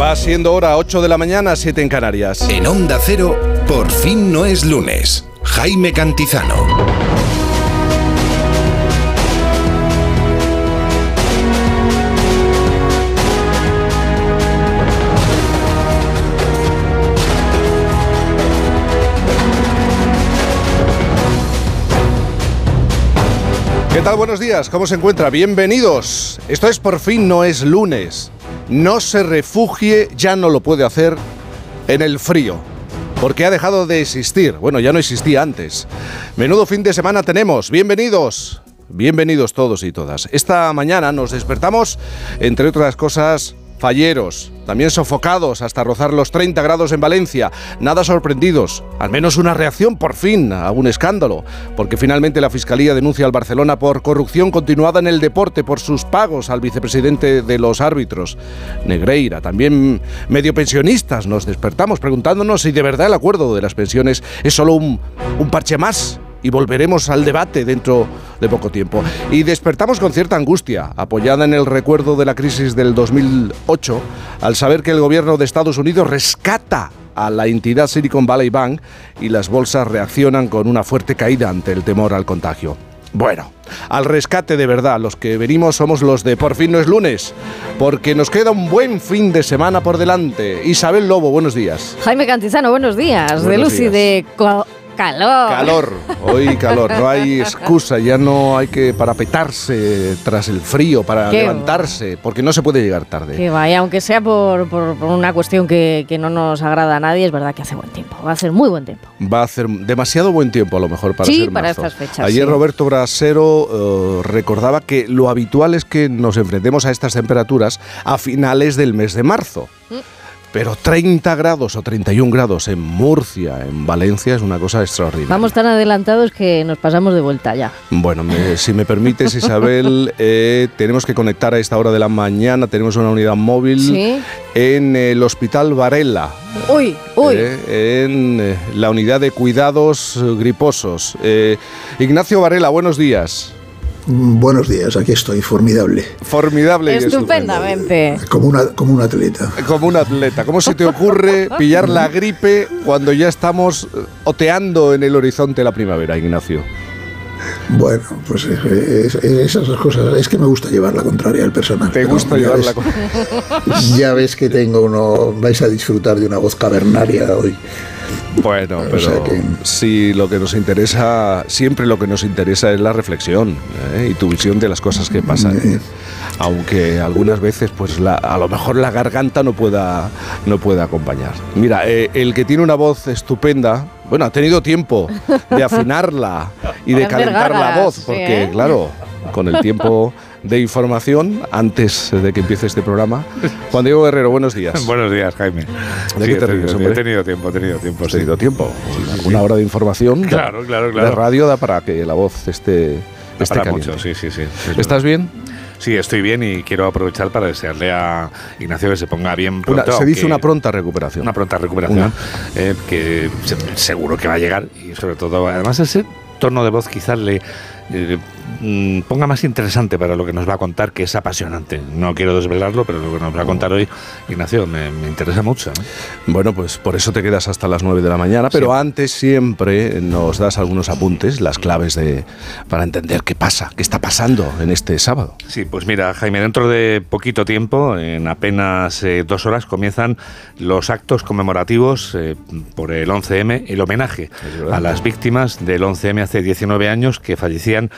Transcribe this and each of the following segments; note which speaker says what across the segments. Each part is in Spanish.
Speaker 1: Va siendo hora 8 de la mañana, 7 en Canarias.
Speaker 2: En Onda Cero, por fin no es lunes. Jaime Cantizano.
Speaker 1: Buenos días, ¿cómo se encuentra? Bienvenidos. Esto es Por fin no es lunes. No se refugie, ya no lo puede hacer en el frío. Porque ha dejado de existir. Bueno, ya no existía antes. Menudo fin de semana tenemos. Bienvenidos. Bienvenidos todos y todas. Esta mañana nos despertamos, entre otras cosas, falleros, también sofocados hasta rozar los 30 grados en Valencia, nada sorprendidos, al menos una reacción por fin a un escándalo, porque finalmente la Fiscalía denuncia al Barcelona por corrupción continuada en el deporte por sus pagos al vicepresidente de los árbitros, Negreira, también medio pensionistas, nos despertamos preguntándonos si de verdad el acuerdo de las pensiones es solo un, un parche más y volveremos al debate dentro de poco tiempo. Y despertamos con cierta angustia, apoyada en el recuerdo de la crisis del 2008, al saber que el gobierno de Estados Unidos rescata a la entidad Silicon Valley Bank y las bolsas reaccionan con una fuerte caída ante el temor al contagio. Bueno, al rescate de verdad, los que venimos somos los de Por fin no es lunes, porque nos queda un buen fin de semana por delante. Isabel Lobo, buenos días.
Speaker 3: Jaime Cantizano, buenos días. de Lucy
Speaker 1: días.
Speaker 3: de Calor.
Speaker 1: Calor, hoy calor, no hay excusa, ya no hay que parapetarse tras el frío para
Speaker 3: Qué
Speaker 1: levantarse, porque no se puede llegar tarde.
Speaker 3: Que vaya, aunque sea por, por- por una cuestión que, que no nos agrada a nadie, es verdad que hace buen tiempo. Va a ser muy buen tiempo.
Speaker 1: Va a hacer demasiado buen tiempo a lo mejor para
Speaker 3: Sí,
Speaker 1: ser
Speaker 3: para
Speaker 1: marzo.
Speaker 3: estas fechas,
Speaker 1: Ayer
Speaker 3: sí.
Speaker 1: Roberto Brasero eh, recordaba que lo habitual es que nos enfrentemos a estas temperaturas a finales del mes de marzo. Pero 30 grados o 31 grados en Murcia, en Valencia, es una cosa extraordinaria.
Speaker 3: Vamos tan adelantados que nos pasamos de vuelta ya.
Speaker 1: Bueno, me- si me permites, Isabel, eh, tenemos que conectar a esta hora de la mañana. Tenemos una unidad móvil
Speaker 3: Sí.
Speaker 1: en el Hospital Varela,
Speaker 3: Uy, uy.
Speaker 1: eh, en eh, la unidad de cuidados griposos. Eh, Ignacio Varela, buenos días.
Speaker 4: Buenos días, aquí estoy, formidable.
Speaker 1: Formidable y estupendo.
Speaker 3: Estupendamente.
Speaker 4: Como, una, como un atleta.
Speaker 1: Como un atleta. ¿Cómo se te ocurre pillar la gripe cuando ya estamos eh, oteando en el horizonte la primavera, Ignacio?
Speaker 4: Bueno, pues eh, es- es- esas cosas. Es que me gusta llevar la contraria al personaje.
Speaker 1: ¿Te gusta
Speaker 4: Ya
Speaker 1: llevar
Speaker 4: ves-
Speaker 1: la co-
Speaker 4: Ya ves que tengo uno. Vais a disfrutar de una voz cavernaria hoy.
Speaker 1: Bueno,
Speaker 4: O sea
Speaker 1: pero
Speaker 4: que-
Speaker 1: sí, lo que nos interesa, siempre lo que nos interesa es la reflexión ¿eh? y tu visión de las cosas que pasan. Aunque algunas veces, pues la- a lo mejor la garganta no pueda, no pueda acompañar. Mira, eh, el que tiene una voz estupenda, bueno, ha tenido tiempo de afinarla y de calentar la voz, porque
Speaker 3: ¿eh?
Speaker 1: claro, con el tiempo de información, antes de que empiece este programa. Juan Diego Guerrero, buenos días.
Speaker 5: Buenos días, Jaime.
Speaker 1: ¿De qué te
Speaker 5: he
Speaker 1: ríes,
Speaker 5: tenido-
Speaker 1: hombre?
Speaker 5: He tenido tiempo, he tenido tiempo.
Speaker 1: Has
Speaker 5: sí.
Speaker 1: tenido tiempo. Una hora de información.
Speaker 5: Claro, claro,
Speaker 1: De
Speaker 5: claro.
Speaker 1: radio da para que la voz esté,
Speaker 5: Da
Speaker 1: esté
Speaker 5: para mucho, sí, sí, sí. Es
Speaker 1: ¿Estás bien?
Speaker 5: Sí, estoy bien y quiero aprovechar para desearle a Ignacio que se ponga bien
Speaker 1: Una-
Speaker 5: pronto.
Speaker 1: se dice una pronta recuperación.
Speaker 5: Una pronta recuperación, eh, que se- seguro que va a llegar y sobre todo, además ese tono de voz quizás le eh, mm, ponga más interesante para lo que nos va a contar, que es apasionante. No quiero desvelarlo, pero lo que nos va a contar hoy, Ignacio, me, me interesa mucho.
Speaker 1: Bueno, pues por eso te quedas hasta las 9 de la mañana, pero
Speaker 5: Sí.
Speaker 1: antes siempre nos das algunos apuntes, las claves de para entender qué pasa, qué está pasando en este sábado.
Speaker 5: Sí, pues mira, Jaime, dentro de poquito tiempo, en apenas eh, dos horas, comienzan los actos conmemorativos eh, por el 11M, el homenaje a las víctimas del 11M hace 19 años, que fallecían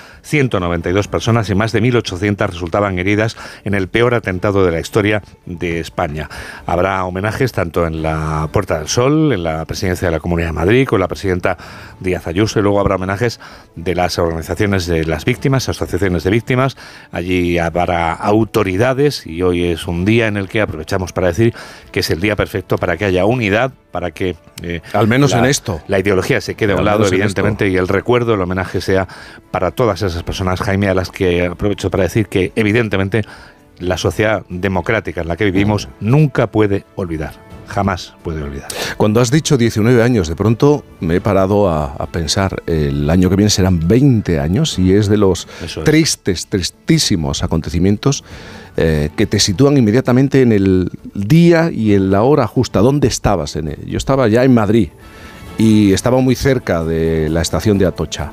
Speaker 5: 192 personas y más de 1.800 resultaban heridas en el peor atentado de la historia de España. Habrá homenajes tanto en la Puerta del Sol, en la presidencia de la Comunidad de Madrid, con la presidenta Díaz Ayuso, y luego habrá homenajes de las organizaciones de las víctimas, asociaciones de víctimas. Allí habrá autoridades y hoy es un día en el que aprovechamos para decir que es el día perfecto para que haya unidad, para que... eh,
Speaker 1: Al menos
Speaker 5: la-
Speaker 1: en esto.
Speaker 5: La ideología se quede a un lado, evidentemente, y el recuerdo, el homenaje sea para todas esas personas, Jaime, a las que aprovecho para decir que, evidentemente, la sociedad democrática en la que vivimos nunca puede olvidar. jamás puede olvidar.
Speaker 1: Cuando has dicho 19 años, de pronto me he parado a, a pensar, el año que viene serán 20 años y es de los
Speaker 5: Eso es.
Speaker 1: tristes, tristísimos acontecimientos eh, que te sitúan inmediatamente en el día y en la hora justa. ¿Dónde estabas? En él? Yo estaba ya en Madrid y estaba muy cerca de la estación de Atocha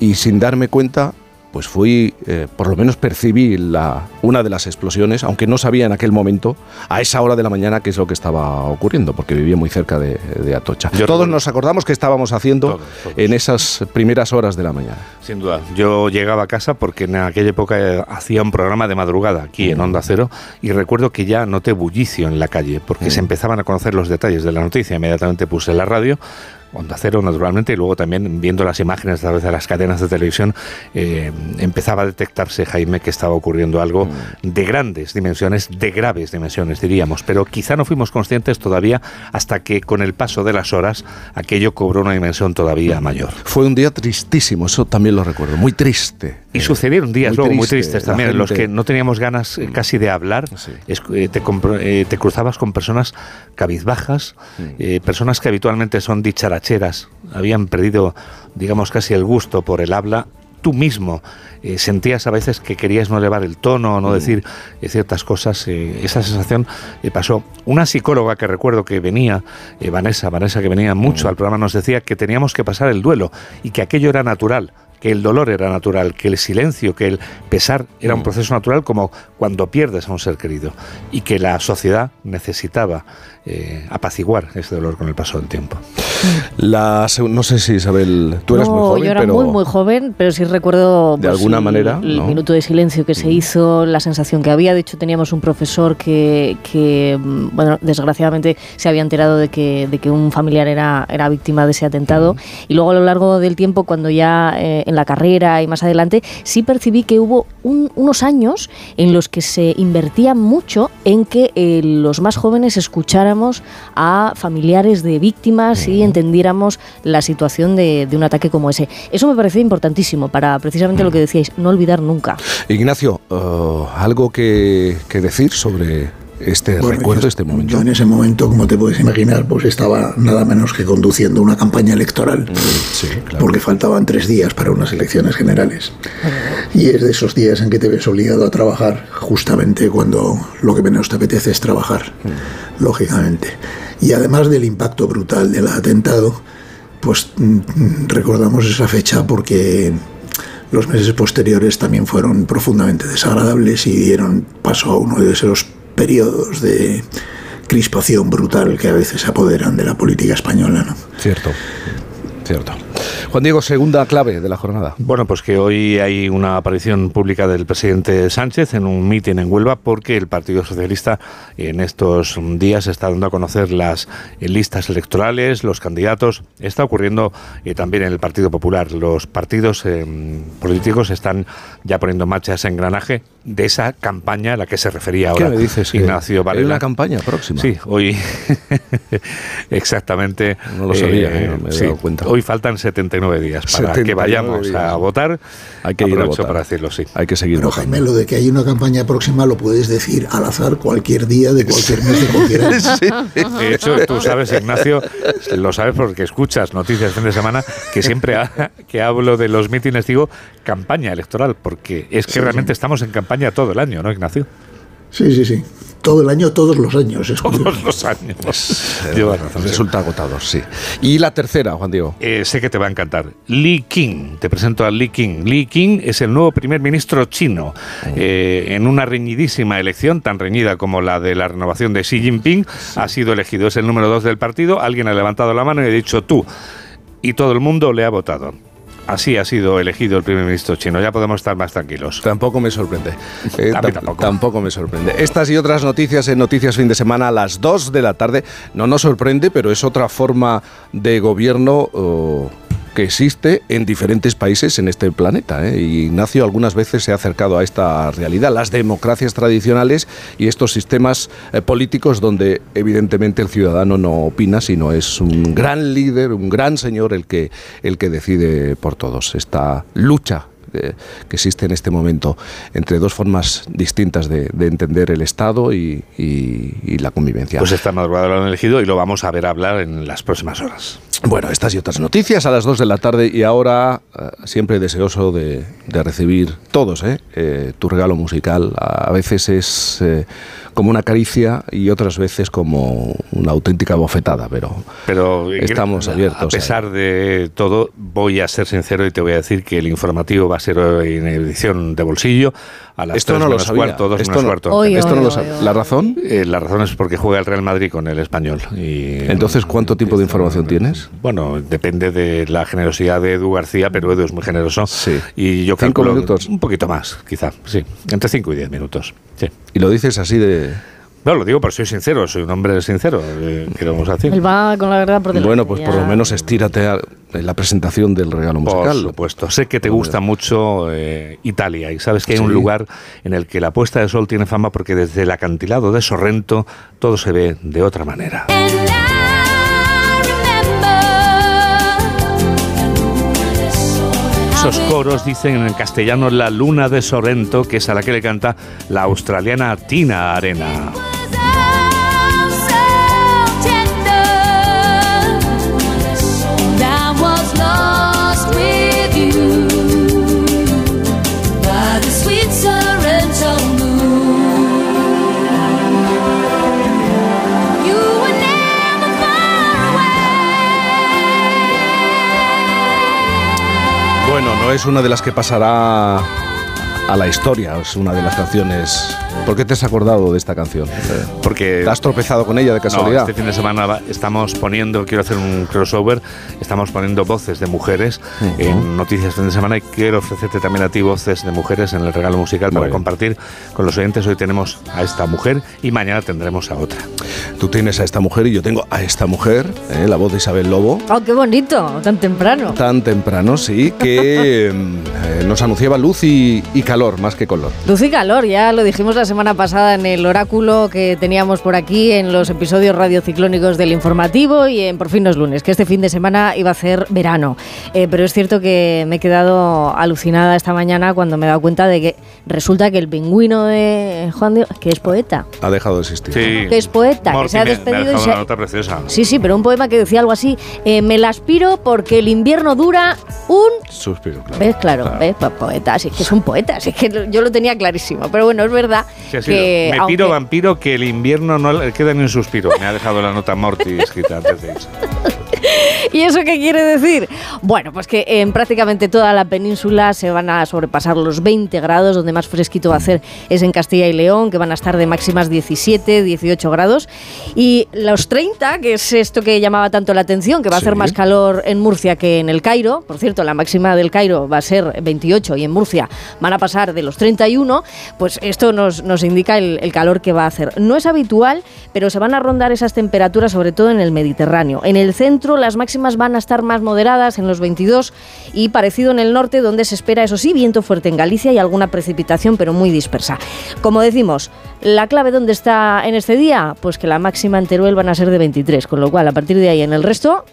Speaker 1: y sin darme cuenta pues fui, eh, por lo menos percibí la, una de las explosiones, aunque no sabía en aquel momento, a esa hora de la mañana, qué es lo que estaba ocurriendo, porque vivía muy cerca de, de Atocha.
Speaker 5: Yo
Speaker 1: todos
Speaker 5: recuerdo-
Speaker 1: nos acordamos que estábamos haciendo
Speaker 5: Todos, todos.
Speaker 1: en esas primeras horas de la mañana.
Speaker 5: Sin duda. Yo llegaba a casa porque en aquella época eh, hacía un programa de madrugada aquí en Onda Cero y recuerdo que ya noté bullicio en la calle porque se empezaban a conocer los detalles de la noticia. Inmediatamente puse la radio. Onda Cero, naturalmente, y luego también viendo las imágenes a través de las cadenas de televisión, eh, empezaba a detectarse, Jaime, que estaba ocurriendo algo de grandes dimensiones, de graves dimensiones, diríamos. Pero quizá no fuimos conscientes todavía hasta que con el paso de las horas aquello cobró una dimensión todavía mayor.
Speaker 1: Fue un día tristísimo, eso también lo recuerdo, muy triste.
Speaker 5: Y sucedieron días
Speaker 1: muy
Speaker 5: luego muy
Speaker 1: triste,
Speaker 5: tristes también, en los que no teníamos ganas eh, casi de hablar.
Speaker 1: Sí.
Speaker 5: Eh, te, eh, cruzabas con personas cabizbajas,
Speaker 1: Mm.
Speaker 5: eh, personas que habitualmente son dicharacheras, habían perdido, digamos, casi el gusto por el habla. Tú mismo eh, sentías a veces que querías no elevar el tono o
Speaker 1: Mm.
Speaker 5: no decir ciertas cosas. esa sensación pasó. Una psicóloga que recuerdo que venía, Vanessa, Vanessa que venía
Speaker 1: Mm.
Speaker 5: mucho al programa, nos decía que teníamos que pasar el duelo y que aquello era natural que el dolor era natural, que el silencio, que el pesar era
Speaker 1: Mm.
Speaker 5: un proceso natural como cuando pierdes a un ser querido y que la sociedad necesitaba eh, apaciguar ese dolor con el paso del tiempo.
Speaker 1: La seg- no sé si Isabel, tú eras
Speaker 3: No,
Speaker 1: muy joven,
Speaker 3: yo era
Speaker 1: pero
Speaker 3: muy, muy joven, pero sí recuerdo
Speaker 1: De
Speaker 3: pues,
Speaker 1: alguna
Speaker 3: el-
Speaker 1: manera,
Speaker 3: el
Speaker 1: ¿no?
Speaker 3: minuto de silencio que se hizo, la sensación que había. De hecho, teníamos un profesor que, que, mm, bueno, desgraciadamente se había enterado de que, de que un familiar era, era víctima de ese atentado. Y luego a lo largo del tiempo, cuando ya eh, en la carrera y más adelante, sí percibí que hubo un- unos años en los que se invertía mucho en que eh, los más jóvenes escucháramos a familiares de víctimas y entendiéramos la situación de, de un ataque como ese. Eso me parecía importantísimo para precisamente lo que decíais, no olvidar nunca.
Speaker 1: Ignacio, eh, algo que, que decir sobre este
Speaker 4: Bueno,
Speaker 1: recuerdo,
Speaker 4: yo-
Speaker 1: este momento.
Speaker 4: Yo en ese momento, como te puedes imaginar, pues estaba nada menos que conduciendo una campaña electoral.
Speaker 1: Sí, claro.
Speaker 4: Porque faltaban tres días para unas elecciones generales. Y es de esos días en que te ves obligado a trabajar justamente cuando lo que menos te apetece es trabajar, lógicamente. Y además del impacto brutal del atentado, pues mm, recordamos esa fecha porque los meses posteriores también fueron profundamente desagradables y dieron paso a uno de esos periodos de crispación brutal que a veces se apoderan de la política española. ¿no?
Speaker 1: Cierto, cierto. Juan Diego, segunda clave de la jornada.
Speaker 5: Bueno, pues que hoy hay una aparición pública del presidente Sánchez en un mitin en Huelva porque el Partido Socialista en estos días está dando a conocer las eh, listas electorales, los candidatos. Está ocurriendo eh, también en el Partido Popular. Los partidos eh, políticos están ya poniendo en marcha ese engranaje de esa campaña a la que se refería ahora
Speaker 1: ¿Qué me dices?
Speaker 5: Ignacio
Speaker 1: ¿Hay
Speaker 5: Varela.
Speaker 1: una campaña próxima?
Speaker 5: Sí, hoy exactamente.
Speaker 1: No lo sabía, eh, no me he dado cuenta.
Speaker 5: Hoy faltan 79 días para
Speaker 1: 79
Speaker 5: que vayamos
Speaker 1: días.
Speaker 5: a votar.
Speaker 1: Hay que ir a votar.
Speaker 5: para decirlo, sí.
Speaker 1: Hay que seguir
Speaker 4: Pero
Speaker 1: votando.
Speaker 4: Jaime, lo de que hay una campaña próxima lo puedes decir al azar cualquier día de cualquier mes de cualquier año.
Speaker 5: De hecho, tú sabes, Ignacio, lo sabes porque escuchas noticias fin de semana, que siempre ha- que hablo de los mítines digo campaña electoral, porque es que realmente estamos en campaña todo el año, ¿no, Ignacio?
Speaker 4: Sí, sí, sí. Todo el año, todos los años.
Speaker 5: Todos los años. Razón, sí.
Speaker 1: Resulta agotador, sí. Y la tercera, Juan Diego.
Speaker 5: Eh, sé que te va a encantar. Lee King, te presento a Lee King. Lee King es el nuevo primer ministro chino. Eh, en una reñidísima elección, tan reñida como la de la renovación de Xi Jinping, ha sido elegido. Es el número dos del partido. Alguien ha levantado la mano y ha dicho tú. Y todo el mundo le ha votado. Así ha sido elegido el primer ministro chino. Ya podemos estar más tranquilos.
Speaker 1: Tampoco me sorprende. Eh,
Speaker 5: tampoco.
Speaker 1: tampoco me sorprende. Estas y otras noticias en Noticias Fin de Semana a las 2 de la tarde. No nos sorprende, pero es otra forma de gobierno oh, que existe en diferentes países en este planeta. ¿eh? Y Ignacio algunas veces se ha acercado a esta realidad, las democracias tradicionales y estos sistemas eh, políticos donde evidentemente el ciudadano no opina, sino es un gran líder, un gran señor el que, el que decide por todos. Esta lucha que existe en este momento entre dos formas distintas de, entender el Estado y, y, la convivencia.
Speaker 5: Pues esta madrugada lo han elegido y lo vamos a ver hablar en las próximas horas.
Speaker 1: Bueno, estas y otras noticias a las 2 de la tarde y ahora eh, siempre deseoso de, recibir todos eh, eh, tu regalo musical. A veces es como una caricia y otras veces como una auténtica bofetada, pero,
Speaker 5: pero
Speaker 1: estamos abiertos.
Speaker 5: A pesar de todo, voy a ser sincero y te voy a decir que el informativo va a ser hoy en edición de bolsillo a las
Speaker 1: Esto no lo sabía.
Speaker 5: cuarto,
Speaker 1: Esto, no, Esto no lo sabía. ¿La razón?
Speaker 5: Eh, la razón es porque juega el Real Madrid con el español.
Speaker 1: Y, Entonces, ¿cuánto tiempo de información tienes?
Speaker 5: Bueno, depende de la generosidad de Edu García, pero Edu es muy generoso.
Speaker 1: Sí.
Speaker 5: Y yo
Speaker 1: ¿Cinco minutos?
Speaker 5: Un poquito más, quizá. Sí, entre cinco y diez minutos. Sí.
Speaker 1: Y lo dices así de...
Speaker 5: No, lo digo porque soy sincero, soy un hombre sincero, eh, queremos decir.
Speaker 3: Él va con la verdad por delante.
Speaker 1: Bueno, pues por lo menos estírate en la presentación del regalo musical.
Speaker 5: Por supuesto. Sé que te gusta mucho eh, Italia y sabes que hay un lugar en el que la puesta de sol tiene fama porque desde el acantilado de Sorrento todo se ve de otra manera. Esos coros dicen en castellano la luna de Sorrento, que es a la que le canta la australiana Tina Arena.
Speaker 1: Es una de las que pasará a la historia, es una de las canciones ¿Por qué te has acordado de esta canción?
Speaker 5: Porque...
Speaker 1: ¿Te has tropezado con ella de casualidad?
Speaker 5: este fin de semana estamos poniendo, quiero hacer un crossover, estamos poniendo voces de mujeres en Noticias fin de semana y quiero ofrecerte también a ti voces de mujeres en el regalo musical para compartir con los oyentes. Hoy tenemos a esta mujer y mañana tendremos a otra.
Speaker 1: Tú tienes a esta mujer y yo tengo a esta mujer, ¿eh? la voz de Isabel Lobo.
Speaker 3: ¡Oh, qué bonito! Tan temprano.
Speaker 1: Tan temprano, sí, que eh, nos anunciaba luz y, y calor, más que color.
Speaker 3: Luz y calor, ya lo dijimos la semana pasada en el oráculo que teníamos por aquí en los episodios radiociclónicos del informativo y en Por fin los lunes, que este fin de semana iba a ser verano. Eh, pero es cierto que me he quedado alucinada esta mañana cuando me he dado cuenta de que resulta que el pingüino de Juan Diego, que es poeta.
Speaker 1: Ha dejado de existir.
Speaker 5: Sí.
Speaker 3: Que es poeta, que se ha despedido.
Speaker 5: y nota preciosa.
Speaker 3: Sí, sí, pero un poema que decía algo así, eh, me la aspiro porque el invierno dura un...
Speaker 1: Suspiro, claro.
Speaker 3: ¿Ves? Claro, ¿ves? Pues poeta, así que es un poeta, que yo lo tenía clarísimo. Pero bueno, es verdad
Speaker 5: me piro vampiro que el invierno no le queda ni un suspiro. Me ha dejado la nota Morty escrita antes de eso.
Speaker 3: ¿Y eso qué quiere decir? Bueno, pues que en prácticamente toda la península se van a sobrepasar los 20 grados, donde más fresquito va a ser es en Castilla y León, que van a estar de máximas 17, 18 grados. Y los 30, que es esto que llamaba tanto la atención, que va a hacer más calor en Murcia que en el Cairo. Por cierto, la máxima del Cairo va a ser 28 y en Murcia van a pasar de los 31. Pues esto nos, nos indica el, el calor que va a hacer. No es habitual, pero se van a rondar esas temperaturas, sobre todo en el Mediterráneo. En el centro, las máximas van a estar más moderadas en los 22 y parecido en el norte, donde se espera, eso sí, viento fuerte en Galicia y alguna precipitación, pero muy dispersa. Como decimos, ¿la clave dónde está en este día? Pues que la máxima en Teruel van a ser de 23, con lo cual a partir de ahí en el resto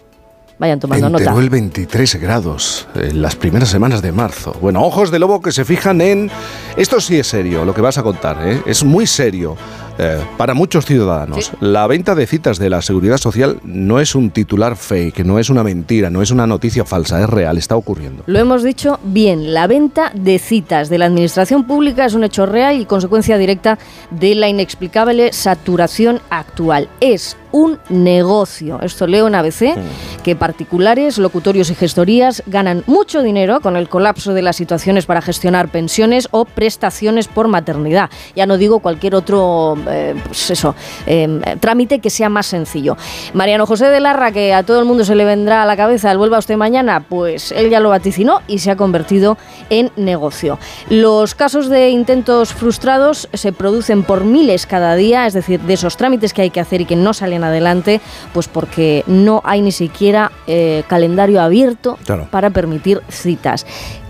Speaker 3: Vayan tomando
Speaker 1: en
Speaker 3: nota.
Speaker 1: Teruel 23 grados en las primeras semanas de marzo. Bueno, ojos de lobo que se fijan en... Esto sí es serio, lo que vas a contar, ¿eh? es muy serio. Eh, para muchos ciudadanos, la venta de citas de la Seguridad Social no es un titular fake, no es una mentira, no es una noticia falsa, es real, está ocurriendo.
Speaker 3: Lo hemos dicho bien, la venta de citas de la Administración Pública es un hecho real y consecuencia directa de la inexplicable saturación actual. Es un negocio. Esto leo en ABC, que particulares, locutorios y gestorías ganan mucho dinero con el colapso de las situaciones para gestionar pensiones o prestaciones por maternidad. Ya no digo cualquier otro eh, pues eso, em, trámite que sea más sencillo. Mariano José de Larra, que a todo el mundo se le vendrá a la cabeza el vuelva usted mañana, pues él ya lo vaticinó y se ha convertido en negocio. Los casos de intentos frustrados se producen por miles cada día, es decir, de esos trámites que hay que hacer y que no salen adelante, pues porque no hay ni siquiera eh, calendario abierto para permitir citas.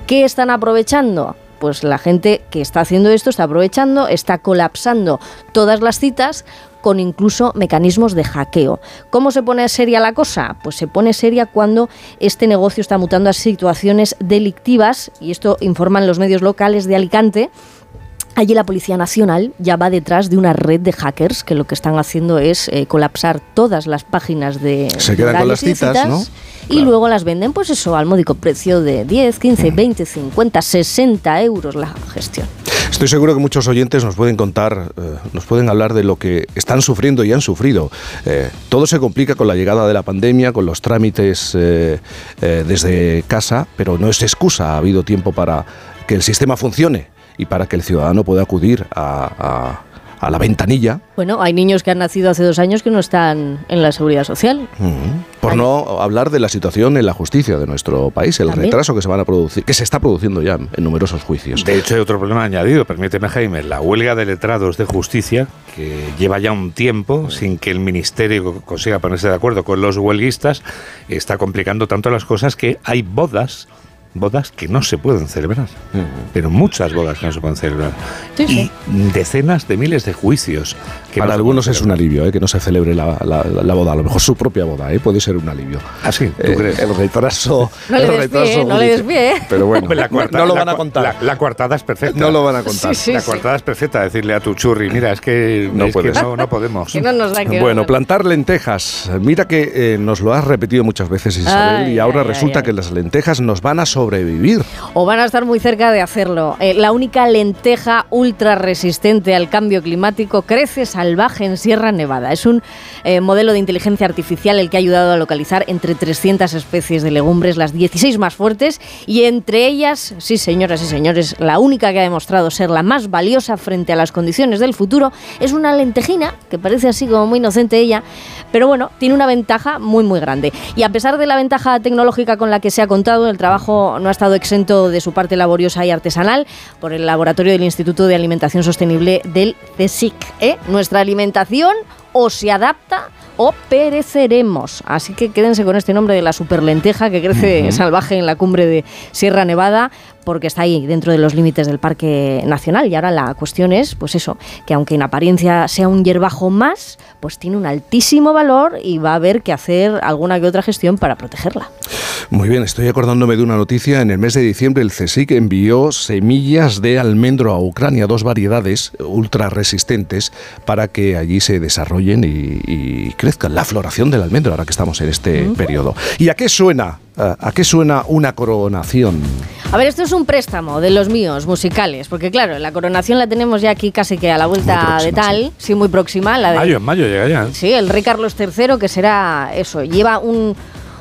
Speaker 3: ¿Qué están aprovechando? Pues la gente que está haciendo esto está aprovechando, está colapsando todas las citas con incluso mecanismos de hackeo. ¿Cómo se pone seria la cosa? Pues se pone seria cuando este negocio está mutando a situaciones delictivas, y esto informan los medios locales de Alicante, Allí la Policía Nacional ya va detrás de una red de hackers que lo que están haciendo es eh, colapsar todas las páginas de...
Speaker 1: Se quedan con las citas, ¿no?
Speaker 3: Y luego las venden, pues eso, al módico precio de 10, 15, 20, 50, 60 euros la gestión.
Speaker 1: Estoy seguro que muchos oyentes nos pueden contar, eh, nos pueden hablar de lo que están sufriendo y han sufrido. Eh, todo se complica con la llegada de la pandemia, con los trámites desde casa, pero no es excusa. Ha habido tiempo para que el sistema funcione y para que el ciudadano pueda acudir a, la ventanilla.
Speaker 3: Bueno, hay niños que han nacido hace dos años que no están en la seguridad social.
Speaker 1: Por no hablar de la situación en la justicia de nuestro país, el retraso que se van a producir, que se está produciendo ya en numerosos juicios.
Speaker 5: De hecho, hay otro problema añadido, permíteme Jaime, la huelga de letrados de justicia, que lleva ya un tiempo sin que el ministerio consiga ponerse de acuerdo con los huelguistas, está complicando tanto las cosas que hay bodas bodas que no se pueden celebrar, pero muchas bodas que no se pueden celebrar. Y decenas de miles de juicios.
Speaker 1: Que Para algunos es un alivio ¿eh? que no se celebre la, boda, a lo mejor su propia boda, ¿eh? puede ser un alivio.
Speaker 5: Ah, sí, ¿tú
Speaker 1: eh,
Speaker 5: crees?
Speaker 1: El retraso.
Speaker 3: No le desvíe, no le desvíe.
Speaker 1: Pero bueno, no lo van a contar.
Speaker 5: La, coartada es perfecta.
Speaker 1: No lo van a contar.
Speaker 5: la coartada es perfecta, decirle a tu churri, mira, es que no, no, podemos.
Speaker 1: bueno, plantar lentejas. Mira que nos lo has repetido muchas veces, Isabel, y ahora resulta que las lentejas nos van a sobrevivir.
Speaker 3: O van a estar muy cerca de hacerlo. Eh, la única lenteja ultra resistente al cambio climático crece salvaje en Sierra Nevada. Es un eh, modelo de inteligencia artificial el que ha ayudado a localizar entre 300 especies de legumbres, las 16 más fuertes, y entre ellas, sí señoras y señores, la única que ha demostrado ser la más valiosa frente a las condiciones del futuro es una lentejina, que parece así como muy inocente ella, pero bueno, tiene una ventaja muy muy grande. Y a pesar de la ventaja tecnológica con la que se ha contado, el trabajo no ha estado exento de su parte laboriosa y artesanal por el laboratorio del Instituto de Alimentación Sostenible del CSIC. ¿eh? Nuestra alimentación o se adapta o pereceremos. Así que quédense con este nombre de la superlenteja que crece salvaje en la cumbre de Sierra Nevada porque está ahí dentro de los límites del Parque Nacional. Y ahora la cuestión es, pues eso, que aunque en apariencia sea un hierbajo más, pues tiene un altísimo valor y va a haber que hacer alguna que otra gestión para protegerla.
Speaker 1: Muy bien, estoy acordándome de una noticia. En el mes de diciembre el CSIC envió semillas de almendro a Ucrania, dos variedades ultra resistentes, para que allí se desarrollen y, crezcan. La floración del almendro, ahora que estamos en este periodo. ¿Y a qué suena? ¿A qué suena una coronación?
Speaker 3: A ver, esto es un préstamo de los míos musicales, porque claro, la coronación la tenemos ya aquí casi que a la vuelta de tal, sí. muy próxima. La de,
Speaker 5: mayo, en mayo llega ya.
Speaker 3: Sí, el rey Carlos III, que será eso, lleva un,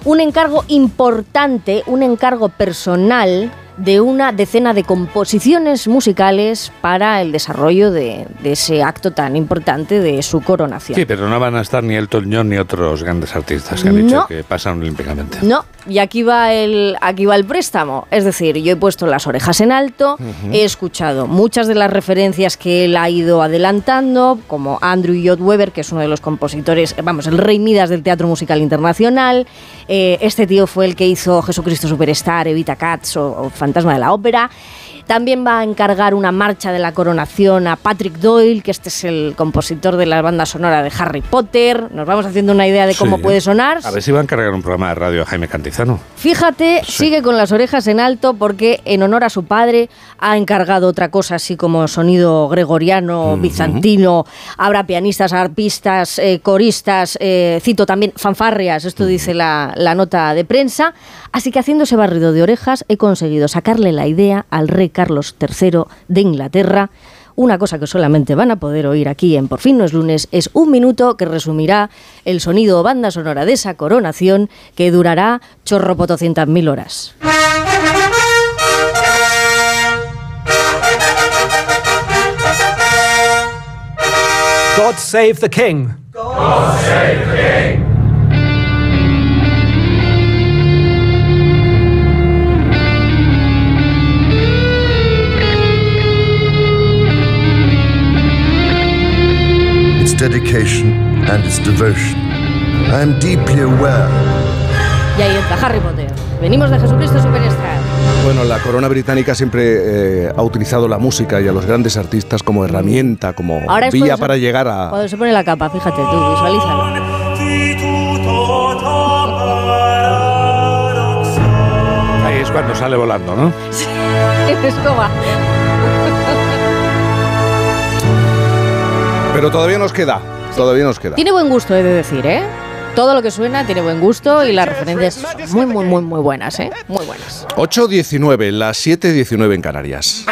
Speaker 3: un encargo importante, un encargo personal de una decena de composiciones musicales para el desarrollo de, ese acto tan importante de su coronación.
Speaker 5: Sí, pero no van a estar ni Elton John ni otros grandes artistas que han dicho que pasan olímpicamente.
Speaker 3: No, y aquí va el aquí va el préstamo. Es decir, yo he puesto las orejas en alto, he escuchado muchas de las referencias que él ha ido adelantando, como Andrew Lloyd Webber, que es uno de los compositores, vamos, el rey Midas del teatro musical internacional. Eh, este tío fue el que hizo Jesucristo Superstar, Evita Katz o, o Fantasma de la Ópera. También va a encargar una marcha de la coronación a Patrick Doyle, que este es el compositor de la banda sonora de Harry Potter. Nos vamos haciendo una idea de cómo puede sonar.
Speaker 5: A ver si va a encargar un programa de radio a Jaime Cantizano.
Speaker 3: Fíjate, sigue con las orejas en alto porque en honor a su padre ha encargado otra cosa así como sonido gregoriano, bizantino. Habrá pianistas, arpistas, eh, coristas, eh, cito también fanfarrias, esto dice la, la nota de prensa. Así que haciendo ese barrido de orejas he conseguido sacarle la idea al rey Carlos III de Inglaterra. Una cosa que solamente van a poder oír aquí en Por fin no es lunes es un minuto que resumirá el sonido banda sonora de esa coronación que durará chorro mil horas. God save the king. God save the king.
Speaker 6: Dedication and its devotion. I am deeply aware
Speaker 3: Y ahí entra Harry Potter. Venimos de Jesucristo Superstar.
Speaker 1: Bueno, la corona británica siempre eh, ha utilizado la música y a los grandes artistas como herramienta, como vía para llegar a...
Speaker 3: Cuando se pone la capa, fíjate tú, visualízalo.
Speaker 5: Ahí es cuando sale volando, ¿no?
Speaker 3: Sí, es como...
Speaker 1: Pero todavía nos queda, todavía nos queda.
Speaker 3: Tiene buen gusto, he de decir, ¿eh? Todo lo que suena tiene buen gusto y las referencias son muy, muy, muy, muy buenas, ¿eh? Muy buenas.
Speaker 1: 8.19, las 7.19 en Canarias.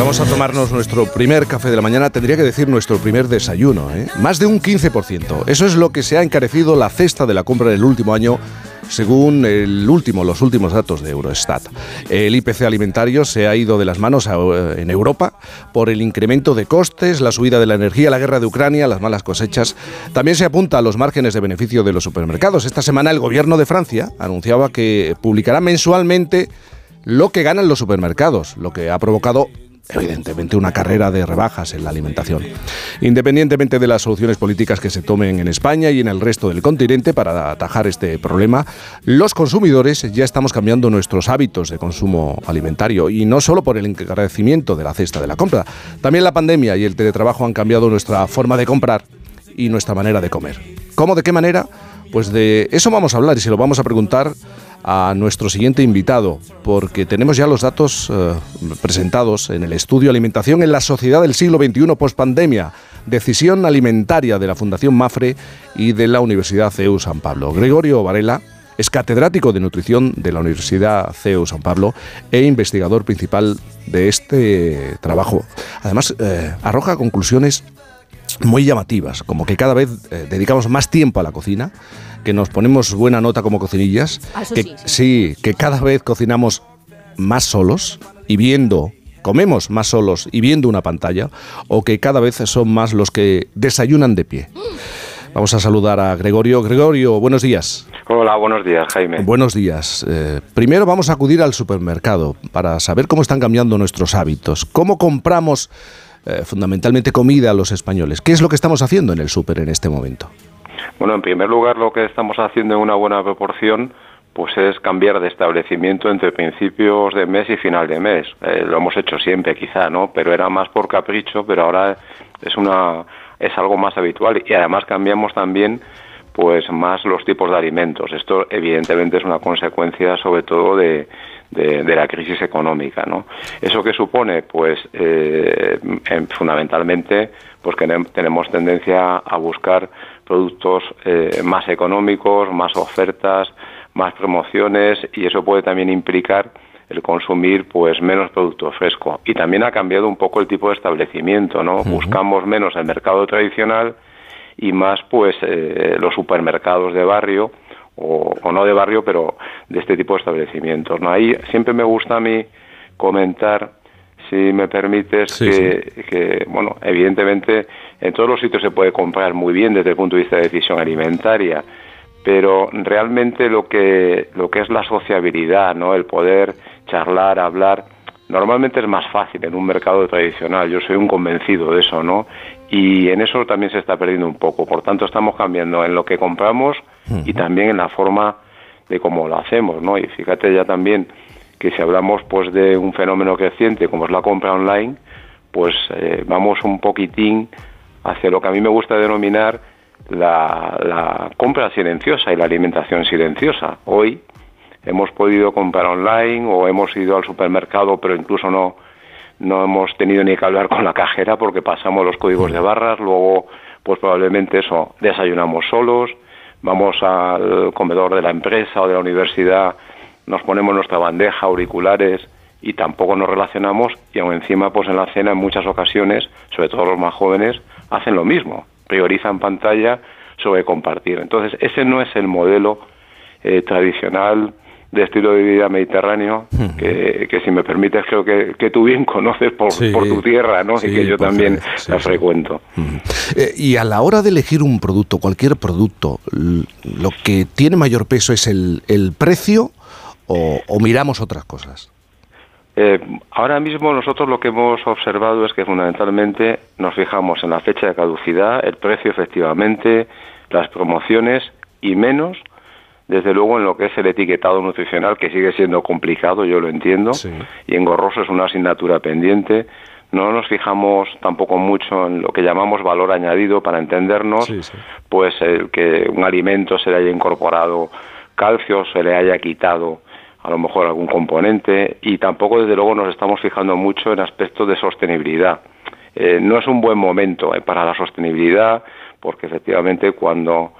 Speaker 1: Vamos a tomarnos nuestro primer café de la mañana, tendría que decir nuestro primer desayuno, ¿eh? Más de un 15%. Eso es lo que se ha encarecido la cesta de la compra en el último año según el último, los últimos datos de Eurostat. El IPC alimentario se ha ido de las manos en Europa por el incremento de costes, la subida de la energía, la guerra de Ucrania, las malas cosechas. También se apunta a los márgenes de beneficio de los supermercados. Esta semana el gobierno de Francia anunciaba que publicará mensualmente lo que ganan los supermercados, lo que ha provocado evidentemente una carrera de rebajas en la alimentación. Independientemente de las soluciones políticas que se tomen en España y en el resto del continente para atajar este problema, los consumidores ya estamos cambiando nuestros hábitos de consumo alimentario y no solo por el encarecimiento de la cesta de la compra, también la pandemia y el teletrabajo han cambiado nuestra forma de comprar y nuestra manera de comer. ¿Cómo? ¿De qué manera? Pues de eso vamos a hablar y se lo vamos a preguntar a nuestro siguiente invitado, porque tenemos ya los datos eh, presentados en el estudio Alimentación en la Sociedad del siglo XXI post-pandemia, decisión alimentaria de la Fundación Mafre y de la Universidad CEU San Pablo. Gregorio Varela es catedrático de nutrición de la Universidad CEU San Pablo e investigador principal de este trabajo. Además, eh, arroja conclusiones muy llamativas, como que cada vez eh, dedicamos más tiempo a la cocina, que nos ponemos buena nota como cocinillas,
Speaker 3: Ah, eso
Speaker 1: que,
Speaker 3: sí, sí.
Speaker 1: que cada vez cocinamos más solos y viendo, comemos más solos y viendo una pantalla, o que cada vez son más los que desayunan de pie. Vamos a saludar a Gregorio. Gregorio, buenos días.
Speaker 7: Hola, buenos días, Jaime.
Speaker 1: Buenos días. Eh, primero vamos a acudir al supermercado para saber cómo están cambiando nuestros hábitos. ¿Cómo compramos eh, fundamentalmente comida a los españoles? ¿Qué es lo que estamos haciendo en el súper en este momento?
Speaker 7: Bueno, en primer lugar, lo que estamos haciendo en una buena proporción pues es cambiar de establecimiento entre principios de mes y final de mes. Eh, lo hemos hecho siempre, quizá, ¿no? Pero era más por capricho, pero ahora es una es algo más habitual y además cambiamos también pues más los tipos de alimentos. Esto evidentemente es una consecuencia sobre todo de, de, de la crisis económica, ¿no? Eso que supone, pues eh, en- fundamentalmente, pues que ne- tenemos tendencia a buscar productos eh, más económicos, más ofertas, más promociones y eso puede también implicar el consumir pues menos producto fresco y también ha cambiado un poco el tipo de establecimiento, ¿no? Buscamos menos el mercado tradicional y más pues eh, los supermercados de barrio o, o no de barrio pero de este tipo de establecimientos ¿no? ahí siempre me gusta a mí comentar si me permites
Speaker 1: Sí,
Speaker 7: que, que, bueno evidentemente en todos los sitios se puede comprar muy bien desde el punto de vista de decisión alimentaria pero realmente lo que lo que es la sociabilidad no el poder charlar hablar normalmente es más fácil en un mercado tradicional. Yo soy un convencido de eso no y en eso también se está perdiendo un poco. Por tanto estamos cambiando en lo que compramos y también en la forma de cómo lo hacemos no y fíjate ya también que si hablamos pues de un fenómeno creciente como es la compra online pues eh, vamos un poquitín hacia lo que a mí me gusta denominar la, la compra silenciosa y la alimentación silenciosa. Hoy hemos podido comprar online o hemos ido al supermercado, pero incluso no, no hemos tenido ni que hablar con la cajera porque pasamos los códigos de barras, luego pues probablemente eso, desayunamos solos, vamos al comedor de la empresa o de la universidad, nos ponemos nuestra bandeja, auriculares y tampoco nos relacionamos y aún encima pues en la cena en muchas ocasiones, sobre todo los más jóvenes, hacen lo mismo, priorizan pantalla sobre compartir. Entonces ese no es el modelo eh, tradicional de estilo de vida mediterráneo que, que si me permites creo que, que tú bien conoces por,
Speaker 1: Sí,
Speaker 7: por tu tierra ¿no?
Speaker 1: sí,
Speaker 7: y que yo también
Speaker 1: sí,
Speaker 7: la frecuento.
Speaker 1: Eh, y a la hora de elegir un producto, cualquier producto, lo que tiene mayor peso es el, el precio o, o miramos otras cosas.
Speaker 7: Eh, ahora mismo nosotros lo que hemos observado es que fundamentalmente nos fijamos en la fecha de caducidad, el precio efectivamente, las promociones y menos, desde luego, en lo que es el etiquetado nutricional, que sigue siendo complicado, yo lo entiendo, y engorroso es una asignatura pendiente. No nos fijamos tampoco mucho en lo que llamamos valor añadido para entendernos, pues el que un alimento se le haya incorporado calcio, se le haya quitado a lo mejor algún componente y tampoco desde luego nos estamos fijando mucho en aspectos de sostenibilidad. Eh, no es un buen momento eh, para la sostenibilidad porque efectivamente cuando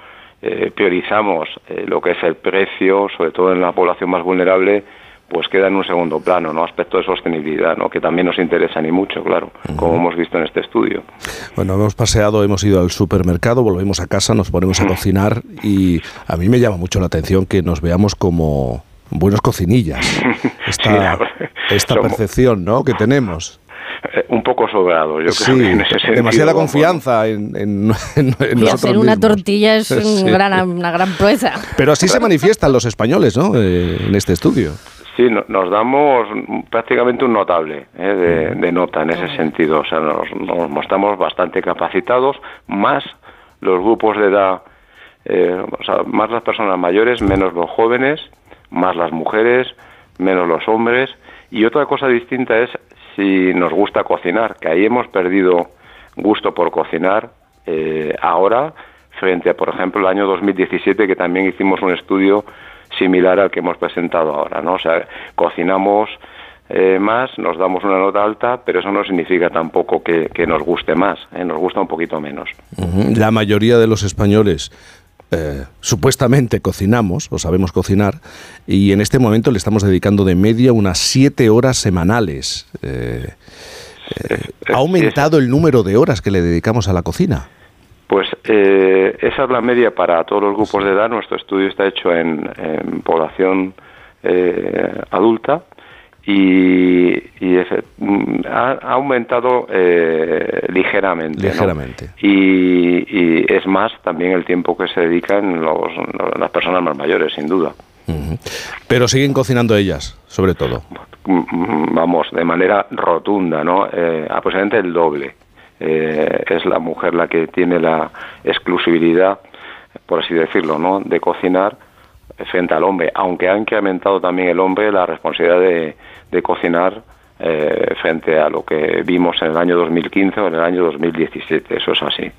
Speaker 7: eh, priorizamos lo que es el precio, sobre todo en la población más vulnerable, pues queda en un segundo plano, ¿no? Aspecto de sostenibilidad, ¿no? Que también nos interesa ni mucho, claro, como hemos visto en este estudio.
Speaker 1: Bueno, hemos paseado, hemos ido al supermercado, volvemos a casa, nos ponemos a cocinar y a mí me llama mucho la atención que nos veamos como buenos cocinillas. Esta, esta percepción ¿no? que tenemos.
Speaker 7: Eh, un poco sobrado, yo
Speaker 1: creo que en ese sentido, Demasiada confianza en, en,
Speaker 3: y hacer una tortilla es una gran proeza.
Speaker 1: Pero así se manifiestan los españoles, ¿no? Eh, en este estudio.
Speaker 7: Sí, nos damos prácticamente un notable eh, de, nota en ese sentido. O sea, nos, nos, mostramos bastante capacitados, más los grupos de edad, o sea, más las personas mayores, menos los jóvenes más las mujeres, menos los hombres. Y otra cosa distinta es si nos gusta cocinar, que ahí hemos perdido gusto por cocinar eh, ahora frente a, por ejemplo, el año 2017, que también hicimos un estudio similar al que hemos presentado ahora, ¿no? O sea, cocinamos eh, más, nos damos una nota alta, pero eso no significa tampoco que, nos guste más, ¿eh? nos gusta un poquito menos.
Speaker 1: La mayoría de los españoles eh, supuestamente cocinamos o sabemos cocinar y en este momento le estamos dedicando de media unas siete horas semanales. Eh, eh, ¿Ha aumentado el número de horas que le dedicamos a la cocina?
Speaker 7: Pues esa es la media para todos los grupos de edad. Nuestro estudio está hecho en, población adulta y, mm, ha, aumentado eh, ligeramente.
Speaker 1: Ligeramente.
Speaker 7: Y, es más también el tiempo que se dedican los, las personas más mayores, sin duda.
Speaker 1: Pero siguen cocinando ellas, sobre todo.
Speaker 7: Mm, vamos, de manera rotunda, ¿no? Eh, aproximadamente el doble. Eh, es la mujer la que tiene la exclusividad, por así decirlo, ¿no? De cocinar frente al hombre, aunque ha incrementado también el hombre la responsabilidad de, de cocinar eh, frente a lo que vimos en el año 2015 o en el año 2017. Eso es así.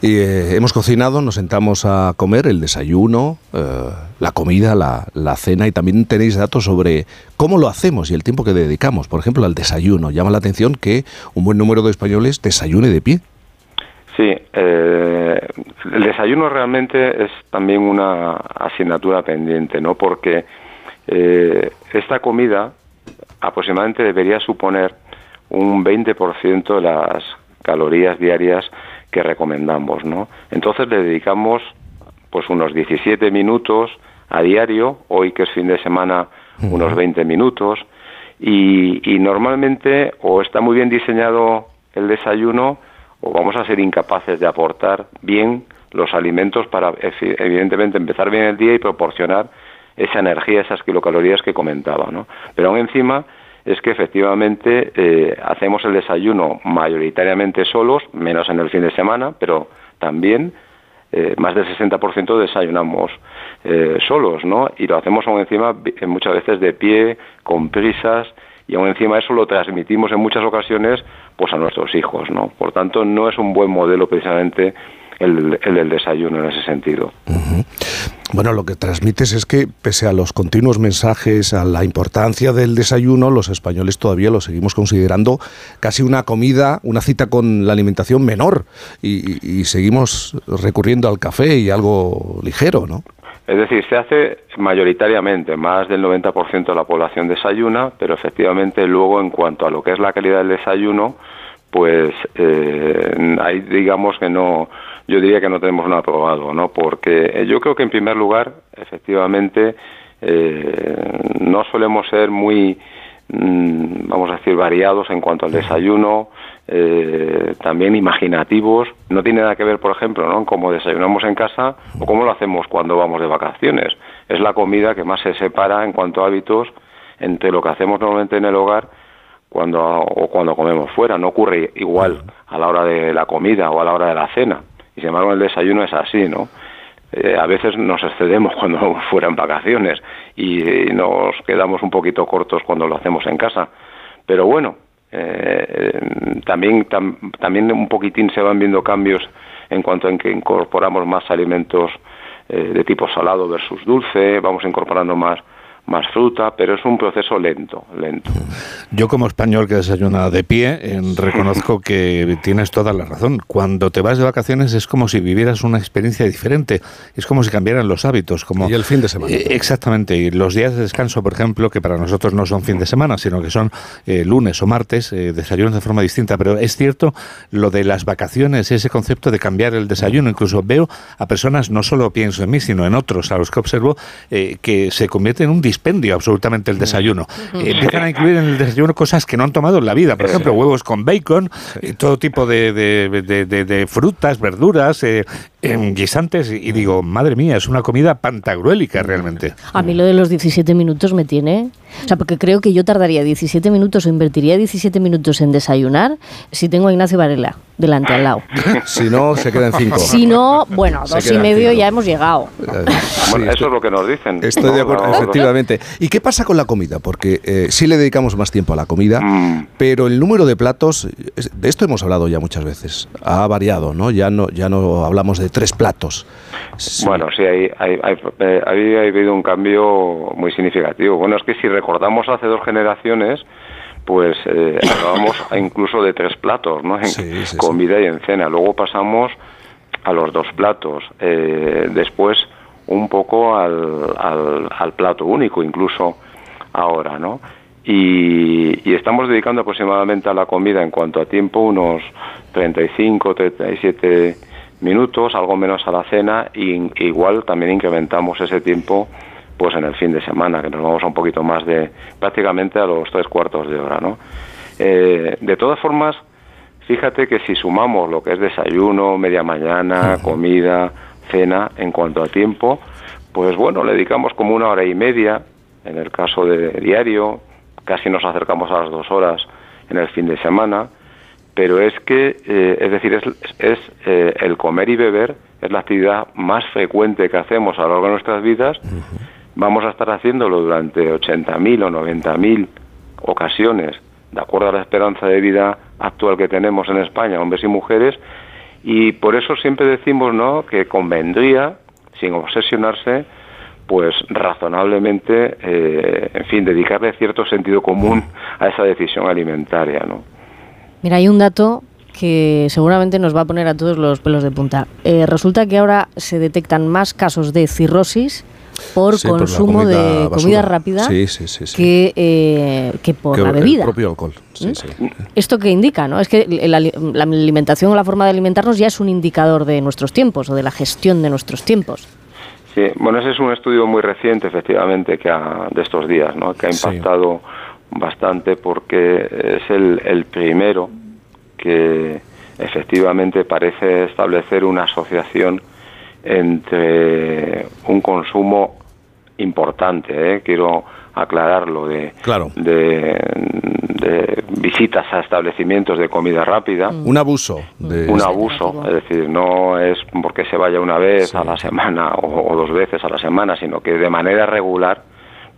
Speaker 1: Y eh, hemos cocinado, nos sentamos a comer el desayuno, eh, la comida, la, la, cena y también tenéis datos sobre cómo lo hacemos y el tiempo que dedicamos. Por ejemplo, al desayuno. Llama la atención que un buen número de españoles desayune de pie.
Speaker 7: Sí, el desayuno realmente es también una asignatura pendiente, ¿no? Porque esta comida aproximadamente debería suponer un 20% de las calorías diarias que recomendamos, ¿no? Entonces le dedicamos pues unos 17 minutos a diario, hoy que es fin de semana unos 20 minutos y, y normalmente o está muy bien diseñado el desayuno o vamos a ser incapaces de aportar bien los alimentos para evidentemente empezar bien el día y proporcionar esa energía, esas kilocalorías que comentaba, ¿no? Pero aún encima es que efectivamente eh, hacemos el desayuno mayoritariamente solos, menos en el fin de semana, pero también eh, más del 60% desayunamos eh, solos, ¿no? Y lo hacemos aún encima muchas veces de pie, con prisas, y aún encima eso lo transmitimos en muchas ocasiones pues a nuestros hijos, ¿no? Por tanto, no es un buen modelo precisamente el, del desayuno en ese sentido.
Speaker 1: Bueno, lo que transmites es que pese a los continuos mensajes a la importancia del desayuno, los españoles todavía lo seguimos considerando casi una comida, una cita con la alimentación menor y, seguimos recurriendo al café y algo ligero, ¿no?
Speaker 7: Es decir, se hace mayoritariamente, más del 90% de la población desayuna, pero efectivamente luego en cuanto a lo que es la calidad del desayuno, pues eh, hay digamos que no yo diría que no tenemos nada probado, ¿no? Porque eh, yo creo que en primer lugar, efectivamente, eh, no solemos ser muy, mm, vamos a decir, variados en cuanto al desayuno, eh, también imaginativos. No tiene nada que ver, por ejemplo, ¿no? Cómo desayunamos en casa o cómo lo hacemos cuando vamos de vacaciones. Es la comida que más se separa en cuanto a hábitos entre lo que hacemos normalmente en el hogar cuando o cuando comemos fuera. No ocurre igual a la hora de la comida o a la hora de la cena. Y sin embargo, el desayuno es así, ¿no? Eh, a veces nos excedemos cuando vamos fuera en vacaciones y, nos quedamos un poquito cortos cuando lo hacemos en casa. Pero bueno, eh, también, también un poquitín se van viendo cambios en cuanto a que incorporamos más alimentos eh, de tipo salado versus dulce, vamos incorporando más más fruta, pero es un proceso lento, lento.
Speaker 5: Yo como español que desayuna de pie, reconozco que tienes toda la razón. Cuando te vas de vacaciones es como si vivieras una experiencia diferente, es como si cambiaran los hábitos. Como,
Speaker 1: y el fin de semana.
Speaker 5: Eh, exactamente, y los días de descanso, por ejemplo, que para nosotros no son fin de semana, sino que son eh, lunes o martes, eh, desayunos de forma distinta. Pero es cierto lo de las vacaciones, ese concepto de cambiar el desayuno. Incluso veo a personas, no solo pienso en mí, sino en otros a los que observo, que se convierten en un dispendio absolutamente el desayuno. Eh, empiezan a incluir en el desayuno cosas que no han tomado en la vida, por ejemplo, huevos con bacon, eh, todo tipo de, de, frutas, verduras, eh, guisantes, y digo, madre mía, es una comida pantagruélica realmente.
Speaker 3: A mí lo de los 17 minutos me tiene... O sea, porque creo que yo tardaría 17 minutos o invertiría 17 minutos en desayunar si tengo a Ignacio Varela delante al lado.
Speaker 1: si no, se quedan cinco.
Speaker 3: Si no, bueno, dos y medio ya hemos llegado.
Speaker 7: bueno, eso es lo que nos dicen.
Speaker 1: Estoy de acuerdo, efectivamente. ¿Y qué pasa con la comida? Porque eh, sí le dedicamos más tiempo a la comida, mm. pero el número de platos, de esto hemos hablado ya muchas veces, ha variado, ¿no? Ya no, ya no hablamos de tres platos.
Speaker 7: Bueno, sí, eh, ha habido un cambio muy significativo. Bueno, es que si recordamos hace dos generaciones, pues eh, hablábamos incluso de tres platos, ¿no? En comida y en cena. Luego pasamos a los dos platos. Eh, después un poco al, al, plato único, incluso ahora, ¿no? Y, y, estamos dedicando aproximadamente a la comida en cuanto a tiempo unos 35, 37 minutos, algo menos a la cena, y igual también incrementamos ese tiempo pues en el fin de semana, que nos vamos a un poquito más de prácticamente a los tres cuartos de hora, ¿no? Eh, de todas formas, fíjate que si sumamos lo que es desayuno, media mañana, comida, cena, en cuanto a tiempo, pues bueno, le dedicamos como una hora y media, en el caso de diario, casi nos acercamos a las dos horas en el fin de semana, pero es que, eh, es decir, es, es eh, el comer y beber es la actividad más frecuente que hacemos a lo largo de nuestras vidas vamos a estar haciéndolo durante 80.000 o 90.000 ocasiones, de acuerdo a la esperanza de vida actual que tenemos en España, hombres y mujeres, y por eso siempre decimos ¿no? que convendría, sin obsesionarse, pues razonablemente, eh, en fin, dedicarle cierto sentido común a esa decisión alimentaria, ¿no?
Speaker 3: Mira, hay un dato que seguramente nos va a poner a todos los pelos de punta. Eh, resulta que ahora se detectan más casos de cirrosis por consumo de comida rápida que, eh, que por la bebida.
Speaker 1: El propio alcohol.
Speaker 3: ¿Mm? Esto que indica, ¿no? Es que la, alimentación o la forma de alimentarnos ya es un indicador de nuestros tiempos o de la gestión de nuestros tiempos.
Speaker 7: Sí, bueno, ese es un estudio muy reciente, efectivamente, que de estos días, ¿no? Que ha impactado bastante porque es el, el primero que efectivamente parece establecer una asociación entre un consumo importante, ¿eh? quiero aclararlo, de, de, visitas a establecimientos de comida rápida.
Speaker 1: Mm. Un abuso. De...
Speaker 7: Un abuso, es decir, no es porque se vaya una vez a la semana o, dos veces a la semana, sino que de manera regular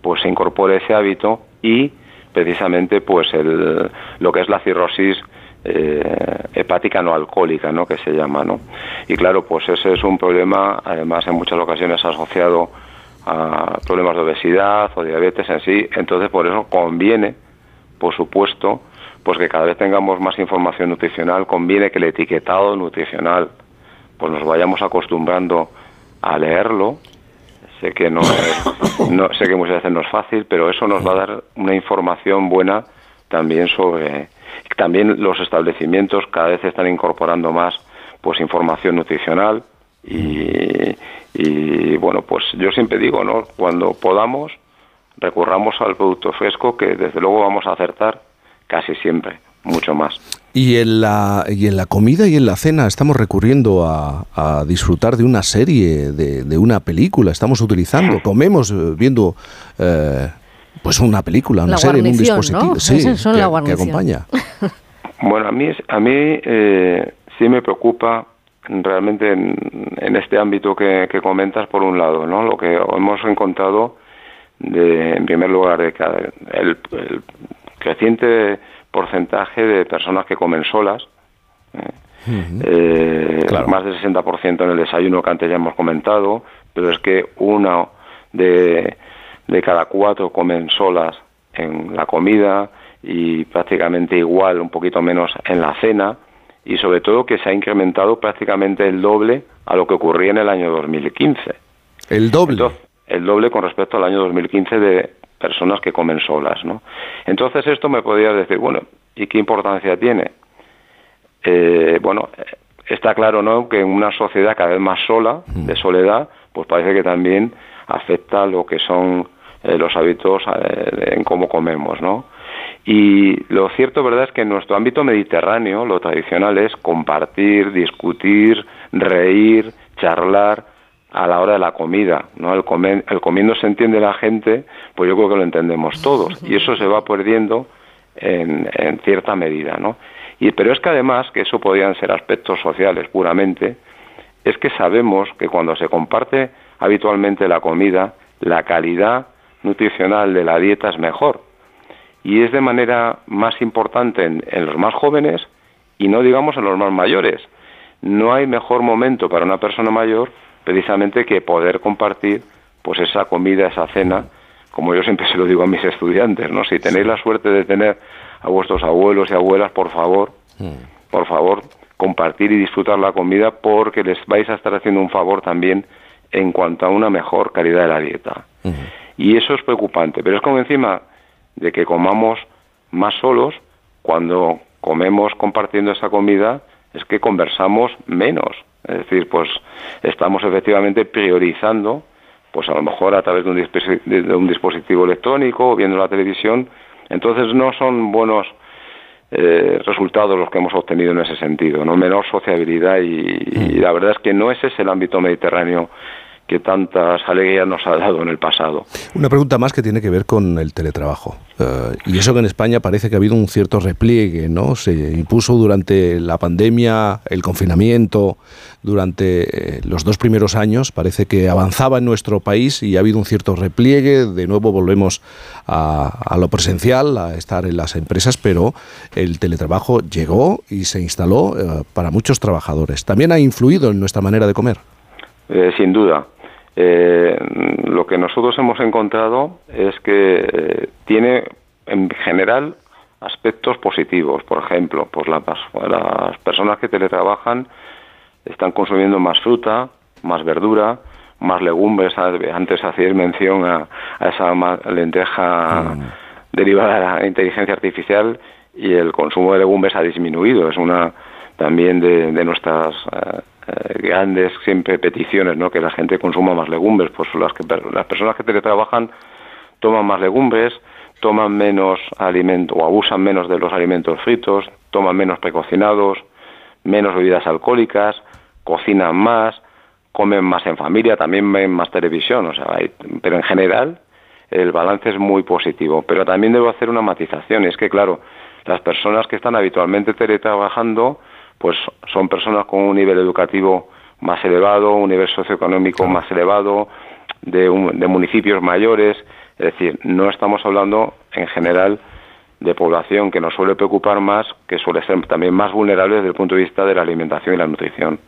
Speaker 7: pues se incorpore ese hábito y precisamente pues el, lo que es la cirrosis eh, hepática no alcohólica, ¿no? que se llama, ¿no? Y claro, pues ese es un problema, además en muchas ocasiones asociado a problemas de obesidad o diabetes en sí, entonces por eso conviene, por supuesto, pues que cada vez tengamos más información nutricional, conviene que el etiquetado nutricional pues nos vayamos acostumbrando a leerlo. Sé que no, no sé que muchas veces no es fácil, pero eso nos va a dar una información buena también sobre también los establecimientos cada vez están incorporando más pues información nutricional y, y bueno, pues yo siempre digo, ¿no? Cuando podamos recurramos al producto fresco que desde luego vamos a acertar casi siempre, mucho más.
Speaker 1: Y en la, y en la comida y en la cena estamos recurriendo a, a disfrutar de una serie, de, de, una película, estamos utilizando, comemos eh, viendo eh, Pues una película, una serie, un dispositivo. Sí, que, acompaña.
Speaker 7: Bueno, a mí, a mí eh, sí me preocupa realmente en, este ámbito que, comentas, por un lado, ¿no? Lo que hemos encontrado, de, en primer lugar, de que el, creciente porcentaje de personas que comen solas, ¿eh? Eh, más del 60% en el desayuno que antes ya hemos comentado, pero es que una de, de cada cuatro comen solas en la comida y prácticamente igual, un poquito menos en la cena y sobre todo que se ha incrementado prácticamente el doble a lo que ocurría en el año 2015.
Speaker 1: El doble.
Speaker 7: el doble con respecto al año 2015 de personas que comen solas, ¿no? Entonces esto me podría decir, bueno, ¿y qué importancia tiene? Eh, bueno, está claro, ¿no? Que en una sociedad cada vez más sola, de soledad, pues parece que también afecta lo que son eh, los hábitos eh, en cómo comemos, ¿no? Y lo cierto, verdad, es que en nuestro ámbito mediterráneo lo tradicional es compartir, discutir, reír, charlar a la hora de la comida, ¿no? El, el comiendo se entiende la gente, pues yo creo que lo entendemos todos y eso se va perdiendo en, en cierta medida, ¿no? Y, pero es que además, que eso podrían ser aspectos sociales puramente, es que sabemos que cuando se comparte habitualmente la comida, la calidad nutricional de la dieta es mejor y es de manera más importante en, los más jóvenes y no digamos en los más mayores. No hay mejor momento para una persona mayor precisamente que poder compartir pues esa comida, esa cena, como yo siempre se lo digo a mis estudiantes, ¿no? Si tenéis la suerte de tener a vuestros abuelos y abuelas, por favor, mm. por favor, compartir y disfrutar la comida porque les vais a estar haciendo un favor también en cuanto a una mejor calidad de la dieta. Y eso es preocupante, pero es como encima de que comamos más solos, cuando comemos compartiendo esa comida, es que conversamos menos. Es decir, pues estamos efectivamente priorizando, pues a lo mejor a través de un, dispositivo, electrónico o viendo la televisión. Entonces no son buenos eh, resultados los que hemos obtenido en ese sentido, no menor sociabilidad y, y, la verdad es que no ese es el ámbito mediterráneo que tantas alegrías nos ha dado en el pasado.
Speaker 1: Una pregunta más que tiene que ver con el teletrabajo. Eh, y eso que en España parece que ha habido un cierto repliegue, ¿no? Se impuso durante la pandemia, el confinamiento, durante eh, los dos primeros años, parece que avanzaba en nuestro país y ha habido un cierto repliegue. De nuevo volvemos a, lo presencial, a estar en las empresas, pero el teletrabajo llegó y se instaló eh, para muchos trabajadores. También ha influido en nuestra manera de comer.
Speaker 7: sin duda. Eh, lo que nosotros hemos encontrado es que eh, tiene en general aspectos positivos. Por ejemplo, pues las, personas que teletrabajan están consumiendo más fruta, más verdura, más legumbres. Antes hacíais mención a, esa lenteja mm. derivada de la inteligencia artificial y el consumo de legumbres ha disminuido. Es una también de, nuestras eh, grandes siempre peticiones, ¿no? Que la gente consuma más legumbres, pues las que las personas que teletrabajan toman más legumbres, toman menos alimento o abusan menos de los alimentos fritos, toman menos precocinados, menos bebidas alcohólicas, cocinan más, comen más en familia, también ven más televisión, o sea, pero en general el balance es muy positivo. Pero también debo hacer una matización, y es que claro, las personas que están habitualmente teletrabajando pues son personas con un nivel educativo más elevado, un nivel socioeconómico más elevado, de, de municipios mayores, es decir, no estamos hablando en general de población que nos suele preocupar más, que suele ser también más vulnerable desde el punto de vista de la alimentación y la nutrición.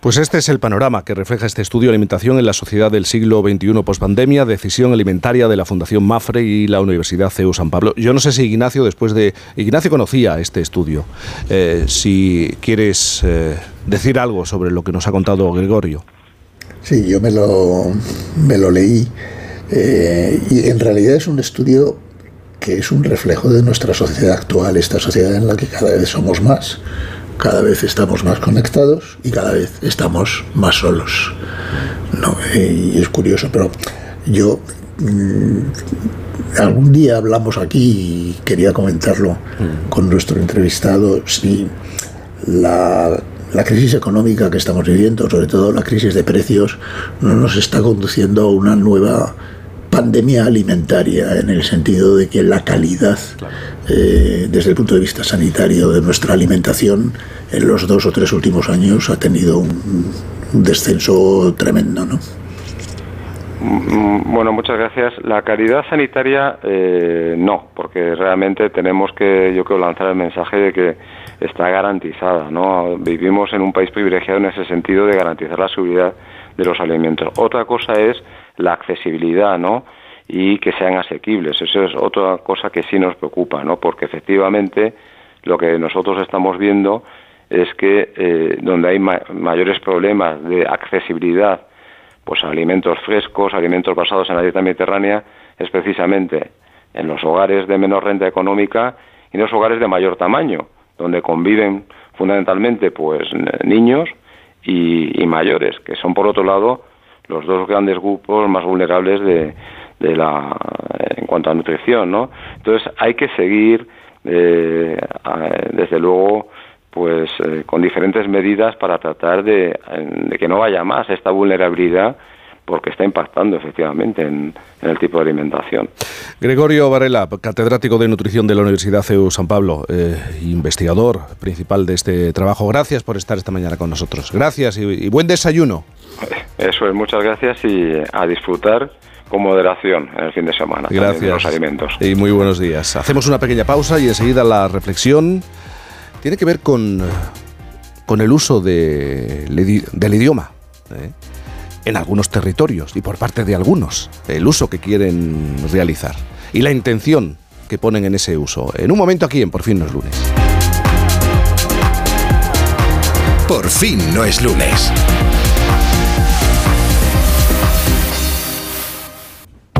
Speaker 1: Pues este es el panorama que refleja este estudio alimentación en la sociedad del siglo XXI pospandemia, decisión alimentaria de la Fundación Mafre y la Universidad CEU San Pablo. Yo no sé si Ignacio, después de... Ignacio conocía este estudio. Eh, si quieres eh, decir algo sobre lo que nos ha contado Gregorio.
Speaker 4: Sí, yo me lo, me lo leí eh, y en realidad es un estudio que es un reflejo de nuestra sociedad actual, esta sociedad en la que cada vez somos más cada vez estamos más conectados y cada vez estamos más solos. ¿no? Y es curioso, pero yo mm, algún día hablamos aquí y quería comentarlo mm. con nuestro entrevistado, si la, la crisis económica que estamos viviendo, sobre todo la crisis de precios, no nos está conduciendo a una nueva pandemia alimentaria, en el sentido de que la calidad, eh, desde el punto de vista sanitario de nuestra alimentación, en los dos o tres últimos años ha tenido un, descenso tremendo, ¿no?
Speaker 7: Mm, bueno, muchas gracias. La calidad sanitaria eh, no, porque realmente tenemos que, yo creo, lanzar el mensaje de que está garantizada, ¿no? Vivimos en un país privilegiado en ese sentido de garantizar la seguridad de los alimentos. Otra cosa es la accesibilidad, ¿no? Y que sean asequibles. Eso es otra cosa que sí nos preocupa, ¿no? Porque efectivamente lo que nosotros estamos viendo es que eh, donde hay mayores problemas de accesibilidad pues alimentos frescos, alimentos basados en la dieta mediterránea, es precisamente en los hogares de menor renta económica y en los hogares de mayor tamaño, donde conviven fundamentalmente pues niños y, mayores, que son por otro lado los dos grandes grupos más vulnerables de, de la en cuanto a nutrición, ¿no? Entonces hay que seguir eh, desde luego pues eh, con diferentes medidas para tratar de, que no vaya más esta vulnerabilidad porque está impactando efectivamente en, el tipo de alimentación.
Speaker 1: Gregorio Varela, catedrático de nutrición de la Universidad CEU San Pablo, eh, investigador principal de este trabajo. Gracias por estar esta mañana con nosotros. Gracias y, buen desayuno.
Speaker 7: Eso es, muchas gracias y a disfrutar con moderación en el fin de semana.
Speaker 1: Gracias.
Speaker 7: los alimentos.
Speaker 1: Y muy buenos días. Hacemos una pequeña pausa y enseguida la reflexión tiene que ver con, con el uso de, del idioma. ¿eh? en algunos territorios y por parte de algunos, el uso que quieren realizar y la intención que ponen en ese uso. En un momento aquí en Por fin no es lunes.
Speaker 8: Por fin no es lunes.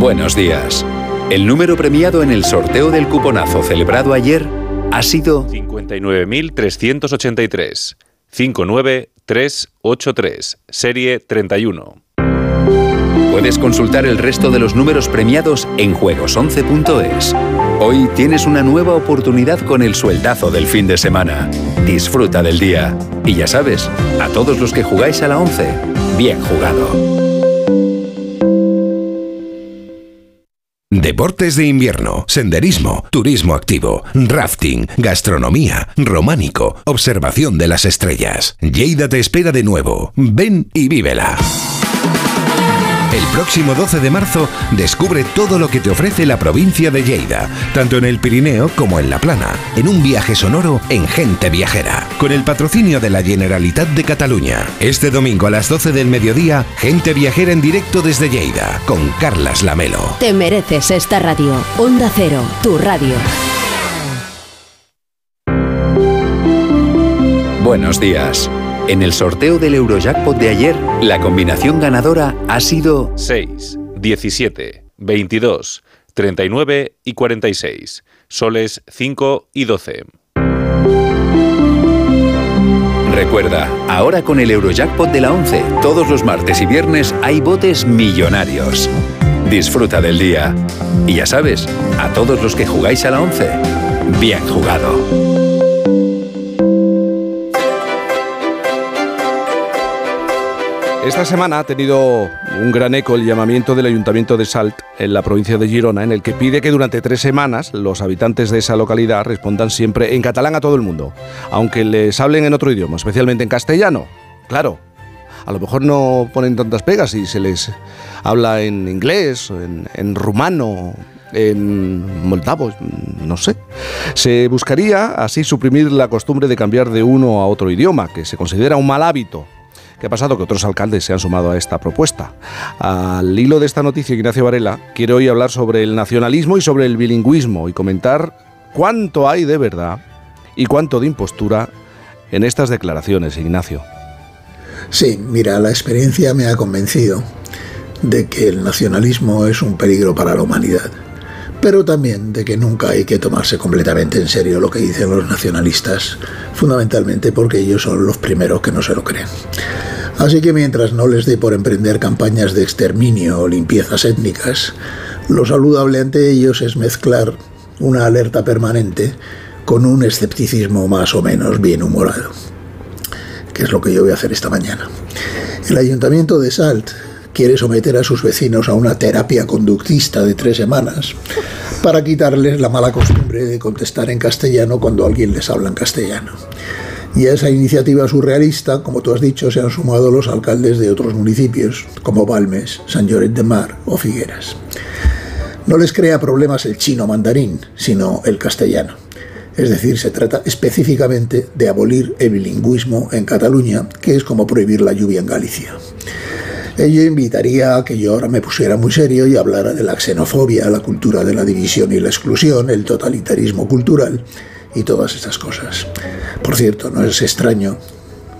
Speaker 8: Buenos días. El número premiado en el sorteo del cuponazo celebrado ayer ha sido
Speaker 9: 59.383. 59383, serie 31.
Speaker 8: Puedes consultar el resto de los números premiados en juegos11.es. Hoy tienes una nueva oportunidad con el sueldazo del fin de semana. Disfruta del día. Y ya sabes, a todos los que jugáis a la 11, bien jugado. Deportes de invierno, senderismo, turismo activo, rafting, gastronomía, románico, observación de las estrellas. Lleida te espera de nuevo. Ven y vívela. El próximo 12 de marzo descubre todo lo que te ofrece la provincia de Lleida, tanto en el Pirineo como en La Plana, en un viaje sonoro en Gente Viajera, con el patrocinio de la Generalitat de Cataluña. Este domingo a las 12 del mediodía, Gente Viajera en directo desde Lleida, con Carlas Lamelo.
Speaker 10: Te mereces esta radio. Onda Cero, tu radio.
Speaker 8: Buenos días. En el sorteo del Eurojackpot de ayer, la combinación ganadora ha sido
Speaker 9: 6, 17, 22, 39 y 46. Soles 5 y 12.
Speaker 8: Recuerda, ahora con el Eurojackpot de la 11, todos los martes y viernes hay botes millonarios. Disfruta del día. Y ya sabes, a todos los que jugáis a la 11, bien jugado.
Speaker 1: Esta semana ha tenido un gran eco el llamamiento del Ayuntamiento de Salt en la provincia de Girona, en el que pide que durante tres semanas los habitantes de esa localidad respondan siempre en catalán a todo el mundo, aunque les hablen en otro idioma, especialmente en castellano. Claro, a lo mejor no ponen tantas pegas y se les habla en inglés, en, en rumano, en moldavo, no sé. Se buscaría así suprimir la costumbre de cambiar de uno a otro idioma, que se considera un mal hábito ¿Qué ha pasado? Que otros alcaldes se han sumado a esta propuesta. Al hilo de esta noticia, Ignacio Varela quiere hoy hablar sobre el nacionalismo y sobre el bilingüismo y comentar cuánto hay de verdad y cuánto de impostura en estas declaraciones, Ignacio.
Speaker 4: Sí, mira, la experiencia me ha convencido de que el nacionalismo es un peligro para la humanidad, pero también de que nunca hay que tomarse completamente en serio lo que dicen los nacionalistas, fundamentalmente porque ellos son los primeros que no se lo creen. Así que mientras no les dé por emprender campañas de exterminio o limpiezas étnicas, lo saludable ante ellos es mezclar una alerta permanente con un escepticismo más o menos bien humorado, que es lo que yo voy a hacer esta mañana. El ayuntamiento de Salt quiere someter a sus vecinos a una terapia conductista de tres semanas para quitarles la mala costumbre de contestar en castellano cuando alguien les habla en castellano. Y a esa iniciativa surrealista, como tú has dicho, se han sumado los alcaldes de otros municipios, como Balmes, San Lloret de Mar o Figueras. No les crea problemas el chino mandarín, sino el castellano. Es decir, se trata específicamente de abolir el bilingüismo en Cataluña, que es como prohibir la lluvia en Galicia. Ello invitaría a que yo ahora me pusiera muy serio y hablara de la xenofobia, la cultura de la división y la exclusión, el totalitarismo cultural y todas estas cosas. Por cierto, no es extraño,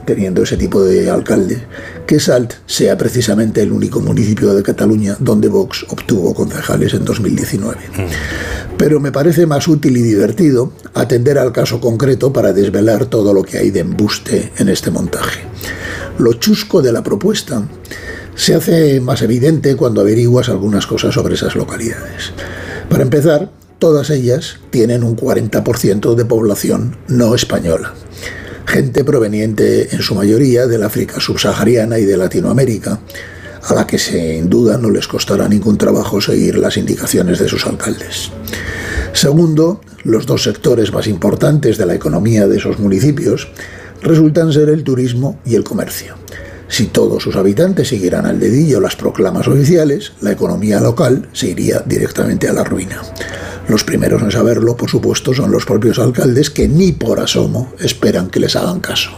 Speaker 4: teniendo ese tipo de alcalde, que Salt sea precisamente el único municipio de Cataluña donde Vox obtuvo concejales en 2019. Pero me parece más útil y divertido atender al caso concreto para desvelar todo lo que hay de embuste en este montaje. Lo chusco de la propuesta se hace más evidente cuando averiguas algunas cosas sobre esas localidades. Para empezar, todas ellas tienen un 40% de población no española. Gente proveniente en su mayoría del África subsahariana y de Latinoamérica, a la que sin duda no les costará ningún trabajo seguir las indicaciones de sus alcaldes. Segundo, los dos sectores más importantes de la economía de esos municipios resultan ser el turismo y el comercio. Si todos sus habitantes siguieran al dedillo las proclamas oficiales, la economía local se iría directamente a la ruina. Los primeros en saberlo, por supuesto, son los propios alcaldes que ni por asomo esperan que les hagan caso.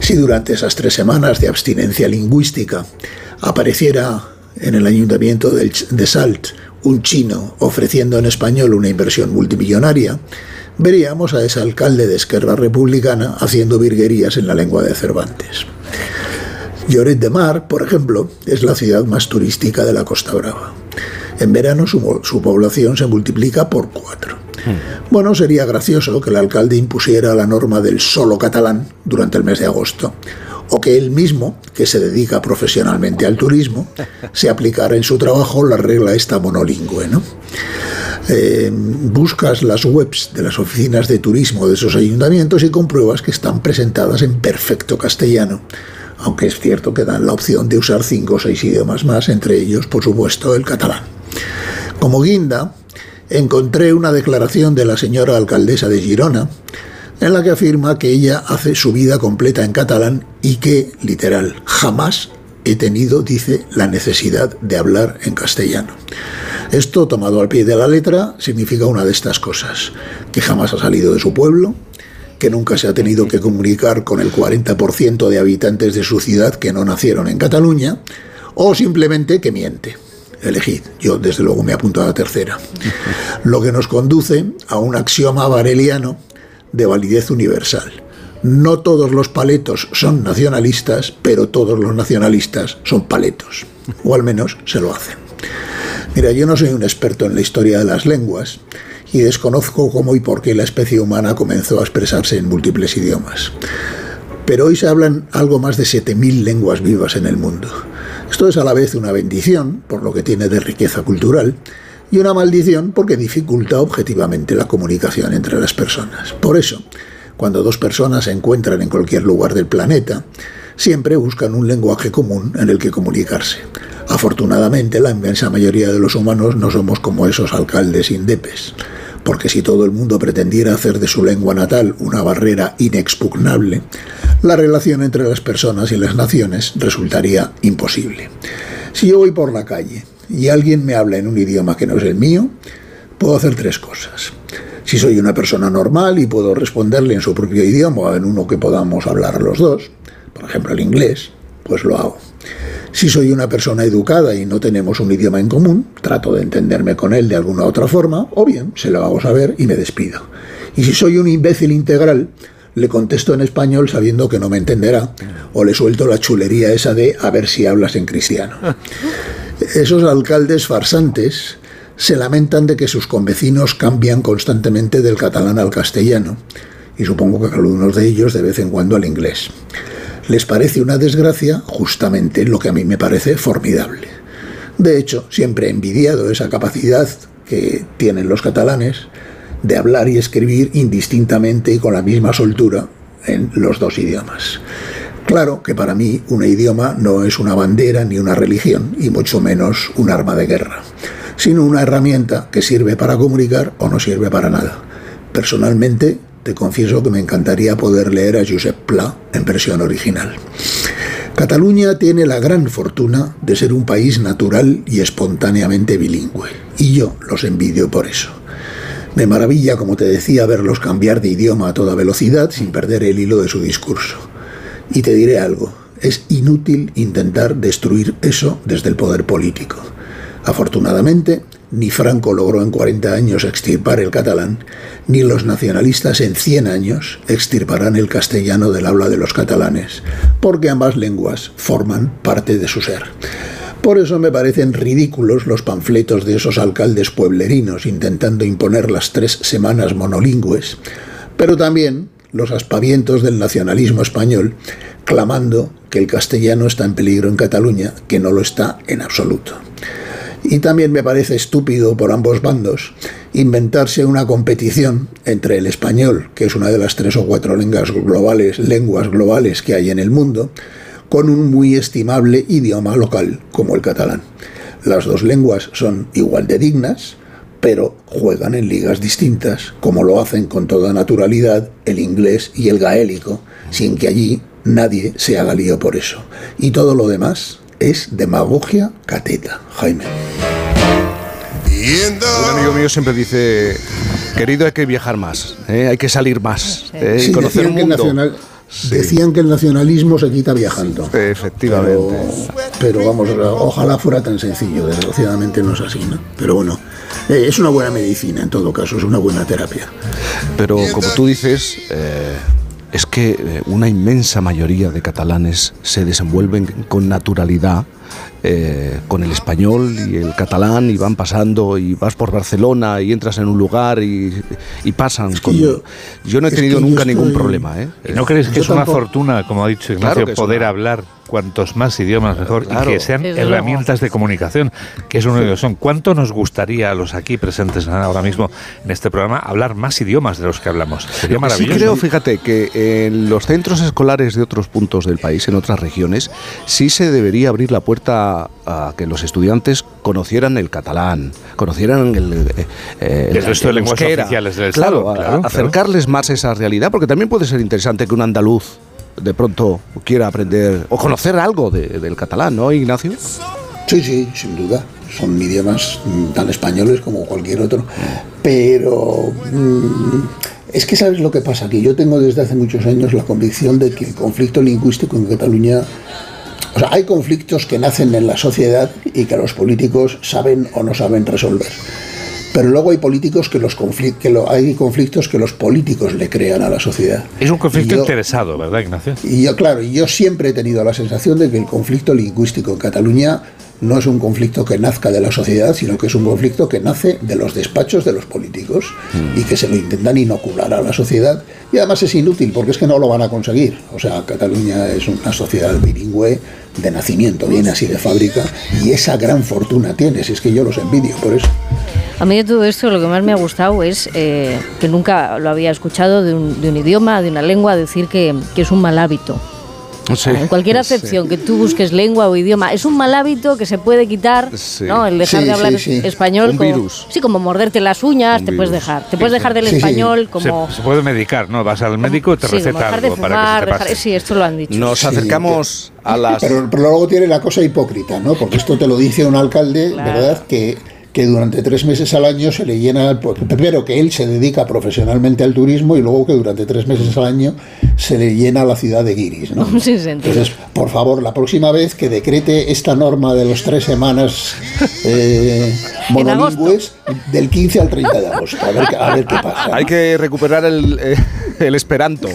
Speaker 4: Si durante esas tres semanas de abstinencia lingüística apareciera en el ayuntamiento de Salt un chino ofreciendo en español una inversión multimillonaria, veríamos a ese alcalde de Esquerra Republicana haciendo virguerías en la lengua de Cervantes. Lloret de Mar, por ejemplo, es la ciudad más turística de la Costa Brava. En verano su, su población se multiplica por cuatro. Hmm. Bueno, sería gracioso que el alcalde impusiera la norma del solo catalán durante el mes de agosto, o que él mismo, que se dedica profesionalmente al turismo, se aplicara en su trabajo la regla esta monolingüe. ¿no? Eh, buscas las webs de las oficinas de turismo de esos ayuntamientos y compruebas que están presentadas en perfecto castellano aunque es cierto que dan la opción de usar cinco o seis idiomas más, entre ellos, por supuesto, el catalán. Como guinda, encontré una declaración de la señora alcaldesa de Girona, en la que afirma que ella hace su vida completa en catalán y que, literal, jamás he tenido, dice, la necesidad de hablar en castellano. Esto, tomado al pie de la letra, significa una de estas cosas, que jamás ha salido de su pueblo, que nunca se ha tenido que comunicar con el 40% de habitantes de su ciudad que no nacieron en Cataluña, o simplemente que miente. Elegid, yo desde luego me apunto a la tercera. Lo que nos conduce a un axioma vareliano de validez universal. No todos los paletos son nacionalistas, pero todos los nacionalistas son paletos, o al menos se lo hacen. Mira, yo no soy un experto en la historia de las lenguas, y desconozco cómo y por qué la especie humana comenzó a expresarse en múltiples idiomas. Pero hoy se hablan algo más de 7.000 lenguas vivas en el mundo. Esto es a la vez una bendición, por lo que tiene de riqueza cultural, y una maldición porque dificulta objetivamente la comunicación entre las personas. Por eso, cuando dos personas se encuentran en cualquier lugar del planeta, siempre buscan un lenguaje común en el que comunicarse. Afortunadamente, la inmensa mayoría de los humanos no somos como esos alcaldes indepes porque si todo el mundo pretendiera hacer de su lengua natal una barrera inexpugnable, la relación entre las personas y las naciones resultaría imposible. Si yo voy por la calle y alguien me habla en un idioma que no es el mío, puedo hacer tres cosas. Si soy una persona normal y puedo responderle en su propio idioma o en uno que podamos hablar los dos, por ejemplo el inglés, pues lo hago. Si soy una persona educada y no tenemos un idioma en común, trato de entenderme con él de alguna otra forma, o bien se lo hago saber y me despido. Y si soy un imbécil integral, le contesto en español sabiendo que no me entenderá, o le suelto la chulería esa de a ver si hablas en cristiano. Esos alcaldes farsantes se lamentan de que sus convecinos cambian constantemente del catalán al castellano, y supongo que algunos de ellos de vez en cuando al inglés. Les parece una desgracia justamente lo que a mí me parece formidable. De hecho, siempre he envidiado esa capacidad que tienen los catalanes de hablar y escribir indistintamente y con la misma soltura en los dos idiomas. Claro que para mí un idioma no es una bandera ni una religión, y mucho menos un arma de guerra, sino una herramienta que sirve para comunicar o no sirve para nada. Personalmente, te confieso que me encantaría poder leer a Josep Pla en versión original. Cataluña tiene la gran fortuna de ser un país natural y espontáneamente bilingüe, y yo los envidio por eso. Me maravilla, como te decía, verlos cambiar de idioma a toda velocidad sin perder el hilo de su discurso. Y te diré algo, es inútil intentar destruir eso desde el poder político. Afortunadamente, ni Franco logró en 40 años extirpar el catalán, ni los nacionalistas en 100 años extirparán el castellano del habla de los catalanes, porque ambas lenguas forman parte de su ser. Por eso me parecen ridículos los panfletos de esos alcaldes pueblerinos intentando imponer las tres semanas monolingües, pero también los aspavientos del nacionalismo español clamando que el castellano está en peligro en Cataluña, que no lo está en absoluto. Y también me parece estúpido por ambos bandos inventarse una competición entre el español, que es una de las tres o cuatro lenguas globales, lenguas globales que hay en el mundo, con un muy estimable idioma local como el catalán. Las dos lenguas son igual de dignas, pero juegan en ligas distintas, como lo hacen con toda naturalidad el inglés y el gaélico, sin que allí nadie se haga lío por eso. Y todo lo demás es demagogia cateta, Jaime.
Speaker 1: Un amigo mío siempre dice, querido, hay que viajar más, ¿eh? hay que salir más ¿eh? y conocer el mundo.
Speaker 4: Decían que el nacionalismo se quita viajando.
Speaker 1: Efectivamente.
Speaker 4: Pero, vamos, ojalá fuera tan sencillo, desgraciadamente no es así, ¿no? Pero bueno, eh, es una buena medicina en todo caso, es una buena terapia.
Speaker 1: Pero como tú dices, es que eh, una inmensa mayoría de catalanes se desenvuelven con naturalidad eh, con el español y el catalán y van pasando y vas por Barcelona y entras en un lugar y, pasan con... Yo, no he tenido nunca ningún problema. ¿eh?
Speaker 5: ¿No crees que es una fortuna, como ha dicho Ignacio, poder hablar cuantos más idiomas mejor y que sean herramientas de comunicación, que es uno de ellos son. ¿Cuánto nos gustaría a los aquí presentes ahora mismo en este programa hablar más idiomas de los que hablamos? Sería maravilloso.
Speaker 1: Sí creo, fíjate, que en los centros escolares de otros puntos del país, en otras regiones, sí se debería abrir la puerta a, que los estudiantes conocieran el catalán, conocieran el,
Speaker 5: eh, el, resto de lenguas oficiales del
Speaker 1: Estado. Claro, acercarles más esa realidad, porque también puede ser interesante que un andaluz de pronto quiera aprender o conocer algo del catalán, ¿no, Ignacio?
Speaker 4: Sí, sí, sin duda. Son idiomas tan españoles como cualquier otro. Pero mm, es que sabes lo que pasa, que yo tengo desde hace muchos años la convicción de que el conflicto lingüístico en Cataluña o sea, hay conflictos que nacen en la sociedad y que los políticos saben o no saben resolver. Pero luego hay políticos que los que lo, hay conflictos que los políticos le crean a la sociedad.
Speaker 5: Es un conflicto interesado, ¿verdad, Ignacio?
Speaker 4: Y yo, claro, yo siempre he tenido la sensación de que el conflicto lingüístico en Cataluña no es un conflicto que nazca de la sociedad, sino que es un conflicto que nace de los despachos de los políticos y que se lo intentan inocular a la sociedad. Y además es inútil porque es que no lo van a conseguir. O sea, Cataluña es una sociedad bilingüe de nacimiento, viene así de fábrica y esa gran fortuna tiene, si es que yo los envidio por eso.
Speaker 3: A mí de todo esto lo que más me ha gustado es eh, que nunca lo había escuchado de un, de un, idioma, de una lengua, decir que, que es un mal hábito. En cualquier acepción que tú busques lengua o idioma, es un mal hábito que se puede quitar, ¿no? El dejar de hablar español.
Speaker 1: Un
Speaker 3: como,
Speaker 1: virus.
Speaker 3: Sí, como morderte las uñas, te puedes dejar. Te puedes dejar del español como...
Speaker 5: Se, puede medicar, ¿no? Vas al médico y te receta algo
Speaker 3: fumar,
Speaker 5: para que se te pase.
Speaker 3: Sí, esto lo han dicho.
Speaker 1: Nos acercamos a las...
Speaker 4: Pero, pero, luego tiene la cosa hipócrita, ¿no? Porque esto te lo dice un alcalde, claro. ¿verdad? Que que durante tres meses al año se le llena, primero que él se dedica profesionalmente al turismo y luego que durante tres meses al año se le llena la ciudad de guiris. ¿no? Entonces, por favor, la próxima vez que decrete esta norma de los tres semanas eh, monolingües, del 15 al 30 de agosto, a ver, a ver qué pasa.
Speaker 1: Hay que recuperar el, eh, el esperanto.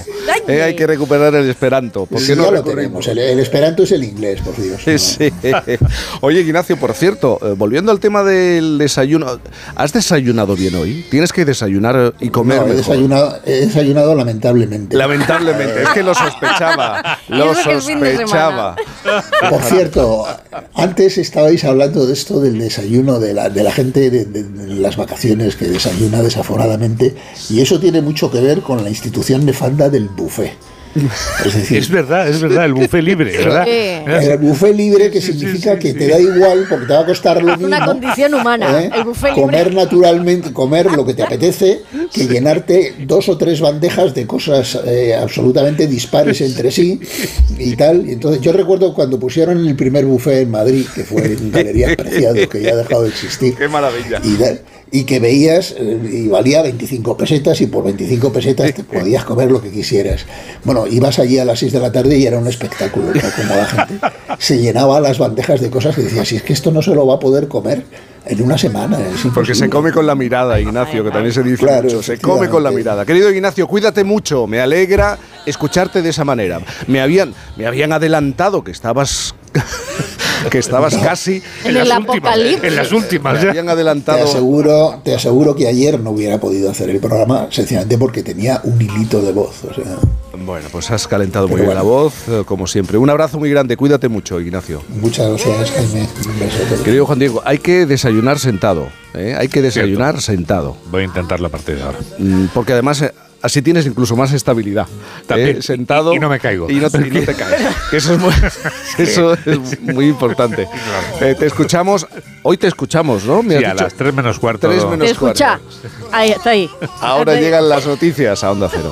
Speaker 1: Eh, hay que recuperar el esperanto. ¿Por qué no
Speaker 4: ya lo tenemos. El, el esperanto es el inglés, por Dios. ¿no?
Speaker 1: Sí. Oye, Ignacio, por cierto, eh, volviendo al tema del desayuno, ¿has desayunado bien hoy? Tienes que desayunar y comer
Speaker 4: No, he,
Speaker 1: mejor.
Speaker 4: desayunado, he desayunado lamentablemente.
Speaker 1: Lamentablemente, es que lo sospechaba, lo sospechaba.
Speaker 4: Por cierto, antes estabais hablando de esto del desayuno, de la, de la gente de, de- de las vacaciones que desayuna desaforadamente, y eso tiene mucho que ver con la institución nefanda del buffet. Es decir,
Speaker 5: Es verdad, es verdad, el buffet libre, ¿verdad?
Speaker 3: Sí.
Speaker 4: el buffet libre que significa que te da igual porque te va a costar lo
Speaker 3: Es
Speaker 4: mismo.
Speaker 3: una condición humana,
Speaker 4: ¿eh?
Speaker 3: el buffet
Speaker 4: comer
Speaker 3: libre.
Speaker 4: naturalmente, comer lo que te apetece, que llenarte dos o tres bandejas de cosas eh, absolutamente dispares entre sí y tal. Y entonces yo recuerdo cuando pusieron el primer buffet en Madrid, que fue en Galerías Preciado, que ya ha dejado de existir.
Speaker 1: Qué maravilla.
Speaker 4: Y, y que veías eh, y valía 25 pesetas y por 25 pesetas te podías comer lo que quisieras. Bueno, ibas allí a las 6 de la tarde y era un espectáculo, como la gente se llenaba las bandejas de cosas que decías, si es que esto no se lo va a poder comer en una semana. es
Speaker 1: Porque se
Speaker 4: imposible".
Speaker 1: come con la mirada, Ignacio, que también se dice
Speaker 4: Claro,
Speaker 1: mucho. Se come con la mirada. Querido Ignacio, cuídate mucho. Me alegra escucharte de esa manera. Me habían, me habían adelantado que estabas, que estabas casi.
Speaker 3: En
Speaker 5: las
Speaker 3: el
Speaker 5: últimas,
Speaker 3: apocalipsis.
Speaker 5: En las
Speaker 1: Me
Speaker 5: últimas, ya.
Speaker 1: habían
Speaker 4: Te aseguro, te aseguro que ayer no hubiera podido hacer el programa sencillamente porque tenía un hilito de voz. O sea,
Speaker 1: Bueno, pues has calentado muy bien la voz, eh, como siempre. Un abrazo muy grande. Cuídate mucho, Ignacio.
Speaker 4: muchas gracias, Jaime. Un beso.
Speaker 1: Querido Juan Diego, hay que desayunar sentado. ¿eh? Hay que desayunar sentado.
Speaker 5: Voy a intentarlo a partir de ahora.
Speaker 1: Mm, Porque además eh, así tienes incluso más estabilidad.
Speaker 5: También.
Speaker 1: ¿eh? Sentado.
Speaker 5: Y- y no me caigo.
Speaker 1: Y no te, y no te caes. Eso es muy, eso es muy importante. Eh, te escuchamos. Hoy te escuchamos, ¿no? Me
Speaker 5: Sí, a
Speaker 1: dicho-
Speaker 5: las 3 menos cuarto.
Speaker 1: Tres menos-
Speaker 3: Te escucha. Ahí, está ahí.
Speaker 1: Ahora
Speaker 3: Está ahí.
Speaker 1: llegan las noticias a Onda Cero.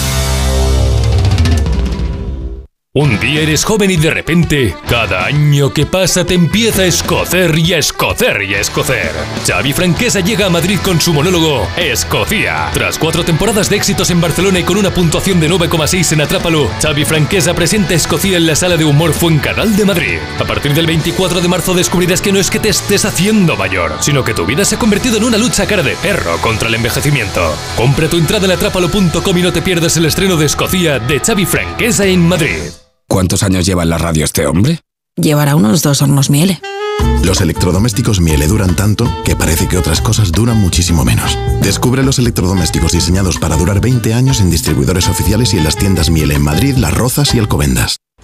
Speaker 11: Un día eres joven y de repente, cada año que pasa te empieza a escocer y a escocer y a escocer. Xavi Franquesa llega a Madrid con su monólogo Escocia. Tras cuatro temporadas de éxitos en Barcelona y con una puntuación de 9,6 en Atrápalo, Xavi Franquesa presenta Escocia en la sala de humor Fuencanal de Madrid. A partir del 24 de marzo descubrirás que no es que te estés haciendo mayor, sino que tu vida se ha convertido en una lucha cara de perro contra el envejecimiento. Compra tu entrada en atrápalo.com y no te pierdas el estreno de Escocia de Xavi Franquesa en Madrid.
Speaker 12: ¿Cuántos años lleva en la radio este hombre?
Speaker 13: Llevará unos dos hornos miele.
Speaker 14: Los electrodomésticos Miele duran tanto que parece que otras cosas duran muchísimo menos. Descubre los electrodomésticos diseñados para durar 20 años en distribuidores oficiales y en las tiendas Miele en Madrid, Las Rozas y Alcobendas.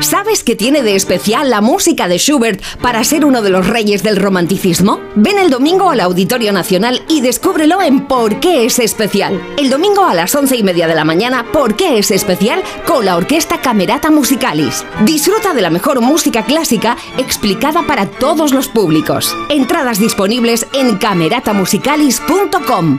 Speaker 15: ¿Sabes qué tiene de especial la música de Schubert para ser uno de los reyes del romanticismo? Ven el domingo al Auditorio Nacional y descúbrelo en Por qué es especial. El domingo a las once y media de la mañana, ¿Por qué es especial? con la Orquesta Camerata Musicalis. Disfruta de la mejor música clásica explicada para todos los públicos. Entradas disponibles en cameratamusicalis.com.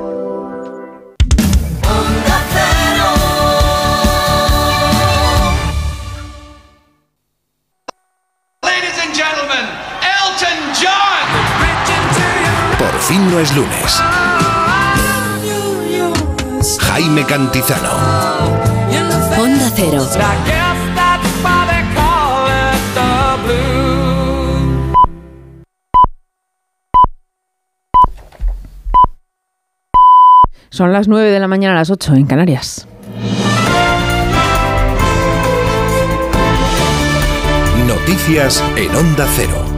Speaker 2: es lunes. Jaime Cantizano.
Speaker 13: Onda Cero.
Speaker 16: Son las 9 de la mañana a las 8 en Canarias.
Speaker 2: Noticias en Onda Cero.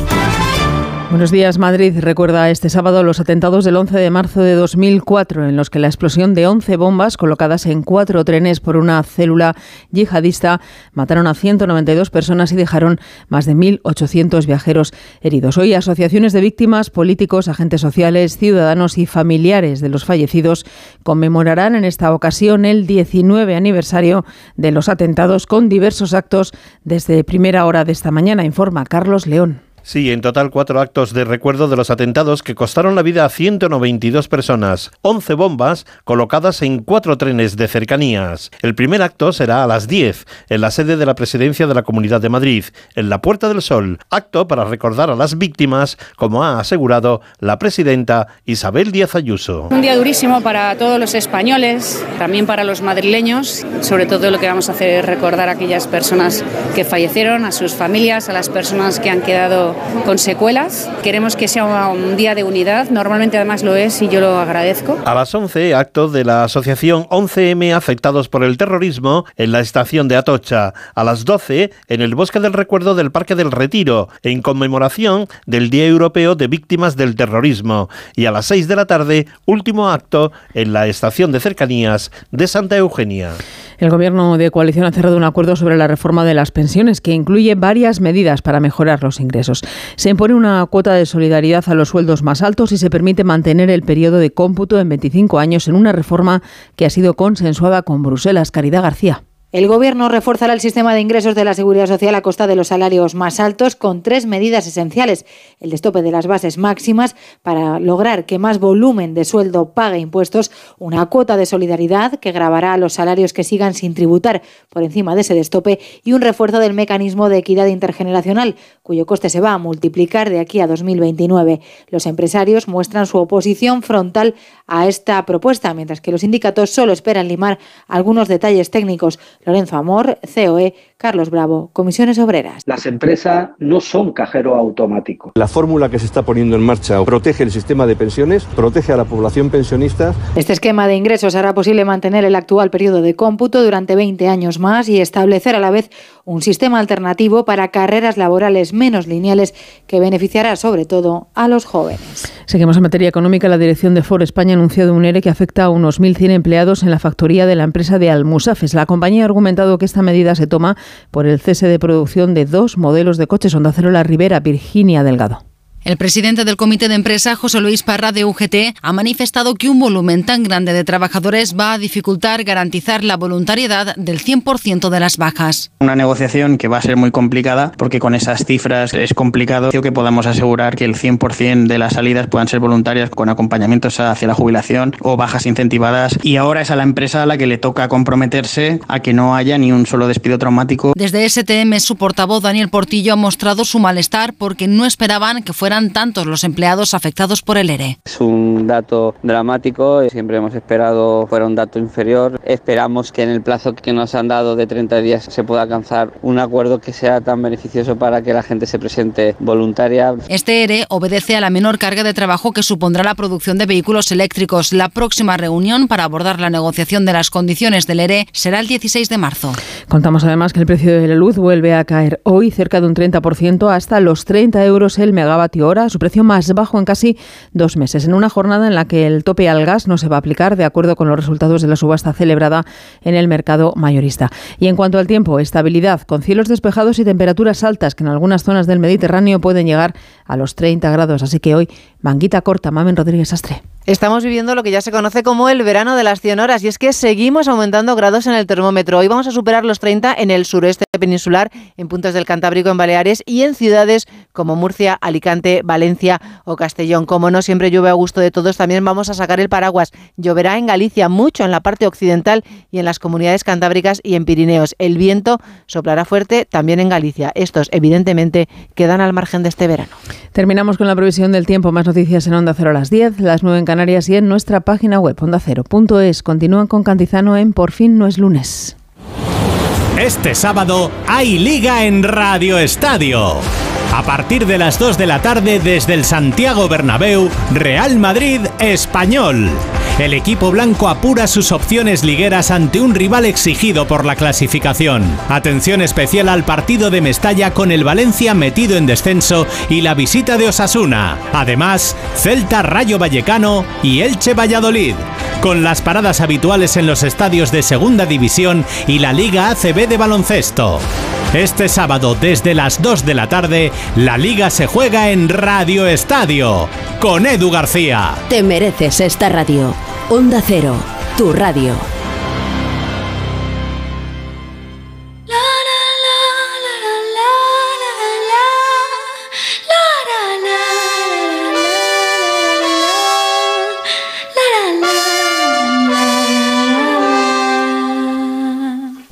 Speaker 16: Buenos días, Madrid. Recuerda este sábado los atentados del 11 de marzo de 2004, en los que la explosión de 11 bombas colocadas en cuatro trenes por una célula yihadista mataron a 192 personas y dejaron más de 1.800 viajeros heridos. Hoy, asociaciones de víctimas, políticos, agentes sociales, ciudadanos y familiares de los fallecidos conmemorarán en esta ocasión el 19 aniversario de los atentados con diversos actos desde primera hora de esta mañana, informa Carlos León.
Speaker 17: Sí, en total cuatro actos de recuerdo de los atentados que costaron la vida a 192 personas, 11 bombas colocadas en cuatro trenes de cercanías. El primer acto será a las 10 en la sede de la Presidencia de la Comunidad de Madrid, en la Puerta del Sol, acto para recordar a las víctimas, como ha asegurado la presidenta Isabel Díaz Ayuso.
Speaker 18: Un día durísimo para todos los españoles, también para los madrileños. Sobre todo lo que vamos a hacer es recordar a aquellas personas que fallecieron, a sus familias, a las personas que han quedado con secuelas. Queremos que sea un día de unidad, normalmente además lo es y yo lo agradezco.
Speaker 17: A las 11, acto de la asociación 11M afectados por el terrorismo en la estación de Atocha. A las 12, en el Bosque del Recuerdo del Parque del Retiro, en conmemoración del Día Europeo de Víctimas del Terrorismo. Y a las 6 de la tarde, último acto en la estación de cercanías de Santa Eugenia.
Speaker 16: El Gobierno de coalición ha cerrado un acuerdo sobre la reforma de las pensiones que incluye varias medidas para mejorar los ingresos. Se impone una cuota de solidaridad a los sueldos más altos y se permite mantener el periodo de cómputo en 25 años en una reforma que ha sido consensuada con Bruselas. Caridad García.
Speaker 19: El Gobierno reforzará el sistema de ingresos de la Seguridad Social a costa de los salarios más altos con tres medidas esenciales. El destope de las bases máximas para lograr que más volumen de sueldo pague impuestos, una cuota de solidaridad que grabará los salarios que sigan sin tributar por encima de ese destope y un refuerzo del mecanismo de equidad intergeneracional, cuyo coste se va a multiplicar de aquí a 2029. Los empresarios muestran su oposición frontal a esta propuesta, mientras que los sindicatos solo esperan limar algunos detalles técnicos. Lorenzo Amor, COE, Carlos Bravo, Comisiones Obreras.
Speaker 20: Las empresas no son cajero automático.
Speaker 21: La fórmula que se está poniendo en marcha protege el sistema de pensiones, protege a la población pensionista.
Speaker 19: Este esquema de ingresos hará posible mantener el actual periodo de cómputo durante 20 años más y establecer a la vez un sistema alternativo para carreras laborales menos lineales que beneficiará sobre todo a los jóvenes.
Speaker 16: Seguimos en materia económica. La dirección de Ford España ha anunciado un ERE que afecta a unos 1.100 empleados en la factoría de la empresa de Almusafes. La compañía ha argumentado que esta medida se toma por el cese de producción de dos modelos de coches Honda Cero La Ribera, Virginia Delgado.
Speaker 22: El presidente del comité de empresa, José Luis Parra de UGT, ha manifestado que un volumen tan grande de trabajadores va a dificultar garantizar la voluntariedad del 100% de las bajas.
Speaker 23: Una negociación que va a ser muy complicada porque con esas cifras es complicado que podamos asegurar que el 100% de las salidas puedan ser voluntarias con acompañamientos hacia la jubilación o bajas incentivadas. Y ahora es a la empresa a la que le toca comprometerse a que no haya ni un solo despido traumático.
Speaker 22: Desde STM, su portavoz Daniel Portillo ha mostrado su malestar porque no esperaban que fuera
Speaker 24: serán tantos los empleados afectados por el ERE.
Speaker 23: Es un dato dramático, siempre hemos esperado fuera un dato inferior. Esperamos que en el plazo que nos han dado de 30 días se pueda alcanzar un acuerdo que sea tan beneficioso para que la gente se presente voluntaria.
Speaker 24: Este ERE obedece a la menor carga de trabajo que supondrá la producción de vehículos eléctricos. La próxima reunión para abordar la negociación de las condiciones del ERE será el 16 de marzo.
Speaker 16: Contamos además que el precio de la luz vuelve a caer hoy cerca de un 30% hasta los 30 euros el megavatio hora, su precio más bajo en casi dos meses, en una jornada en la que el tope al gas no se va a aplicar de acuerdo con los resultados de la subasta celebrada en el mercado mayorista. Y en cuanto al tiempo, estabilidad con cielos despejados y temperaturas altas que en algunas zonas del Mediterráneo pueden llegar a los 30 grados. Así que hoy, manguita corta, Mamen Rodríguez Astre.
Speaker 22: Estamos viviendo lo que ya se conoce como el verano de las 100 horas y es que seguimos aumentando grados en el termómetro. Hoy vamos a superar los 30 en el sureste peninsular, en puntos del Cantábrico, en Baleares y en ciudades como Murcia, Alicante, Valencia o Castellón. Como no siempre llueve a gusto de todos, también vamos a sacar el paraguas. Lloverá en Galicia, mucho en la parte occidental y en las comunidades cantábricas y en Pirineos. El viento soplará fuerte también en Galicia. Estos, evidentemente, quedan al margen de este verano.
Speaker 16: Terminamos con la previsión del tiempo. Más noticias en Onda Cero a las 10, las 9 en Canarias y en nuestra página web ondacero.es. Continúan con Cantizano en Por fin no es lunes.
Speaker 25: Este sábado hay liga en Radio Estadio. A partir de las 2 de la tarde desde el Santiago Bernabéu, Real Madrid Español. El equipo blanco apura sus opciones ligueras ante un rival exigido por la clasificación. Atención especial al partido de Mestalla con el Valencia metido en descenso y la visita de Osasuna. Además, Celta Rayo Vallecano y Elche Valladolid. Con las paradas habituales en los estadios de Segunda División y la Liga ACB de baloncesto. Este sábado desde las 2 de la tarde, la liga se juega en Radio Estadio con Edu García.
Speaker 13: Te mereces esta radio. Onda Cero, tu radio.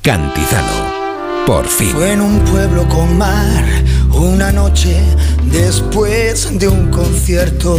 Speaker 2: Cantizano. Por fin.
Speaker 26: Fue en un pueblo con mar, una noche después de un concierto.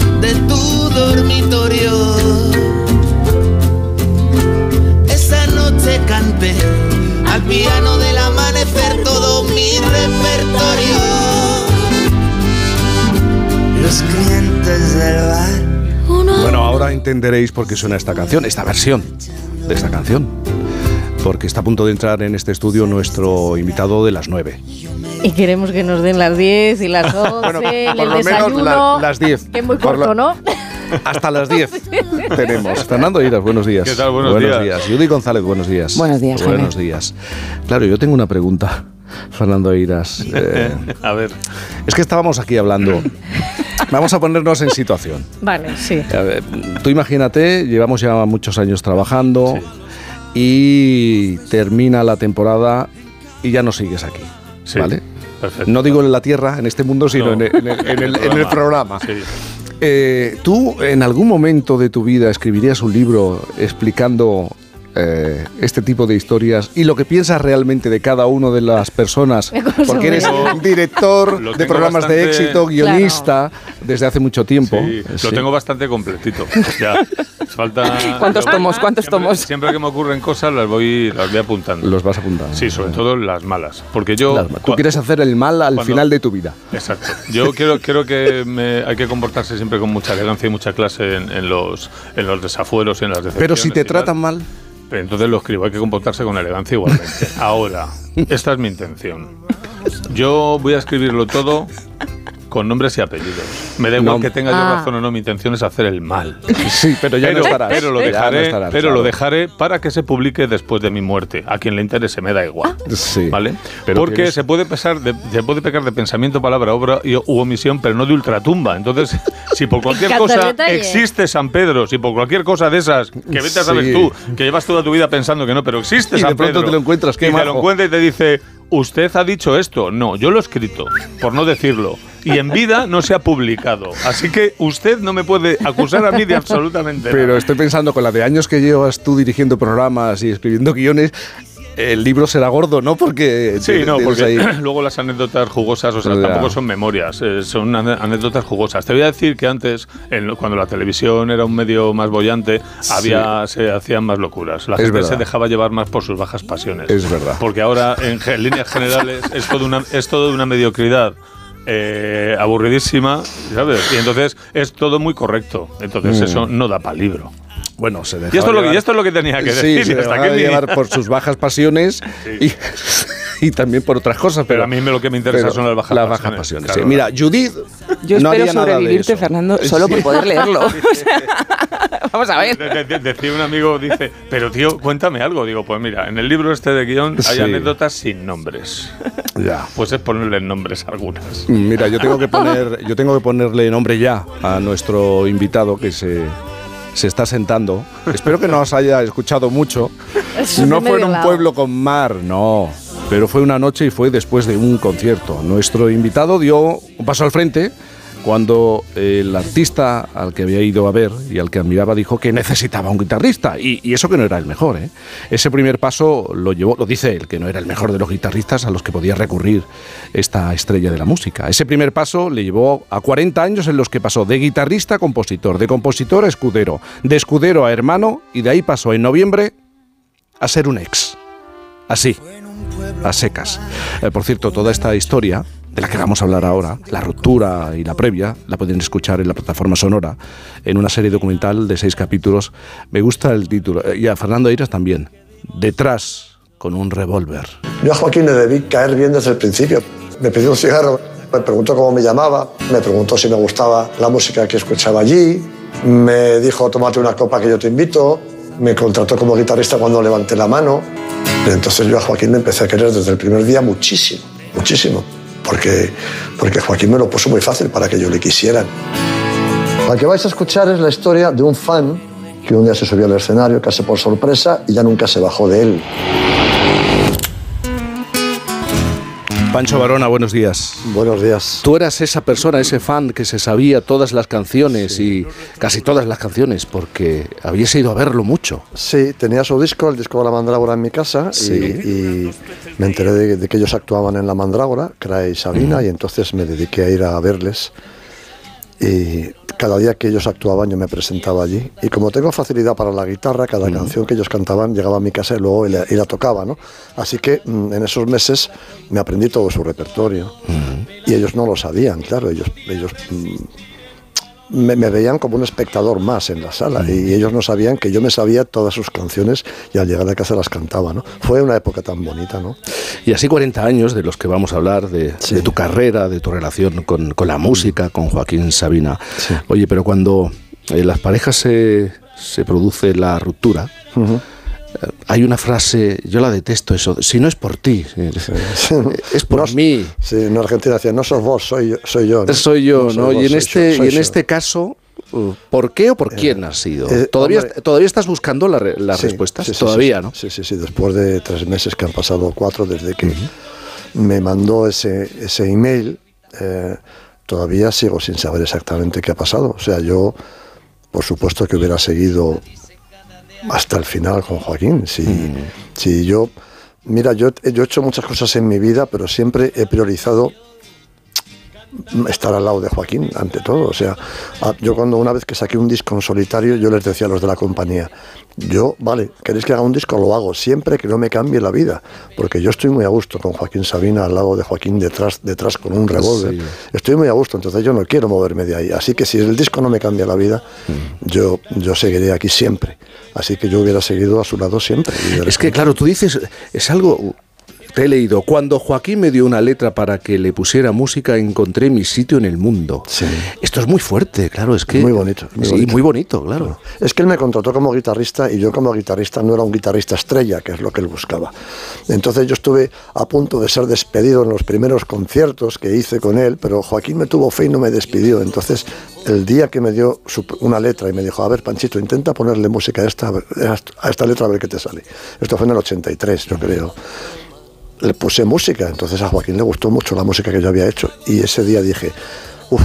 Speaker 26: de tu dormitorio. Esa noche canté al piano del amanecer todo mi repertorio. Los clientes del bar.
Speaker 1: Bueno, ahora entenderéis por qué suena esta canción, esta versión de esta canción. Porque está a punto de entrar en este estudio nuestro invitado de las 9.
Speaker 22: Y queremos que nos den las 10 y las 11,
Speaker 1: Bueno,
Speaker 22: el
Speaker 1: por lo menos
Speaker 22: desayuno.
Speaker 1: la- las 10.
Speaker 22: Que es muy corto, ¿no?
Speaker 1: Hasta las 10 tenemos. Fernando Iras, buenos días.
Speaker 27: ¿Qué tal? Buenos días.
Speaker 1: Judy González, buenos días.
Speaker 22: Buenos días, Jaime.
Speaker 1: Buenos días. Claro, yo tengo una pregunta, Fernando Iras. Eh,
Speaker 27: A ver.
Speaker 1: es que estábamos aquí hablando. Vamos a ponernos en situación.
Speaker 22: Vale, sí.
Speaker 1: A ver, tú imagínate, llevamos ya muchos años trabajando y termina la temporada y ya no sigues aquí. ¿Vale?
Speaker 27: perfecto.
Speaker 1: No digo en la tierra, en este mundo, sino
Speaker 27: No.
Speaker 1: en, el, en el- en el- en el programa.
Speaker 27: Sí.
Speaker 1: Eh, ¿Tú en algún momento de tu vida escribirías un libro explicando eh, este tipo de historias y lo que piensas realmente de cada una de las personas?
Speaker 22: ¿Cómo
Speaker 1: Porque eres director de programas de
Speaker 27: bastante-
Speaker 1: éxito, guionista, desde hace mucho tiempo.
Speaker 27: Sí,
Speaker 1: Sí.
Speaker 27: Lo tengo bastante completito. Ya. Falta.
Speaker 22: ¿Cuántos
Speaker 27: yo-
Speaker 22: tomos? ¿Cuántos
Speaker 27: siempre-
Speaker 22: tomos?
Speaker 27: Siempre que me ocurren cosas las voy, las voy apuntando.
Speaker 1: Los vas apuntando.
Speaker 27: Sí, sobre todo las malas. Porque yo.
Speaker 1: Las- Tú quieres hacer el mal al
Speaker 27: cuando-
Speaker 1: final de tu vida.
Speaker 27: Exacto. Yo quiero, quiero que me- hay que comportarse siempre con mucha elegancia y mucha clase en, en los, en los desafueros y en las decepciones.
Speaker 1: Pero si te tratan mal,
Speaker 27: Pero entonces lo escribo, hay que comportarse con elegancia igualmente. Ahora, esta es mi intención. Yo voy a escribirlo todo con nombres y apellidos. Me da igual
Speaker 1: No.
Speaker 27: que tenga yo
Speaker 1: Ah.
Speaker 27: razón o no, mi intención es hacer el mal.
Speaker 1: Sí, pero ya no estarás.
Speaker 27: Pero lo
Speaker 1: Ya no
Speaker 27: dejaré,
Speaker 1: estarás,
Speaker 27: pero
Speaker 1: claro.
Speaker 27: lo dejaré para que se publique después de mi muerte. A quien le interese me da igual.
Speaker 1: Sí.
Speaker 27: ¿Vale?
Speaker 1: Pero
Speaker 27: Porque
Speaker 1: tienes-
Speaker 27: se puede pesar de, se puede pecar de pensamiento, palabra, obra y, u omisión, pero no de ultratumba. Entonces, si por cualquier cosa existe San Pedro, si por cualquier cosa de esas que vete a saber
Speaker 1: Sí.
Speaker 27: tú, que llevas toda tu vida pensando que no, pero existe
Speaker 1: Y de
Speaker 27: San
Speaker 1: pronto
Speaker 27: Pedro.
Speaker 1: te lo encuentras, qué
Speaker 27: y te lo
Speaker 1: majo.
Speaker 27: encuentra y te dice, usted ha dicho esto. No, yo lo he escrito, por no decirlo. Y en vida no se ha publicado. Así que usted no me puede acusar a mí de absolutamente nada.
Speaker 1: Pero estoy pensando, con la de años que llevas tú dirigiendo programas y escribiendo guiones, el libro será gordo, ¿no? Porque
Speaker 27: Sí, no, porque
Speaker 1: ahí-
Speaker 27: luego las anécdotas jugosas, o sea,
Speaker 1: Ya.
Speaker 27: tampoco son memorias, eh, son anécdotas jugosas. Te voy a decir que antes, en- cuando la televisión era un medio más bollante, había, se hacían más locuras. La
Speaker 1: Es
Speaker 27: gente
Speaker 1: verdad.
Speaker 27: se dejaba llevar más por sus bajas pasiones.
Speaker 1: Es verdad.
Speaker 27: Porque ahora, en líneas generales, es todo una, es todo una mediocridad. eh, aburridísima, ¿sabes? Y entonces es todo muy correcto. Entonces
Speaker 1: Mm.
Speaker 27: eso no da para libro.
Speaker 1: Bueno, se
Speaker 27: Y esto, es lo que, y esto es lo que tenía que
Speaker 1: Sí,
Speaker 27: decir.
Speaker 1: se
Speaker 27: y hasta
Speaker 1: dejaba
Speaker 27: mi-
Speaker 1: llevar por sus bajas pasiones y, y también por otras cosas. Pero,
Speaker 27: Pero a mí me- lo que me interesa son las bajas
Speaker 1: las
Speaker 27: pasiones,
Speaker 1: bajas pasiones.
Speaker 27: claro.
Speaker 1: sí. Mira, Judith
Speaker 28: Yo
Speaker 1: no
Speaker 28: espero
Speaker 1: haría nada de
Speaker 28: sobrevivirte. Fernando, solo por
Speaker 1: Sí.
Speaker 28: poder leerlo. Vamos a ver.
Speaker 27: De- de- de- decía un amigo, dice, pero tío, cuéntame algo. Digo, pues mira, en el libro este de guion hay
Speaker 1: Sí.
Speaker 27: anécdotas sin nombres.
Speaker 1: Ya.
Speaker 27: Pues es ponerle nombres a algunas.
Speaker 1: Mira, yo tengo que poner, yo tengo que ponerle nombre ya a nuestro invitado que se, se está sentando. Espero que no os haya escuchado mucho. No fue en un pueblo con mar, no. Pero fue una noche y fue después de un concierto. Nuestro invitado dio un paso al frente cuando el artista al que había ido a ver y al que admiraba dijo que necesitaba un guitarrista. Y, y eso que no era el mejor. ¿eh? Ese primer paso lo llevó, lo dice él, que no era el mejor de los guitarristas a los que podía recurrir esta estrella de la música. Ese primer paso le llevó a 40 años en los que pasó de guitarrista a compositor, de compositor a escudero, de escudero a hermano y de ahí pasó en noviembre a ser un ex. Así, a secas. Eh, por cierto, toda esta historia de la que vamos a hablar ahora, la ruptura y la previa, la pueden escuchar en la plataforma sonora, en una serie documental de seis capítulos. Me gusta el título, eh, y a Fernando Eiras también. Detrás, con un revólver.
Speaker 29: Yo a Joaquín le debí caer bien desde el principio. Me pidió un cigarro, me preguntó cómo me llamaba, me preguntó si me gustaba la música que escuchaba allí, me dijo tómate una copa que yo te invito, me contrató como guitarrista cuando levanté la mano. Entonces yo a Joaquín le empecé a querer desde el primer día muchísimo, muchísimo, porque, porque Joaquín me lo puso muy fácil para que yo le quisiera. La que vais a escuchar es la historia de un fan que un día se subió al escenario casi por sorpresa y ya nunca se bajó de él.
Speaker 1: Pancho Barona, buenos días.
Speaker 29: Buenos días.
Speaker 1: Tú eras esa persona, ese fan que se sabía todas las canciones y casi todas las canciones porque habías ido a verlo mucho.
Speaker 29: Sí, tenía su disco, el disco de la Mandrágora en mi casa
Speaker 1: Sí.
Speaker 29: y, y me enteré de, de que ellos actuaban en la Mandrágora, Cray y Sabina, y entonces me dediqué a ir a verles. Y cada día que ellos actuaban yo me presentaba allí. Y como tengo facilidad para la guitarra, cada canción que ellos cantaban llegaba a mi casa y luego y la, y la tocaba, ¿no? Así que mm, en esos meses me aprendí todo su repertorio. Y ellos no lo sabían, claro, ellos, ellos mm, me, me veían como un espectador más en la sala y ellos no sabían que yo me sabía todas sus canciones y al llegar a casa las cantaba, ¿no? Fue una época tan bonita, ¿no?
Speaker 1: Y así 40 años de los que vamos a hablar, de, de tu carrera, de tu relación con, con la música, con Joaquín Sabina. Oye, pero cuando en las parejas se, se produce la ruptura, eh, hay una frase, yo la detesto eso, si no es por ti, eh, es por mí.
Speaker 29: Sí, en Argentina decían, no sos vos, soy yo. Soy yo, ¿no?
Speaker 1: Soy yo, ¿no?
Speaker 29: vos,
Speaker 1: y en este,
Speaker 29: yo,
Speaker 1: y en
Speaker 29: yo.
Speaker 1: este caso, ¿por qué o por quién has sido?
Speaker 29: eh,
Speaker 1: ¿Todavía,
Speaker 29: hombre-
Speaker 1: ¿Todavía estás buscando la las
Speaker 29: Sí,
Speaker 1: respuestas?
Speaker 29: sí,
Speaker 1: Todavía, ¿no?
Speaker 29: Sí, sí, sí, después de tres meses que han pasado cuatro desde que me mandó ese, ese email, eh, todavía sigo sin saber exactamente qué ha pasado. O sea, yo, por supuesto que hubiera seguido hasta el final con Joaquín. Si, si yo, mira, yo, yo he hecho muchas cosas en mi vida, pero siempre he priorizado estar al lado de Joaquín ante todo. O sea, yo cuando una vez que saqué un disco en solitario, yo les decía a los de la compañía, yo, vale, queréis que haga un disco, lo hago, siempre que no me cambie la vida, porque yo estoy muy a gusto con Joaquín Sabina al lado de Joaquín detrás, detrás con un revólver.
Speaker 1: Sí.
Speaker 29: Estoy muy a gusto, entonces yo no quiero moverme de ahí. Así que si el disco no me cambia la vida, yo, yo seguiré aquí siempre. Así que yo hubiera seguido a su lado siempre.
Speaker 1: Es que, claro, tú dices, es algo te he leído. Cuando Joaquín me dio una letra para que le pusiera música, encontré mi sitio en el mundo. Esto es muy fuerte, claro, es que...
Speaker 29: Muy bonito. Muy
Speaker 1: sí,
Speaker 29: bonito.
Speaker 1: muy bonito, claro.
Speaker 29: Es que él me contrató como guitarrista y yo como guitarrista no era un guitarrista estrella, que es lo que él buscaba. Entonces yo estuve a punto de ser despedido en los primeros conciertos que hice con él, pero Joaquín me tuvo fe y no me despidió. Entonces el día que me dio una letra y me dijo, a ver Panchito, intenta ponerle música a esta, a esta letra a ver qué te sale. Esto fue en el 83, yo creo. Le puse música, entonces a Joaquín le gustó mucho la música que yo había hecho. Y ese día dije, uff,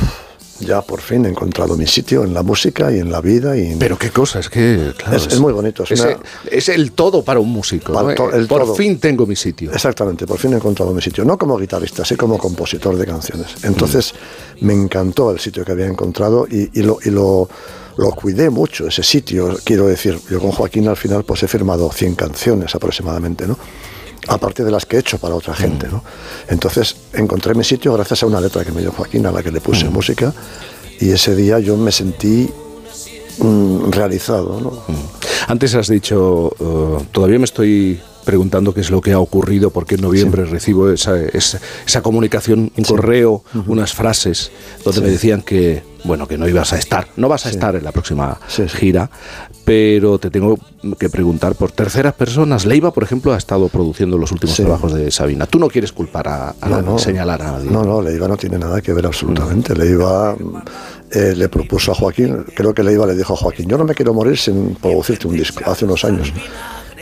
Speaker 29: ya por fin he encontrado mi sitio en la música y en la vida. Y en-
Speaker 1: Pero qué cosa, es que... claro,
Speaker 29: Es- es muy bonito, es
Speaker 1: Es,
Speaker 29: una-
Speaker 1: es el todo para un músico.
Speaker 29: Para
Speaker 1: ¿no?
Speaker 29: to- el
Speaker 1: Por
Speaker 29: todo.
Speaker 1: fin tengo mi sitio.
Speaker 29: Exactamente, por fin he encontrado mi sitio, no como guitarrista, sí como compositor de canciones. Entonces me encantó el sitio que había encontrado y, y lo, y lo, lo cuidé mucho, ese sitio. Quiero decir, yo con Joaquín al final pues he firmado 100 canciones aproximadamente, ¿no? Aparte de las que he hecho para otra gente, ¿no? Entonces encontré mi sitio gracias a una letra que me dio Joaquín, a la que le puse música, y ese día yo me sentí mm, realizado, ¿no?
Speaker 1: Antes has dicho, eh, todavía me estoy preguntando qué es lo que ha ocurrido, porque en noviembre recibo esa, esa, esa comunicación, un correo, unas frases, donde
Speaker 29: Sí.
Speaker 1: me decían que, bueno, que no ibas a estar, no vas a estar en la próxima gira, pero te tengo que preguntar por terceras personas. Leiva, por ejemplo, ha estado produciendo los últimos trabajos de Sabina. Tú no quieres culpar a, a
Speaker 29: No,
Speaker 1: nadie,
Speaker 29: no.
Speaker 1: señalar a nadie.
Speaker 29: No, no, Leiva no tiene nada que ver absolutamente. Leiva eh, le propuso a Joaquín, creo que Leiva le dijo a Joaquín, yo no me quiero morir sin producirte un disco, hace unos años.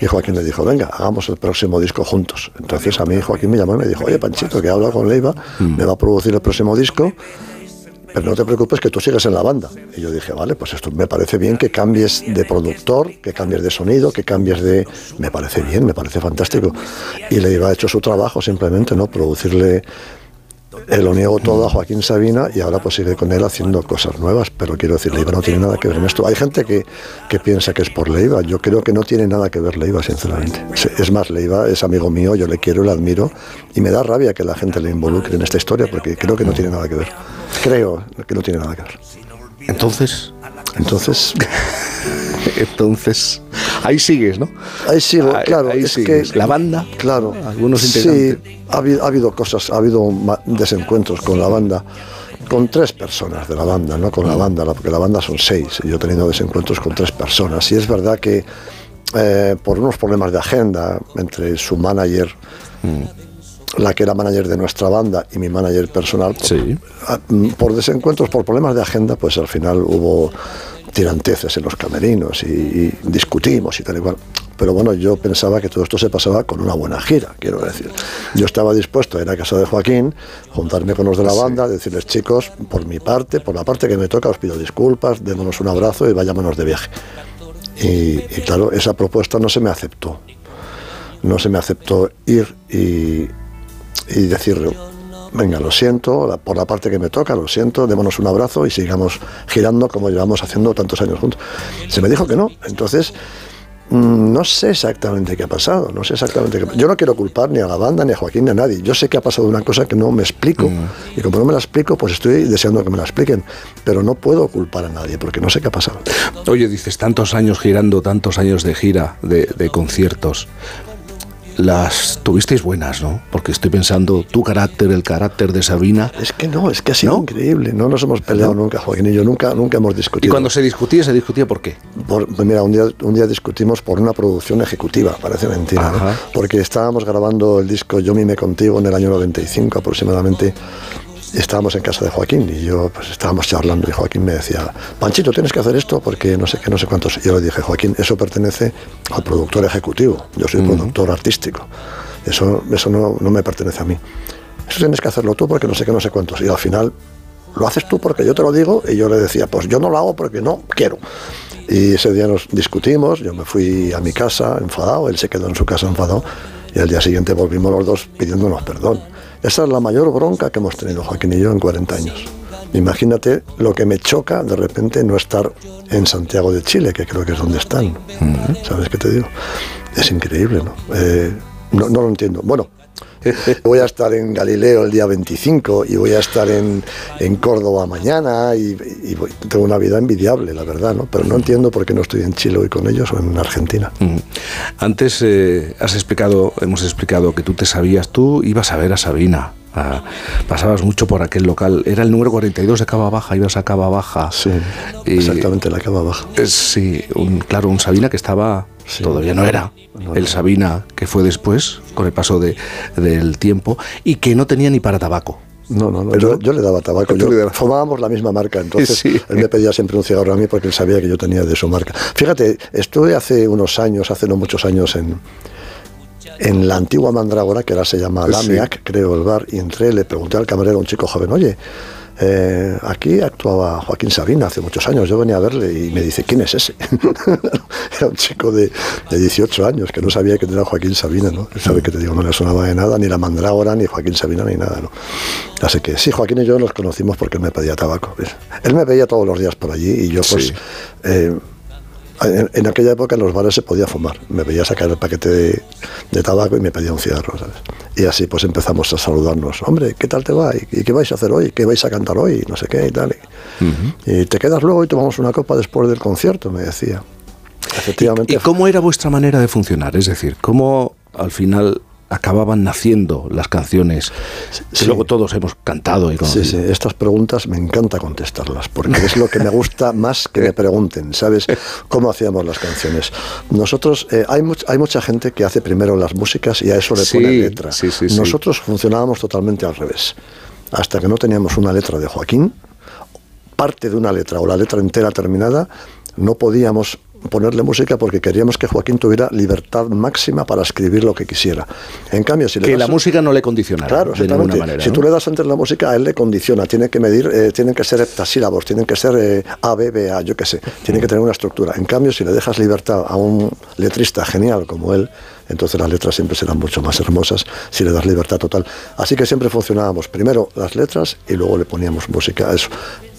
Speaker 29: Y Joaquín le dijo, venga, hagamos el próximo disco juntos. Entonces a mí Joaquín me llamó y me dijo, oye Panchito, que he hablado con Leiva, me va a producir el próximo disco, pero no te preocupes que tú sigues en la banda. Y yo dije, vale, pues esto me parece bien que cambies de productor, que cambies de sonido, que cambies de... Me parece bien, me parece fantástico. Y Leiva ha hecho su trabajo simplemente, ¿no? Producirle lo niego todo a Joaquín Sabina y ahora pues sigue con él haciendo cosas nuevas, pero quiero decir, Leiva no tiene nada que ver en esto. Hay gente que, que piensa que es por Leiva, yo creo que no tiene nada que ver Leiva, sinceramente. Es- Es más, Leiva es amigo mío, yo le quiero, le admiro y me da rabia que la gente le involucre en esta historia porque creo que no tiene nada que ver. Creo que no tiene nada que ver.
Speaker 1: Entonces...
Speaker 29: Entonces...
Speaker 1: Entonces, ahí sigues, ¿no?
Speaker 29: Ahí sigo,
Speaker 1: Ahí-
Speaker 29: claro.
Speaker 1: ahí
Speaker 29: es
Speaker 1: sigues.
Speaker 29: que
Speaker 1: La banda,
Speaker 29: claro.
Speaker 1: algunos
Speaker 29: sí,
Speaker 1: integrantes.
Speaker 29: ha habido, ha habido cosas, ha habido desencuentros con la banda, con tres personas de la banda, no con la banda, la- porque la banda son seis. y Yo he tenido desencuentros con tres personas. Y es verdad que eh, por unos problemas de agenda entre su manager, la que era manager de nuestra banda, y mi manager personal, por, ah, mm, por desencuentros, por problemas de agenda, pues al final hubo tiranteces en los camerinos y, y discutimos y tal y cual. Pero bueno, yo pensaba que todo esto se pasaba con una buena gira, quiero decir. Yo estaba dispuesto a ir a casa de Joaquín, juntarme con los de la banda, decirles, chicos, por mi parte, por la parte que me toca, os pido disculpas, démonos un abrazo y vayámonos de viaje. Y, y claro, esa propuesta no se me aceptó. No se me aceptó ir y, y decir, venga, lo siento, la- por la parte que me toca, lo siento, démonos un abrazo y sigamos girando como llevamos haciendo tantos años juntos. Se me dijo que no, entonces mm, no sé exactamente qué ha pasado, no sé exactamente qué Yo no quiero culpar ni a la banda, ni a Joaquín, ni a nadie. Yo sé que ha pasado una cosa que no me explico y como no me la explico, pues estoy deseando que me la expliquen, pero no puedo culpar a nadie porque no sé qué ha pasado.
Speaker 1: Oye, dices, tantos años girando, tantos años de gira, de, de conciertos. Las tuvisteis buenas, ¿no? Porque estoy pensando, tu carácter, el carácter de Sabina.
Speaker 29: Es que no, es que ha sido increíble. No nos hemos peleado nunca, Joaquín y yo, nunca, nunca hemos discutido.
Speaker 1: Y cuando se discutía, se discutía por qué.
Speaker 29: Por- pues mira, un día, un día discutimos por una producción ejecutiva, parece mentira, porque estábamos grabando el disco Yo mime contigo en el año 95 aproximadamente. Estábamos en casa de Joaquín y yo pues estábamos charlando y Joaquín me decía, Panchito, tienes que hacer esto porque no sé qué, no sé cuántos. Y yo le dije, Joaquín, eso pertenece al productor ejecutivo, yo soy productor artístico, eso, eso no, no me pertenece a mí. Eso tienes que hacerlo tú porque no sé qué, no sé cuántos. Y al final lo haces tú porque yo te lo digo y yo le decía, pues yo no lo hago porque no quiero. Y ese día nos discutimos, yo me fui a mi casa enfadado, él se quedó en su casa enfadado y al día siguiente volvimos los dos pidiéndonos perdón. Esa es la mayor bronca que hemos tenido Joaquín y yo en 40 años. Imagínate lo que me choca de repente no estar en Santiago de Chile, que creo que es donde están. ¿Sabes qué te digo? Es increíble, ¿no? Eh, no, no lo entiendo. Bueno, voy a estar en Galileo el día 25 y voy a estar en, en Córdoba mañana y, y voy- tengo una vida envidiable, la verdad, ¿no? Pero no entiendo por qué no estoy en Chile hoy con ellos o en Argentina.
Speaker 1: Antes eh, has explicado, hemos explicado que tú te sabías, tú ibas a ver a Sabina. ah, pasabas mucho por aquel local. Era el número 42 de Cava Baja, ibas a Cava Baja.
Speaker 29: Sí,
Speaker 1: Y-
Speaker 29: exactamente la Cava Baja.
Speaker 1: Eh, Sí, un, claro, un Sabina que estaba, todavía no era el Sabina que fue después, con el paso de- del tiempo, y que no tenía ni para tabaco.
Speaker 29: No, no, no. Yo, yo le daba tabaco. Yo, fumábamos la misma marca, entonces
Speaker 1: Sí.
Speaker 29: él me pedía siempre un cigarro a mí porque él sabía que yo tenía de su marca. Fíjate, estuve hace unos años, hace no muchos años, en, en la antigua Mandrágora, que ahora se llama
Speaker 1: Sí.
Speaker 29: Lamiac, creo, el bar, y entré, le pregunté al camarero, a un chico joven, oye, eh, aquí actuaba Joaquín Sabina hace muchos años, yo venía a verle y me dice, ¿quién es ese? era un chico de, de 18 años que no sabía que era Joaquín Sabina, ¿no? Sabe que te digo, no le sonaba de nada, ni la Mandrágora, ni Joaquín Sabina, ni nada, ¿no? Así que sí, Joaquín y yo nos conocimos porque él me pedía tabaco. ¿ves? Él me veía todos los días por allí y yo pues...
Speaker 1: Sí.
Speaker 29: eh, en, en aquella época en los bares se podía fumar. Me veía sacar el paquete de, de tabaco y me pedía un cigarro, ¿sabes? Y así pues empezamos a saludarnos. Hombre, ¿qué tal te va? ¿Y, y qué vais a hacer hoy? ¿Qué vais a cantar hoy? No sé qué y tal. Y, y te quedas luego y tomamos una copa después del concierto, me decía. Efectivamente.
Speaker 1: ¿Y cómo era vuestra manera de funcionar? Es decir, ¿cómo al final acababan naciendo las canciones que
Speaker 29: Sí.
Speaker 1: luego todos hemos cantado y
Speaker 29: Sí,
Speaker 1: conocido?
Speaker 29: sí, estas preguntas me encanta contestarlas, porque es lo que me gusta más que me pregunten, ¿sabes? ¿Cómo hacíamos las canciones? Nosotros, eh, hay, much- hay mucha gente que hace primero las músicas y a eso le
Speaker 1: Sí,
Speaker 29: pone letra.
Speaker 1: sí, sí, sí.
Speaker 29: Nosotros funcionábamos totalmente al revés. Hasta que no teníamos una letra de Joaquín, parte de una letra o la letra entera terminada, no podíamos ponerle música porque queríamos que Joaquín tuviera libertad máxima para escribir lo que quisiera. En cambio, si le
Speaker 1: Que
Speaker 29: das
Speaker 1: la música no le condicionara
Speaker 29: Claro,
Speaker 1: de ninguna
Speaker 29: exactamente.
Speaker 1: manera.
Speaker 29: si
Speaker 1: ¿no?
Speaker 29: tú le das antes la música, a él le condiciona. Tiene que medir, eh, tienen que ser heptasílabos, tienen que ser eh, A, B, B, A, yo qué sé. Tiene que tener una estructura. En cambio, si le dejas libertad a un letrista genial como él, entonces las letras siempre serán mucho más hermosas si le das libertad total. Así que siempre funcionábamos primero las letras y luego le poníamos música a eso.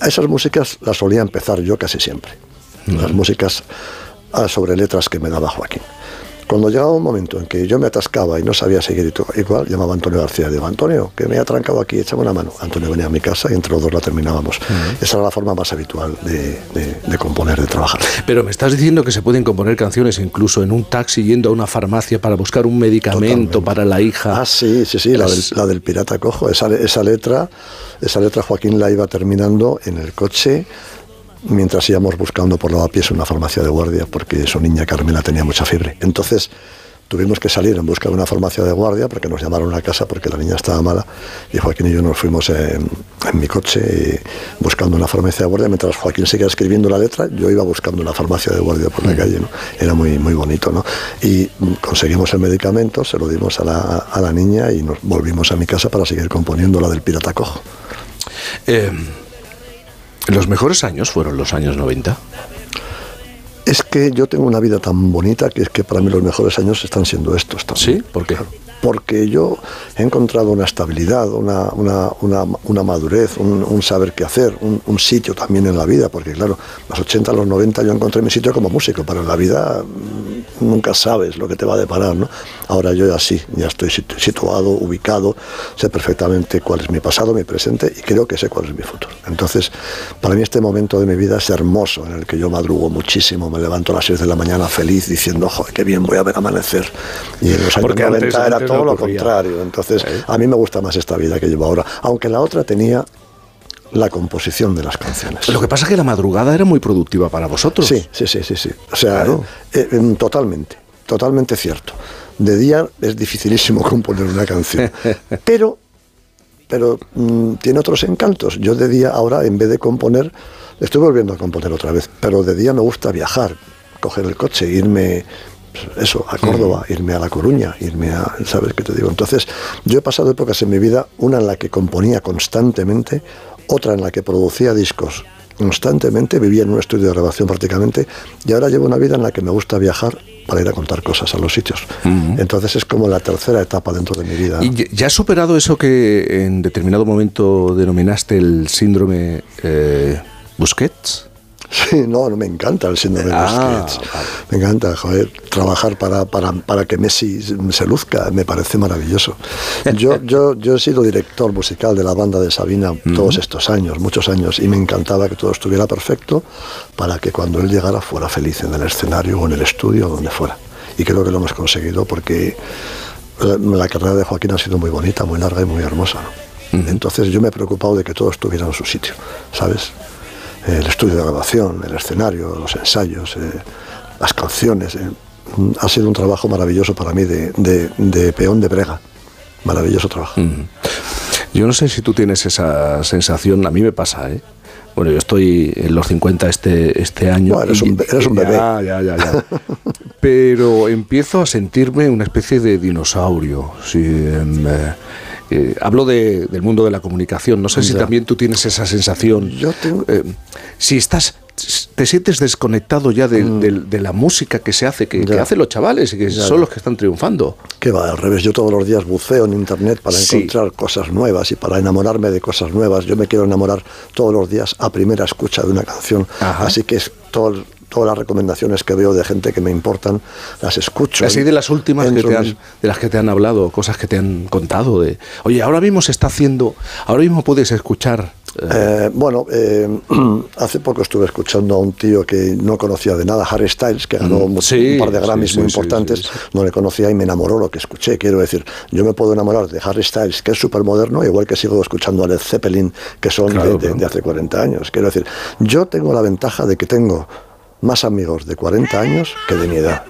Speaker 29: Esas músicas las solía empezar yo casi siempre. Las músicas ah, sobre letras que me daba Joaquín. Cuando llegaba un momento en que yo me atascaba y no sabía seguir igual, llamaba a Antonio García y digo, Antonio, que me he atrancado aquí, échame una mano. Antonio venía a mi casa y entre los dos la terminábamos. Esa era la forma más habitual de, de- de componer, de trabajar.
Speaker 1: Pero me estás diciendo que se pueden componer canciones incluso en un taxi yendo a una farmacia para buscar un medicamento para la hija.
Speaker 29: Ah, sí, sí, sí, la del, la del pirata cojo. Esa, esa letra, esa letra Joaquín la iba terminando en el coche mientras íbamos buscando por lavapiés una farmacia de guardia, porque su niña Carmela tenía mucha fiebre. Entonces tuvimos que salir en busca de una farmacia de guardia porque nos llamaron a casa porque la niña estaba mala y Joaquín y yo nos fuimos en, en mi coche buscando una farmacia de guardia mientras Joaquín seguía escribiendo la letra yo iba buscando una farmacia de guardia por la calle ¿no? era muy muy bonito ¿no? y mm, conseguimos el medicamento se lo dimos a la, a la niña y nos volvimos a mi casa para seguir componiendo la del pirata cojo
Speaker 1: Eh, los mejores años fueron los años 90.
Speaker 29: Es que yo tengo una vida tan bonita que es que para mí los mejores años están siendo estos también.
Speaker 1: ¿Sí? ¿Por qué?
Speaker 29: Porque yo he encontrado una estabilidad, una, una, una, una madurez, un, un saber qué hacer, un, un sitio también en la vida, porque claro, los 80, los 90 yo encontré mi sitio como músico, pero en la vida mm, nunca sabes lo que te va a deparar, ¿no? Ahora yo ya sí, ya estoy situ- situado, ubicado, sé perfectamente cuál es mi pasado, mi presente y creo que sé cuál es mi futuro. Entonces, para mí este momento de mi vida es hermoso, en el que yo madrugo muchísimo, me levanto a las 6 de la mañana feliz diciendo, joder, qué bien voy a ver amanecer. Y en los años
Speaker 1: Porque
Speaker 29: 90
Speaker 1: antes-
Speaker 29: era
Speaker 1: antes
Speaker 29: todo lo contrario. Entonces, a mí me gusta más esta vida que llevo ahora, aunque la otra tenía la composición de las canciones.
Speaker 1: Lo que pasa es que la madrugada era muy productiva para vosotros.
Speaker 29: Sí, sí, sí, sí, sí. O sea, eh, eh, totalmente, totalmente cierto. De día es dificilísimo componer una canción, pero, pero mm, tiene otros encantos. Yo de día ahora, en vez de componer, estoy volviendo a componer otra vez, pero de día me gusta viajar, coger el coche, irme eso, a Córdoba, irme a La Coruña, irme a, ¿sabes qué te digo? Entonces, yo he pasado épocas en mi vida, una en la que componía constantemente, otra en la que producía discos constantemente, vivía en un estudio de grabación prácticamente, y ahora llevo una vida en la que me gusta viajar para ir a contar cosas a los sitios. Entonces es como la tercera etapa dentro de mi vida.
Speaker 1: ¿Y ya- ya has superado eso que en determinado momento denominaste el síndrome eh, Busquets?
Speaker 29: Sí, no, no me encanta el síndrome de
Speaker 1: Ah,
Speaker 29: Busquets. Me encanta, joder, trabajar para, para, para que Messi se luzca, me parece maravilloso. Yo, yo, yo he sido director musical de la banda de Sabina todos estos años, muchos años, y me encantaba que todo estuviera perfecto para que cuando él llegara fuera feliz en el escenario o en el estudio o donde fuera. Y creo que lo hemos conseguido porque la, la carrera de Joaquín ha sido muy bonita, muy larga y muy hermosa. ¿no? Entonces yo me he preocupado de que todo estuviera en su sitio, ¿sabes? El estudio de grabación, el escenario, los ensayos, eh, las canciones. eh. Ha sido un trabajo maravilloso para mí de, de- de peón de brega. Maravilloso trabajo.
Speaker 1: Yo no sé si tú tienes esa sensación, a mí me pasa, ¿eh? Bueno, yo estoy en los 50 este, este año.
Speaker 29: Bueno, eres un eres un bebé.
Speaker 1: Ya, ya, ya, ya. Pero empiezo a sentirme una especie de dinosaurio. Sí, em, eh, eh, hablo de- del mundo de la comunicación. No sé si
Speaker 29: Ya.
Speaker 1: también tú tienes esa sensación. Eh, si estás, te sientes desconectado ya de, de- de la música que se hace, que, que
Speaker 29: Mm.
Speaker 1: Hacen los chavales y que
Speaker 29: Ya,
Speaker 1: son los que están triunfando.
Speaker 29: Que va, al revés, yo todos los días buceo en internet para
Speaker 1: Sí.
Speaker 29: encontrar cosas nuevas y para enamorarme de cosas nuevas. Yo me quiero enamorar todos los días a primera escucha de una canción. Así que es todo- todas las recomendaciones que veo de gente que me importan, las escucho.
Speaker 1: Así de las últimas que
Speaker 29: Entro
Speaker 1: te
Speaker 29: en
Speaker 1: han,
Speaker 29: mis-
Speaker 1: de las que te han hablado, cosas que te han contado de, oye, ahora mismo se está haciendo, ahora mismo puedes escuchar. eh,
Speaker 29: Eh, bueno, eh, hace poco estuve escuchando a un tío que no conocía de nada, Harry Styles, que ganó
Speaker 1: Mm,
Speaker 29: un-
Speaker 1: sí,
Speaker 29: un par de Grammys
Speaker 1: sí,
Speaker 29: muy importantes, no le conocía y me enamoró lo que escuché. Quiero decir, yo me puedo enamorar de Harry Styles, que es súper moderno, igual que sigo escuchando a Led Zeppelin, que son
Speaker 1: Claro,
Speaker 29: de hace 40 años. Quiero decir, yo tengo la ventaja de que tengo más amigos de 40 años que de mi edad.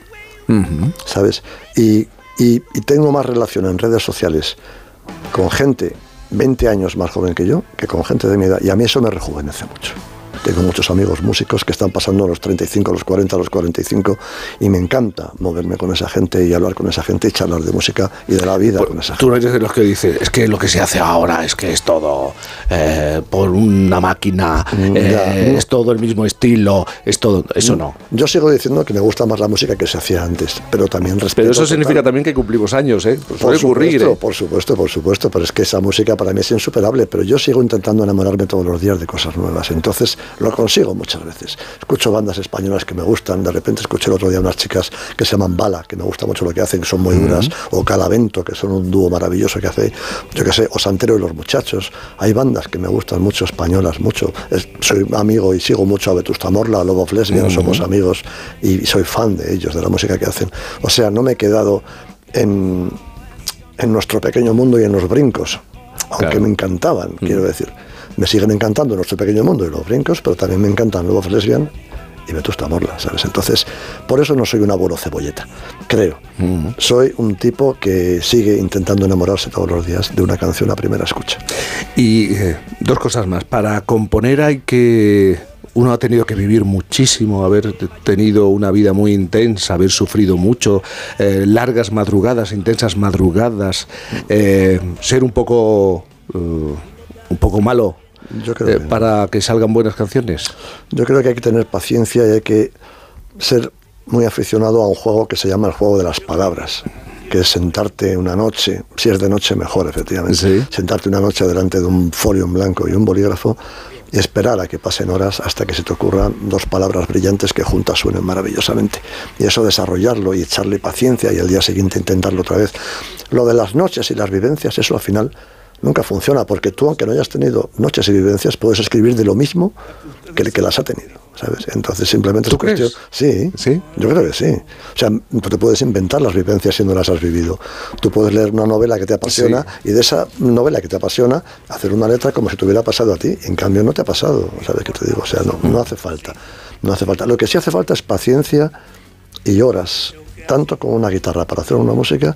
Speaker 29: ¿sabes? Y, y- y tengo más relación en redes sociales con gente 20 años más joven que yo que con gente de mi edad. Y a mí eso me rejuvenece mucho. Tengo muchos amigos músicos que están pasando los 35, los 40, los 45 y me encanta moverme con esa gente y hablar con esa gente y charlar de música y de la vida con esa gente.
Speaker 1: tú no eres de los que dice, es que lo que se hace ahora es que es todo eh, por una máquina,
Speaker 29: Mm,
Speaker 1: eh,
Speaker 29: ya.
Speaker 1: es todo el mismo estilo, es todo, eso no.
Speaker 29: Yo sigo diciendo que me gusta más la música que se hacía antes, pero también respeto.
Speaker 1: Pero eso
Speaker 29: total-
Speaker 1: significa también que cumplimos años, ¿eh? Pues
Speaker 29: Por
Speaker 1: ocurrir,
Speaker 29: supuesto,
Speaker 1: ¿eh?
Speaker 29: por supuesto, por supuesto, pero es que esa música para mí es insuperable, pero yo sigo intentando enamorarme todos los días de cosas nuevas, entonces lo consigo muchas veces. Escucho bandas españolas que me gustan, de repente escuché el otro día unas chicas que se llaman Bala, que me gusta mucho lo que hacen, que son muy duras, o Calavento, que son un dúo maravilloso que hace, yo qué sé, o Santero y los Muchachos. Hay bandas que me gustan mucho, españolas, mucho. Es- soy amigo y sigo mucho a Vetusta Morla, a Lobo of Lesbian,
Speaker 1: Ujú.
Speaker 29: somos amigos y soy fan de ellos, de la música que hacen. O sea, no me he quedado en, en nuestro pequeño mundo y en los brincos, aunque
Speaker 1: Claro.
Speaker 29: me encantaban, quiero decir. Me siguen encantando nuestro pequeño mundo y los brincos, pero también me encantan Love Lesbian y Vetusta Morla, ¿sabes? Entonces, por eso no soy un abuelo cebolleta, creo. Soy un tipo que sigue intentando enamorarse todos los días de una canción a primera escucha.
Speaker 1: Y eh, dos cosas más. Para componer hay que... Uno ha tenido que vivir muchísimo, haber tenido una vida muy intensa, haber sufrido mucho, eh, largas madrugadas, intensas madrugadas, eh, ser un poco, eh, un poco malo
Speaker 29: Yo creo
Speaker 1: eh,
Speaker 29: que
Speaker 1: para que salgan buenas canciones.
Speaker 29: Yo creo que hay que tener paciencia y hay que ser muy aficionado a un juego que se llama el juego de las palabras, que es sentarte una noche, si es de noche mejor, efectivamente, sentarte una noche delante de un folio en blanco y un bolígrafo y esperar a que pasen horas hasta que se te ocurran dos palabras brillantes que juntas suenen maravillosamente. Y eso desarrollarlo y echarle paciencia y el día siguiente intentarlo otra vez. Lo de las noches y las vivencias, eso al final nunca funciona, porque tú, aunque no hayas tenido noches y vivencias, puedes escribir de lo mismo que el que las ha tenido, ¿sabes? Entonces simplemente
Speaker 1: ¿Tú
Speaker 29: es cuestión... Sí,
Speaker 1: sí,
Speaker 29: yo creo que sí. O sea, tú te puedes inventar las vivencias si no las has vivido. Tú puedes leer una novela que te apasiona y de esa novela que te apasiona hacer una letra como si te hubiera pasado a ti. En cambio, no te ha pasado, ¿sabes qué te digo? O sea, no, no hace falta. No hace falta. Lo que sí hace falta es paciencia y horas, tanto con una guitarra para hacer una música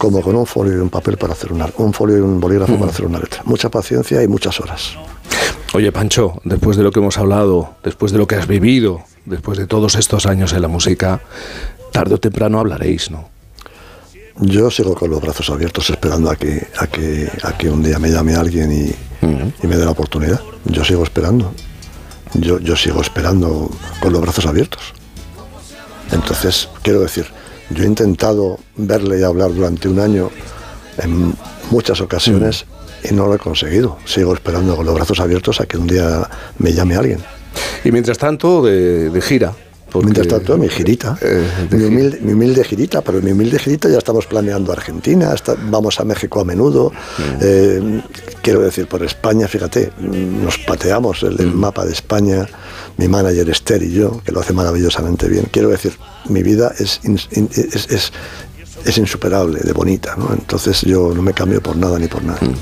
Speaker 29: como con un folio y un papel para hacer una, un folio y un bolígrafo para hacer una letra. Mucha paciencia y muchas horas.
Speaker 1: Oye, Pancho, después de lo que hemos hablado, después de lo que has vivido, después de todos estos años en la música, tarde o temprano hablaréis, ¿no?
Speaker 29: Yo sigo con los brazos abiertos esperando a que, a que, a que un día me llame alguien y, y me dé la oportunidad. Yo sigo esperando. Yo, yo sigo esperando con los brazos abiertos. Entonces, quiero decir, yo he intentado verle y hablar durante un año en muchas ocasiones y no lo he conseguido. Sigo esperando con los brazos abiertos a que un día me llame alguien.
Speaker 1: Y mientras tanto, de, gira.
Speaker 29: Mientras tanto, mi girita, eh, mi, humilde, girita, pero mi humilde girita ya estamos planeando Argentina, vamos a México a menudo, mm. eh, quiero decir, por España, fíjate, nos pateamos el, mm. mapa de España, mi manager Esther y yo, que lo hace maravillosamente bien. Quiero decir, mi vida es, es, es insuperable, de bonita, ¿no? Entonces yo no me cambio por nada ni por nada. Mm.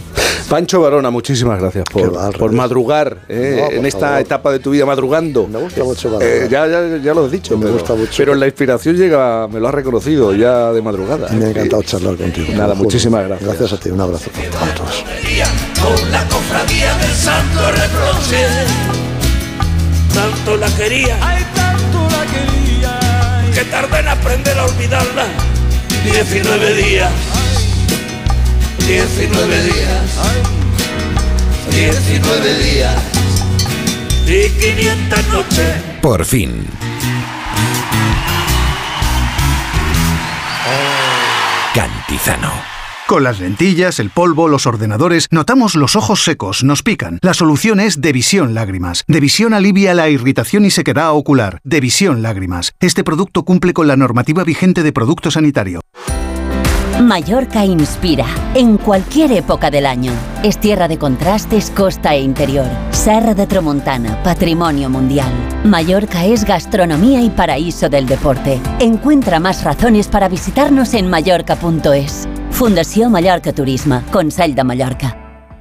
Speaker 1: Pancho Barona, muchísimas gracias por, por madrugar ¿eh? en esta etapa de tu vida madrugando.
Speaker 29: Me gusta mucho
Speaker 1: eh, ya, ya, ya, lo has dicho, me pero, gusta mucho. pero la inspiración llega, me lo has reconocido ya de madrugada.
Speaker 29: Me ha encantado charlar contigo.
Speaker 1: Nada, muchísimas gracias.
Speaker 29: Gracias a ti, un abrazo para todos.
Speaker 30: Con la cofradía del santo reproche, tanto la quería, ay, tanto la quería, que tardé en aprender a olvidarla 19 días, 19 días, 19 días y 500 noches.
Speaker 2: Por fin. Cantizano.
Speaker 31: Con las lentillas, el polvo, los ordenadores, notamos los ojos secos, nos pican. La solución es Devisión Lágrimas. Devisión alivia la irritación y sequedad ocular. Devisión Lágrimas. Este producto cumple con la normativa vigente de producto sanitario.
Speaker 32: Mallorca inspira en cualquier época del año. Es tierra de contrastes, costa e interior. Serra de Tramontana, patrimonio mundial. Mallorca es gastronomía y paraíso del deporte. Encuentra más razones para visitarnos en mallorca.es. Fundación Mallorca Turismo, Consell de Mallorca.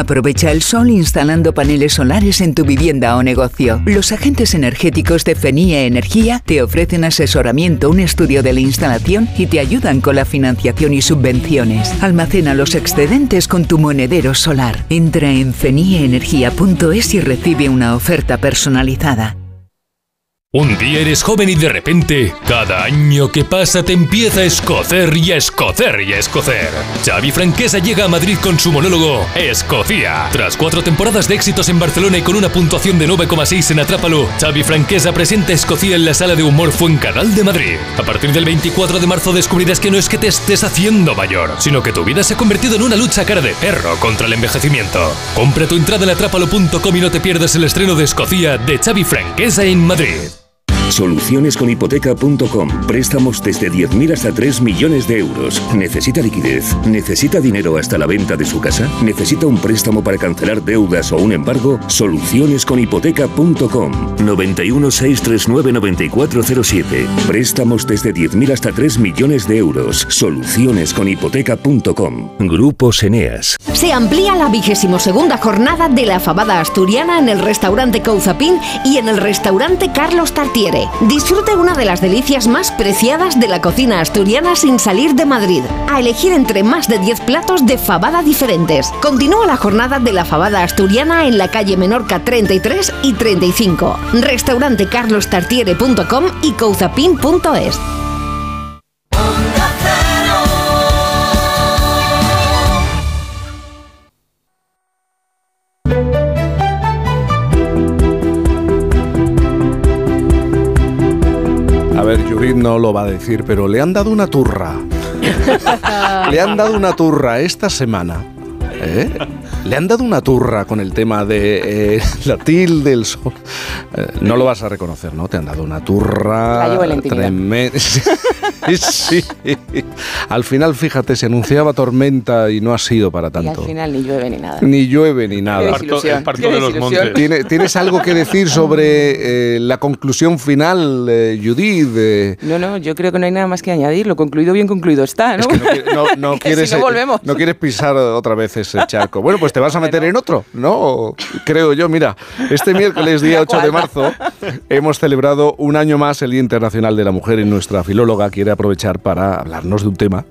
Speaker 33: Aprovecha el sol instalando paneles solares en tu vivienda o negocio. Los agentes energéticos de FENIE Energía te ofrecen asesoramiento, un estudio de la instalación y te ayudan con la financiación y subvenciones. Almacena los excedentes con tu monedero solar. Entra en fenieenergia.es y recibe una oferta personalizada.
Speaker 11: Un día eres joven y de repente, cada año que pasa te empieza a escocer y a escocer y a escocer. Xavi Franquesa llega a Madrid con su monólogo Escocia. Tras cuatro temporadas de éxitos en Barcelona y con una puntuación de 9,6 en Atrápalo, Xavi Franquesa presenta Escocia en la sala de humor Fuencanal de Madrid. A partir del 24 de marzo descubrirás que no es que te estés haciendo mayor, sino que tu vida se ha convertido en una lucha cara de perro contra el envejecimiento. Compra tu entrada en atrápalo.com y no te pierdas el estreno de Escocia de Xavi Franquesa en Madrid.
Speaker 34: Solucionesconhipoteca.com. Préstamos desde 10.000 hasta 3 millones de euros. ¿Necesita liquidez? ¿Necesita dinero hasta la venta de su casa? ¿Necesita un préstamo para cancelar deudas o un embargo? Solucionesconhipoteca.com. 91 639 9407. Préstamos desde 10.000 hasta 3 millones de euros. Solucionesconhipoteca.com. Grupo Eneas.
Speaker 15: Se amplía la vigésimo segunda jornada de la fabada asturiana en el restaurante Cauzapín y en el restaurante Carlos Tartiere Tartiere. Disfrute una de las delicias más preciadas de la cocina asturiana sin salir de Madrid. A elegir entre más de 10 platos de fabada diferentes. Continúa la jornada de la fabada asturiana en la calle Menorca 33 y 35. Restaurante carlostartiere.com y couzapin.es.
Speaker 1: no lo va a decir, pero le han dado una turra. le han dado una turra esta semana. ¿eh? Le han dado una turra con el tema de eh, la tilde del sol. Eh, no lo vas a reconocer, ¿no? Te han dado una turra
Speaker 28: La llevo en
Speaker 1: tremenda. sí. Al final, fíjate, se anunciaba tormenta y no ha sido para
Speaker 28: Y al
Speaker 1: tanto.
Speaker 28: final ni llueve ni nada.
Speaker 1: Ni llueve ni nada.
Speaker 27: El parto
Speaker 28: qué
Speaker 27: de los
Speaker 28: desilusión.
Speaker 27: montes.
Speaker 1: ¿Tiene- ¿Tienes algo que decir sobre eh, la conclusión final, eh, Judith? Eh,
Speaker 28: No, no, yo creo que no hay nada más que añadir. Lo concluido bien concluido está, ¿no?
Speaker 1: Es que no, no- quieres,
Speaker 28: si no volvemos.
Speaker 1: no quieres pisar otra vez ese charco. Bueno, pues te vas a meter en otro, ¿no? Creo yo. Mira, este miércoles, día 8 de marzo, hemos celebrado un año más el Día Internacional de la Mujer y nuestra filóloga quiere aprovechar para hablarnos de un tema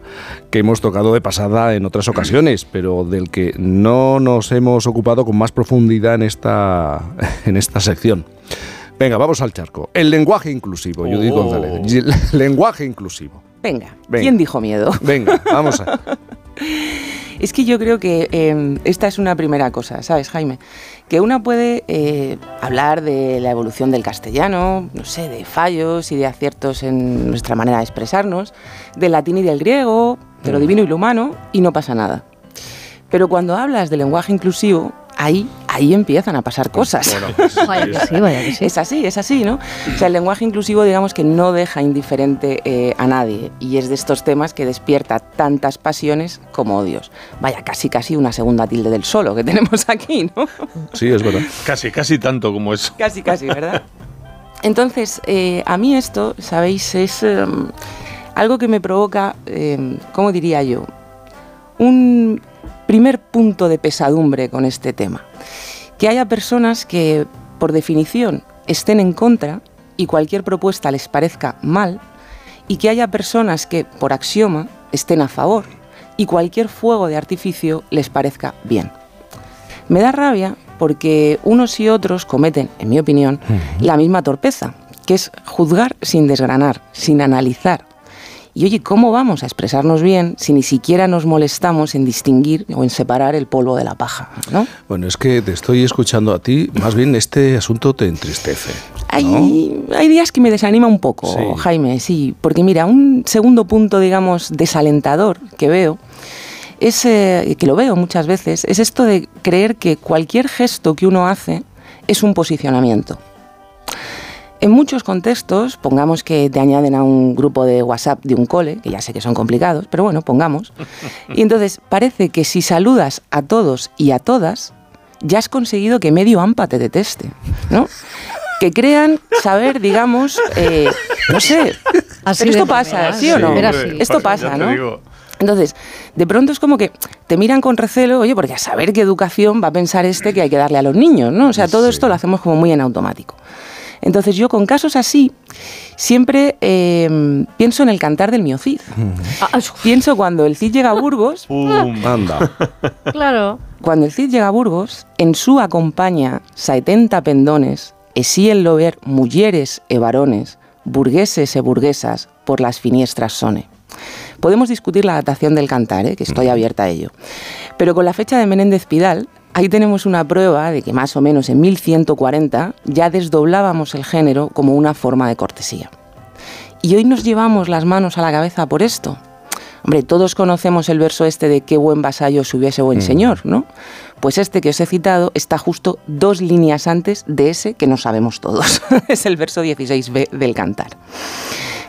Speaker 1: que hemos tocado de pasada en otras ocasiones, pero del que no nos hemos ocupado con más profundidad en esta, en esta sección. Venga, vamos al charco. El lenguaje inclusivo, Judith
Speaker 28: Oh.
Speaker 1: González. Y- Lenguaje inclusivo.
Speaker 28: Venga,
Speaker 1: Venga.
Speaker 28: ¿quién dijo miedo?
Speaker 1: Venga, vamos a.
Speaker 28: Es que yo creo que eh, esta es una primera cosa, ¿sabes, Jaime? Que una puede eh, hablar de la evolución del castellano, no sé, de fallos y de aciertos en nuestra manera de expresarnos, del latín y del griego, de lo divino y lo humano, y no pasa nada. Pero cuando hablas de lenguaje inclusivo, ahí, ahí empiezan a pasar cosas.
Speaker 3: Vaya que sí, vaya que sí.
Speaker 28: Es así, es así, ¿no? O sea, el lenguaje inclusivo, digamos que no deja indiferente eh, a nadie y es de estos temas que despierta tantas pasiones como odios. Vaya, casi, casi una segunda tilde del solo que tenemos aquí, ¿no?
Speaker 1: Sí, es verdad.
Speaker 27: Casi, casi tanto como eso.
Speaker 28: Casi, casi, ¿verdad? Entonces, eh, a mí esto, ¿sabéis? Es eh, algo que me provoca, eh, ¿cómo diría yo? Un primer punto de pesadumbre con este tema. Que haya personas que, por definición, estén en contra y cualquier propuesta les parezca mal, y que haya personas que, por axioma, estén a favor y cualquier fuego de artificio les parezca bien. Me da rabia porque unos y otros cometen, en mi opinión, la misma torpeza, que es juzgar sin desgranar, sin analizar. Y oye, ¿cómo vamos a expresarnos bien si ni siquiera nos molestamos en distinguir o en separar el polvo de la paja? ¿no?
Speaker 1: Bueno, es que te estoy escuchando a ti, más bien este asunto te entristece.
Speaker 28: Hay, hay días que me desanima un poco,
Speaker 1: Sí.
Speaker 28: Jaime, sí, porque mira, un segundo punto, digamos, desalentador que veo es, eh, que lo veo muchas veces, es esto de creer que cualquier gesto que uno hace es un posicionamiento. En muchos contextos, pongamos que te añaden a un grupo de WhatsApp de un cole, que ya sé que son complicados, pero bueno, pongamos. Y entonces parece que si saludas a todos y a todas, ya has conseguido que medio AMPA te deteste, ¿no? Que crean saber, digamos, eh, no sé,
Speaker 3: Así
Speaker 28: pero esto pasa, ¿sí o no? Esto
Speaker 27: Pasa,
Speaker 28: ¿no?
Speaker 27: digo.
Speaker 28: Entonces, de pronto es como que te miran con recelo, oye, porque a saber qué educación va a pensar este que hay que darle a los niños, ¿no? O sea, todo esto lo hacemos como muy en automático. Entonces yo con casos así siempre eh, pienso en el cantar del miocid. Pienso cuando el Cid llega a Burgos,
Speaker 1: Anda.
Speaker 3: Claro.
Speaker 28: cuando el Cid llega a Burgos, en su acompaña 70 pendones, e si el lover mulleres e varones, burgueses e burguesas, por las finiestras sone. Podemos discutir la adaptación del cantar, ¿eh? que estoy abierta a ello. Pero con la fecha de Menéndez Pidal, ahí tenemos una prueba de que más o menos en 1140 ya desdoblábamos el género como una forma de cortesía. Y hoy nos llevamos las manos a la cabeza por esto. Hombre, todos conocemos el verso este de qué buen vasallo si hubiese buen señor, ¿no? Pues este que os he citado está justo dos líneas antes de ese que no sabemos todos. es el verso 16b del cantar.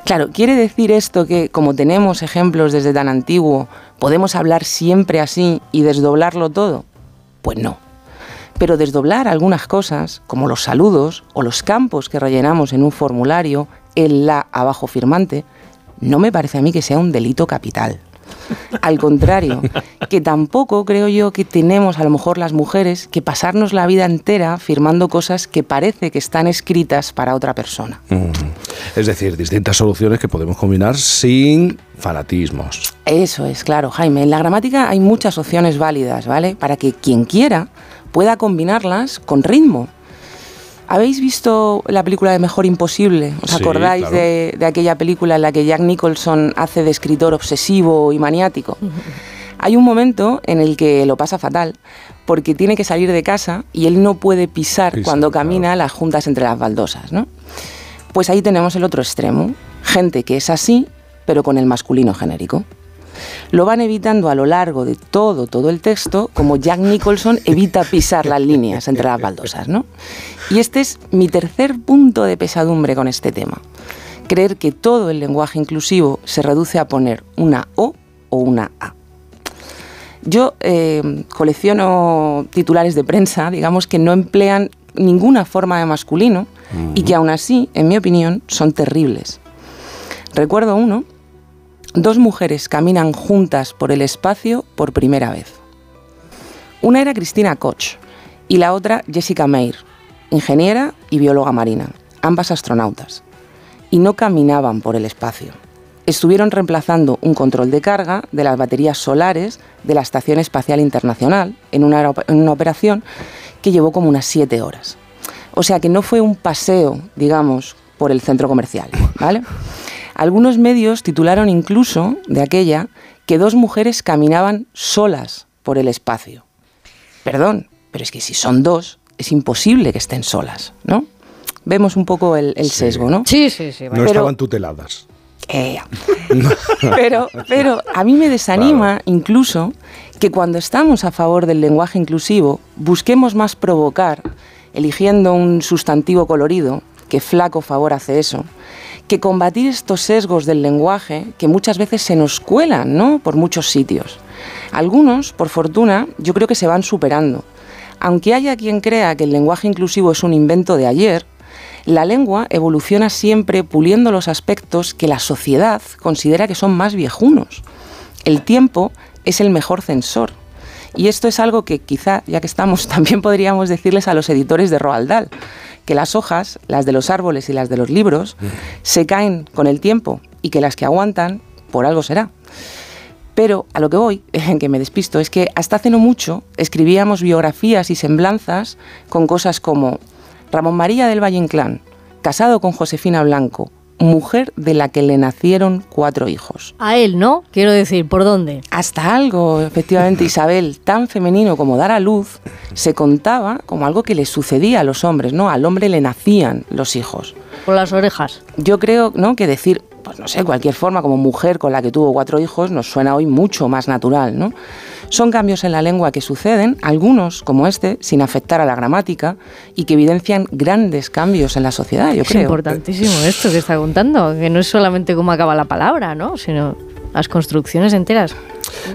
Speaker 28: Claro, ¿quiere decir esto que como tenemos ejemplos desde tan antiguo, podemos hablar siempre así y desdoblarlo todo? Pues no. Pero desdoblar algunas cosas, como los saludos o los campos que rellenamos en un formulario, el la abajo firmante, no me parece a mí que sea un delito capital. Al contrario, que tampoco creo yo que tenemos a lo mejor las mujeres que pasarnos la vida entera firmando cosas que parece que están escritas para otra persona.
Speaker 21: Es decir, distintas soluciones que podemos combinar sin fanatismos.
Speaker 28: Eso es, claro, Jaime. En la gramática hay muchas opciones válidas, ¿vale? Para que quien quiera pueda combinarlas con ritmo. ¿Habéis visto la película de Mejor Imposible? ¿Os
Speaker 21: Sí,
Speaker 28: acordáis
Speaker 21: claro.
Speaker 28: de, de aquella película en la que Jack Nicholson hace de escritor obsesivo y maniático? Hay un momento en el que lo pasa fatal porque tiene que salir de casa y él no puede pisar
Speaker 21: Pisar,
Speaker 28: cuando camina las juntas entre las baldosas, ¿no? Pues ahí tenemos el otro extremo, gente que es así, pero con el masculino genérico. Lo van evitando a lo largo de todo, todo el texto, como Jack Nicholson evita pisar las líneas entre las baldosas, ¿no? Y este es mi tercer punto de pesadumbre con este tema. Creer que todo el lenguaje inclusivo se reduce a poner una O o una A. Yo eh, colecciono titulares de prensa, digamos, que no emplean ninguna forma de masculino y que aún así, en mi opinión, son terribles. Recuerdo uno, dos mujeres caminan juntas por el espacio por primera vez. Una era Cristina Koch y la otra Jessica Meir, ingeniera y bióloga marina, ambas astronautas. Y no caminaban por el espacio. Estuvieron reemplazando un control de carga de las baterías solares de la Estación Espacial Internacional en una, aero- en una operación que llevó como unas siete horas. O sea que no fue un paseo, digamos, por el centro comercial, ¿vale? Algunos medios titularon incluso de aquella que dos mujeres caminaban solas por el espacio. Perdón, pero es que si son dos, es imposible que estén solas, ¿no? Vemos un poco el, el sesgo, ¿no?
Speaker 35: Sí, sí, sí.
Speaker 21: No
Speaker 28: Pero-
Speaker 21: estaban tuteladas.
Speaker 28: Eh, pero, pero a mí me desanima incluso que cuando estamos a favor del lenguaje inclusivo busquemos más provocar, eligiendo un sustantivo colorido, que flaco favor hace eso, que combatir estos sesgos del lenguaje que muchas veces se nos cuelan ¿no? por muchos sitios. Algunos, por fortuna, yo creo que se van superando. Aunque haya quien crea que el lenguaje inclusivo es un invento de ayer, la lengua evoluciona siempre puliendo los aspectos que la sociedad considera que son más viejunos. El tiempo es el mejor censor. Y esto es algo que quizá, ya que estamos, también podríamos decirles a los editores de Roald Dahl, que las hojas, las de los árboles y las de los libros, se caen con el tiempo y que las que aguantan, por algo será. Pero a lo que voy, que me despisto, es que hasta hace no mucho escribíamos biografías y semblanzas con cosas como Ramón María del Valle Inclán, casado con Josefina Blanco, mujer de la que le nacieron cuatro hijos.
Speaker 35: A él, ¿no? Quiero decir, ¿por dónde?
Speaker 28: Hasta algo, efectivamente, Isabel, tan femenino como dar a luz, se contaba como algo que le sucedía a los hombres, ¿no? Al hombre le nacían los hijos.
Speaker 35: Por las orejas.
Speaker 28: Yo creo, ¿no? Que decir, pues no sé, cualquier forma como mujer con la que tuvo cuatro hijos nos suena hoy mucho más natural, ¿no? Son cambios en la lengua que suceden, algunos, como este, sin afectar a la gramática y que evidencian grandes cambios en la sociedad, yo
Speaker 35: es importantísimo esto que está contando, que no es solamente cómo acaba la palabra, ¿no? Sino las construcciones enteras.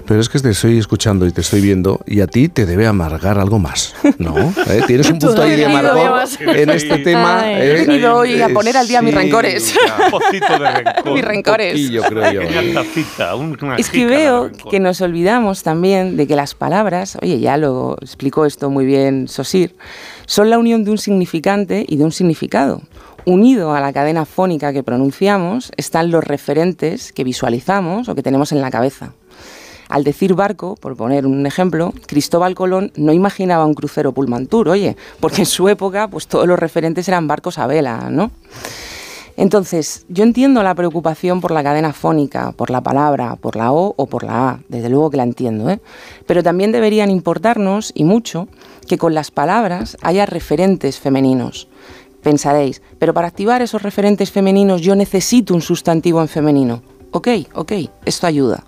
Speaker 21: Pero es que te estoy escuchando y te estoy viendo y a ti te debe amargar algo más, ¿no? ¿Eh? Tienes un punto ahí de amargor en este tema.
Speaker 28: Ay,
Speaker 21: ¿eh?
Speaker 28: he venido hoy a
Speaker 21: Eh,
Speaker 28: poner al día mis
Speaker 21: sí,
Speaker 28: rencores.
Speaker 27: Un pocito de rencor.
Speaker 28: Mis rencores.
Speaker 21: poquillo, creo yo.
Speaker 27: Una tacita,
Speaker 28: Es que veo que nos olvidamos también de que las palabras, oye, ya lo explicó esto muy bien Sosir, son la unión de un significante y de un significado. Unido a la cadena fónica que pronunciamos están los referentes que visualizamos o que tenemos en la cabeza. Al decir barco, por poner un ejemplo, Cristóbal Colón no imaginaba un crucero Pullmantur, oye, porque en su época pues todos los referentes eran barcos a vela, ¿no? Entonces, yo entiendo la preocupación por la cadena fónica, por la palabra, por la O o por la A, desde luego que la entiendo, ¿eh? pero también deberían importarnos, y mucho, que con las palabras haya referentes femeninos. Pensaréis, pero para activar esos referentes femeninos yo necesito un sustantivo en femenino. Ok, ok, esto ayuda.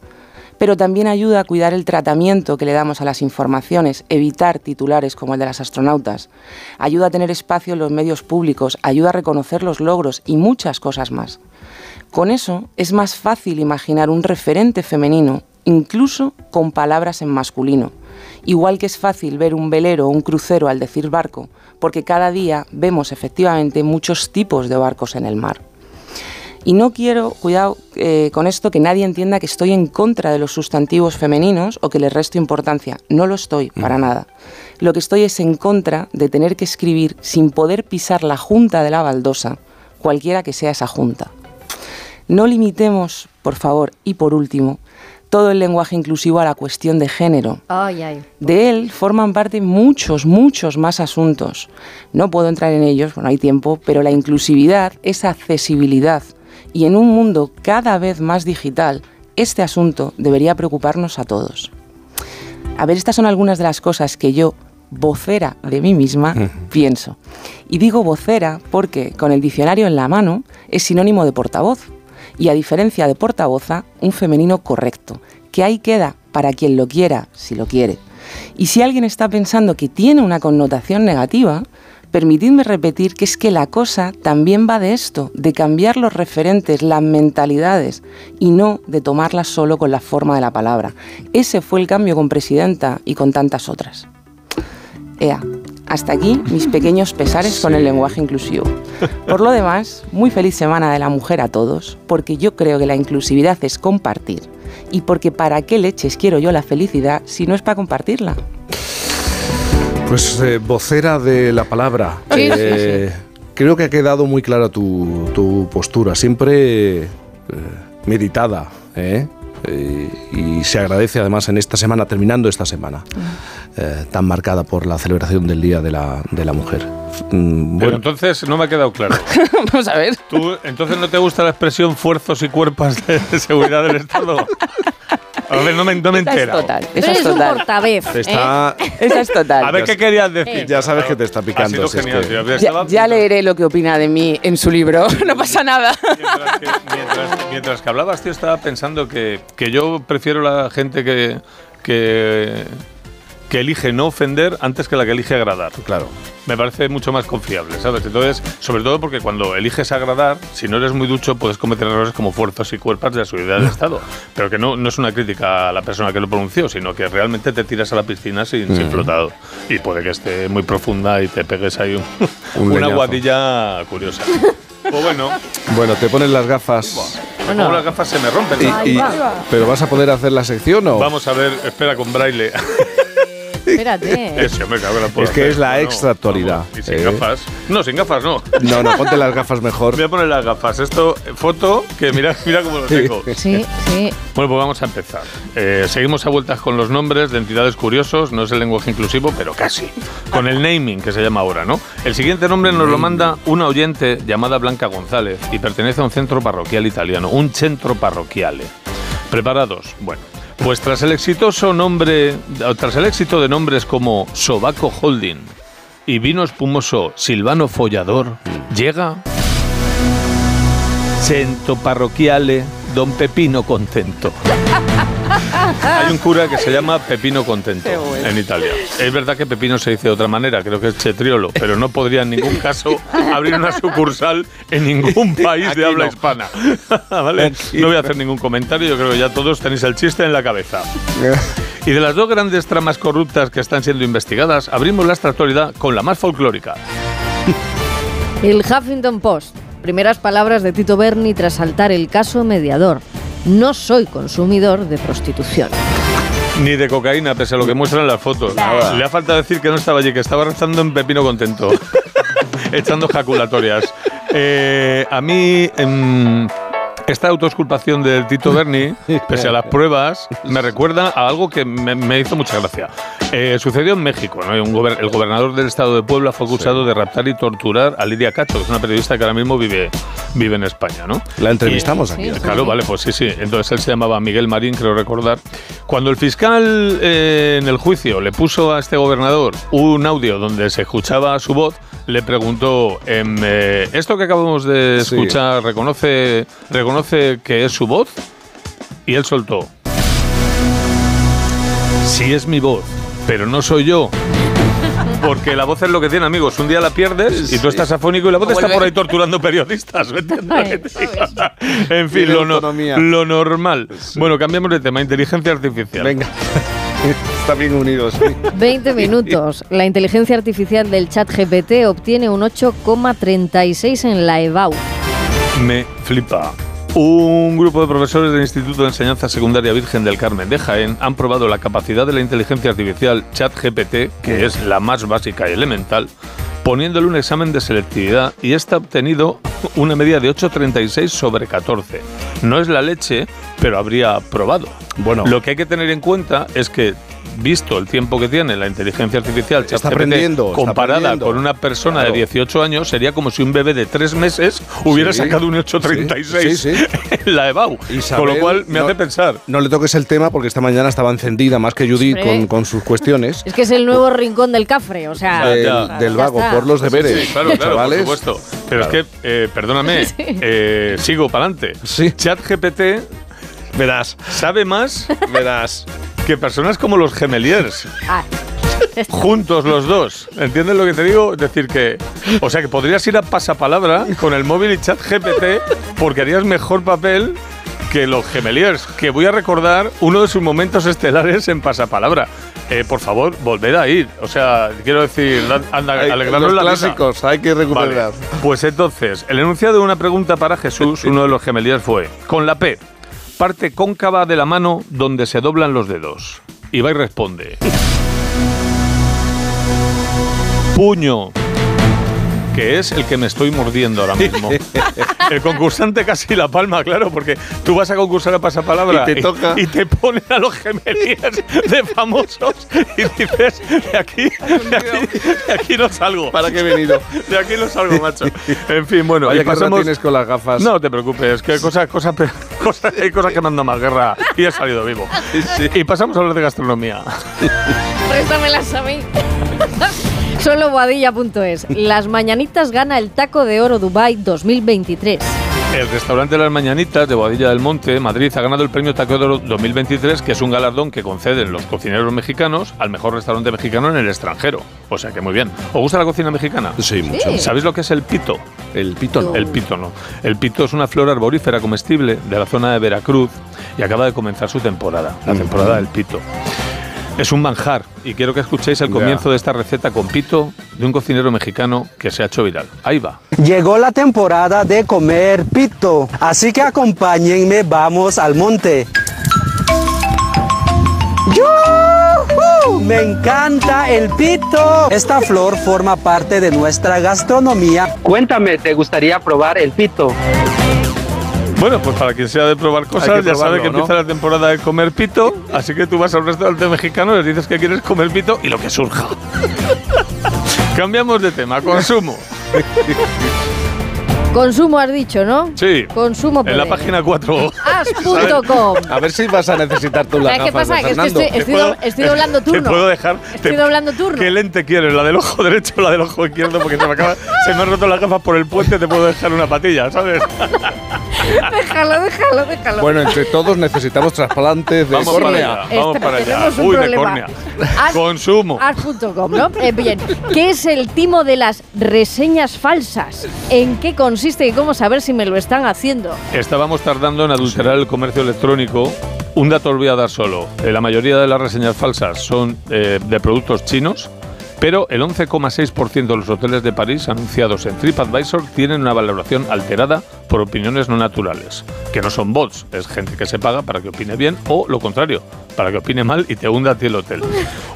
Speaker 28: Pero también ayuda a cuidar el tratamiento que le damos a las informaciones, evitar titulares como el de las astronautas. Ayuda a tener espacio en los medios públicos, ayuda a reconocer los logros y muchas cosas más. Con eso es más fácil imaginar un referente femenino, incluso con palabras en masculino. Igual que es fácil ver un velero o un crucero al decir barco, porque cada día vemos efectivamente muchos tipos de barcos en el mar. Y no quiero, cuidado eh, con esto, que nadie entienda que estoy en contra de los sustantivos femeninos o que les resto importancia. No lo estoy, para nada. Lo que estoy es en contra de tener que escribir sin poder pisar la junta de la baldosa, cualquiera que sea esa junta. No limitemos, por favor, y por último, todo el lenguaje inclusivo a la cuestión de género.
Speaker 16: Ay, ay.
Speaker 28: De él forman parte muchos, muchos más asuntos. No puedo entrar en ellos, no hay tiempo, pero la inclusividad es accesibilidad. Y en un mundo cada vez más digital, este asunto debería preocuparnos a todos. A ver, estas son algunas de las cosas que yo, vocera de mí misma, pienso. Y digo vocera porque con el diccionario en la mano es sinónimo de portavoz. Y a diferencia de portavoza, un femenino correcto, que ahí queda para quien lo quiera, si lo quiere. Y si alguien está pensando que tiene una connotación negativa, permitidme repetir que es que la cosa también va de esto, de cambiar los referentes, las mentalidades, y no de tomarlas solo con la forma de la palabra. Ese fue el cambio con Presidenta y con tantas otras. Ea, hasta aquí mis pequeños pesares con el lenguaje inclusivo. Por lo demás, muy feliz Semana de la Mujer a todos, porque yo creo que la inclusividad es compartir, y porque para qué leches quiero yo la felicidad si no es para compartirla.
Speaker 21: Pues eh, vocera de la palabra.
Speaker 28: Sí,
Speaker 21: Eh, Creo que ha quedado muy clara tu, tu postura, siempre eh, meditada, ¿eh? Eh, y se agradece además en esta semana, terminando esta semana, eh, tan marcada por la celebración del Día de la, de la Mujer. Mm,
Speaker 27: Pero
Speaker 21: bueno,
Speaker 27: entonces no me ha quedado claro.
Speaker 28: Vamos a ver.
Speaker 27: ¿Tú, entonces no te gusta la expresión fuerzos y cuerpos de seguridad del Estado? A ver, no me, no me
Speaker 28: Esa es total. Esa es
Speaker 16: un
Speaker 28: total.
Speaker 16: portavez.
Speaker 21: te está,
Speaker 28: Esa es total.
Speaker 27: A ver qué querías decir.
Speaker 21: ya sabes que te está
Speaker 27: Ha
Speaker 21: picando.
Speaker 27: sido
Speaker 21: si es
Speaker 27: genial,
Speaker 21: que-.
Speaker 28: Ya, ya leeré lo que opina de mí en su libro, no pasa nada.
Speaker 27: Mientras que, mientras- mientras que hablabas, tío, estaba pensando que, que yo prefiero la gente que, que, que elige no ofender antes que la que elige agradar.
Speaker 21: Claro.
Speaker 27: Me parece mucho más confiable, ¿sabes? Entonces, sobre todo porque cuando eliges agradar, si no eres muy ducho, puedes cometer errores como fuerzas y cuerpos de la seguridad del Estado. Pero que no, no es una crítica a la persona que lo pronunció, sino que realmente te tiras a la piscina sin, sin
Speaker 21: Ujú.
Speaker 27: flotado. Y puede que esté muy profunda y te pegues ahí un-
Speaker 21: Un
Speaker 27: una guadilla curiosa. Pues bueno,
Speaker 21: Bueno, te pones las gafas.
Speaker 27: me pongo las gafas se me rompen.
Speaker 21: y- y- ¿Pero vas a poder hacer la sección o...?
Speaker 27: Vamos a ver, espera con braille.
Speaker 16: Espérate.
Speaker 27: La
Speaker 21: Es que es la extra actualidad.
Speaker 27: vamos, Y sin
Speaker 21: ¿eh?
Speaker 27: gafas. No, sin gafas no.
Speaker 21: No, no, ponte las gafas mejor.
Speaker 27: Voy a poner las gafas. Esto, foto, que mira, mira cómo lo tengo.
Speaker 16: Sí, sí.
Speaker 27: Bueno, pues vamos a empezar. Eh, seguimos a vueltas con los nombres de entidades curiosos. No es el lenguaje inclusivo, pero casi. Con el naming, que se llama ahora, ¿no? El siguiente nombre nos lo manda una oyente llamada Blanca González y pertenece a un centro parroquial italiano, un centro parroquiale. ¿Preparados? Bueno. Pues tras el exitoso nombre, tras el éxito de nombres como Sobaco Holding y vino espumoso Silvano Follador, llega Centro Parroquiale Don Pepino Contento. Hay un cura que se llama Pepino Contento en Italia. Es verdad que Pepino se dice de otra manera, creo que es Chetriolo, pero no podría en ningún caso abrir una sucursal en ningún país
Speaker 21: Aquí
Speaker 27: de habla
Speaker 21: no.
Speaker 27: hispana. ¿Vale? No voy a hacer ningún comentario, yo creo que ya todos tenéis el chiste en la cabeza. Y de las dos grandes tramas corruptas que están siendo investigadas, abrimos la actualidad con la más folclórica.
Speaker 16: El Huffington Post. Primeras palabras de Tito Berni tras saltar el caso mediador. No soy consumidor de prostitución.
Speaker 27: Ni de cocaína, pese a lo que muestran las fotos. Le ha falta decir que no estaba allí, que estaba rezando en Pepino Contento, echando jaculatorias. Eh, a mí, em, esta autoexculpación del Tito Berni, pese a las pruebas, me recuerda a algo que me, me hizo mucha gracia. Eh, sucedió en México. ¿no? Un gober- el gobernador del estado de Puebla fue acusado de raptar y torturar a Lidia Cacho, que es una periodista que ahora mismo vive, vive en España. ¿no?
Speaker 21: La entrevistamos
Speaker 27: Y-
Speaker 21: aquí. Sí,
Speaker 27: Claro, vale, pues sí, sí. Entonces él se llamaba Miguel Marín, creo recordar. Cuando el fiscal eh, en el juicio le puso a este gobernador un audio donde se escuchaba su voz, le preguntó, em, eh, ¿esto que acabamos de escuchar reconoce, reconoce que es su voz? Y él soltó. Sí es mi voz, pero no soy yo. Porque la voz es lo que tiene, amigos. Un día la pierdes y tú estás afónico y la voz está por ahí torturando periodistas. ¿me entiendes en fin, lo, no- lo normal. Bueno, cambiamos de tema. Inteligencia artificial.
Speaker 21: Venga. Están bien unidos.
Speaker 16: 20 minutos. La inteligencia artificial del chat GPT obtiene un 8,36 en la EBAU.
Speaker 27: Me flipa. Un grupo de profesores del Instituto de Enseñanza Secundaria Virgen del Carmen de Jaén han probado la capacidad de la inteligencia artificial ChatGPT, que es la más básica y elemental, poniéndole un examen de selectividad y está obtenido una media de 8,36 sobre 14. No es la leche, pero habría probado.
Speaker 1: Bueno.
Speaker 27: Lo que hay que tener en cuenta es que visto el tiempo que tiene la inteligencia artificial
Speaker 1: Está
Speaker 27: ChatGPT,
Speaker 1: aprendiendo, está
Speaker 27: comparada
Speaker 1: aprendiendo.
Speaker 27: con una persona
Speaker 1: Claro.
Speaker 27: de 18 años, sería como si un bebé de 3 meses hubiera
Speaker 1: Sí,
Speaker 27: sacado un 8,36
Speaker 1: sí, sí.
Speaker 27: en la EBAU.
Speaker 1: Isabel,
Speaker 27: con lo cual me
Speaker 1: no-
Speaker 27: hace pensar.
Speaker 1: No le toques el tema porque esta mañana estaba encendida más que Judith
Speaker 3: Hombre.
Speaker 1: con, con sus cuestiones.
Speaker 3: Es que es el nuevo rincón del cafre, o sea.
Speaker 1: del,
Speaker 3: ya
Speaker 1: del
Speaker 3: está.
Speaker 1: vago, por los deberes.
Speaker 27: Sí, sí, claro, claro,
Speaker 1: chavales.
Speaker 27: por supuesto. Pero es que, eh, perdóname,
Speaker 3: Sí.
Speaker 27: eh, sigo para adelante.
Speaker 1: Sí.
Speaker 27: ChatGPT
Speaker 1: Verás,
Speaker 27: sabe más
Speaker 1: verás.
Speaker 27: Que personas como los gemeliers.
Speaker 3: Ah,
Speaker 27: Juntos los dos. ¿Entiendes lo que te digo? Es decir, que. O sea, que podrías ir a pasapalabra con el móvil y chat GPT porque harías mejor papel que los gemeliers. Que voy a recordar uno de sus momentos estelares en pasapalabra. Eh, por favor, volver a ir. O sea, quiero decir, anda,
Speaker 1: Hay-
Speaker 27: alegrarnos
Speaker 1: los
Speaker 27: la vida.
Speaker 1: clásicos, hay que recuperar.
Speaker 27: Vale. Pues entonces, el enunciado de una pregunta para Jesús, uno de los gemeliers fue: con la P, parte cóncava de la mano donde se doblan los dedos. Ibai responde: puño, que es el que me estoy mordiendo ahora mismo. El concursante casi la palma, claro, porque tú vas a concursar a pasapalabra
Speaker 1: Y te toca.
Speaker 27: y te ponen a los gemeliers de famosos y dices, de aquí, de aquí, de aquí no salgo.
Speaker 1: ¿Para qué he venido?
Speaker 27: De aquí no salgo, macho. En fin, bueno,
Speaker 1: Vaya
Speaker 27: y pasamos...
Speaker 1: tienes con las gafas.
Speaker 27: No te preocupes, que hay cosas, cosas, cosas, hay cosas que me han dado más guerra y he salido vivo. Y pasamos a hablar de gastronomía.
Speaker 3: préstamelas a mí. Solo boadilla.es. Las mañanitas gana el taco de oro Dubai 2023.
Speaker 27: El restaurante Las Mañanitas de Boadilla del Monte, Madrid, ha ganado el premio Taco de Oro 2023, que es un galardón que conceden los cocineros mexicanos al mejor restaurante mexicano en el extranjero. O sea que muy bien. ¿Os gusta la cocina mexicana?
Speaker 1: Sí, mucho.
Speaker 3: Sí.
Speaker 27: ¿Sabéis lo que es el pito?
Speaker 1: El pito no.
Speaker 27: El pito no. El pito es una flor arborífera comestible de la zona de Veracruz y acaba de comenzar su temporada, la temporada del pito. Es un manjar y quiero que escuchéis el comienzo de esta receta con pito de un cocinero mexicano que se ha hecho viral. Ahí va.
Speaker 36: Llegó la temporada de comer pito, así que acompáñenme, vamos al monte. Me encanta el pito. Esta flor forma parte de nuestra gastronomía. Cuéntame, ¿te gustaría probar el pito?
Speaker 27: Bueno, pues para quien sea de probar cosas, ya sabe que
Speaker 1: ¿no?
Speaker 27: empieza la temporada de comer pito, así que tú vas a un restaurante mexicano, les dices que quieres comer pito y lo que surja. Cambiamos de tema, consumo.
Speaker 3: Consumo has dicho, ¿no?
Speaker 27: Sí.
Speaker 3: Consumo
Speaker 27: En la página 4.
Speaker 3: As.com.
Speaker 1: A ver si vas a necesitar tú
Speaker 3: ¿Sabes qué
Speaker 1: gafas
Speaker 3: pasa?
Speaker 1: de
Speaker 3: Que es que
Speaker 1: Fernando.
Speaker 3: estoy, estoy do- estoy doblando turno.
Speaker 27: Te puedo dejar.
Speaker 3: Estoy
Speaker 27: te-
Speaker 3: doblando turno.
Speaker 27: ¿Qué lente quieres? ¿La del ojo derecho o la del ojo izquierdo? Porque se me, acaba, se me han roto las gafas por el puente, te puedo dejar una patilla, ¿sabes?
Speaker 3: déjalo, déjalo, déjalo.
Speaker 1: Bueno, entre todos necesitamos trasplantes de
Speaker 27: Vamos para allá, vamos para allá.
Speaker 3: tenemos un
Speaker 27: Uy, de
Speaker 3: problema.
Speaker 27: córnea.
Speaker 3: As-
Speaker 27: Consumo.
Speaker 3: As.com, ¿no? Eh, bien, ¿qué es el timo de las reseñas falsas? ¿En qué consiste y cómo saber si me lo están haciendo?
Speaker 27: Estábamos tardando en adulterar el comercio electrónico. Un dato os voy a dar solo. Eh, la mayoría de las reseñas falsas son eh, de productos chinos, pero el 11,6% de los hoteles de París anunciados en TripAdvisor tienen una valoración alterada por opiniones no naturales, que no son bots, es gente que se paga para que opine bien o lo contrario, para que opine mal y te hunda a ti el hotel.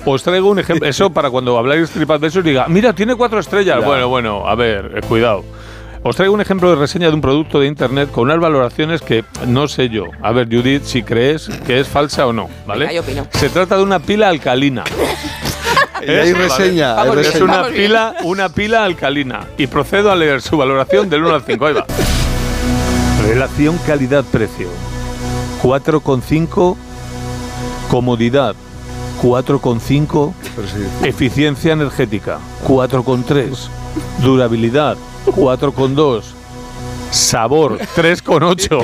Speaker 27: Os traigo un ejemplo, eso para cuando habláis de TripAdvisor diga, mira, tiene cuatro estrellas.
Speaker 1: Ya.
Speaker 27: Bueno, bueno, a ver, eh, cuidado. Os traigo un ejemplo de reseña de un producto de internet con unas valoraciones que no sé yo. A ver, Judith, si crees que es falsa o no, ¿vale?
Speaker 28: Venga, yo opino.
Speaker 27: Se trata de una pila alcalina.
Speaker 1: Y hay
Speaker 27: ¿Vale?
Speaker 1: reseña, hay
Speaker 27: Es una pila, una pila alcalina. Y procedo a leer su valoración del 1 al 5. Ahí va. Relación calidad-precio. 4,5. Comodidad. 4,5.
Speaker 1: Pero sí.
Speaker 27: Eficiencia energética, 4,3. Durabilidad, 4,2. Sabor, 3,8.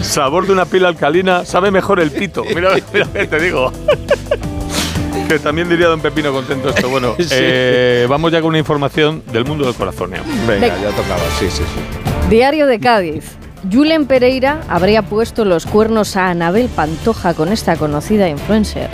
Speaker 27: Sabor de una pila alcalina, sabe mejor el pito. Mira, mira que te digo. Que también diría don Pepino contento esto. Bueno,
Speaker 1: Sí.
Speaker 27: eh, vamos ya con una información del mundo del corazoneo.
Speaker 1: Venga,
Speaker 3: Venga.
Speaker 1: ya tocaba, sí, sí, sí.
Speaker 3: Diario de Cádiz. Julen Pereira habría puesto los cuernos a Anabel Pantoja con esta conocida influencer.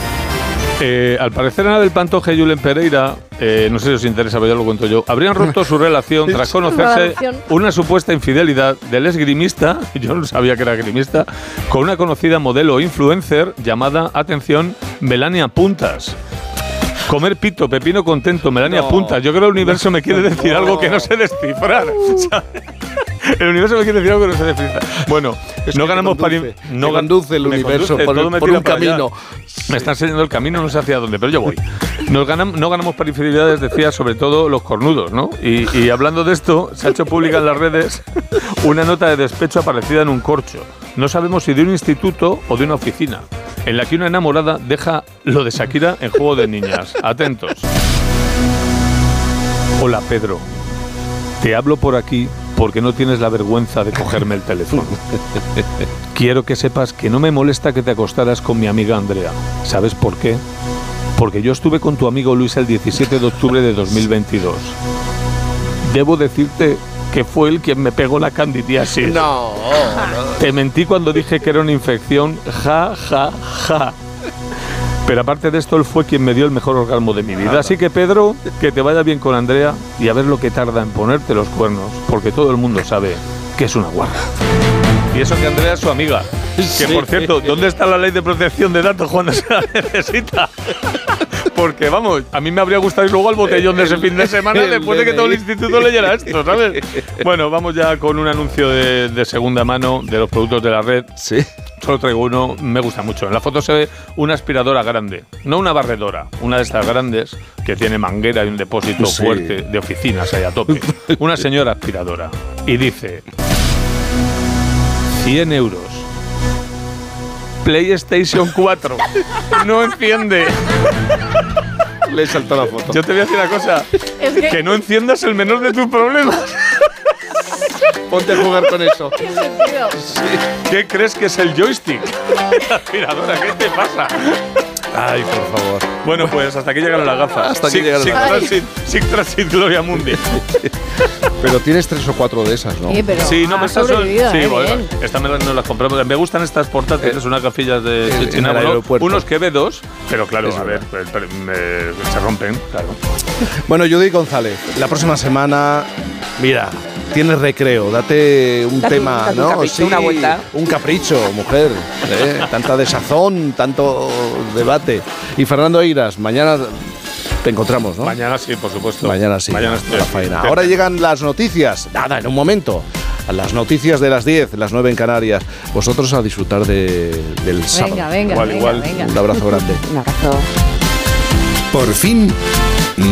Speaker 27: Eh, al parecer Ana del Pantoja y Julen Pereira, eh, no sé si os interesa, pero ya lo cuento yo, habrían roto su relación tras conocerse una supuesta infidelidad del esgrimista, yo no sabía que era esgrimista, con una conocida modelo influencer llamada, atención, Melania Puntas. Comer pito, pepino contento, Melania punta. Yo creo que el universo me quiere decir algo que no sé descifrar. ¿sabes? El universo me quiere decir algo que no sé descifrar. Bueno, no ganamos para
Speaker 1: no conduce el
Speaker 27: me
Speaker 1: universo
Speaker 27: conduce,
Speaker 1: por, un camino.
Speaker 27: Me está enseñando el camino, no sé hacia dónde, pero yo voy. Nos ganam- no ganamos para infidelidades, decía, sobre todo los cornudos, ¿no? Y, y hablando de esto, se ha hecho pública en las redes una nota de despecho aparecida en un corcho. No sabemos si de un instituto o de una oficina, en la que una enamorada deja lo de Shakira en juego de niñas. Atentos. Hola, Pedro. Te hablo por aquí porque no tienes la vergüenza de cogerme el teléfono. Quiero que sepas que no me molesta que te acostaras con mi amiga Andrea. ¿Sabes por qué? Porque yo estuve con tu amigo Luis el 17 de octubre de 2022. Debo decirte que fue él quien me pegó la candidiasis.
Speaker 1: No,
Speaker 27: Te mentí cuando dije que era una infección. Ja, ja, ja. Pero aparte de esto, él fue quien me dio el mejor orgasmo de mi vida. Así que, Pedro, que te vaya bien con Andrea y a ver lo que tarda en ponerte los cuernos, porque todo el mundo sabe que es una guarra. Y eso que Andrea es su amiga. Que por cierto, ¿dónde está la ley de protección de datos cuando se la necesita? Porque vamos, a mí me habría gustado ir luego al botellón de ese fin de semana
Speaker 1: El
Speaker 27: después de que todo el instituto leyera esto, ¿sabes? Bueno, vamos ya con un anuncio de, de segunda mano de los productos de la red.
Speaker 1: Sí.
Speaker 27: Solo traigo uno, me gusta mucho. En la foto se ve una aspiradora grande, no una barredora, una de estas grandes que tiene manguera y un depósito
Speaker 1: Sí.
Speaker 27: fuerte de oficinas ahí a tope. Una señora aspiradora. Y dice, 100 euros. PlayStation 4. No enciende.
Speaker 1: Le he saltado la foto.
Speaker 27: Yo te voy a decir una cosa.
Speaker 3: Es que-
Speaker 27: que no enciendas el menor de tus problemas.
Speaker 1: Ponte a jugar con eso.
Speaker 27: ¿Qué crees que es el joystick? La aspiradora, ¿qué te pasa?
Speaker 1: Ay, por favor.
Speaker 27: Bueno, pues hasta aquí llegaron las gafas.
Speaker 1: Hasta aquí llegaron las gafas.
Speaker 27: Sig Transit Gloria Mundi.
Speaker 1: Pero tienes tres o cuatro de esas, ¿no?
Speaker 3: Sí, pero
Speaker 27: Sí, no, me estas son. Sí,
Speaker 3: ¿eh?
Speaker 27: bueno, estas me las, no las compramos. Me gustan estas portátiles, unas gafillas de
Speaker 1: aeropuerto.
Speaker 27: Unos que ve dos, pero claro,
Speaker 1: Es
Speaker 27: a ver, pero- pero me- se rompen, claro.
Speaker 1: Bueno, Judith González, la próxima semana, mira, tienes recreo, date un
Speaker 28: Date un-
Speaker 1: tema,
Speaker 28: date un
Speaker 1: ¿no?
Speaker 28: capricho, una vuelta.
Speaker 1: Un capricho, mujer. ¿eh? Tanta desazón, tanto debate. Y Fernando Eiras, mañana te encontramos, ¿no?
Speaker 27: Mañana sí, por supuesto.
Speaker 1: Mañana sí,
Speaker 27: Mañana estoy
Speaker 1: la
Speaker 27: aquí.
Speaker 1: faena.
Speaker 27: Perfecto.
Speaker 1: Ahora llegan las noticias. Nada, en un momento. Las noticias de las 10, las 9 en Canarias. Vosotros a disfrutar de- del sábado.
Speaker 3: Venga, venga,
Speaker 1: igual,
Speaker 3: venga,
Speaker 1: igual.
Speaker 3: venga.
Speaker 1: Un abrazo grande.
Speaker 28: Un abrazo.
Speaker 2: Por fin,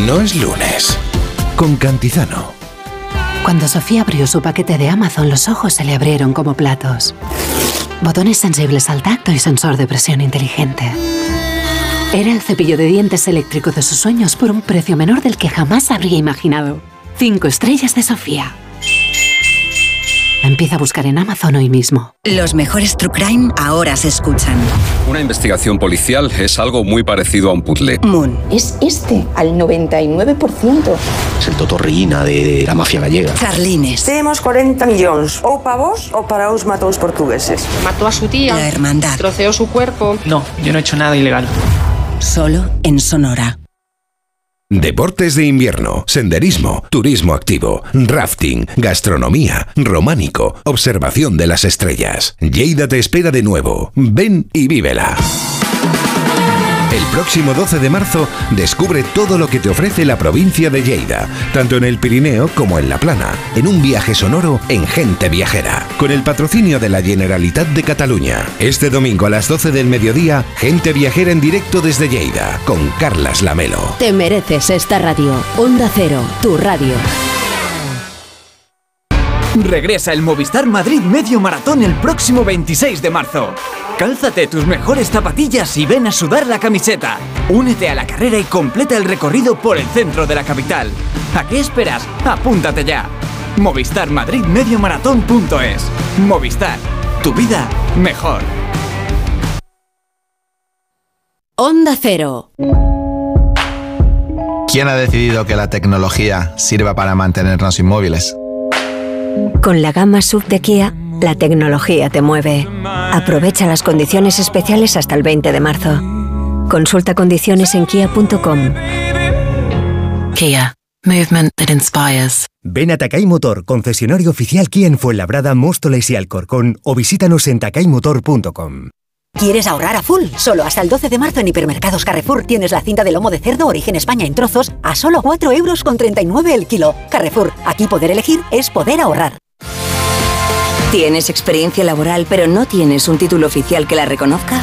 Speaker 2: no es lunes. Con Cantizano.
Speaker 35: Cuando Sofía abrió su paquete de Amazon, los ojos se le abrieron como platos. Botones sensibles al tacto y sensor de presión inteligente. Era el cepillo de dientes eléctrico de sus sueños por un precio menor del que jamás habría imaginado. Cinco estrellas de Sofía. Empieza a buscar en Amazon hoy mismo.
Speaker 37: Los mejores True Crime ahora se escuchan.
Speaker 38: Una investigación policial es algo muy parecido a un puzzle.
Speaker 37: Moon.
Speaker 39: Es este, al 99%.
Speaker 40: Es el Totorrillina de, la mafia gallega.
Speaker 37: Carlines.
Speaker 41: Temos 40 millóns, ou para vos ou para os matou os portugueses.
Speaker 37: Mató a su tía. La hermandad.
Speaker 41: Troceou su cuerpo.
Speaker 40: No, yo no he hecho nada ilegal.
Speaker 37: Solo en Sonora.
Speaker 2: Deportes de invierno, senderismo, turismo activo, rafting, gastronomía, románico, observación de las estrellas. Lleida te espera de nuevo. Ven y vívela. El próximo 12 de marzo descubre todo lo que te ofrece la provincia de Lleida, tanto en el Pirineo como en la Plana, en un viaje sonoro en Gente Viajera, con el patrocinio de la Generalitat de Cataluña. Este domingo a las 12 del mediodía, Gente Viajera en directo desde Lleida, con Carlas Lamelo.
Speaker 13: Te mereces esta radio. Onda Cero, tu radio.
Speaker 40: Regresa el Movistar Madrid Medio Maratón el próximo 26 de marzo. Cálzate tus mejores zapatillas y ven a sudar la camiseta. Únete a la carrera y completa el recorrido por el centro de la capital. ¿A qué esperas? Apúntate ya. Movistar Madrid Medio Maratón.es. Movistar. Tu vida mejor.
Speaker 13: Onda Cero.
Speaker 42: ¿Quién ha decidido que la tecnología sirva para mantenernos inmóviles?
Speaker 43: Con la gama SUV de Kia, la tecnología te mueve. Aprovecha las condiciones especiales hasta el 20 de marzo. Consulta condiciones en kia.com.
Speaker 44: Kia, movement that inspires.
Speaker 45: Ven a Takay Motor, concesionario oficial Kia en Fuenlabrada, Móstoles y Alcorcón o visítanos en takaymotor.com.
Speaker 31: ¿Quieres ahorrar a full? Solo hasta el 12 de marzo en Hipermercados Carrefour tienes la cinta de lomo de cerdo origen España en trozos a solo 4 euros con 39 el kilo. Carrefour, aquí poder elegir es poder ahorrar.
Speaker 37: ¿Tienes experiencia laboral pero no tienes un título oficial que la reconozca?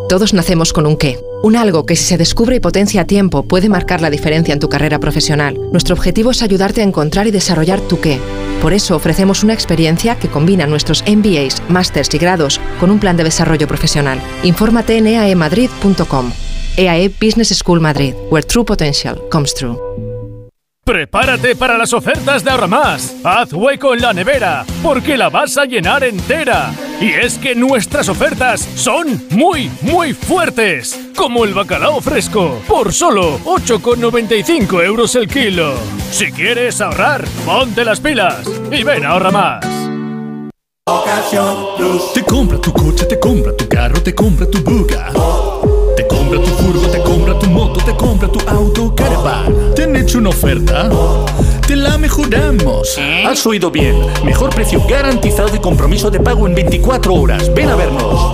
Speaker 46: Todos nacemos con un qué, un algo que si se descubre y potencia a tiempo puede marcar la diferencia en tu carrera profesional. Nuestro objetivo es ayudarte a encontrar y desarrollar tu qué. Por eso ofrecemos una experiencia que combina nuestros MBAs, másters y grados con un plan de desarrollo profesional. Infórmate en eaemadrid.com. EAE Business School Madrid, where true potential comes true.
Speaker 47: Prepárate para las ofertas de Ahorra Más. Haz hueco en la nevera, porque la vas a llenar entera. Y es que nuestras ofertas son muy, muy fuertes. Como el bacalao fresco, por solo 8,95 euros el kilo. Si quieres ahorrar, ponte las pilas y ven a Ahorra Más.
Speaker 11: Te compra tu coche, te compra tu carro, te compra tu buga. Te compra tu furgo, te compra tu auto, caravan. ¿Te han hecho una oferta? Te la mejoramos. Has oído bien. Mejor precio garantizado y compromiso de pago en 24 horas. Ven a vernos.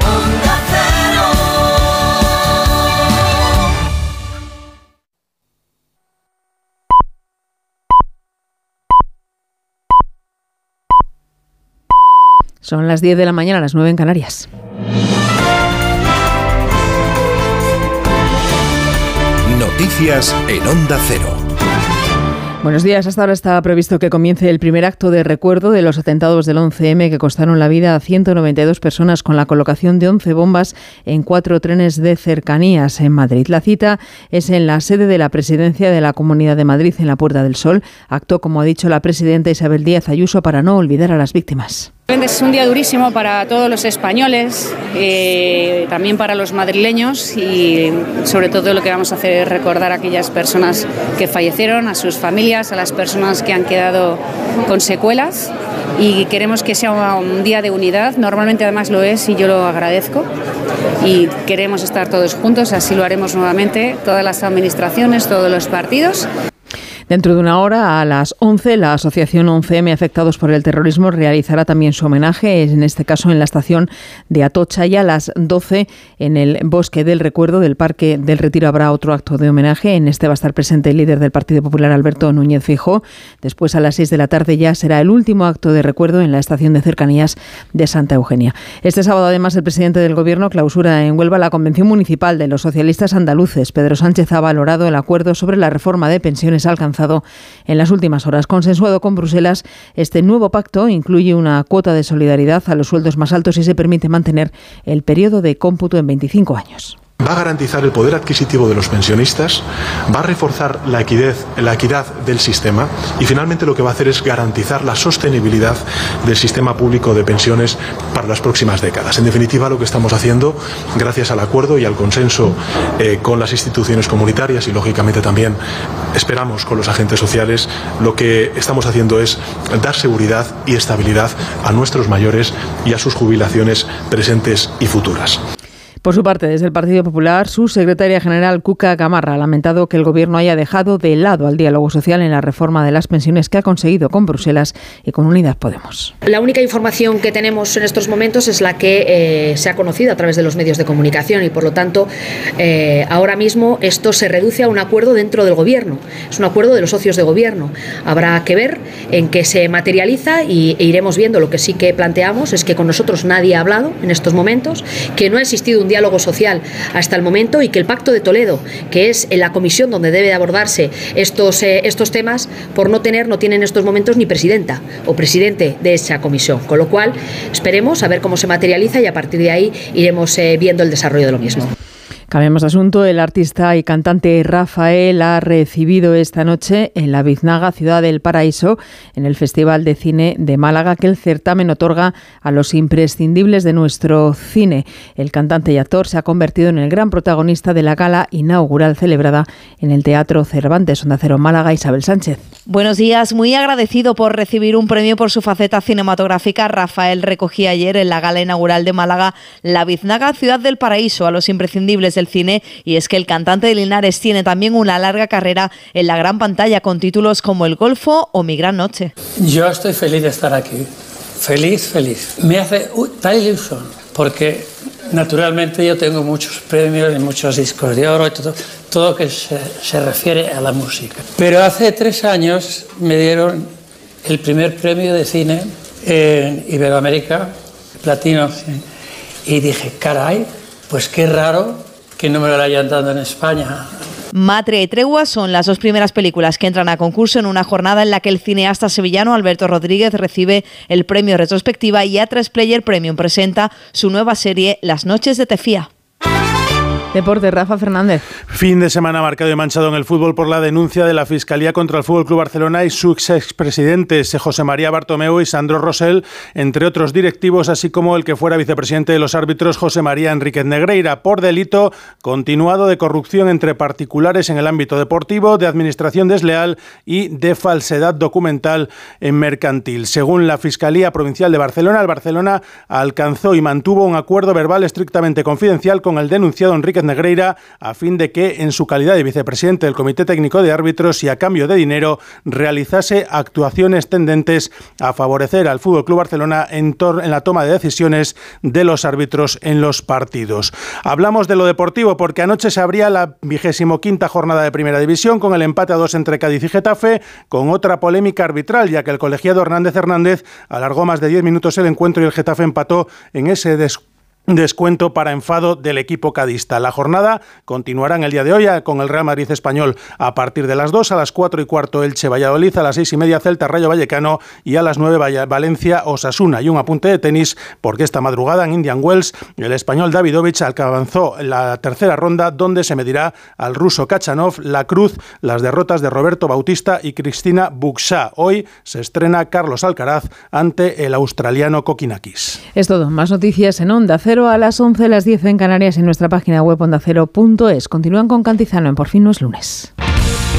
Speaker 16: Son las 10 de la mañana, las 9 en Canarias.
Speaker 2: Noticias en Onda Cero.
Speaker 16: Buenos días. Hasta ahora estaba previsto que comience el primer acto de recuerdo de los atentados del 11M que costaron la vida a 192 personas con la colocación de 11 bombas en cuatro trenes de cercanías en Madrid. La cita es en la sede de la Presidencia de la Comunidad de Madrid, en la Puerta del Sol. Acto, como ha dicho la presidenta Isabel Díaz Ayuso, para no olvidar a las víctimas.
Speaker 18: Es un día durísimo para todos los españoles, eh, también para los madrileños y sobre todo lo que vamos a hacer es recordar a aquellas personas que fallecieron, a sus familias, a las personas que han quedado con secuelas y queremos que sea un día de unidad, normalmente además lo es y yo lo agradezco y queremos estar todos juntos, así lo haremos nuevamente, todas las administraciones, todos los partidos.
Speaker 16: Dentro de una hora, a las 11, la Asociación 11M Afectados por el Terrorismo realizará también su homenaje, en este caso en la estación de Atocha, y a las 12 en el Bosque del Recuerdo del Parque del Retiro habrá otro acto de homenaje. En este va a estar presente el líder del Partido Popular, Alberto Núñez Fijó. Después, a las 6 de la tarde, ya será el último acto de recuerdo en la estación de cercanías de Santa Eugenia. Este sábado, además, el presidente del Gobierno clausura en Huelva la Convención Municipal de los Socialistas Andaluces. Pedro Sánchez ha valorado el acuerdo sobre la reforma de pensiones alcanzada en las últimas horas. Consensuado con Bruselas, este nuevo pacto incluye una cuota de solidaridad a los sueldos más altos y se permite mantener el periodo de cómputo en 25 años
Speaker 42: va a garantizar el poder adquisitivo de los pensionistas, va a reforzar la equidad, la equidad del sistema y finalmente lo que va a hacer es garantizar la sostenibilidad del sistema público de pensiones para las próximas décadas. En definitiva, lo que estamos haciendo, gracias al acuerdo y al consenso eh, con las instituciones comunitarias y lógicamente también esperamos con los agentes sociales, lo que estamos haciendo es dar seguridad y estabilidad a nuestros mayores y a sus jubilaciones presentes y futuras.
Speaker 16: Por su parte, desde el Partido Popular, su secretaria general Cuca Gamarra ha lamentado que el Gobierno haya dejado de lado al diálogo social en la reforma de las pensiones que ha conseguido con Bruselas y con Unidas Podemos.
Speaker 48: La única información que tenemos en estos momentos es la que eh, se ha conocido a través de los medios de comunicación y, por lo tanto, eh, ahora mismo esto se reduce a un acuerdo dentro del Gobierno. Es un acuerdo de los socios de Gobierno. Habrá que ver en qué se materializa y e iremos viendo. Lo que sí que planteamos es que con nosotros nadie ha hablado en estos momentos, que no ha existido un diálogo social hasta el momento y que el Pacto de Toledo, que es en la comisión donde debe abordarse estos, eh, estos temas, por no tener, no tiene en estos momentos ni presidenta o presidente de esa comisión. Con lo cual, esperemos a ver cómo se materializa y a partir de ahí iremos eh, viendo el desarrollo de lo mismo.
Speaker 16: Cambiemos de asunto. El artista y cantante Rafael ha recibido esta noche en la Biznaga, Ciudad del Paraíso, en el Festival de Cine de Málaga, que el certamen otorga a los imprescindibles de nuestro cine. El cantante y actor se ha convertido en el gran protagonista de la gala inaugural celebrada en el Teatro Cervantes, Onda Cero Málaga, Isabel Sánchez.
Speaker 49: Buenos días. Muy agradecido por recibir un premio por su faceta cinematográfica. Rafael recogía ayer en la gala inaugural de Málaga la Biznaga, Ciudad del Paraíso, a los imprescindibles del cine y es que el cantante de Linares tiene también una larga carrera en la gran pantalla con títulos como El Golfo o Mi Gran Noche.
Speaker 50: Yo estoy feliz de estar aquí, feliz, feliz. Me hace tal ilusión porque naturalmente yo tengo muchos premios y muchos discos de oro y todo, todo que se, se refiere a la música. Pero hace tres años me dieron el primer premio de cine en Iberoamérica, platino, y dije, caray, pues qué raro que no me hayan dado en España.
Speaker 49: Matria y Tregua son las dos primeras películas que entran a concurso en una jornada en la que el cineasta sevillano Alberto Rodríguez recibe el premio retrospectiva y A3 Player Premium presenta su nueva serie Las noches de Tefía.
Speaker 16: Deporte, Rafa Fernández.
Speaker 51: Fin de semana marcado y manchado en el fútbol por la denuncia de la Fiscalía contra el Fútbol Club Barcelona y sus expresidentes José María Bartomeu y Sandro Rosell, entre otros directivos, así como el que fuera vicepresidente de los árbitros José María Enríquez Negreira, por delito continuado de corrupción entre particulares en el ámbito deportivo, de administración desleal y de falsedad documental en mercantil. Según la Fiscalía Provincial de Barcelona, el Barcelona alcanzó y mantuvo un acuerdo verbal estrictamente confidencial con el denunciado Enrique Negreira a fin de que, en su calidad de vicepresidente del Comité Técnico de Árbitros y a cambio de dinero, realizase actuaciones tendentes a favorecer al Fútbol Club Barcelona en, en la toma de decisiones de los árbitros en los partidos. Hablamos de lo deportivo porque anoche se abría la vigésimo quinta jornada de Primera División con el empate a dos entre Cádiz y Getafe, con otra polémica arbitral, ya que el colegiado Hernández Hernández alargó más de 10 minutos el encuentro y el Getafe empató en ese descuento descuento para enfado del equipo cadista. La jornada continuará en el día de hoy con el Real Madrid español a partir de las 2, a las 4 y cuarto Elche Valladolid, a las 6 y media Celta Rayo Vallecano y a las 9 Valencia Osasuna. Y un apunte de tenis porque esta madrugada en Indian Wells el español Davidovich alcanzó la tercera ronda donde se medirá al ruso Kachanov, la cruz, las derrotas de Roberto Bautista y Cristina Buxa. Hoy se estrena Carlos Alcaraz ante el australiano Kokinakis.
Speaker 16: Es todo. Más noticias en Onda a las 11, las 10 en Canarias en nuestra página web ondacero.es. Continúan con Cantizano en Por fin no es lunes.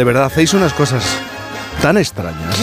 Speaker 1: De verdad, hacéis unas cosas tan extrañas.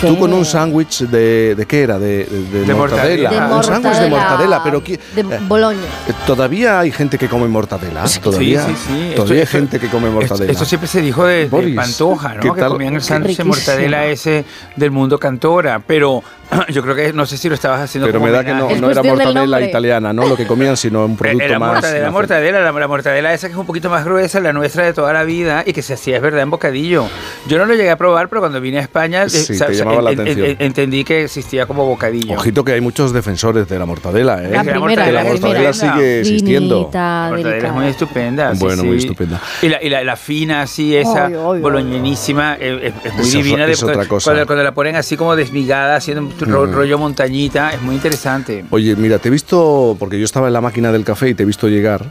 Speaker 1: Tú con un sándwich de, de qué era, de, de, mortadela. Un sándwich de mortadela, pero
Speaker 52: de Boloña.
Speaker 1: Eh, Todavía hay gente que come mortadela. Todavía,
Speaker 53: sí, sí, sí.
Speaker 1: todavía
Speaker 53: Esto-
Speaker 1: hay gente que come mortadela.
Speaker 53: Esto siempre se dijo de, de
Speaker 1: Boris,
Speaker 53: Pantoja,
Speaker 1: ¿qué
Speaker 53: ¿no? Que comían el
Speaker 1: Qué
Speaker 53: sándwich de mortadela ese del mundo cantora. Pero yo creo que no sé si lo estabas haciendo
Speaker 1: Pero
Speaker 53: como
Speaker 1: me da que no, no era mortadela italiana, ¿no? Lo que comían, sino un producto
Speaker 53: Era
Speaker 1: más.
Speaker 53: mortadela, mortadela, la, la mortadela esa que es un poquito más gruesa, la nuestra de toda la vida y que se hacía, es verdad, en bocadillo. Yo no lo llegué a probar, pero cuando vine a España eh,
Speaker 1: Sí, te llamaba la
Speaker 53: en- en-
Speaker 1: atención.
Speaker 53: en- entendí que existía como bocadillo.
Speaker 1: Ojito que hay muchos defensores de la mortadela, ¿eh?
Speaker 53: La
Speaker 1: Que
Speaker 53: primera,
Speaker 1: que la
Speaker 53: la
Speaker 1: mortadela
Speaker 53: primera.
Speaker 1: sigue existiendo.
Speaker 53: La mortadela es muy estupenda. sí,
Speaker 1: Bueno,
Speaker 53: sí.
Speaker 1: muy estupenda.
Speaker 53: Y la, y la, la fina así, esa boloñenísima, eh, es, es muy
Speaker 1: Esa es-
Speaker 53: divina.
Speaker 1: es otra cosa.
Speaker 53: Cuando, cuando la ponen así como desmigada, haciendo ro- rollo montañita, es muy interesante.
Speaker 1: Oye, mira, te he visto, porque yo estaba en la máquina del café y te he visto llegar.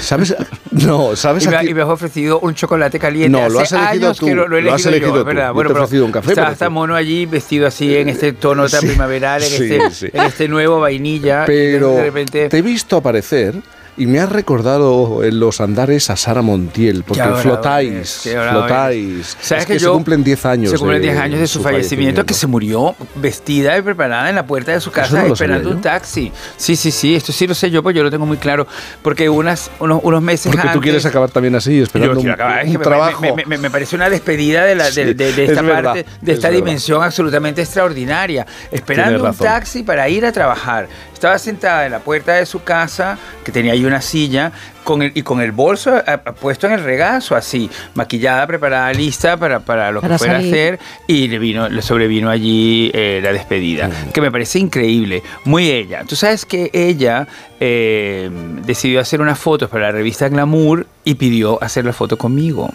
Speaker 1: ¿Sabes? No, ¿sabes?
Speaker 53: Y me,
Speaker 1: a quién-
Speaker 53: y me has ofrecido un chocolate caliente.
Speaker 1: No, lo
Speaker 53: Hace
Speaker 1: has elegido
Speaker 53: años
Speaker 1: tú,
Speaker 53: que lo, lo he
Speaker 1: lo has
Speaker 53: elegido
Speaker 1: elegido
Speaker 53: yo,
Speaker 1: tú.
Speaker 53: ¿verdad?
Speaker 1: Yo
Speaker 53: Bueno,
Speaker 1: te he ofrecido un café,
Speaker 53: Está, está mono allí vestido así en este tono tan
Speaker 1: Sí,
Speaker 53: primaveral, en,
Speaker 1: sí,
Speaker 53: este,
Speaker 1: sí.
Speaker 53: en este nuevo vainilla.
Speaker 1: Pero
Speaker 53: de repente.
Speaker 1: te he visto aparecer y me has recordado en los andares a Sara Montiel, porque flotáis, flotáis.
Speaker 53: ¿Sabes
Speaker 1: Es
Speaker 53: que
Speaker 1: que, se
Speaker 53: yo-
Speaker 1: cumplen 10 años.
Speaker 53: Se cumplen
Speaker 1: de
Speaker 53: 10 años de su, fallecimiento, que se murió vestida y preparada en la puerta de su casa
Speaker 1: no
Speaker 53: esperando un taxi. Sí, sí, sí, esto sí lo sé yo, pues yo lo tengo muy claro. Porque unas, unos, unos meses
Speaker 1: Porque tú
Speaker 53: antes-
Speaker 1: quieres acabar también así, esperando un,
Speaker 53: acabar, es
Speaker 1: un
Speaker 53: me-
Speaker 1: trabajo.
Speaker 53: Me, me- me parece una despedida de, la, de, de- de
Speaker 1: es
Speaker 53: esta
Speaker 1: verdad,
Speaker 53: parte, de
Speaker 1: es
Speaker 53: esta
Speaker 1: verdad.
Speaker 53: dimensión absolutamente extraordinaria. Esperando un taxi para ir a trabajar. Estaba sentada en la puerta de su casa, que tenía ahí una silla, con el, y con el bolso a- a- puesto en el regazo, así, maquillada, preparada, lista para, para lo que fuera a hacer. Y le, vino, le sobrevino allí eh, la despedida, que me parece increíble. Muy ella. Tú sabes que ella eh, decidió hacer unas fotos para la revista Glamour y pidió hacer la foto conmigo.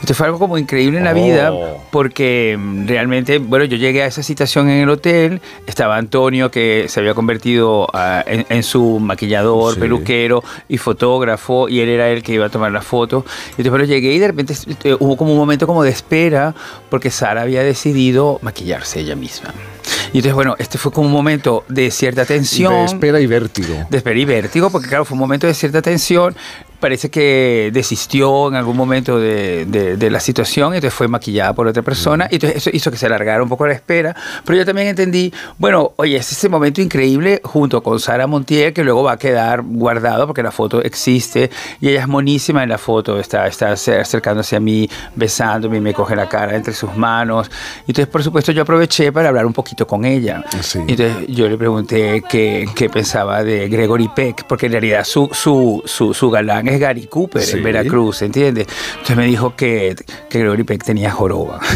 Speaker 53: Esto fue algo como increíble en la vida
Speaker 1: Oh.
Speaker 53: porque mm, realmente, bueno, yo llegué a esa citación en el hotel, estaba Antonio que se había convertido ah, en, en su maquillador,
Speaker 1: Sí.
Speaker 53: peluquero y fotógrafo y él era el que iba a tomar la foto. Y entonces bueno, llegué y de repente eh, hubo como un momento como de espera porque Sara había decidido maquillarse ella misma. Y entonces, bueno, este fue como un momento de cierta tensión.
Speaker 1: De espera y vértigo.
Speaker 53: De espera y vértigo, porque claro, fue un momento de cierta tensión. Parece que desistió en algún momento de, de- de la situación, y entonces fue maquillada por otra persona, y entonces eso hizo que se alargara un poco la espera. Pero yo también entendí, bueno, oye, es ese momento increíble junto con Sara Montiel, que luego va a quedar guardado porque la foto existe, y ella es monísima en la foto, está, está acer- acercándose a mí, besándome, y me coge la cara entre sus manos. Entonces, por supuesto, yo aproveché para hablar un poquito con ella. Y entonces yo le pregunté qué, qué pensaba de Gregory Peck, porque en realidad su, su, su, su galán es Gary Cooper
Speaker 1: Sí.
Speaker 53: en Veracruz, ¿entiendes? Entonces me dijo que, que Gregory Peck tenía joroba.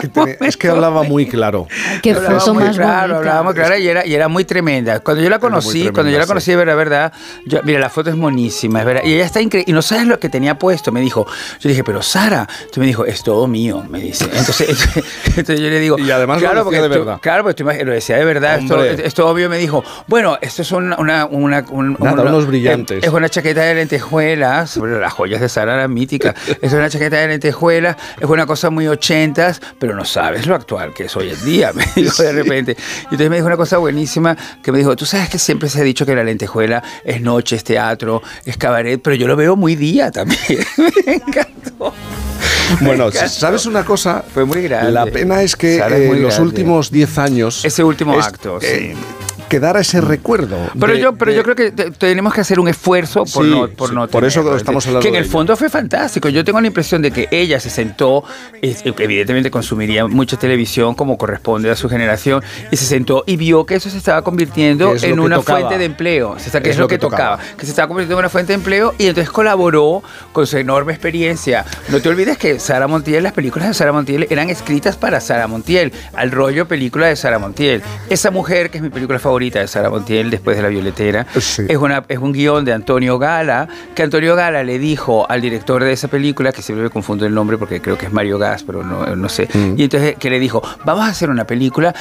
Speaker 1: Que tiene- es que hablaba muy claro.
Speaker 16: Qué
Speaker 53: Hablaba muy
Speaker 16: más
Speaker 53: claro, hablaba muy clara y era, y era muy tremenda. Cuando yo la conocí,
Speaker 1: tremenda,
Speaker 53: cuando yo la
Speaker 1: sí.
Speaker 53: conocí de verdad, verdad, yo- mira, la foto es monísima, es verdad. Y ella está increíble. Y no sabes lo que tenía puesto. Me dijo, yo dije, pero Sara, tú me dijo, es todo mío, me dice. Entonces, entonces yo le digo,
Speaker 1: Y además lo
Speaker 53: claro,
Speaker 1: decía
Speaker 53: porque
Speaker 1: de
Speaker 53: tú-
Speaker 1: verdad.
Speaker 53: Claro, porque tú lo decía de verdad. Esto, esto obvio me dijo, bueno, esto es una, una, una- un-
Speaker 1: Nada,
Speaker 53: una-
Speaker 1: unos brillantes.
Speaker 53: Es una chaqueta de lentejuelas, bueno, las joyas de Sara eran míticas. Es una chaqueta de lentejuelas, es una cosa muy ochentas, pero no sabes lo actual que es hoy en día, me dijo de repente. Y entonces me dijo una cosa buenísima que me dijo, tú sabes que siempre se ha dicho que la lentejuela es noche, es teatro, es cabaret, pero yo lo veo muy día también. me encantó.
Speaker 1: Bueno. ¿sabes una cosa?
Speaker 53: Fue muy grande.
Speaker 1: La pena es que
Speaker 53: es
Speaker 1: eh, los últimos 10 años.
Speaker 53: Ese último
Speaker 1: es-
Speaker 53: acto,
Speaker 1: eh,
Speaker 53: sí.
Speaker 1: Quedara ese recuerdo.
Speaker 53: Pero
Speaker 1: de-
Speaker 53: yo, pero
Speaker 1: de-
Speaker 53: yo creo que te- tenemos que hacer un esfuerzo por
Speaker 1: Sí,
Speaker 53: no, por
Speaker 1: sí,
Speaker 53: no
Speaker 1: por eso
Speaker 53: tenerlo.
Speaker 1: estamos
Speaker 53: Es
Speaker 1: hablando
Speaker 53: Que en el fondo fue fantástico. Yo tengo la impresión de que ella se sentó, es- evidentemente consumiría mucha televisión como corresponde a su generación, y se sentó y vio que eso se estaba convirtiendo
Speaker 1: Que es
Speaker 53: en
Speaker 1: que
Speaker 53: una
Speaker 1: tocaba.
Speaker 53: fuente de empleo. O sea, que es, lo que, tocaba. Que se estaba convirtiendo en una fuente de empleo y entonces colaboró con su enorme experiencia. No te olvides que Sara Montiel, las películas de Sara Montiel eran escritas para Sara Montiel, al rollo película de Sara Montiel. Esa mujer, que es mi película favorita de Sara Montiel, después de La Violetera, es, una, es un guion de Antonio Gala, que Antonio Gala le dijo al director de esa película, que siempre me confundo el nombre porque creo que es Mario Gas, pero no, no sé, y entonces que le dijo, vamos a hacer una película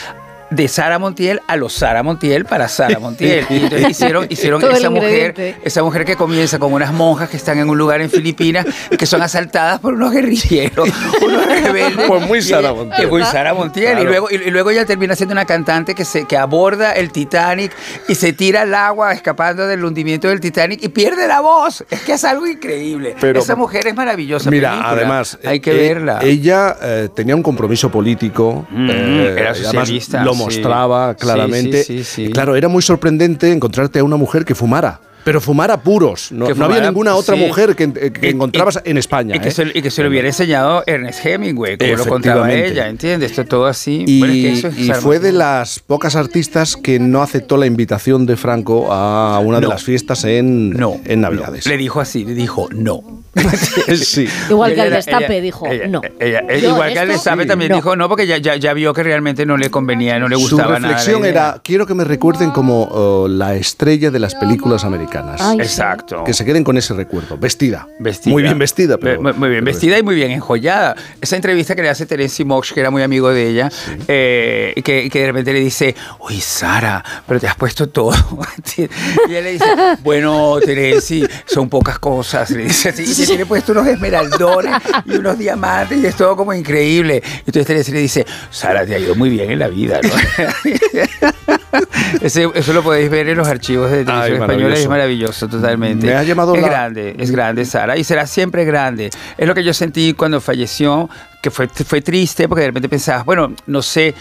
Speaker 53: de Sara Montiel a los Sara Montiel para Sara Montiel. Y entonces hicieron, hicieron esa mujer, esa mujer que comienza con unas monjas que están en un lugar en Filipinas que son asaltadas por unos guerrilleros, unos rebeldes.
Speaker 1: Pues muy Sara Montiel.
Speaker 53: Muy Sara Montiel.
Speaker 1: Claro.
Speaker 53: Y, luego, y, y luego ella termina siendo una cantante que, se, que aborda el Titanic y se tira al agua escapando del hundimiento del Titanic y pierde la voz. Es que es algo increíble.
Speaker 1: Pero-
Speaker 53: esa mujer es maravillosa.
Speaker 1: Mira,
Speaker 53: película.
Speaker 1: además,
Speaker 53: hay que
Speaker 1: eh,
Speaker 53: verla.
Speaker 1: Ella eh, tenía un compromiso político,
Speaker 53: Mm,
Speaker 1: eh,
Speaker 53: era
Speaker 1: además
Speaker 53: socialista,
Speaker 1: lo mostraba claramente. claro, era muy sorprendente encontrarte a una mujer que fumara. Pero fumar a puros. No, había ninguna otra
Speaker 53: sí.
Speaker 1: mujer que, que
Speaker 53: Y-
Speaker 1: encontrabas en España.
Speaker 53: Y que,
Speaker 1: ¿eh?
Speaker 53: se, y que se lo hubiera enseñado Ernest Hemingway, como lo contaba
Speaker 1: Efectivamente.
Speaker 53: ella, ¿entiendes? Esto todo así.
Speaker 1: Y,
Speaker 53: Bueno, es que eso es
Speaker 1: y
Speaker 53: arma-
Speaker 1: fue de las pocas artistas que no aceptó la invitación de Franco a una de las fiestas en, en Navidades.
Speaker 53: Le dijo así, le dijo no.
Speaker 1: sí.
Speaker 54: Igual que al destape
Speaker 53: ella-
Speaker 54: dijo,
Speaker 53: ella-
Speaker 54: no.
Speaker 53: ella- ella-
Speaker 54: Yo
Speaker 53: igual que al destape también
Speaker 54: no.
Speaker 53: dijo no, porque ya, ya, ya vio que realmente no le convenía, no le
Speaker 1: Su
Speaker 53: gustaba nada.
Speaker 1: reflexión
Speaker 53: la idea.
Speaker 1: era, quiero que me recuerden como oh, la estrella de las películas americanas.
Speaker 53: Ay. Exacto.
Speaker 1: Que se queden con ese recuerdo. Vestida.
Speaker 53: Vestida.
Speaker 1: Muy bien vestida, pero...
Speaker 53: Muy, muy bien vestida y muy bien enjollada. Esa entrevista que le hace Terence Mox, que era muy amigo de ella, eh, que, que de repente le dice, uy, Sara, pero te has puesto todo. y ella le dice, bueno, Terence, son pocas cosas. Le dice así, y se tiene puesto unos esmeraldones y unos diamantes y es todo como increíble. Y entonces Terence le dice, Sara, te ha ido muy bien en la vida, ¿no? Ese- eso lo podéis ver en los archivos de televisión española,
Speaker 1: maravilloso.
Speaker 53: totalmente.
Speaker 1: Me ha llamado
Speaker 53: es
Speaker 1: la-
Speaker 53: grande, es grande Sara y será siempre grande. Es lo que yo sentí cuando falleció, que fue, fue triste porque de repente pensabas, bueno, no sé,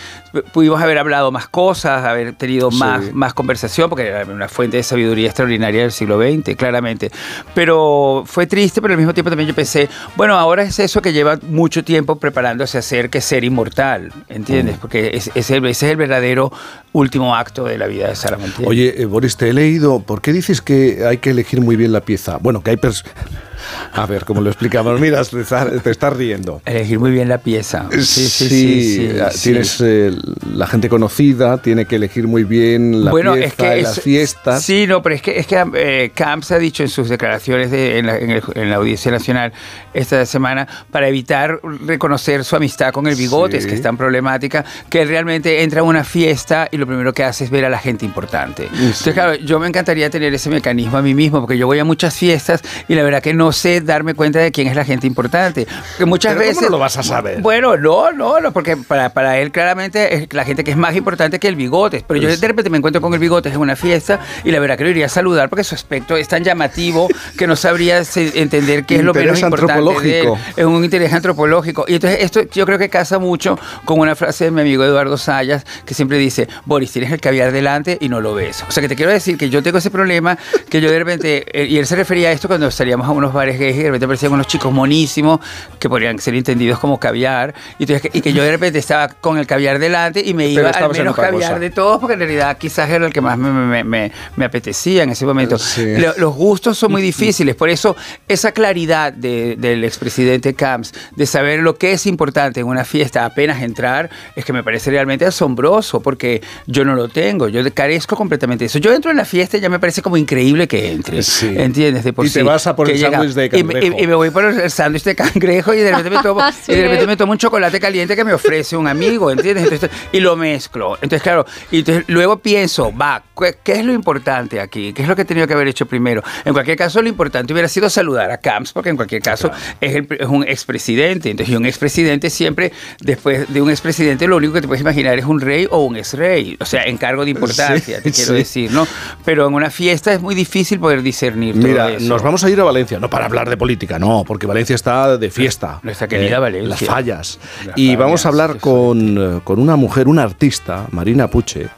Speaker 53: pudimos haber hablado más cosas, haber tenido
Speaker 1: Sí.
Speaker 53: más, más conversación, porque era una fuente de sabiduría extraordinaria del siglo XX, claramente. Pero fue triste, pero al mismo tiempo también yo pensé, bueno, ahora es eso que lleva mucho tiempo preparándose a ser que ser inmortal, ¿entiendes? Porque es, es el- ese es el verdadero último acto de la vida de Sara Montiel.
Speaker 1: Oye, eh, Boris, te he leído, ¿por qué dices que hay que elegir muy bien la pieza? Bueno, que hay pers- A ver, ¿cómo lo explicamos? Mira, te estás, te estás riendo.
Speaker 53: Elegir muy bien la pieza. Sí, sí,
Speaker 1: Sí,
Speaker 53: sí. sí,
Speaker 1: ah, tienes eh, la gente conocida, tiene que elegir muy bien la
Speaker 53: bueno,
Speaker 1: pieza,
Speaker 53: es que
Speaker 1: las
Speaker 53: es-
Speaker 1: fiestas.
Speaker 53: Sí, no, pero es que, es que eh, Camps ha dicho en sus declaraciones de- en, la, en el- en la Audiencia Nacional esta semana, para evitar reconocer su amistad con el Bigotes, que es tan problemática, que él realmente entra a una fiesta y lo primero que hace es ver a la gente importante. Entonces, claro, yo me encantaría tener ese mecanismo a mí mismo, porque yo voy a muchas fiestas y la verdad que no sé darme cuenta de quién es la gente importante. Porque muchas
Speaker 1: Pero ¿cómo
Speaker 53: veces.
Speaker 1: no lo vas a saber?
Speaker 53: Bueno, no, no, no, porque para, para él claramente es la gente que es más importante que el bigotes. Pero yo
Speaker 1: Pues
Speaker 53: de repente me encuentro con el bigotes en una fiesta y la verdad que lo iría a saludar porque su aspecto es tan llamativo que no sabría entender qué es lo menos importante de él.
Speaker 1: antropológico.
Speaker 53: Es un interés antropológico. Y entonces esto yo creo que casa mucho con una frase de mi amigo Eduardo Sayas que siempre dice, Boris, tienes el caviar delante y no lo ves. O sea que te quiero decir que yo tengo ese problema que yo de repente, eh, y él se refería a esto cuando salíamos a unos bares gays y de repente aparecían unos chicos monísimos que podrían ser entendidos como caviar y, entonces, que- y que yo de repente estaba con el caviar delante y me iba al menos caviar
Speaker 1: cosa.
Speaker 53: de todos porque en realidad quizás era el que más me, me- me- me apetecía en ese momento.
Speaker 1: Sí.
Speaker 53: Lo- los gustos son muy difíciles, por eso esa claridad de- del expresidente Camps de saber lo que es importante en una fiesta apenas entrar es que me parece realmente asombroso porque yo no lo tengo, yo carezco completamente de eso. Yo entro en la fiesta y ya me parece como increíble que entre,
Speaker 1: Sí.
Speaker 53: ¿entiendes? De por
Speaker 1: Y te
Speaker 53: sí,
Speaker 1: vas a por el de
Speaker 53: y me- y-
Speaker 1: cangrejo.
Speaker 53: Y, me voy por el sándwich de cangrejo y de repente me tomo,
Speaker 54: Sí.
Speaker 53: y de repente me tomo un chocolate caliente que me ofrece un amigo, ¿entiendes? Entonces, y lo mezclo. Entonces, claro, y entonces luego pienso, va, ¿qué, qué es lo importante aquí? ¿Qué es lo que he tenido que haber hecho primero? En cualquier caso, lo importante hubiera sido saludar a Camps, porque en cualquier caso es, el- es un expresidente. Entonces, y un expresidente siempre, después de un expresidente, lo único que te puedes imaginar es un rey o un exrey. O sea, en cargo de importancia,
Speaker 1: Sí,
Speaker 53: te quiero
Speaker 1: sí.
Speaker 53: decir, ¿no? Pero en una fiesta es muy difícil poder discernir todo
Speaker 1: Mira,
Speaker 53: eso.
Speaker 1: nos vamos a ir a Valencia, no para hablar de política, no, porque Valencia está de fiesta.
Speaker 53: Nuestra querida
Speaker 1: Eh,
Speaker 53: Valencia.
Speaker 1: Las fallas.
Speaker 53: Las
Speaker 1: y vamos a hablar con, eh, con una mujer, una artista, Marina Puche,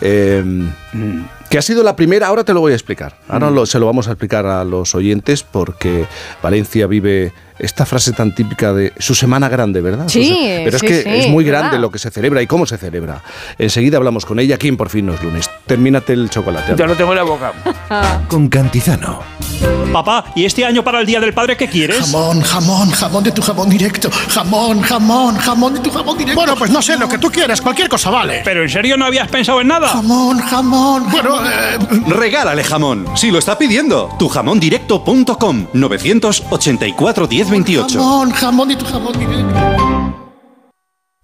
Speaker 1: eh,
Speaker 53: Mm.
Speaker 1: que ha sido la primera, ahora te lo voy a explicar, ahora lo- se lo vamos a explicar a los oyentes porque Valencia vive esta frase tan típica de su semana grande, ¿verdad?
Speaker 54: Sí,
Speaker 1: Pero
Speaker 54: sí,
Speaker 1: es que
Speaker 54: sí,
Speaker 1: es muy grande
Speaker 54: ¿verdad?
Speaker 1: lo que se celebra y cómo se celebra. Enseguida hablamos con ella aquí en Por fin no es lunes. Termínate el chocolate.
Speaker 53: Ya lo tengo en la boca.
Speaker 2: Con Cantizano.
Speaker 55: Papá, ¿y este año para el Día del Padre qué quieres?
Speaker 56: Jamón, jamón, jamón de tu jamón directo. Jamón, jamón, jamón de tu jamón directo. Bueno, pues no sé, lo que tú quieras, cualquier cosa vale.
Speaker 55: ¿Pero en serio no habías pensado en nada?
Speaker 56: Jamón, jamón. Bueno, eh,
Speaker 57: Regálale jamón. Si lo está pidiendo. Tujamondirecto.com 984 1028.
Speaker 56: jamón, jamón de tu jamón directo.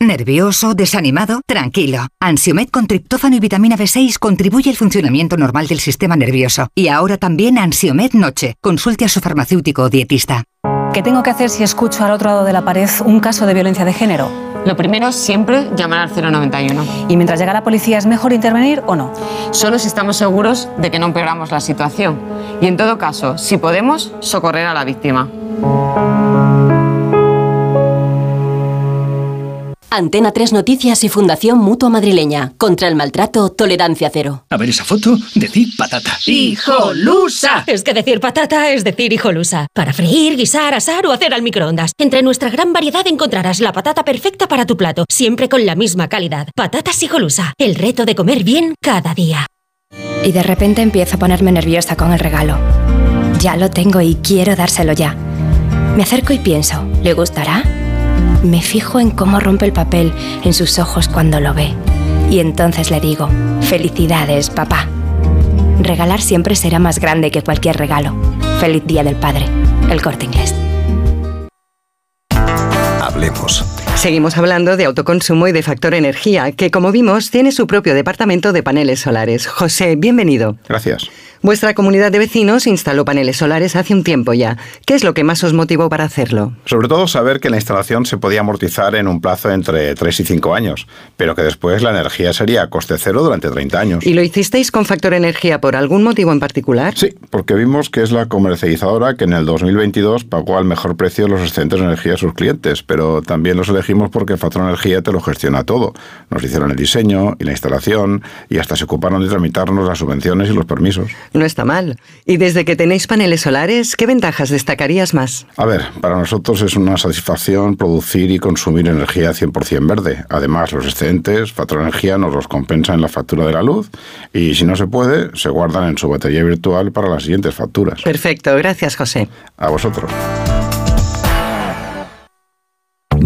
Speaker 58: ¿Nervioso? ¿Desanimado? Tranquilo. Ansiomed con triptófano y vitamina B6 contribuye al funcionamiento normal del sistema nervioso. Y ahora también Ansiomed Noche. Consulte a su farmacéutico o dietista.
Speaker 59: ¿Qué tengo que hacer si escucho al otro lado de la pared un caso de violencia de género?
Speaker 60: Lo primero es siempre llamar al 091.
Speaker 59: ¿Y mientras llega la policía es mejor intervenir o no?
Speaker 60: Solo si estamos seguros de que no empeoramos la situación. Y en todo caso, si podemos, socorrer a la víctima.
Speaker 13: Antena 3 Noticias y Fundación Mutua Madrileña. Contra el maltrato, tolerancia cero.
Speaker 61: A ver esa foto, decir patata.
Speaker 62: ¡Hijolusa! Es que decir patata es decir hijolusa. Para freír, guisar, asar o hacer al microondas. Entre nuestra gran variedad encontrarás la patata perfecta para tu plato, siempre con la misma calidad. Patatas hijolusa. El reto de comer bien cada día.
Speaker 43: Y de repente empiezo a ponerme nerviosa con el regalo. Ya lo tengo y quiero dárselo ya. Me acerco y pienso, ¿le gustará? Me fijo en cómo rompe el papel en sus ojos cuando lo ve. Y entonces le digo, felicidades, papá. Regalar siempre será más grande que cualquier regalo. Feliz Día del Padre. El corte inglés.
Speaker 63: Hablemos. Seguimos hablando de autoconsumo y de Factor Energía, que como vimos tiene su propio departamento de paneles solares. José, bienvenido.
Speaker 64: Gracias.
Speaker 63: Vuestra comunidad de vecinos instaló paneles solares hace un tiempo ya. ¿Qué es lo que más os motivó para hacerlo?
Speaker 64: Sobre todo saber que la instalación se podía amortizar en un plazo entre 3 y 5 años, pero que después la energía sería a coste cero durante 30 años.
Speaker 63: ¿Y lo hicisteis con Factor Energía por algún motivo en particular?
Speaker 64: Sí, porque vimos que es la comercializadora que en el 2022 pagó al mejor precio los excedentes de energía a sus clientes, pero también los elegimos porque Factor Energía te lo gestiona todo. Nos hicieron el diseño y la instalación y hasta se ocuparon de tramitarnos las subvenciones y los permisos.
Speaker 63: No está mal. Y desde que tenéis paneles solares, ¿qué ventajas destacarías más?
Speaker 64: A ver, para nosotros es una satisfacción producir y consumir energía 100% verde. Además, los excedentes, Factor Energía nos los compensa en la factura de la luz y si no se puede, se guardan en su batería virtual para las siguientes facturas.
Speaker 63: Perfecto, gracias José.
Speaker 64: A vosotros.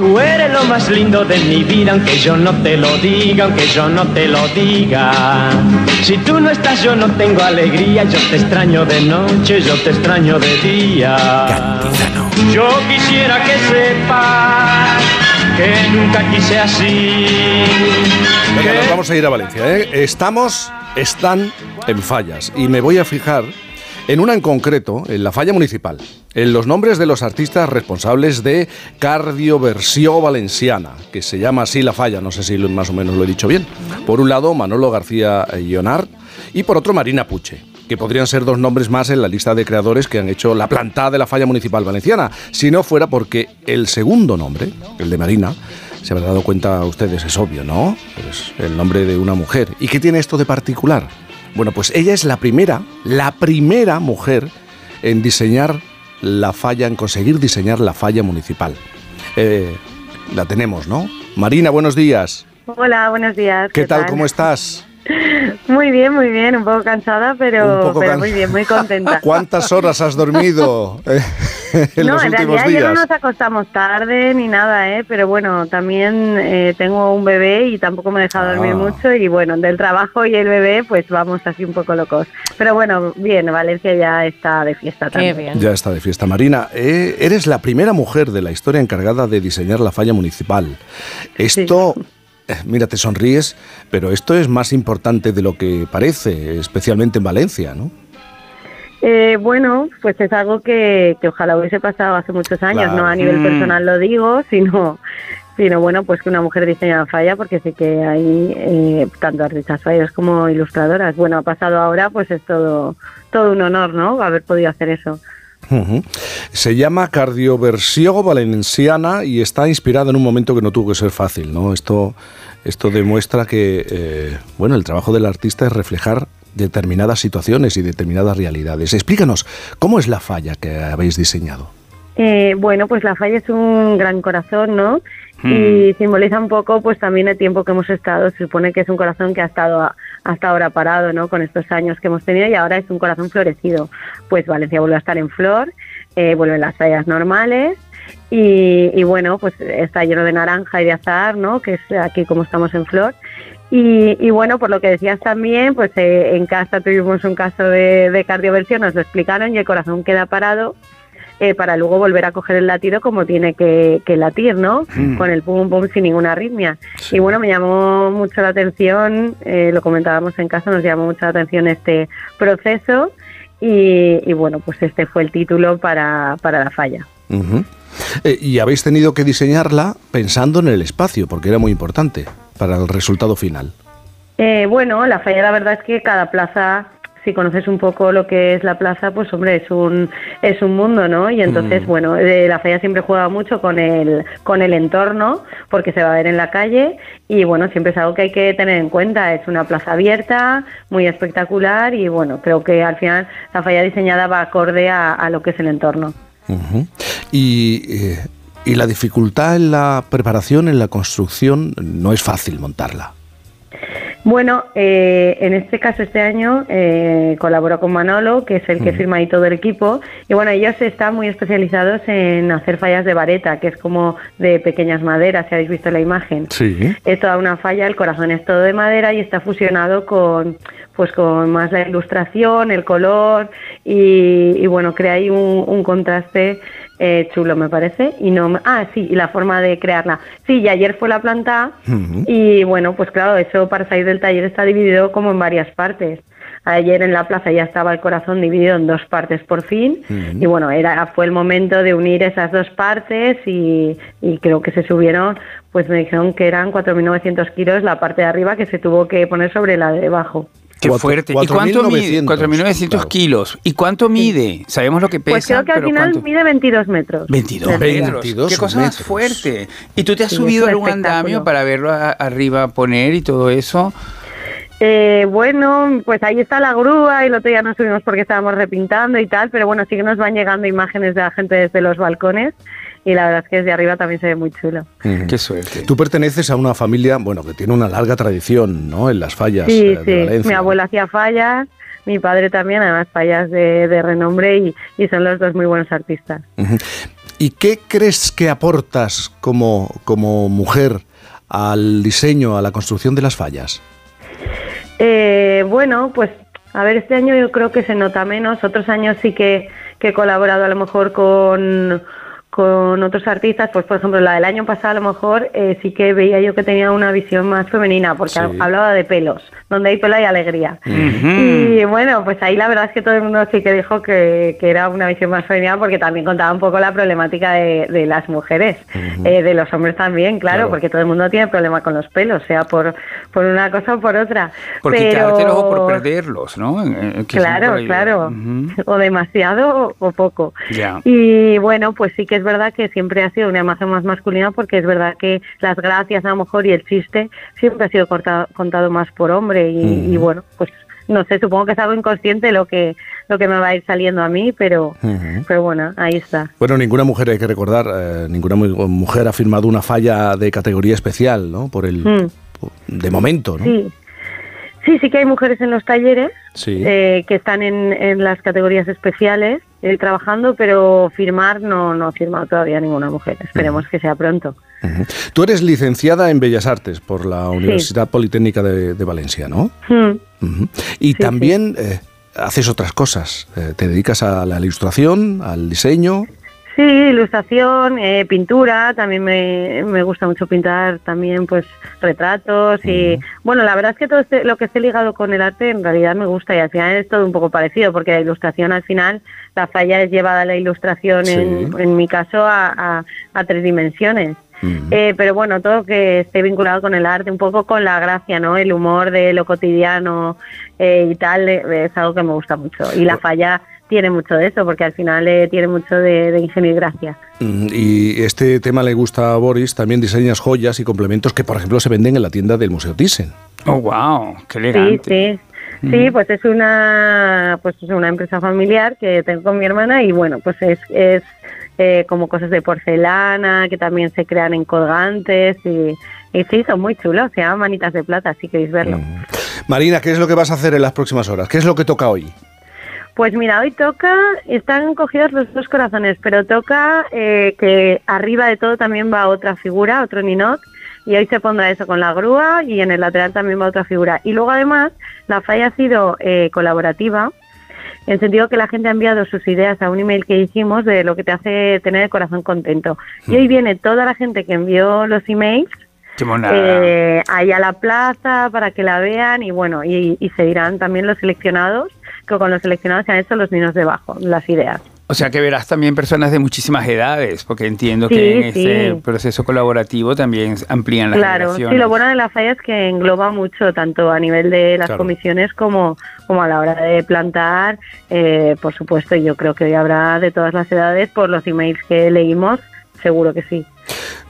Speaker 65: Tú eres lo más lindo de mi vida, aunque yo no te lo diga, aunque yo no te lo diga. Si tú no estás, yo no tengo alegría, yo te extraño de noche, yo te extraño de día. Yo quisiera que sepas que nunca quise así.
Speaker 1: Venga, nos vamos a ir a Valencia. ¿eh? Estamos, están en fallas y me voy a fijar en una en concreto, en la falla municipal, en los nombres de los artistas responsables de Cardioversión Valenciana, que se llama así la falla, no sé si más o menos lo he dicho bien. Por un lado, Manolo García Llonar y por otro, Marina Puche que podrían ser dos nombres más en la lista de creadores que han hecho la plantada de la falla municipal valenciana, si no fuera porque el segundo nombre, el de Marina, se habrán dado cuenta ustedes, es obvio, ¿no? Es el nombre de una mujer. ¿Y qué tiene esto de particular? Bueno, pues ella es la primera, la primera mujer en diseñar la falla, en conseguir diseñar la falla municipal. Eh, la tenemos, ¿no? Marina, buenos días.
Speaker 66: Hola, buenos días.
Speaker 1: ¿Qué, tal? ¿Cómo estás?
Speaker 66: Muy bien, muy bien, un poco cansada, pero, pero muy bien, muy contenta.
Speaker 1: ¿Cuántas horas has dormido eh, en
Speaker 66: no,
Speaker 1: los
Speaker 66: en
Speaker 1: últimos
Speaker 66: realidad
Speaker 1: días?
Speaker 66: ya no nos acostamos tarde ni nada, ¿eh? pero bueno, también eh, tengo un bebé y tampoco me deja dormir
Speaker 1: Ah.
Speaker 66: mucho y bueno, del trabajo y el bebé pues vamos así un poco locos. Pero bueno, bien, Valencia ya está de fiesta también.
Speaker 1: Ya está de fiesta. Marina, eh, eres la primera mujer de la historia encargada de diseñar la falla municipal. Esto, mira, te sonríes, pero esto es más importante de lo que parece, especialmente en Valencia, ¿no?
Speaker 66: Eh, bueno, pues es algo que, que ojalá hubiese pasado hace muchos años,
Speaker 1: Claro.
Speaker 66: no a nivel
Speaker 1: Mm.
Speaker 66: personal lo digo, sino, sino bueno, pues que una mujer diseña la falla, porque sé que hay eh, tanto artistas fallas como ilustradoras. Bueno, ha pasado ahora, pues es todo, todo un honor, ¿no? Haber podido hacer eso.
Speaker 1: Se llama Cardioversión Valenciana y está inspirada en un momento que no tuvo que ser fácil, ¿no? Esto, esto demuestra que, eh, bueno, el trabajo del artista es reflejar determinadas situaciones y determinadas realidades. Explícanos, ¿cómo es la falla que habéis diseñado?
Speaker 66: Eh, bueno, pues la falla es un gran corazón, ¿no? Y simboliza un poco, pues también el tiempo que hemos estado. Se supone que es un corazón que ha estado a- hasta ahora parado, ¿no? Con estos años que hemos tenido y ahora es un corazón florecido. Pues Valencia vuelve a estar en flor, eh, vuelven las fallas normales y, y bueno, pues está lleno de naranja y de azahar, ¿no? Que es aquí como estamos en flor. Y, y bueno, por lo que decías también, pues eh, en casa tuvimos un caso de, de cardioversión, nos lo explicaron y el corazón queda parado eh, para luego volver a coger el latido como tiene que, que latir, ¿no?
Speaker 67: Mm.
Speaker 66: Con el pum pum sin ninguna arritmia. Y bueno, me llamó mucho la atención, eh, lo comentábamos en casa, nos llamó mucho la atención este proceso y, y bueno, pues este fue el título para, para la falla.
Speaker 1: Eh, y habéis tenido que diseñarla pensando en el espacio, porque era muy importante para el resultado final.
Speaker 66: Eh, bueno, la falla la verdad es que cada plaza, si conoces un poco lo que es la plaza, pues hombre, es un, es un mundo, ¿no? Y entonces,
Speaker 67: Mm.
Speaker 66: bueno, eh, la falla siempre juega mucho con el, con el entorno, porque se va a ver en la calle, y bueno, siempre es algo que hay que tener en cuenta. Es una plaza abierta, muy espectacular, y bueno, creo que al final la falla diseñada va acorde a, a lo que es el entorno.
Speaker 1: Ujú. y, eh, y la dificultad en la preparación, en la construcción, no es fácil montarla.
Speaker 66: Bueno, eh, en este caso este año eh, colaboro con Manolo, que es el que firma ahí todo el equipo, y bueno, ellos están muy especializados en hacer fallas de vareta, que es como de pequeñas maderas, si habéis visto la imagen.
Speaker 1: Sí.
Speaker 66: Es toda una falla, el corazón es todo de madera y está fusionado con pues con más la ilustración, el color y, y bueno, crea ahí un, un contraste eh, chulo me parece. Y no ah sí y la forma de crearla. Sí y ayer fue la planta y bueno, pues claro, eso para salir del taller está dividido como en varias partes. Ayer en la plaza ya estaba el corazón dividido en dos partes por fin. Y bueno, era fue el momento de unir esas dos partes y, y creo que se subieron, pues me dijeron que eran 4.900 kilos la parte de arriba que se tuvo que poner sobre la de abajo.
Speaker 53: Qué
Speaker 1: Cuatro-
Speaker 53: fuerte. ¿Y cuánto mide?
Speaker 1: 4.900,
Speaker 53: 4.900 kilos. ¿Y cuánto mide? Sabemos lo que pesa.
Speaker 66: Pues creo que al final
Speaker 53: ¿cuánto?
Speaker 66: mide 22 metros.
Speaker 53: 22
Speaker 66: de altura.
Speaker 53: metros.
Speaker 1: 22
Speaker 53: Qué cosa más fuerte. ¿Y tú te has
Speaker 66: Sí,
Speaker 53: subido
Speaker 66: un
Speaker 53: andamio para verlo a- arriba poner y todo eso?
Speaker 66: Eh, bueno, pues ahí está la grúa y el otro día nos subimos porque estábamos repintando y tal, pero bueno, sí que nos van llegando imágenes de la gente desde los balcones y la verdad es que desde arriba también se ve muy chulo.
Speaker 53: Qué suerte.
Speaker 1: Tú perteneces a una familia, bueno, que tiene una larga tradición, ¿no? En las fallas
Speaker 66: Sí,
Speaker 1: eh, de
Speaker 66: sí,
Speaker 1: Valencia.
Speaker 66: mi abuela hacía fallas, mi padre también, además fallas de, de renombre y, y son los dos muy buenos artistas.
Speaker 1: ¿Y qué crees que aportas como, como mujer al diseño, a la construcción de las fallas?
Speaker 66: Eh, bueno, pues a ver, este año yo creo que se nota menos. Otros años sí que, que he colaborado a lo mejor con, con otros artistas. Pues por ejemplo, la del año pasado a lo mejor eh, sí que veía yo que tenía una visión más femenina porque
Speaker 67: Sí.
Speaker 66: hablaba de pelos. Donde hay pelo hay alegría. Y bueno, pues ahí la verdad es que todo el mundo sí que dijo que, que era una visión más femenina porque también contaba un poco la problemática de, de las mujeres, eh, de los hombres también, claro,
Speaker 53: Claro.
Speaker 66: porque todo el mundo tiene problema con los pelos, sea por, por una cosa o por otra.
Speaker 53: Por
Speaker 66: Pero-
Speaker 53: quitártelos o por perderlos, ¿no? Eh, eh,
Speaker 66: Claro, claro. O demasiado o poco.
Speaker 53: Ya.
Speaker 66: Y bueno, pues sí que es verdad que siempre ha sido una imagen más masculina porque es verdad que las gracias a lo mejor y el chiste siempre ha sido contado más por hombre y, y bueno, pues no sé, supongo que es algo inconsciente lo que lo que me va a ir saliendo a mí, pero
Speaker 1: Ujú.
Speaker 66: pero bueno, ahí está.
Speaker 1: Bueno, ninguna mujer, hay que recordar, eh, ninguna mu- mujer ha firmado una falla de categoría especial, ¿no? Por el...
Speaker 66: Mm.
Speaker 1: De momento, ¿no?
Speaker 66: Sí. Sí, sí que hay mujeres en los talleres
Speaker 1: Sí.
Speaker 66: eh, que están en, en las categorías especiales eh, trabajando, pero firmar no, no ha firmado todavía ninguna mujer. Esperemos que sea pronto.
Speaker 1: Ujú. Tú eres licenciada en Bellas Artes por la Universidad Politécnica de, de Valencia, ¿no? Ujú. Y también eh, haces otras cosas. Eh, te dedicas a la ilustración, al diseño.
Speaker 66: Sí, ilustración, eh, pintura, también me, me gusta mucho pintar también pues retratos y bueno, la verdad es que todo este- lo que esté ligado con el arte en realidad me gusta y al final es todo un poco parecido porque la ilustración al final, la falla es llevada a la ilustración en, en mi caso a, a- a tres dimensiones. Eh, pero bueno, todo que esté vinculado con el arte, un poco con la gracia, ¿no? El humor de lo cotidiano eh, y tal, eh, es algo que me gusta mucho. Y la falla tiene mucho de eso, porque al final eh, tiene mucho de, de ingenio y gracia.
Speaker 1: Mm, Y este tema le gusta a Boris. También diseñas joyas y complementos que, por ejemplo, se wenden en la tienda del Museo Thyssen.
Speaker 53: Oh, wow, qué
Speaker 66: Sí,
Speaker 53: elegante.
Speaker 66: sí. Sí, pues es una pues es una empresa familiar que tengo con mi hermana y bueno, pues es, es eh, como cosas de porcelana que también se crean en colgantes y, y sí, son muy chulos, se llaman manitas de plata, si queréis verlo.
Speaker 1: Marina, ¿qué es lo que vas a hacer en las próximas horas? ¿Qué es lo que toca hoy?
Speaker 66: Pues mira, hoy toca, están cogidos los dos corazones, pero toca eh, que arriba de todo también va otra figura, otro ninot, y hoy se pondrá eso con la grúa y en el lateral también va otra figura. Y luego además la falla ha sido eh, colaborativa en el sentido que la gente ha enviado sus ideas a un email que hicimos de lo que te hace tener el corazón contento. Y hoy viene toda la gente que envió los emails eh, ahí a la plaza para que la vean y bueno, y, y se dirán también los seleccionados, que con los seleccionados se han hecho los niños debajo, las ideas.
Speaker 53: O sea que verás también personas de muchísimas edades, porque entiendo que en este proceso colaborativo también amplían las
Speaker 66: Claro, sí, lo bueno de la falla es que engloba mucho, tanto a nivel de las comisiones como, como a la hora de plantar. Eh, por supuesto, yo creo que hoy habrá de todas las edades, por los emails que leímos, seguro que sí.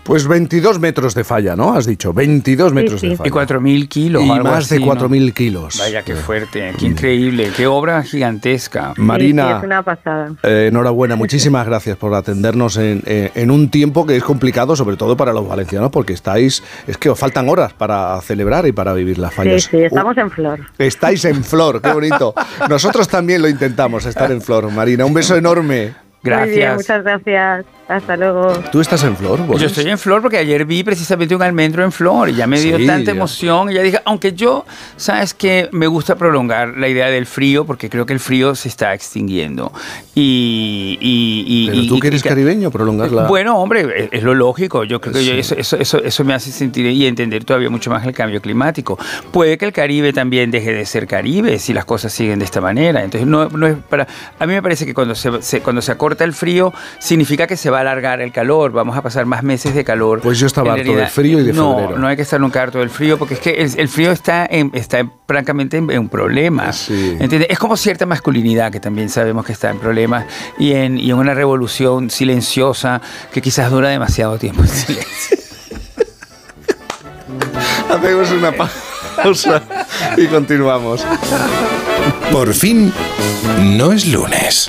Speaker 1: Pues 22 metros de falla, ¿no? Has dicho, 22 metros de falla.
Speaker 53: Y 4.000 kilos.
Speaker 1: Y más de 4.000 kilos.
Speaker 53: Vaya, qué fuerte, qué increíble, qué obra gigantesca.
Speaker 1: Marina,
Speaker 66: es una pasada.
Speaker 1: Eh, enhorabuena, muchísimas gracias por atendernos en, eh, en, un tiempo que es complicado, sobre todo para los valencianos, porque estáis, es que os faltan horas para celebrar y para vivir las fallas.
Speaker 66: Sí, sí, estamos en flor.
Speaker 1: Estáis en flor, qué bonito. Nosotros también lo intentamos, estar en flor, Marina. Un beso enorme.
Speaker 53: Gracias.
Speaker 66: muchas gracias. Hasta luego.
Speaker 1: ¿Tú estás en flor?
Speaker 53: Yo estoy en flor porque ayer vi precisamente un almendro en flor y ya me dio tanta emoción. Y ya dije, aunque yo, sabes que me gusta prolongar la idea del frío porque creo que el frío se está extinguiendo. Y. y,
Speaker 1: Pero tú que eres caribeño, prolongarla.
Speaker 53: Bueno, hombre, es, lo lógico. Yo creo que eso, eso, eso, eso, me hace sentir y entender todavía mucho más el cambio climático. Puede que el Caribe también deje de ser Caribe si las cosas siguen de esta manera. Entonces, no, no es para. A mí me parece que cuando se, se, cuando se acorta el frío, significa que se va alargar el calor, vamos a pasar más meses de calor.
Speaker 1: Pues yo estaba harto del frío y de
Speaker 53: no,
Speaker 1: febrero.
Speaker 53: No, hay que estar nunca harto del frío, porque es que el, frío está, en, está francamente en, un problema. Es como cierta masculinidad que también sabemos que está en problemas y en, y en una revolución silenciosa que quizás dura demasiado tiempo en silencio.
Speaker 1: Hacemos una pausa y continuamos.
Speaker 2: Por fin, no es lunes.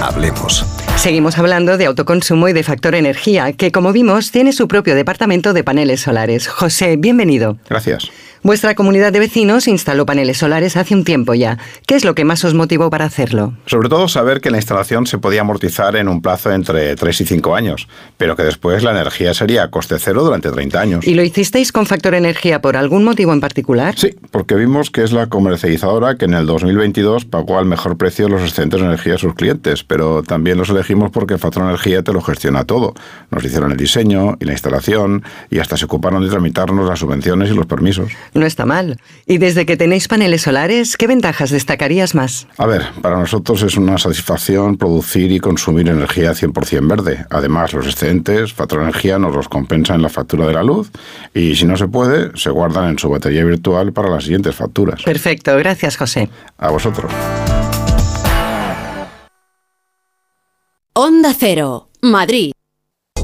Speaker 2: Hablemos.
Speaker 63: Seguimos hablando de autoconsumo y de factor energía, que como vimos tiene su propio departamento de paneles solares. José, bienvenido.
Speaker 64: Gracias.
Speaker 63: Vuestra comunidad de vecinos instaló paneles solares hace un tiempo ya. ¿Qué es lo que más os motivó para hacerlo?
Speaker 64: Sobre todo saber que la instalación se podía amortizar en un plazo entre 3 y 5 años, pero que después la energía sería a coste cero durante 30 años.
Speaker 63: ¿Y lo hicisteis con factor energía por algún motivo en particular?
Speaker 64: Sí, porque vimos que es la comercializadora que en el 2022 pagó al mejor precio los excedentes de energía a sus clientes, pero también los elegimos porque Factor Energía te lo gestiona todo. Nos hicieron el diseño y la instalación y hasta se ocuparon de tramitarnos las subvenciones y los permisos.
Speaker 63: No está mal. Y desde que tenéis paneles solares, ¿qué ventajas destacarías más?
Speaker 64: A ver, para nosotros es una satisfacción producir y consumir energía 100% verde. Además, los excedentes, Factor Energía nos los compensa en la factura de la luz y si no se puede, se guardan en su batería virtual para las siguientes facturas.
Speaker 63: Perfecto, gracias José.
Speaker 64: A vosotros.
Speaker 13: Onda Cero, Madrid.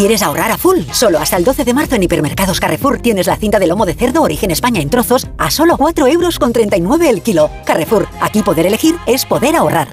Speaker 68: ¿Quieres ahorrar a full? Solo hasta el 12 de marzo en Hipermercados Carrefour tienes la cinta de lomo de cerdo origen España en trozos a solo 4 euros con 39 el kilo. Carrefour, aquí poder elegir es poder ahorrar.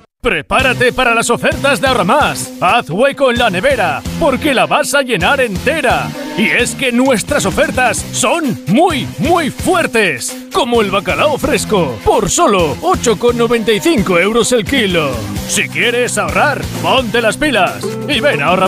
Speaker 69: Prepárate para las ofertas de Ahorra Más. Haz hueco en la nevera, porque la vas a llenar entera. Y es que nuestras ofertas son muy, muy fuertes. Como el bacalao fresco, por solo 8,95 euros el kilo. Si quieres ahorrar, ponte las pilas y ven a Ahorra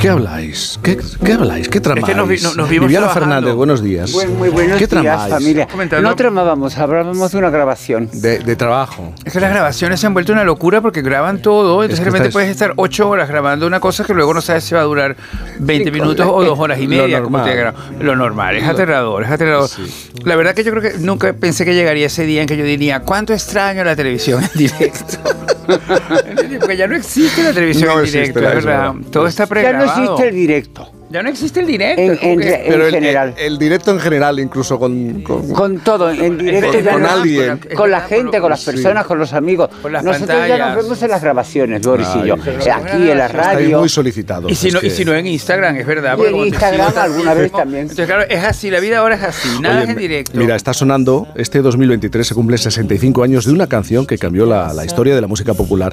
Speaker 1: ¿Qué habláis? ¿Qué, qué habláis? ¿Qué tramáis?
Speaker 53: que nos vi- nos- nos vimos
Speaker 1: Viviana
Speaker 53: trabajando.
Speaker 1: Fernández, buenos días.
Speaker 70: Buen- muy buenos
Speaker 1: ¿Qué
Speaker 70: días,
Speaker 1: tramáis?
Speaker 70: familia.
Speaker 53: Comentando-
Speaker 70: No tramábamos, hablábamos de una grabación.
Speaker 1: De, de trabajo.
Speaker 53: Es que las grabaciones se han vuelto una locura porque graban todo, entonces
Speaker 1: que
Speaker 53: de repente
Speaker 1: estáis-
Speaker 53: puedes estar ocho horas grabando una cosa que luego no sabes si va a durar 20
Speaker 70: Sí,
Speaker 53: minutos o dos horas y
Speaker 1: Lo
Speaker 53: media. como
Speaker 1: normal.
Speaker 53: Lo normal, es
Speaker 1: Lo-
Speaker 53: aterrador, es aterrador. La verdad que yo creo que nunca pensé que llegaría ese día en que yo diría, ¿cuánto extraño la televisión en directo? Porque ya no existe la televisión
Speaker 1: No
Speaker 53: en
Speaker 1: existe,
Speaker 53: directo, es
Speaker 1: es
Speaker 53: verdad.
Speaker 1: verdad.
Speaker 53: Todo está pregrabado.
Speaker 70: Existe el directo.
Speaker 53: Ya no existe el directo.
Speaker 70: En- en-
Speaker 1: Pero el,
Speaker 70: general.
Speaker 1: el- el directo en general, incluso con... con-
Speaker 70: Con todo, en directo
Speaker 1: Con-
Speaker 70: ya
Speaker 1: con
Speaker 70: no-
Speaker 1: alguien.
Speaker 70: con la gente, con las
Speaker 1: Sí.
Speaker 70: personas, con los amigos.
Speaker 53: Con las
Speaker 70: Nosotros ya nos vemos en las grabaciones, Boris y yo. Aquí en la
Speaker 1: Estáis
Speaker 70: radio.
Speaker 1: muy solicitados.
Speaker 53: Y si,
Speaker 1: es
Speaker 53: no, y si no en Instagram, es verdad.
Speaker 70: Y en Instagram alguna vez también.
Speaker 53: Entonces, claro, es así, la vida ahora es así, nada
Speaker 1: Oye,
Speaker 53: es en directo.
Speaker 1: Mira, está sonando, este 2023 se cumple 65 años de una canción que cambió la, la historia de la música popular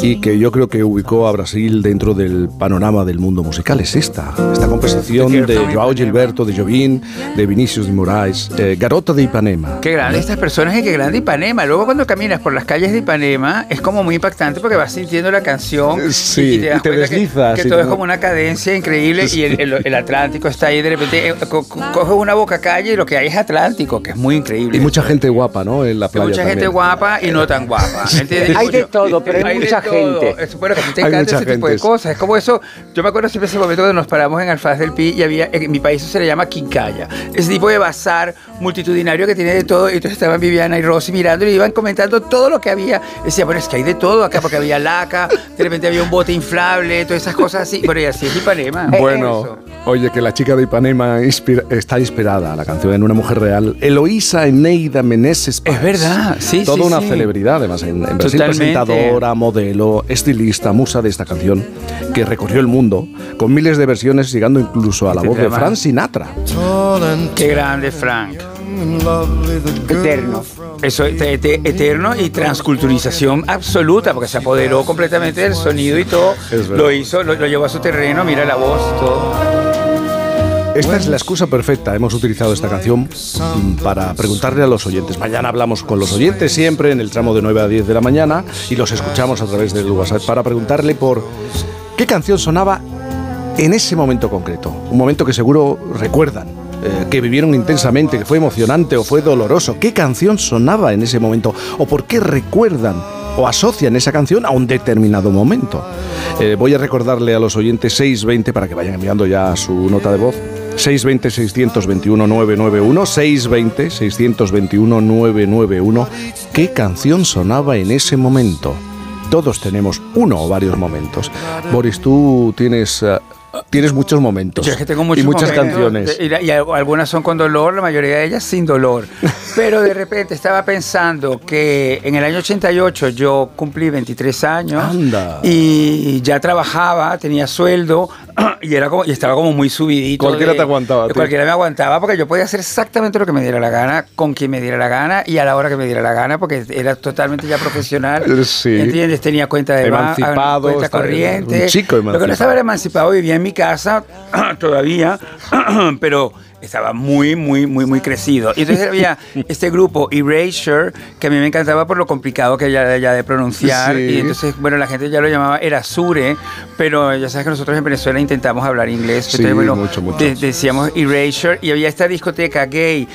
Speaker 1: y que yo creo que ubicó a Brasil dentro del panorama del mundo musical. Es esta, esta composición de Joao Gilberto, de Jobim, de Vinicius de Moraes, eh, Garota de Ipanema.
Speaker 53: Qué grande estas personas y qué grande Ipanema. Luego cuando caminas por las calles de Ipanema es como muy impactante porque vas sintiendo la canción
Speaker 1: Sí,
Speaker 53: y, te das
Speaker 1: y te
Speaker 53: que-
Speaker 1: deslizas,
Speaker 53: que,
Speaker 1: y
Speaker 53: todo es como una cadencia increíble y el, el- el Atlántico está ahí de repente eh, co- co- coges una boca calle y lo que hay es Atlántico, que es muy increíble.
Speaker 1: Y mucha gente guapa, ¿no? En la
Speaker 53: Hay
Speaker 1: playa
Speaker 53: mucha gente guapa y no tan guapa. ¿entiendes?
Speaker 70: Hay de todo, pero hay mucha
Speaker 53: todo.
Speaker 70: gente.
Speaker 53: Es, bueno, que a ti te
Speaker 1: Hay
Speaker 53: encanta
Speaker 1: mucha
Speaker 53: ese tipo de
Speaker 1: gente.
Speaker 53: cosas. Es como eso. Yo me acuerdo siempre ese momento donde nos paramos en Alfaz del Pi y había, en mi país eso se le llama quincalla. Ese tipo de bazar multitudinario que tiene de todo. Y entonces estaban Viviana y Rosy mirando y iban comentando todo lo que había. Decía, bueno, es que hay de todo acá porque había laca, de repente había un bote inflable, todas esas cosas así. Bueno, y así es Ipanema.
Speaker 1: Bueno, oye, que la chica de Ipanema inspira- está inspirada, la canción en una mujer real, Eloísa Eneida Meneses.
Speaker 53: Es verdad, sí,
Speaker 1: Toda
Speaker 53: sí,
Speaker 1: una
Speaker 53: sí.
Speaker 1: celebridad, además, en, en Brasil, presentadora, modelo, estilista, musa de esta canción, que recorrió el mundo, con miles de versiones, llegando incluso a la
Speaker 53: Este
Speaker 1: voz de. Frank Sinatra.
Speaker 53: Qué grande, Frank.
Speaker 70: Eterno.
Speaker 53: Eso, te- te- eterno y transculturización absoluta, porque se apoderó completamente del sonido y todo. Lo hizo, lo, lo llevó a su terreno, mira la voz, todo.
Speaker 1: Esta es la excusa perfecta. Hemos utilizado esta canción para preguntarle a los oyentes. Mañana hablamos con los oyentes siempre en el tramo de 9 a 10 de la mañana y los escuchamos a través del WhatsApp para preguntarle por qué canción sonaba en ese momento concreto. Un momento que seguro recuerdan, eh, que vivieron intensamente, que fue emocionante o fue doloroso. ¿Qué canción sonaba en ese momento? ¿O por qué recuerdan? o asocian esa canción a un determinado momento. Eh, voy a recordarle a los oyentes 620 para que vayan enviando ya su nota de voz. 620-621-991, 620-621-991. ¿Qué canción sonaba en ese momento? Todos tenemos uno o varios momentos. Boris, tú tienes eh, tienes muchos momentos.
Speaker 53: Yo es que tengo
Speaker 1: y
Speaker 53: muchos
Speaker 1: muchas
Speaker 53: momentos
Speaker 1: canciones.
Speaker 53: y, y algunas son con dolor, la mayoría de ellas sin dolor. Pero de repente estaba pensando que en el año 88 yo cumplí 23 años
Speaker 1: Anda.
Speaker 53: y ya trabajaba, tenía sueldo y, era como, y estaba como muy subidito.
Speaker 1: Cualquiera
Speaker 53: de-
Speaker 1: te aguantaba, tío.
Speaker 53: Cualquiera me aguantaba porque yo podía hacer exactamente lo que me diera la gana, con quien me diera la gana y a la hora que me diera la gana porque era totalmente ya profesional.
Speaker 1: Sí.
Speaker 53: ¿Entiendes? Tenía cuenta de
Speaker 1: Emancipado,
Speaker 53: cuenta corriente.
Speaker 1: un chico
Speaker 53: Lo que no
Speaker 1: emancipado.
Speaker 53: estaba era emancipado, vivía en mi casa todavía, pero estaba muy, muy, muy, muy crecido. Y entonces había este grupo Erasure, que a mí me encantaba por lo complicado que ya, ya de pronunciar.
Speaker 1: Sí.
Speaker 53: Y entonces, bueno, la gente ya lo llamaba Erasure, pero ya sabes que nosotros en Venezuela intentamos hablar inglés.
Speaker 1: Sí,
Speaker 53: entonces, bueno,
Speaker 1: mucho, mucho.
Speaker 53: de- decíamos Erasure y había esta discoteca gay,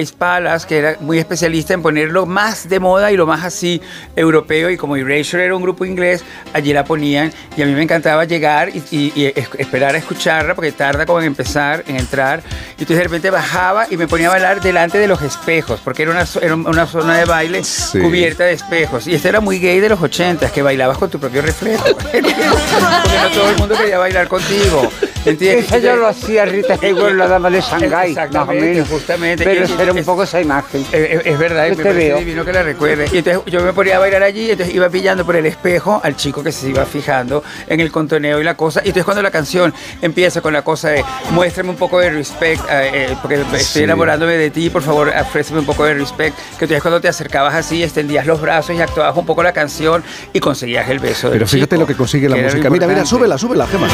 Speaker 53: Ice Palace, que era muy especialista en ponerlo más de moda y lo más así europeo. Y como Erasure era un grupo inglés, allí la ponían y a mí me encantaba llegar y, y- y es- esperar a escucharla porque tarda como en empezar, en entrar. Y entonces de repente bajaba y me ponía a bailar delante de los espejos, porque era una, era una zona de baile cubierta de espejos. Y este era muy gay de los 80, que bailabas con tu propio reflejo. porque no todo el mundo quería bailar contigo. ¿Entiendes?
Speaker 70: Esa yo lo hacía Rita Hayworth, la dama de Shanghái, más o
Speaker 53: Exactamente,
Speaker 70: menos.
Speaker 53: justamente.
Speaker 70: Pero Era un poco esa imagen.
Speaker 53: Es, es verdad,
Speaker 70: Yo
Speaker 53: me
Speaker 70: te
Speaker 53: parece
Speaker 70: veo.
Speaker 53: divino que la recuerde. Y entonces yo me ponía a bailar allí, entonces iba pillando por el espejo al chico que se iba fijando en el contoneo y la cosa. Y entonces cuando la canción empieza con la cosa de muéstrame un poco de respect, eh, eh, porque estoy
Speaker 1: Sí.
Speaker 53: enamorándome de ti, por favor, ofréceme un poco de respect. Que entonces cuando te acercabas así, extendías los brazos y actuabas un poco la canción y conseguías el beso del
Speaker 1: Pero fíjate
Speaker 53: chico,
Speaker 1: lo que consigue la
Speaker 53: que
Speaker 1: música. Mira, mira, súbela, súbela, Gema. ¿A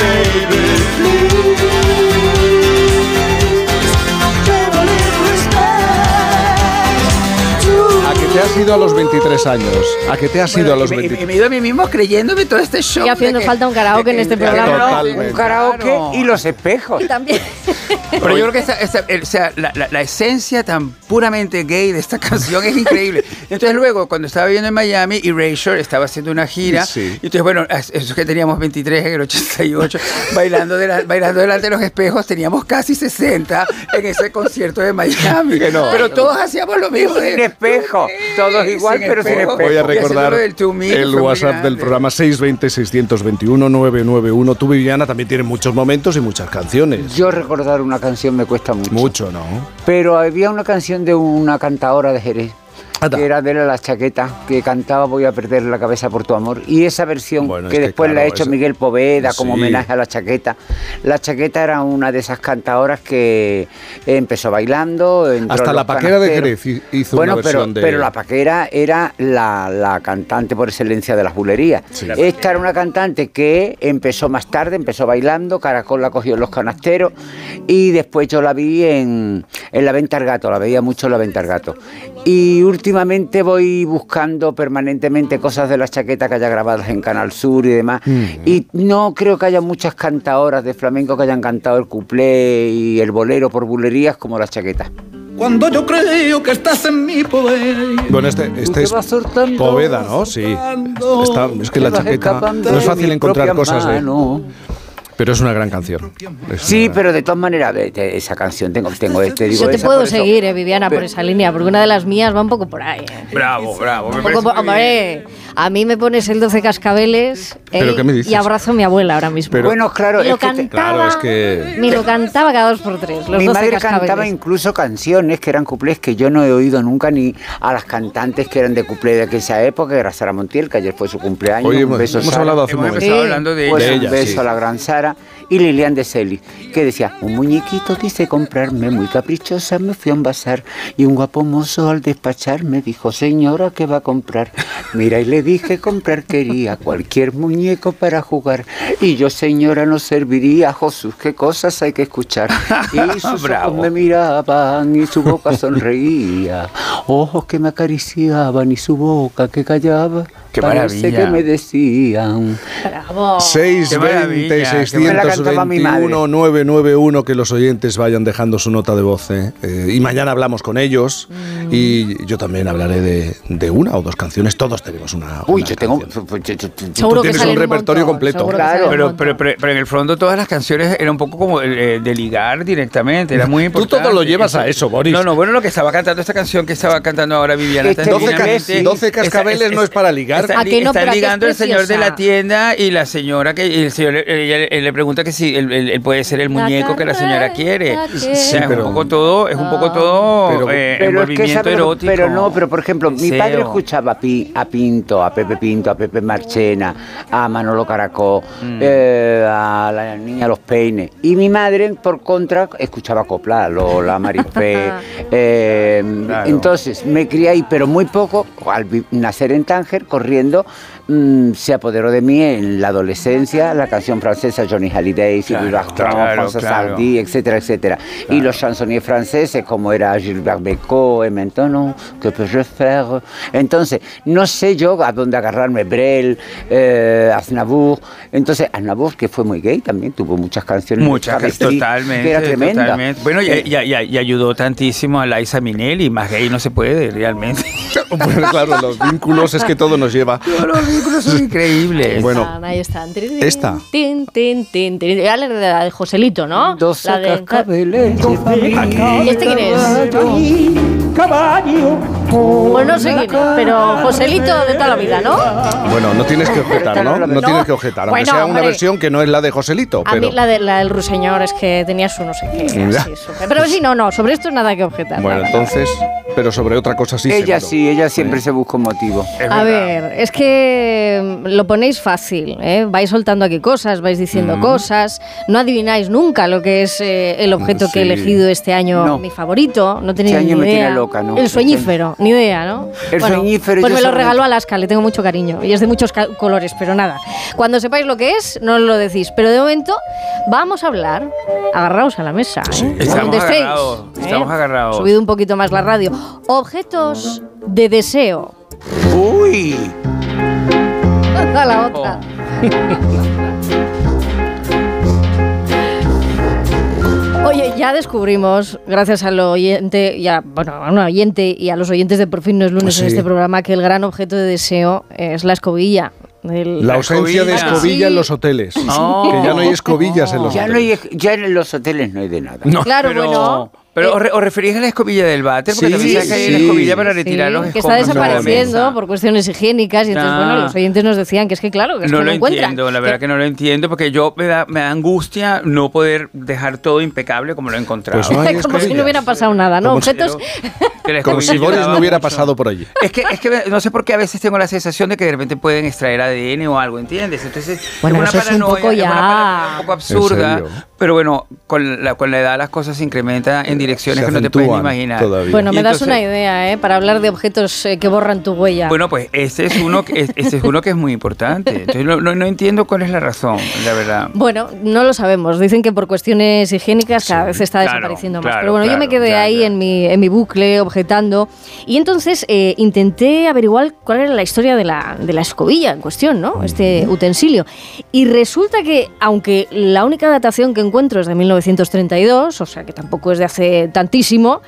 Speaker 1: que te has ido a los 23 años? ¿A que te has ido a los
Speaker 53: Y me-
Speaker 1: 23
Speaker 53: y me he ido a mí mismo creyéndome todo este show.
Speaker 71: Y haciendo
Speaker 53: que-
Speaker 71: falta un karaoke en este programa.
Speaker 1: Totalmente.
Speaker 70: Un karaoke y los espejos.
Speaker 71: También.
Speaker 53: Pero yo creo que esta- esta- el- o sea, la, la- la esencia tan puramente gay de esta canción es increíble. Entonces luego, cuando estaba viviendo en Miami, Erasure estaba haciendo una gira.
Speaker 1: Sí.
Speaker 53: Y entonces, bueno, es- eso que teníamos 23 en el 88, bailando, de la- bailando delante de los espejos, teníamos casi 60 en ese concierto de Miami.
Speaker 1: Que no.
Speaker 53: Pero todos hacíamos lo mismo. de-
Speaker 70: Sin espejo. Todos igual,
Speaker 53: Sin
Speaker 70: pero sin
Speaker 53: espejo.
Speaker 1: Voy a recordar el
Speaker 53: muy
Speaker 1: WhatsApp del programa 620-621-991. Tú, Viviana, también tienes muchos momentos y muchas canciones.
Speaker 70: Yo recordar una canción me cuesta mucho.
Speaker 1: Mucho, ¿no?
Speaker 70: Pero había una canción de una cantadora de Jerez. Que era de la chaqueta, que cantaba Voy a perder la cabeza por tu amor. Y esa versión
Speaker 1: Bueno, es
Speaker 70: que
Speaker 1: que
Speaker 70: después la ha hecho
Speaker 1: esa-
Speaker 70: Miguel Poveda como
Speaker 1: Sí.
Speaker 70: homenaje a la chaqueta. La chaqueta era una de esas cantadoras que empezó bailando. entró
Speaker 1: Hasta la paquera de. Jerez hi- hizo
Speaker 70: bueno,
Speaker 1: una
Speaker 70: pero,
Speaker 1: versión de...
Speaker 70: pero la paquera era la, la cantante por excelencia de las bulerías. Esta era una cantante que empezó más tarde, empezó bailando, Caracol la cogió en los canasteros y después yo la vi en, en La Venta al Gato, la veía mucho en La Venta al Gato. Y últimamente voy buscando permanentemente cosas de la chaqueta que haya grabadas en Canal Sur y demás. Y no creo que haya muchas cantadoras de flamenco que hayan cantado el cuplé y el bolero por bulerías como la chaqueta.
Speaker 72: Cuando yo creo que estás en mi poder.
Speaker 1: Bueno, este, este es Poveda, ¿no? Sí. Está- es que la chaqueta... No es fácil encontrar cosas de... Pero es una gran canción. Es
Speaker 70: Sí,
Speaker 1: una-
Speaker 70: pero de todas maneras, esa canción tengo, tengo este, digo,
Speaker 71: Yo te puedo seguir, eh, Viviana, por esa línea, porque una de las mías va un poco por ahí. eh.
Speaker 53: Bravo, bravo. me
Speaker 71: poco hombre, a mí me pones el 12 cascabeles eh,
Speaker 1: ¿Pero qué me dices?
Speaker 71: y abrazo a mi abuela ahora mismo.
Speaker 1: Pero-
Speaker 70: Bueno, claro,
Speaker 71: lo
Speaker 70: es que te-
Speaker 1: Claro, es que...
Speaker 71: me lo cantaba cada dos por tres, los
Speaker 70: Mi
Speaker 71: 12
Speaker 70: madre
Speaker 71: cascabeles.
Speaker 70: cantaba incluso canciones que eran cuplés que yo no he oído nunca ni a las cantantes que eran de cuplé de aquella época, que era Sara Montiel, que ayer fue su cumpleaños.
Speaker 1: Oye,
Speaker 70: un beso,
Speaker 1: hemos
Speaker 70: Sara.
Speaker 1: hablado hace un momento.
Speaker 53: hablando de
Speaker 70: Pues
Speaker 1: De
Speaker 70: un
Speaker 1: ella,
Speaker 70: beso
Speaker 1: sí.
Speaker 70: a la gran Sara y Lilian de Celis, que decía, un muñequito quise comprarme, muy caprichosa, me fui a un bazar y un guapo mozo al despachar me dijo, señora, ¿qué va a comprar? Mira, y le dije, comprar quería cualquier muñeco para jugar y yo, señora, no serviría, Jesús, qué cosas hay que escuchar. Y sus ojos me miraban y su boca sonreía, ojos que me acariciaban y su boca que callaba.
Speaker 53: Qué
Speaker 70: Parece
Speaker 53: maravilla.
Speaker 70: que me decían.
Speaker 71: Bravo.
Speaker 1: 620
Speaker 53: Qué maravilla,
Speaker 70: qué Me la cantaba mi madre.
Speaker 1: 621 991 que los oyentes vayan dejando su nota de voz ¿eh? Eh, y mañana hablamos con ellos
Speaker 70: Mm.
Speaker 1: y yo también hablaré de, de una o dos canciones todos tenemos una,
Speaker 70: Uy,
Speaker 1: una
Speaker 70: yo tengo.
Speaker 1: canción.
Speaker 70: yo- yo- yo-
Speaker 71: Seguro que
Speaker 1: tienes un repertorio
Speaker 71: montón,
Speaker 1: completo.
Speaker 70: Claro.
Speaker 53: Pero, pero, pero, pero en el fondo todas las canciones eran un poco como eh, de ligar directamente, era muy
Speaker 1: Tú
Speaker 53: importante.
Speaker 1: todo lo llevas a eso, Boris.
Speaker 53: No, no, bueno, lo que estaba cantando esta canción que estaba cantando ahora Viviana.
Speaker 70: Este
Speaker 53: tan
Speaker 1: 12, ca-
Speaker 53: divinamente,
Speaker 1: 12 cascabeles
Speaker 53: esa-
Speaker 1: no es para ligar,
Speaker 53: está,
Speaker 3: ¿A que no?
Speaker 53: está
Speaker 3: Pero ¿a qué es
Speaker 53: ligando el señor de la tienda y la señora que y el señor ella- él le pregunta que si él, él- él puede ser el muñeco que la señora quiere. O sea, es un poco todo, es un poco todo
Speaker 70: Pero,
Speaker 53: eh,
Speaker 70: pero es que
Speaker 53: envolvimiento
Speaker 70: ¿sabes lo-
Speaker 53: erótico.
Speaker 70: pero no, pero por ejemplo, mi padre escuchaba a, Pi- a Pinto, a Pepe Pinto, a Pepe Marchena, a Manolo Caracó,
Speaker 53: Mm.
Speaker 70: eh, a la niña Los Peines. Y mi madre, por contra, escuchaba copla, a Lola, Marifé. eh, Entonces, me crié ahí, pero muy poco, al nacer en Tánger, corriendo, mm, se apoderó de mí en la adolescencia la canción francesa Johnny Hallyday, Sylvie
Speaker 53: claro,
Speaker 70: François
Speaker 53: claro.
Speaker 70: Hardy, etcétera, etcétera. Y los chansonniers franceses, como era Gilbert Bécaud, et maintenant, que peux-je faire? Entonces, no sé yo a dónde agarrarme, Brel, eh, Aznavour. Entonces, Aznavour, que fue muy gay también, tuvo muchas canciones.
Speaker 53: Muchas,
Speaker 70: travesti,
Speaker 53: totalmente,
Speaker 70: Que era tremenda.
Speaker 53: totalmente. Bueno, y,
Speaker 70: Eh,
Speaker 53: y- y- y ayudó tantísimo a Liza Minnelli, más gay no se puede realmente.
Speaker 1: Bueno, claro, los vínculos es que todo nos lleva.
Speaker 53: Vínculos son increíbles.
Speaker 1: Bueno,
Speaker 3: Están, ahí están.
Speaker 1: Esta.
Speaker 3: Tin, tin, tin, tin. Ya la de Joselito, ¿no? la de... ¿Y este quién es? Bueno, no sé quién pero Joselito de toda la vida, ¿no?
Speaker 1: Bueno, no tienes que objetar, ¿no? No tienes que objetar, aunque
Speaker 3: Bueno,
Speaker 1: sea una
Speaker 3: hombre.
Speaker 1: versión que no es la de Joselito,
Speaker 3: A
Speaker 1: pero...
Speaker 3: mí la, de, la del ruiseñor es que tenía su no sé qué.
Speaker 1: Ya.
Speaker 3: así, súper- Pero sí, no, no, sobre esto nada que objetar.
Speaker 1: Bueno,
Speaker 3: nada.
Speaker 1: entonces, pero sobre otra cosa sí.
Speaker 70: ella
Speaker 1: seguro.
Speaker 70: sí, ella siempre se busca un motivo.
Speaker 3: A ver, es que mm, lo ponéis fácil, ¿eh? vais soltando aquí cosas, vais diciendo
Speaker 70: Mm.
Speaker 3: cosas, no adivináis nunca lo que es eh, el objeto que he
Speaker 70: Sí.
Speaker 3: elegido este año,
Speaker 70: No.
Speaker 3: mi favorito, no tenéis
Speaker 70: Este
Speaker 3: ni
Speaker 70: año me
Speaker 3: idea.
Speaker 70: tiene loca, ¿no?
Speaker 3: El sueñífero, ni idea, ¿no?
Speaker 70: El sueñífero,
Speaker 3: Pues
Speaker 70: yo
Speaker 3: me lo regaló Alaska, le tengo mucho cariño y es de muchos colores, pero nada. Cuando sepáis lo que es, no lo decís, pero de momento vamos a hablar, agarraos a la mesa, ¿eh?
Speaker 53: Estamos
Speaker 3: Donde estéis,
Speaker 53: agarrados,
Speaker 3: ¿eh?
Speaker 53: estamos agarrados.
Speaker 3: Subido un poquito más la radio. Objetos de deseo.
Speaker 70: Uy.
Speaker 3: A la otra. Oye, ya descubrimos, gracias al oyente, y a, bueno, a un oyente y a los oyentes de Por fin no es lunes en
Speaker 1: Sí.
Speaker 3: este programa, que el gran objeto de deseo es la escobilla. El-
Speaker 1: La ausencia de
Speaker 53: escobilla.
Speaker 1: escobilla en los hoteles.
Speaker 53: Oh.
Speaker 1: Que ya no hay escobillas en los
Speaker 70: Ya, no
Speaker 1: hoteles.
Speaker 70: hay, ya en los hoteles no hay de nada.
Speaker 3: Claro,
Speaker 53: pero,
Speaker 3: bueno.
Speaker 53: Pero ¿os, re- os referís a la escobilla del váter, porque
Speaker 1: Sí,
Speaker 53: también sabes que hay
Speaker 1: sí.
Speaker 53: una escobilla para
Speaker 3: Sí,
Speaker 53: retirar los
Speaker 3: que está desapareciendo por cuestiones higiénicas y entonces,
Speaker 53: Ah.
Speaker 3: bueno, los oyentes nos decían que es que claro, que es
Speaker 53: No
Speaker 3: que
Speaker 53: lo
Speaker 3: no encuentran.
Speaker 53: entiendo, la verdad que no lo entiendo, porque yo me da, me da angustia no poder dejar todo impecable como lo he encontrado.
Speaker 1: Pues no hay
Speaker 3: Como si no hubiera pasado nada, ¿no?
Speaker 1: Como si-
Speaker 3: Objetos...
Speaker 53: Que la
Speaker 1: Como si Boris no hubiera
Speaker 53: mucho.
Speaker 1: pasado por allí.
Speaker 53: Es que, es que no sé por qué a veces tengo la sensación de que de repente pueden extraer ADN o algo, ¿entiendes? Entonces,
Speaker 3: Bueno,
Speaker 53: es
Speaker 3: eso
Speaker 53: una
Speaker 3: es un
Speaker 53: paranoia,
Speaker 3: poco
Speaker 53: es una
Speaker 3: ya-
Speaker 53: paranoia un poco absurda, pero bueno, con la, con la edad las cosas se incrementan en direcciones que no te puedes ni imaginar.
Speaker 1: todavía.
Speaker 3: Bueno, me das
Speaker 53: entonces-
Speaker 3: una idea, ¿eh? Para hablar de objetos eh, que borran tu huella.
Speaker 53: Bueno, pues este es uno que, es- este es uno que es muy importante. Entonces, no, no- no entiendo cuál es la razón, la verdad.
Speaker 3: Bueno, no lo sabemos. Dicen que por cuestiones higiénicas cada vez está
Speaker 53: claro,
Speaker 3: desapareciendo más.
Speaker 53: claro,
Speaker 3: Pero bueno, yo me
Speaker 53: claro,
Speaker 3: quedé ahí. En, mi, en mi bucle objetando. Y entonces eh, intenté averiguar cuál era la historia de la, de la escobilla en cuestión, ¿no? Este utensilio. Y resulta que, aunque la única datación que encuentro es de 1932, o sea que tampoco es de hace tantísimo,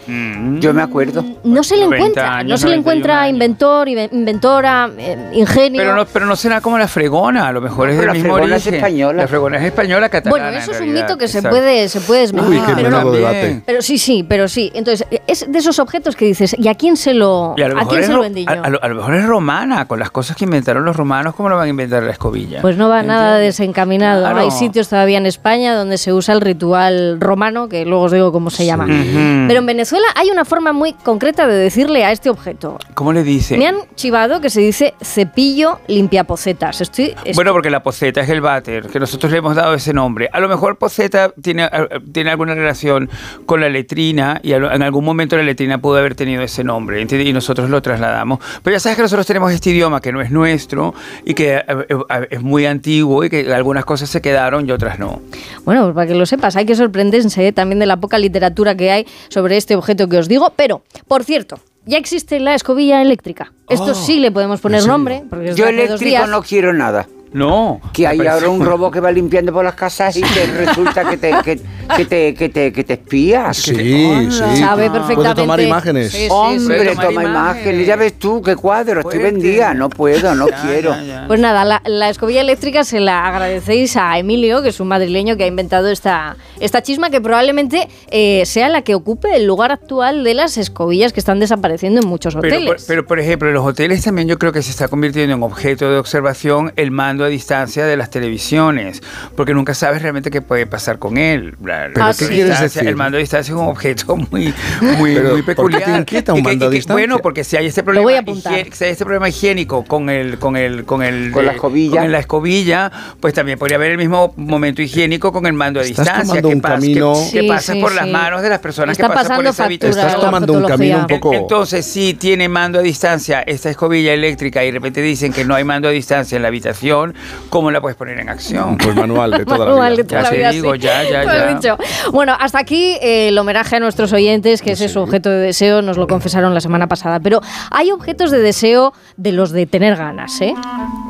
Speaker 70: Yo me acuerdo.
Speaker 3: no se le
Speaker 53: 90
Speaker 3: encuentra.
Speaker 53: años,
Speaker 3: no se le
Speaker 53: 91
Speaker 3: encuentra
Speaker 53: años.
Speaker 3: inventor, inve- inventora, eh, ingenio.
Speaker 53: Pero no, pero no será como la fregona, a lo mejor es del
Speaker 70: la
Speaker 53: mismo
Speaker 70: fregona es española.
Speaker 53: La fregona es española catalana.
Speaker 3: Bueno, eso es un mito que se puede, se puede desmentir.
Speaker 1: Uy, qué
Speaker 3: pero, no-
Speaker 1: debate.
Speaker 3: pero sí, sí, pero sí. Entonces, es de esos objetos que dices, ¿y a quién se lo,
Speaker 53: Y a lo
Speaker 3: a quién
Speaker 53: es
Speaker 3: se lo vendí
Speaker 53: a-
Speaker 3: yo?
Speaker 53: a lo- a lo mejor es romana, con las cosas que inventaron los romanos, ¿cómo lo van a inventar la escobilla?
Speaker 3: Pues no va nada desencaminado.
Speaker 53: Claro.
Speaker 3: Hay sitios todavía en España donde se usa el ritual romano, que luego os digo cómo se llama.
Speaker 53: Ujú.
Speaker 3: Pero en Venezuela hay una forma muy concreta de decirle a este objeto.
Speaker 53: ¿Cómo le dice?
Speaker 3: Me han chivado que se dice cepillo limpiapocetas. Estoy, es-
Speaker 53: Bueno, porque la poceta es el váter, que nosotros le hemos dado ese nombre. A lo mejor poceta tiene, eh, tiene alguna relación con la letrina y en algún momento la letrina pudo haber tenido ese nombre ¿entiendes? y nosotros lo trasladamos. Pero ya sabes que nosotros tenemos este idioma que no es nuestro y que eh, eh, es muy antiguo y que algunas cosas se quedaron y otras no.
Speaker 3: Bueno, pues para que lo sepas, hay que sorprenderse también de la poca literatura que hay sobre este objeto que os digo. Pero, por cierto, ya existe la escobilla eléctrica. Esto
Speaker 70: Oh,
Speaker 3: sí le podemos poner nombre, porque es de
Speaker 70: Yo eléctrico
Speaker 3: días.
Speaker 70: no quiero nada.
Speaker 53: No.
Speaker 70: Que hay ahora un robot que va limpiando por las casas y que resulta que te, que, que te, que te, que te espía.
Speaker 1: Sí,
Speaker 70: que te-
Speaker 1: sí.
Speaker 3: Sabe perfectamente.
Speaker 1: tomar imágenes.
Speaker 3: Sí, sí.
Speaker 70: Hombre, toma
Speaker 53: imágenes.
Speaker 70: imágenes. Ya ves tú qué cuadro. Estoy vendida. No puedo, no quiero.
Speaker 3: Pues nada, la, la escobilla eléctrica se la agradecéis a Emilio, que es un madrileño que ha inventado esta, esta chisma que probablemente eh, sea la que ocupe el lugar actual de las escobillas que están desapareciendo en muchos
Speaker 53: Pero
Speaker 3: hoteles.
Speaker 53: por, pero, por ejemplo, en los hoteles también yo creo que se está convirtiendo en objeto de observación el mando a distancia de las televisiones, porque nunca sabes realmente qué puede pasar con él. La- la
Speaker 1: ¿Pero qué quieres decir?
Speaker 53: El mando a distancia es un objeto muy, muy,
Speaker 1: Pero,
Speaker 53: muy
Speaker 1: ¿por qué
Speaker 53: peculiar.
Speaker 1: te inquieta un mando a distancia?
Speaker 53: Bueno, porque si hay este problema, si hay este problema higiénico con el, con el, con el,
Speaker 70: Con la
Speaker 53: de-
Speaker 70: escobilla.
Speaker 53: con la escobilla, pues también podría haber el mismo momento higiénico con el mando a distancia. Que
Speaker 1: un
Speaker 53: pasa-
Speaker 1: camino-
Speaker 53: que, que
Speaker 3: Sí,
Speaker 53: pasa
Speaker 3: sí,
Speaker 53: por las
Speaker 3: sí.
Speaker 53: manos de las personas
Speaker 3: Está
Speaker 53: que pasan por
Speaker 3: pasando
Speaker 53: esa habitación.
Speaker 1: Estás
Speaker 3: la
Speaker 1: tomando un camino un poco...
Speaker 53: Entonces, si tiene mando a distancia esta escobilla eléctrica y de repente dicen que no hay mando a distancia en la habitación, ¿cómo la puedes poner en acción?
Speaker 1: Pues manual de toda la
Speaker 3: Manual
Speaker 1: vida.
Speaker 3: de toda
Speaker 53: Ya
Speaker 3: la
Speaker 53: te
Speaker 3: vida,
Speaker 53: digo,
Speaker 3: sí.
Speaker 53: ya, ya, ya.
Speaker 3: dicho. Bueno, hasta aquí eh, el homenaje a nuestros oyentes, que ese es su objeto de deseo, nos lo confesaron la semana pasada. Pero hay objetos de deseo de los de tener ganas, ¿eh?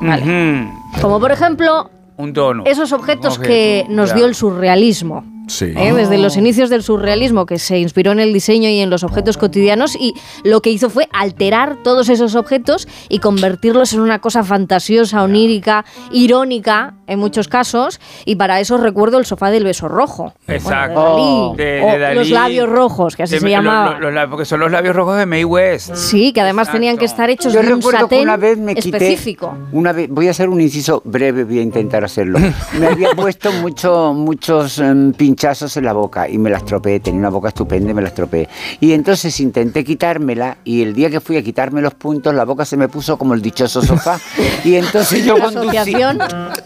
Speaker 53: Ujú.
Speaker 3: Como por ejemplo,
Speaker 53: Un
Speaker 3: esos objetos
Speaker 53: Un
Speaker 3: que nos
Speaker 53: ya.
Speaker 3: dio el surrealismo.
Speaker 1: Sí.
Speaker 3: ¿eh? Desde los inicios del surrealismo, que se inspiró en el diseño y en los objetos cotidianos, y lo que hizo fue alterar todos esos objetos y convertirlos en una cosa fantasiosa, onírica, irónica, en muchos casos, y para eso recuerdo el sofá del beso rojo.
Speaker 53: Exacto.
Speaker 3: Bueno, de Dalí,
Speaker 53: De- de Dalí.
Speaker 3: los labios rojos, que así
Speaker 53: De-
Speaker 3: se llamaba.
Speaker 53: lo- lo- porque son los labios rojos de May West.
Speaker 3: Sí, que además tenían que estar hechos
Speaker 70: Yo
Speaker 3: de un
Speaker 70: recuerdo que
Speaker 3: satén
Speaker 70: una vez me quité.
Speaker 3: específico.
Speaker 70: Una vez, voy a hacer un inciso breve, voy a intentar hacerlo. Me había puesto mucho, muchos em, pinchazos en la boca y me la estropeé. Tenía una boca estupenda y me la estropeé. Y entonces intenté quitármela y el día que fui a quitarme los puntos, la boca se me puso como el dichoso sofá. Y entonces yo
Speaker 3: La asociación.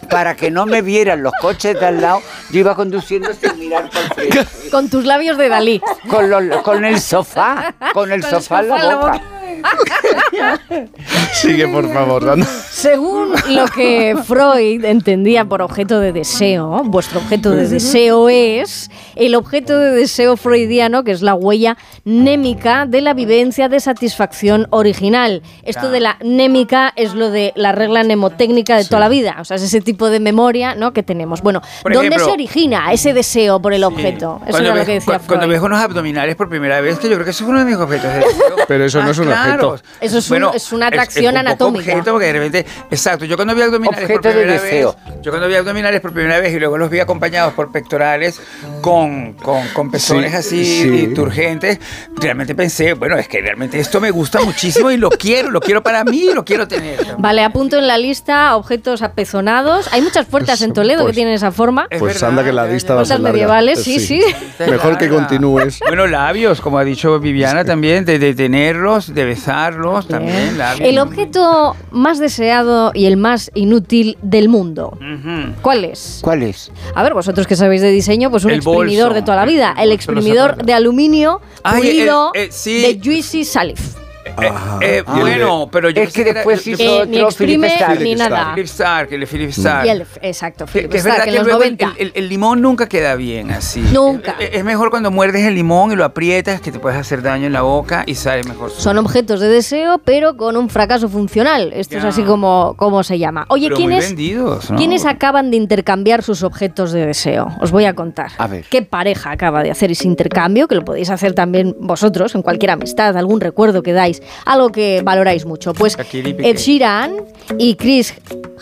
Speaker 70: Para que no me vieran los coches de al lado, yo iba conduciendo sin mirar por frente.
Speaker 3: Con tus labios de Dalí.
Speaker 70: Con, los- con el sofá, con el
Speaker 3: Con
Speaker 70: sofá en la boca.
Speaker 1: Sigue, por favor.
Speaker 3: Según lo que Freud entendía por objeto de deseo, vuestro objeto de deseo es el objeto de deseo freudiano, que es la huella némica de la vivencia de satisfacción original. Esto de la némica es lo de la regla mnemotécnica de toda la vida, o sea, es ese tipo de memoria ¿no? que tenemos. Bueno,
Speaker 53: Por
Speaker 3: ¿dónde
Speaker 53: ejemplo-
Speaker 3: se origina ese deseo por el objeto? Eso
Speaker 53: Cuando
Speaker 3: era lo
Speaker 53: ves,
Speaker 3: que decía
Speaker 53: cu- cuando
Speaker 3: Freud.
Speaker 53: ves unos abdominales por primera vez, que yo creo que eso es uno de mis objetos de deseo.
Speaker 1: Pero eso no es un
Speaker 53: claro.
Speaker 1: objeto.
Speaker 3: Eso es un- es una atracción
Speaker 53: un poco
Speaker 3: anatómica.
Speaker 53: objeto porque de repente, exacto, yo cuando vi abdominales
Speaker 70: Objeto
Speaker 53: por
Speaker 70: de
Speaker 53: primera
Speaker 70: deseo.
Speaker 53: vez, yo cuando vi abdominales por primera vez y luego los vi acompañados por pectorales con, con, con pezones
Speaker 1: Sí,
Speaker 53: así
Speaker 1: sí.
Speaker 53: turgentes, realmente pensé, bueno, es que realmente esto me gusta muchísimo y lo quiero, lo quiero para mí, lo quiero tener.
Speaker 3: Vale, apunto en la lista objetos apezonados. Hay muchas puertas en Toledo que
Speaker 1: pues-
Speaker 3: tienen esa forma.
Speaker 53: Es
Speaker 1: Pues
Speaker 53: verdad,
Speaker 1: anda que la lista va a ser larga.
Speaker 3: medievales, sí, sí.
Speaker 1: Mejor que continúes.
Speaker 53: Bueno, labios, como ha dicho Viviana también, de, de tenerlos, de besarlos también, labios.
Speaker 3: El objeto más deseado y el más inútil del mundo.
Speaker 53: Ujú.
Speaker 3: ¿Cuál es?
Speaker 70: ¿Cuál es?
Speaker 3: A ver, vosotros que sabéis de diseño, pues un
Speaker 53: El
Speaker 3: exprimidor de toda la vida. El exprimidor de aluminio
Speaker 53: Ay,
Speaker 3: pulido
Speaker 53: eh, sí.
Speaker 3: de Juicy Salif.
Speaker 53: Eh, eh,
Speaker 1: Ah.
Speaker 53: bueno, pero yo
Speaker 70: Es que después hizo
Speaker 3: Eh, ni
Speaker 70: otro
Speaker 3: exprime
Speaker 70: Philip Stark.
Speaker 3: ni nada.
Speaker 53: Philip Stark, el Philip Stark.
Speaker 3: Y el, exacto,
Speaker 53: Que,
Speaker 3: Philip
Speaker 53: que es
Speaker 3: Stark
Speaker 53: verdad
Speaker 3: en
Speaker 53: que
Speaker 3: los
Speaker 53: luego el,
Speaker 3: 90.
Speaker 53: el- el limón nunca queda bien así.
Speaker 3: Nunca.
Speaker 53: Es, es mejor cuando muerdes el limón y lo aprietas que te puedes hacer daño en la boca y sale mejor.
Speaker 3: Son objetos de deseo, pero con un fracaso funcional. Esto es así como, como se llama. Oye,
Speaker 53: Pero
Speaker 3: ¿quiénes,
Speaker 53: vendidos, ¿no?
Speaker 3: ¿quiénes acaban de intercambiar sus objetos de deseo? Os voy a contar.
Speaker 70: A ver.
Speaker 3: ¿Qué pareja acaba de hacer ese intercambio? Que lo podéis hacer también vosotros, en cualquier amistad, algún recuerdo que dais, algo que valoráis mucho. Pues. Ed Sheeran y Chris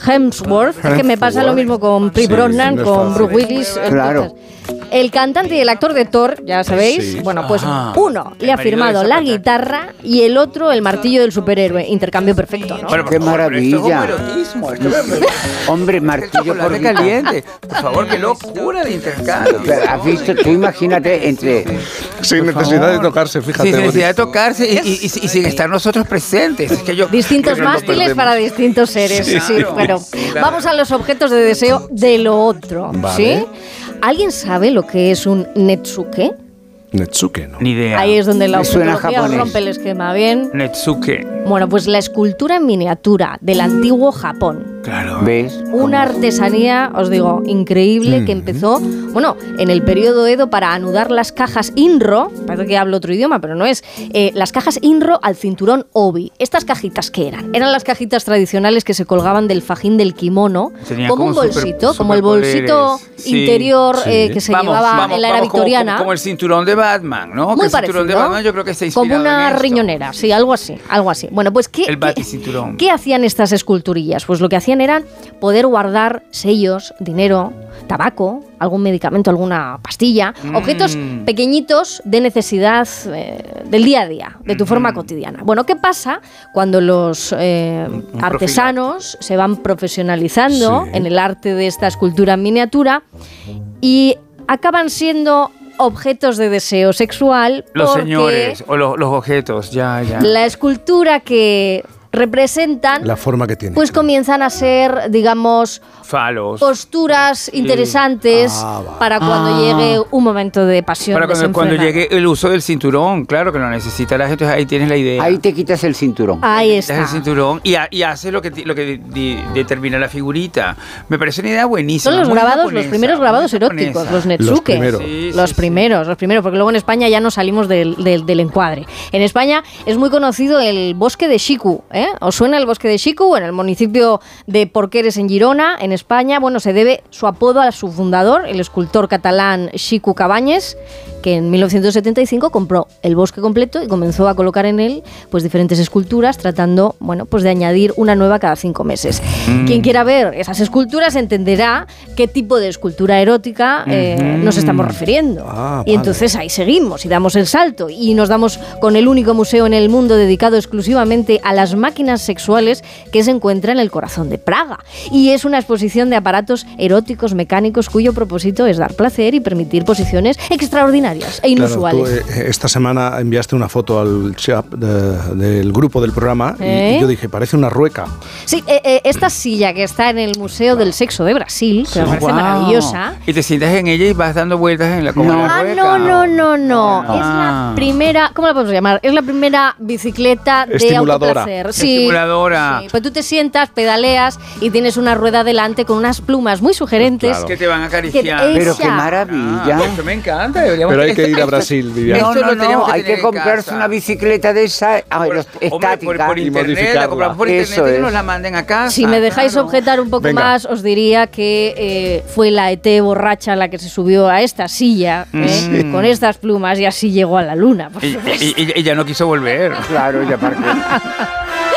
Speaker 3: Hemsworth, es que me pasa lo mismo con Pri
Speaker 1: Sí,
Speaker 3: Brosnan, con. Bruce Willis.
Speaker 70: Claro.
Speaker 3: entonces, El cantante y el actor de Thor, ya sabéis,
Speaker 1: Sí.
Speaker 3: bueno, pues
Speaker 53: Ajá.
Speaker 3: uno le ha firmado la guitarra y el otro el martillo del superhéroe. Intercambio perfecto, ¿no?
Speaker 53: Bueno,
Speaker 70: Qué
Speaker 53: favor, pero Esto
Speaker 70: maravilla.
Speaker 53: esto es
Speaker 70: Hombre,
Speaker 53: el
Speaker 70: martillo por
Speaker 53: caliente. Por favor, qué locura de intercambio.
Speaker 70: ¿Has visto? Tú imagínate entre...
Speaker 1: Sin
Speaker 53: Por
Speaker 1: necesidad de tocarse, fíjate.
Speaker 53: Sin necesidad de tocarse y, y- y- y sin estar nosotros presentes. Es que yo,
Speaker 3: Distintos
Speaker 53: no
Speaker 3: mástiles para distintos seres. Sí,
Speaker 53: Sí, claro.
Speaker 3: bueno,
Speaker 53: Claro.
Speaker 3: vamos a los objetos de deseo de lo otro.
Speaker 1: Vale.
Speaker 3: ¿Sí? ¿Alguien sabe lo que es un netsuke?
Speaker 1: Netsuke, ¿no?
Speaker 53: Ni idea.
Speaker 3: Ahí es donde la
Speaker 70: suena japonés.
Speaker 3: rompe el esquema, ¿bien?
Speaker 53: Netsuke.
Speaker 3: Bueno, pues la escultura en miniatura del antiguo Japón.
Speaker 53: Claro.
Speaker 70: ¿Ves?
Speaker 3: Una artesanía, os digo, increíble que empezó, bueno, en el periodo Edo para anudar las cajas INRO, parece que hablo otro idioma, pero no es, eh, las cajas INRO al cinturón OBI. ¿Estas cajitas qué eran? Eran las cajitas tradicionales que se colgaban del fajín del kimono,
Speaker 53: Tenían
Speaker 3: como, un
Speaker 53: como super-
Speaker 3: bolsito, como el bolsito
Speaker 53: superpoderes. Sí,
Speaker 3: interior
Speaker 53: sí.
Speaker 3: eh, que se
Speaker 53: Vamos,
Speaker 3: llevaba
Speaker 53: vamos,
Speaker 3: en la era
Speaker 53: vamos, como-
Speaker 3: victoriana.
Speaker 53: Como, como el cinturón de Batman, ¿no? Que
Speaker 3: Muy
Speaker 53: el cinturón de
Speaker 3: parecido.
Speaker 53: Batman yo creo que
Speaker 3: Como una
Speaker 53: en esto.
Speaker 3: riñonera, sí, algo así, algo así. Bueno, pues ¿qué,
Speaker 53: El baticinturón.
Speaker 3: ¿Qué hacían estas esculturillas? Pues lo que hacían eran poder guardar sellos, dinero, tabaco, algún medicamento, alguna pastilla,
Speaker 53: Mm.
Speaker 3: objetos pequeñitos de necesidad eh, del día a día, de tu forma cotidiana. Bueno, ¿qué pasa cuando los eh, artesanos se van profesionalizando
Speaker 53: Sí.
Speaker 3: en el arte de esta escultura en miniatura y acaban siendo objetos de deseo sexual
Speaker 53: Los señores o los, los objetos, ya, ya.
Speaker 3: la escultura que representan
Speaker 1: La forma que tiene.
Speaker 3: pues comienzan a ser, digamos,
Speaker 53: Falos.
Speaker 3: posturas interesantes
Speaker 53: Ah,
Speaker 3: para cuando
Speaker 53: Ah.
Speaker 3: llegue un momento de pasión.
Speaker 53: Para cuando, cuando llegue el uso del cinturón, claro que lo necesita la gente, ahí tienes la idea.
Speaker 70: Ahí te quitas el cinturón.
Speaker 3: Ahí
Speaker 53: Quitas el
Speaker 3: está.
Speaker 53: cinturón y, ha- y hace lo que, lo que di- determina la figurita. Me parece una idea buenísima.
Speaker 3: Son los grabados, los primeros grabados
Speaker 53: japonesa.
Speaker 3: eróticos, los Netsuke.
Speaker 1: primeros.
Speaker 53: Sí,
Speaker 3: los
Speaker 53: sí,
Speaker 3: primeros, los primeros, porque luego en España ya no salimos del, del- del encuadre. En España es muy conocido el bosque de Shiku. ¿eh? ¿Os suena el bosque de Shiku? En el municipio de Porqueres, en Girona, en España. Bueno, se debe su apodo a su fundador, el escultor catalán Shiku Cabañes, que en 1975 compró el bosque completo y comenzó a colocar en él pues diferentes esculturas, tratando bueno, pues de añadir una nueva cada cinco meses.
Speaker 53: Mm.
Speaker 3: Quien quiera ver esas esculturas entenderá qué tipo de escultura erótica eh, nos estamos refiriendo.
Speaker 1: Ah,
Speaker 3: y entonces ahí seguimos y damos el salto y nos damos con el único museo en el mundo dedicado exclusivamente a las máquinas sexuales que se encuentra en el corazón de Praga. Y es una exposición de aparatos eróticos mecánicos cuyo propósito es dar placer y permitir posiciones extraordinarias e
Speaker 1: Claro,
Speaker 3: inusuales.
Speaker 1: tú, eh, esta semana enviaste una foto al chat de- del grupo del programa y-
Speaker 3: ¿Eh?
Speaker 1: y, yo dije, parece una rueca.
Speaker 3: Sí, eh, eh, esta silla que está en el Museo del Sexo de Brasil, que me parece
Speaker 53: Guau.
Speaker 3: maravillosa.
Speaker 53: Y te sientas en ella y vas dando vueltas en la como la
Speaker 3: Ah,
Speaker 53: rueca.
Speaker 3: no, no, no, no. Es
Speaker 53: Ah.
Speaker 3: la primera, ¿cómo la podemos llamar? Es la primera bicicleta de autoplacer. Sí.
Speaker 53: Estimuladora.
Speaker 3: Sí, Pues tú te sientas, pedaleas y tienes una rueda delante con unas plumas muy sugerentes.
Speaker 53: Que te van a acariciar.
Speaker 3: Que- Pero qué
Speaker 70: maravilla.
Speaker 53: Ah, esto me encanta. deberíamos-
Speaker 1: Pero hay que ir a Brasil, Vivian.
Speaker 70: No,
Speaker 53: lo
Speaker 70: no, no,
Speaker 53: tenemos
Speaker 70: hay que comprarse
Speaker 53: casa.
Speaker 70: una bicicleta de esa ah, los- estática.
Speaker 53: por
Speaker 1: Y
Speaker 53: internet, la
Speaker 1: modificarla.
Speaker 53: compramos por
Speaker 70: Eso
Speaker 53: internet y nos la manden a casa.
Speaker 3: Si me dejáis
Speaker 53: claro.
Speaker 3: objetar un poco
Speaker 1: Venga.
Speaker 3: más, os diría que eh, fue la ET borracha la que se subió a esta silla ¿eh?
Speaker 53: Mm.
Speaker 3: con estas plumas y así llegó a la luna. por
Speaker 53: Y,
Speaker 3: supuesto.
Speaker 53: y- y- ya no quiso volver.
Speaker 70: Claro, ya para qué.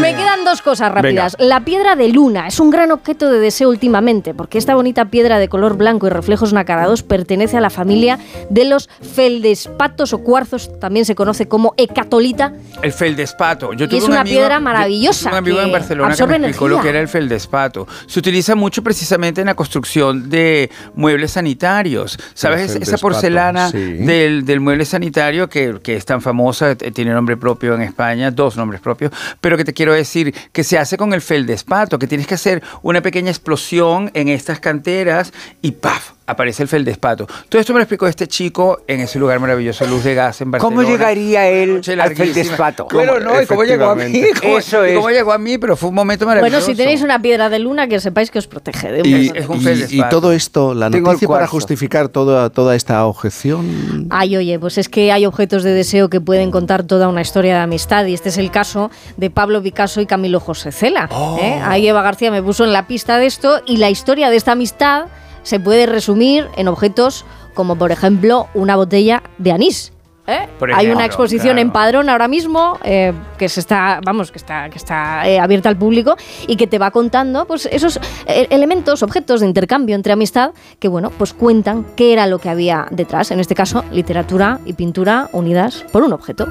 Speaker 3: Me quedan dos cosas rápidas. La piedra de luna es un gran objeto de deseo últimamente, porque esta bonita piedra de color blanco y reflejos nacarados pertenece a la familia de los feldespatos o cuarzos, también se conoce como hecatolita.
Speaker 53: El feldespato. Yo
Speaker 3: Y
Speaker 53: tuve
Speaker 3: es
Speaker 53: un
Speaker 3: una piedra maravillosa
Speaker 53: Un amigo en Barcelona que
Speaker 3: absorbe
Speaker 53: me explicó
Speaker 3: energía.
Speaker 53: lo que era el feldespato. Se utiliza mucho precisamente en la construcción de muebles sanitarios. ¿Sabes? Esa- porcelana
Speaker 1: sí.
Speaker 53: del, del mueble sanitario que, que es tan famosa, eh, tiene nombre propio en España, dos nombres propios, pero que te quiero decir que se hace con el feldespato, que tienes que hacer una pequeña explosión en estas canteras y ¡paf! Aparece el feldespato. Todo esto me lo explicó este chico en ese lugar maravilloso, Luz de Gas en Barcelona.
Speaker 70: ¿Cómo llegaría él al feldespato?
Speaker 53: Bueno, no, y cómo llegó a mí. Cómo-
Speaker 70: Eso es.
Speaker 53: cómo llegó a mí, pero fue un momento maravilloso.
Speaker 3: Bueno, si tenéis una piedra de luna, que sepáis que os protege de un
Speaker 1: Y,
Speaker 53: es un
Speaker 1: y- todo esto, la noticia para justificar toda, toda esta objeción.
Speaker 3: Ay, oye, pues es que hay objetos de deseo que pueden contar toda una historia de amistad y este es el caso de Pablo Picasso y Camilo José Cela. ¿eh? Ahí Eva García me puso en la pista de esto y la historia de esta amistad se puede resumir en objetos como, por ejemplo, una botella de anís. ¿eh? Hay una exposición
Speaker 53: claro.
Speaker 3: en Padrón ahora mismo eh, que se está, vamos, que está, que está eh, abierta al público y que te va contando, pues, esos eh, elementos, objetos de intercambio entre amistad que, bueno, pues cuentan qué era lo que había detrás. En este caso, literatura y pintura unidas por un objeto.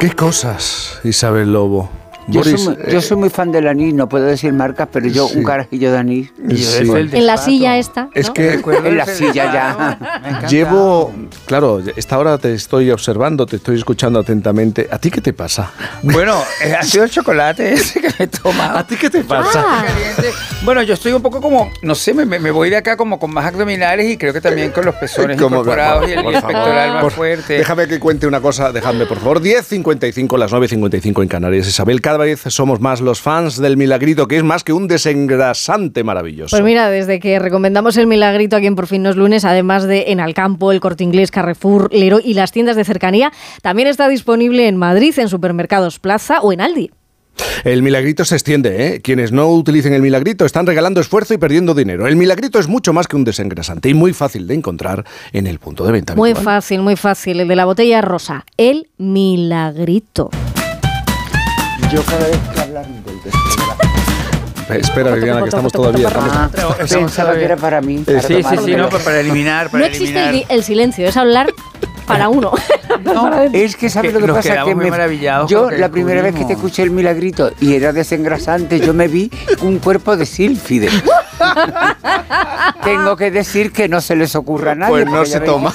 Speaker 1: ¿Qué cosas, Isabel Lobo?
Speaker 70: Yo,
Speaker 1: Boris,
Speaker 70: soy, muy-
Speaker 1: eh,
Speaker 70: yo soy muy fan del anís, no puedo decir marcas, pero yo
Speaker 1: Sí.
Speaker 70: un carajillo de anís.
Speaker 53: Yo
Speaker 1: Sí.
Speaker 3: En la silla esta.
Speaker 1: Es
Speaker 3: ¿no?
Speaker 1: que
Speaker 53: Recuerdo
Speaker 70: En la silla ya.
Speaker 53: encanta.
Speaker 1: llevo, claro, esta hora te estoy observando, te estoy escuchando atentamente. ¿A ti qué te pasa?
Speaker 53: Bueno, eh, ha sido el chocolate ese que me he tomado.
Speaker 1: ¿A ti qué te pasa?
Speaker 3: Ah,
Speaker 53: Caliente. Bueno, yo estoy un poco como, no sé, me, me- voy de acá como con más abdominales y creo que también con los pezones
Speaker 1: Como-
Speaker 53: incorporados y el, y
Speaker 1: por
Speaker 53: el pectoral más
Speaker 1: Por-
Speaker 53: fuerte.
Speaker 1: Déjame que cuente una cosa, dejadme por favor. 10.55, las 9.55 en Canarias. Isabel, cada vez somos más los fans del milagrito, que es más que un desengrasante maravilloso.
Speaker 3: Pues mira, desde que recomendamos el milagrito aquí en Por fin no es lunes, además de en Alcampo, el Corte Inglés, Carrefour, Leroy y las tiendas de cercanía, también está disponible en Madrid, en Supermercados Plaza o en Aldi.
Speaker 1: El milagrito se extiende, ¿eh? Quienes no utilicen el milagrito están regalando esfuerzo y perdiendo dinero. El milagrito es mucho más que un desengrasante y muy fácil de encontrar en el punto de venta.
Speaker 3: Muy
Speaker 1: habitual.
Speaker 3: fácil, muy fácil. El de la botella rosa, el milagrito.
Speaker 70: Yo cada vez que hablan del
Speaker 1: Eh, Espera, Viviana, que estamos todavía.
Speaker 70: Ah,
Speaker 1: estamos-
Speaker 70: pensaba que era para mí.
Speaker 53: Eh,
Speaker 70: para
Speaker 53: sí, sí, sí, no, para eliminar, para
Speaker 3: No existe el silencio, es hablar para uno.
Speaker 70: Es que sabes
Speaker 53: Que
Speaker 70: lo que
Speaker 53: nos
Speaker 70: pasa que me- yo la primera vez que te escuché el milagrito y era desengrasante, yo me vi un cuerpo de sílfide. Tengo que decir que no se les ocurra a nadie.
Speaker 1: Pues no se toma.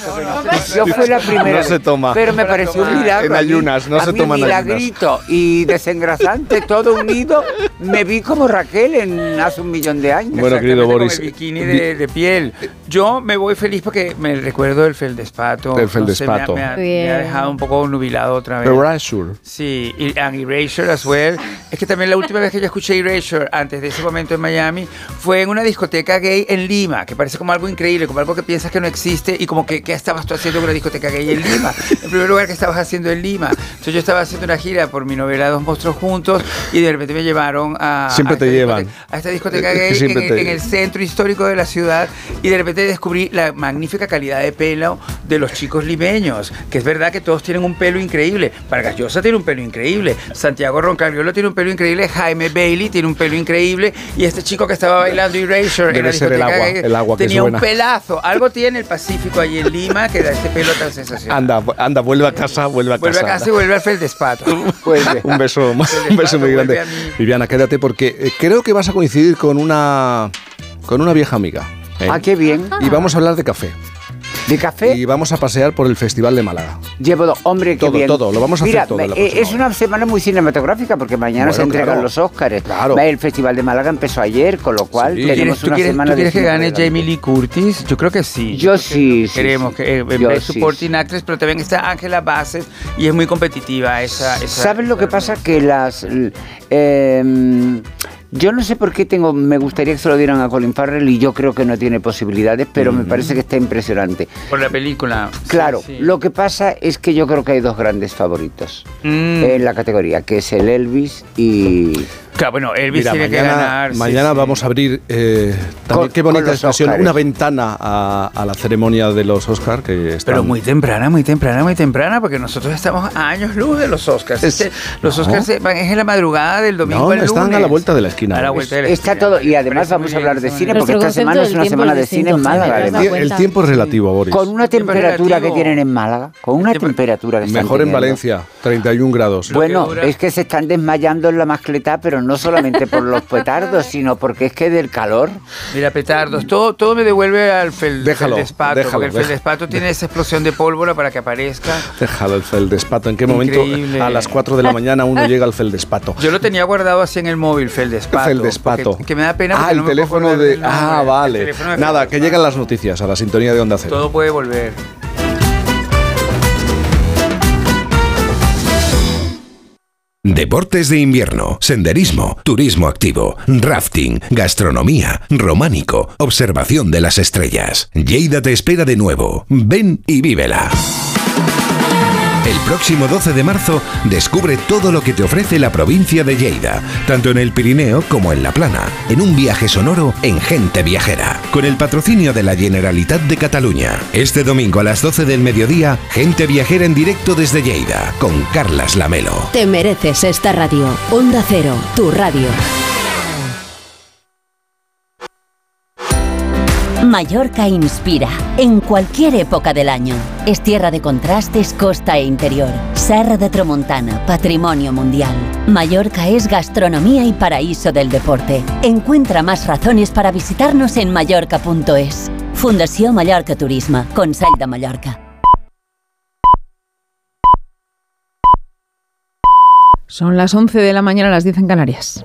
Speaker 70: Yo fue la primera.
Speaker 1: No se toma.
Speaker 70: Pero me pareció un milagro.
Speaker 1: En ayunas, no
Speaker 70: A
Speaker 1: se ayunas.
Speaker 70: milagrito y desengrasante, todo unido. Me vi como Raquel en hace un millón de años.
Speaker 1: Bueno, querido Boris,
Speaker 53: Con el bikini de, de piel. Yo me voy feliz porque me recuerdo del feldespato.
Speaker 1: Del
Speaker 53: No sé, me ha- me, ha, me
Speaker 3: Bien.
Speaker 53: ha dejado un poco nubilado otra vez.
Speaker 1: Erasure.
Speaker 53: Sí, y and Erasure as well. Es que también la última vez que yo escuché Erasure, antes de ese momento en Miami, fue en una discoteca gay en Lima, que parece como algo increíble, como algo que piensas que no existe y como que, ¿qué estabas tú haciendo en una discoteca gay en Lima? En primer lugar, ¿qué estabas haciendo en Lima? Entonces yo estaba haciendo una gira por mi novela Dos Monstruos Juntos y de repente me llevaron a...
Speaker 1: Siempre
Speaker 53: a
Speaker 1: te
Speaker 53: esta
Speaker 1: llevan.
Speaker 53: discoteca- A esta discoteca gay en,
Speaker 1: te-
Speaker 53: en el centro histórico de la ciudad y de repente descubrí la magnífica calidad de pelo de los chicos limeños, que es verdad que todos tienen un pelo increíble. Vargas Llosa tiene un pelo increíble, Santiago Roncagliolo tiene un pelo increíble, Jaime Bailey tiene un pelo increíble y este chico que estaba bailando Erasure en
Speaker 1: Debe
Speaker 53: la
Speaker 1: ser el agua, el agua que
Speaker 53: tenía
Speaker 1: suena.
Speaker 53: un pelazo. Algo tiene el Pacífico allí en Lima que da este pelo tan sensacional.
Speaker 1: Anda, anda, vuelve a casa, vuelve a
Speaker 53: Vuelve a
Speaker 1: casa.
Speaker 53: casa y vuelve al feldespato.
Speaker 1: un beso, un beso muy grande. Viviana, quédate porque eh, creo que vas a coincidir con una con una vieja amiga. ¿eh?
Speaker 70: Ah, qué bien.
Speaker 1: Y vamos a hablar de café.
Speaker 70: ¿De café?
Speaker 1: Y vamos a pasear por el Festival de Málaga.
Speaker 70: Llevo dos, hombre, qué
Speaker 1: Todo,
Speaker 70: bien.
Speaker 1: todo, lo vamos a hacer todo
Speaker 70: eh, es una semana muy cinematográfica porque mañana
Speaker 1: Bueno,
Speaker 70: se entregan
Speaker 1: claro.
Speaker 70: los Óscares.
Speaker 1: Claro.
Speaker 70: El Festival de Málaga empezó ayer, con lo cual
Speaker 53: ¿Tú quieres,
Speaker 70: tenemos
Speaker 53: tú
Speaker 70: una
Speaker 53: quieres-
Speaker 70: semana
Speaker 53: tú quieres
Speaker 70: de
Speaker 53: que gane. Jamie Lee Curtis? Yo creo que sí.
Speaker 70: Yo
Speaker 53: que
Speaker 70: sí, sí,
Speaker 53: Queremos
Speaker 70: sí.
Speaker 53: que eh, en
Speaker 70: sí,
Speaker 53: Supporting Actress, pero también está Ángela Bassett y es muy competitiva esa. esa
Speaker 70: ¿Sabes lo que pasa? Que las... eh, yo no sé por qué tengo... Me gustaría que se lo dieran a Colin Farrell y yo creo que no tiene posibilidades, pero me parece que está impresionante.
Speaker 53: Por la película.
Speaker 70: Claro,
Speaker 53: Sí, sí.
Speaker 70: lo que pasa es que yo creo que hay dos grandes favoritos
Speaker 53: Mm.
Speaker 70: en la categoría, que es el Elvis y...
Speaker 53: Claro, bueno, Elvis
Speaker 1: Mira,
Speaker 53: tiene
Speaker 1: mañana,
Speaker 53: que ganar.
Speaker 1: mañana
Speaker 53: sí.
Speaker 1: vamos a abrir eh, también,
Speaker 70: Con-
Speaker 1: qué bonita expresión, una ventana a, a la ceremonia de los Oscars que están-
Speaker 53: Pero muy temprana, muy temprana, muy temprana, porque nosotros estamos a años luz de los Oscars.
Speaker 1: Es-
Speaker 53: Este, los
Speaker 1: no.
Speaker 53: Oscars van- es en la madrugada del domingo
Speaker 1: No,
Speaker 53: al
Speaker 1: están
Speaker 53: lunes.
Speaker 1: a la vuelta de la esquina.
Speaker 53: A la vuelta de la
Speaker 70: Está todo, y además vamos a hablar de cine, porque esta semana es una semana de cine en Málaga,
Speaker 3: Jaime, ¿te has
Speaker 70: además.
Speaker 3: dado
Speaker 1: el tiempo es relativo, Boris.
Speaker 70: Con una temperatura que tienen en Málaga, con una temperatura que
Speaker 1: Mejor en. Valencia, 31 grados.
Speaker 70: Bueno, es que se están desmayando en la mascletá, pero no solamente por los petardos, sino porque es que del calor.
Speaker 53: Mira, petardos, todo, todo me devuelve al fel,
Speaker 1: Déjalo,
Speaker 53: feldespato,
Speaker 1: déjalo,
Speaker 53: porque el
Speaker 1: déjalo.
Speaker 53: feldespato tiene esa explosión de pólvora para que aparezca.
Speaker 1: Déjalo el feldespato. ¿En qué
Speaker 53: Increíble.
Speaker 1: momento a las 4 de la mañana uno llega al feldespato?
Speaker 53: Yo lo tenía guardado así en el móvil, feldespato.
Speaker 1: Feldespato.
Speaker 53: Que me da pena
Speaker 1: Ah,
Speaker 53: porque
Speaker 1: el
Speaker 53: no puedo
Speaker 1: teléfono de. Ah, vale. Nada, que llegan las noticias a la sintonía de Onda Cero.
Speaker 53: Todo puede volver.
Speaker 2: Deportes de invierno, senderismo, turismo activo, rafting, gastronomía, románico, observación de las estrellas. Lleida te espera de nuevo. Ven y vívela. El próximo 12 de marzo descubre todo lo que te ofrece la provincia de Lleida, tanto en el Pirineo como en la Plana, en un viaje sonoro en Gente Viajera, con el patrocinio de la Generalitat de Cataluña. Este domingo a las 12 del mediodía, Gente Viajera en directo desde Lleida, con Carlas Lamelo.
Speaker 73: Te mereces esta radio. Onda Cero, tu radio.
Speaker 74: Mallorca inspira en cualquier época del año. Es tierra de contrastes, costa e interior. Serra de Tramontana, patrimonio mundial. Mallorca es gastronomía y paraíso del deporte. Encuentra más razones para visitarnos en mallorca.es. Fundació Mallorca Turisme, Consell de Mallorca.
Speaker 75: Son las 11 de la mañana, las 10 en Canarias.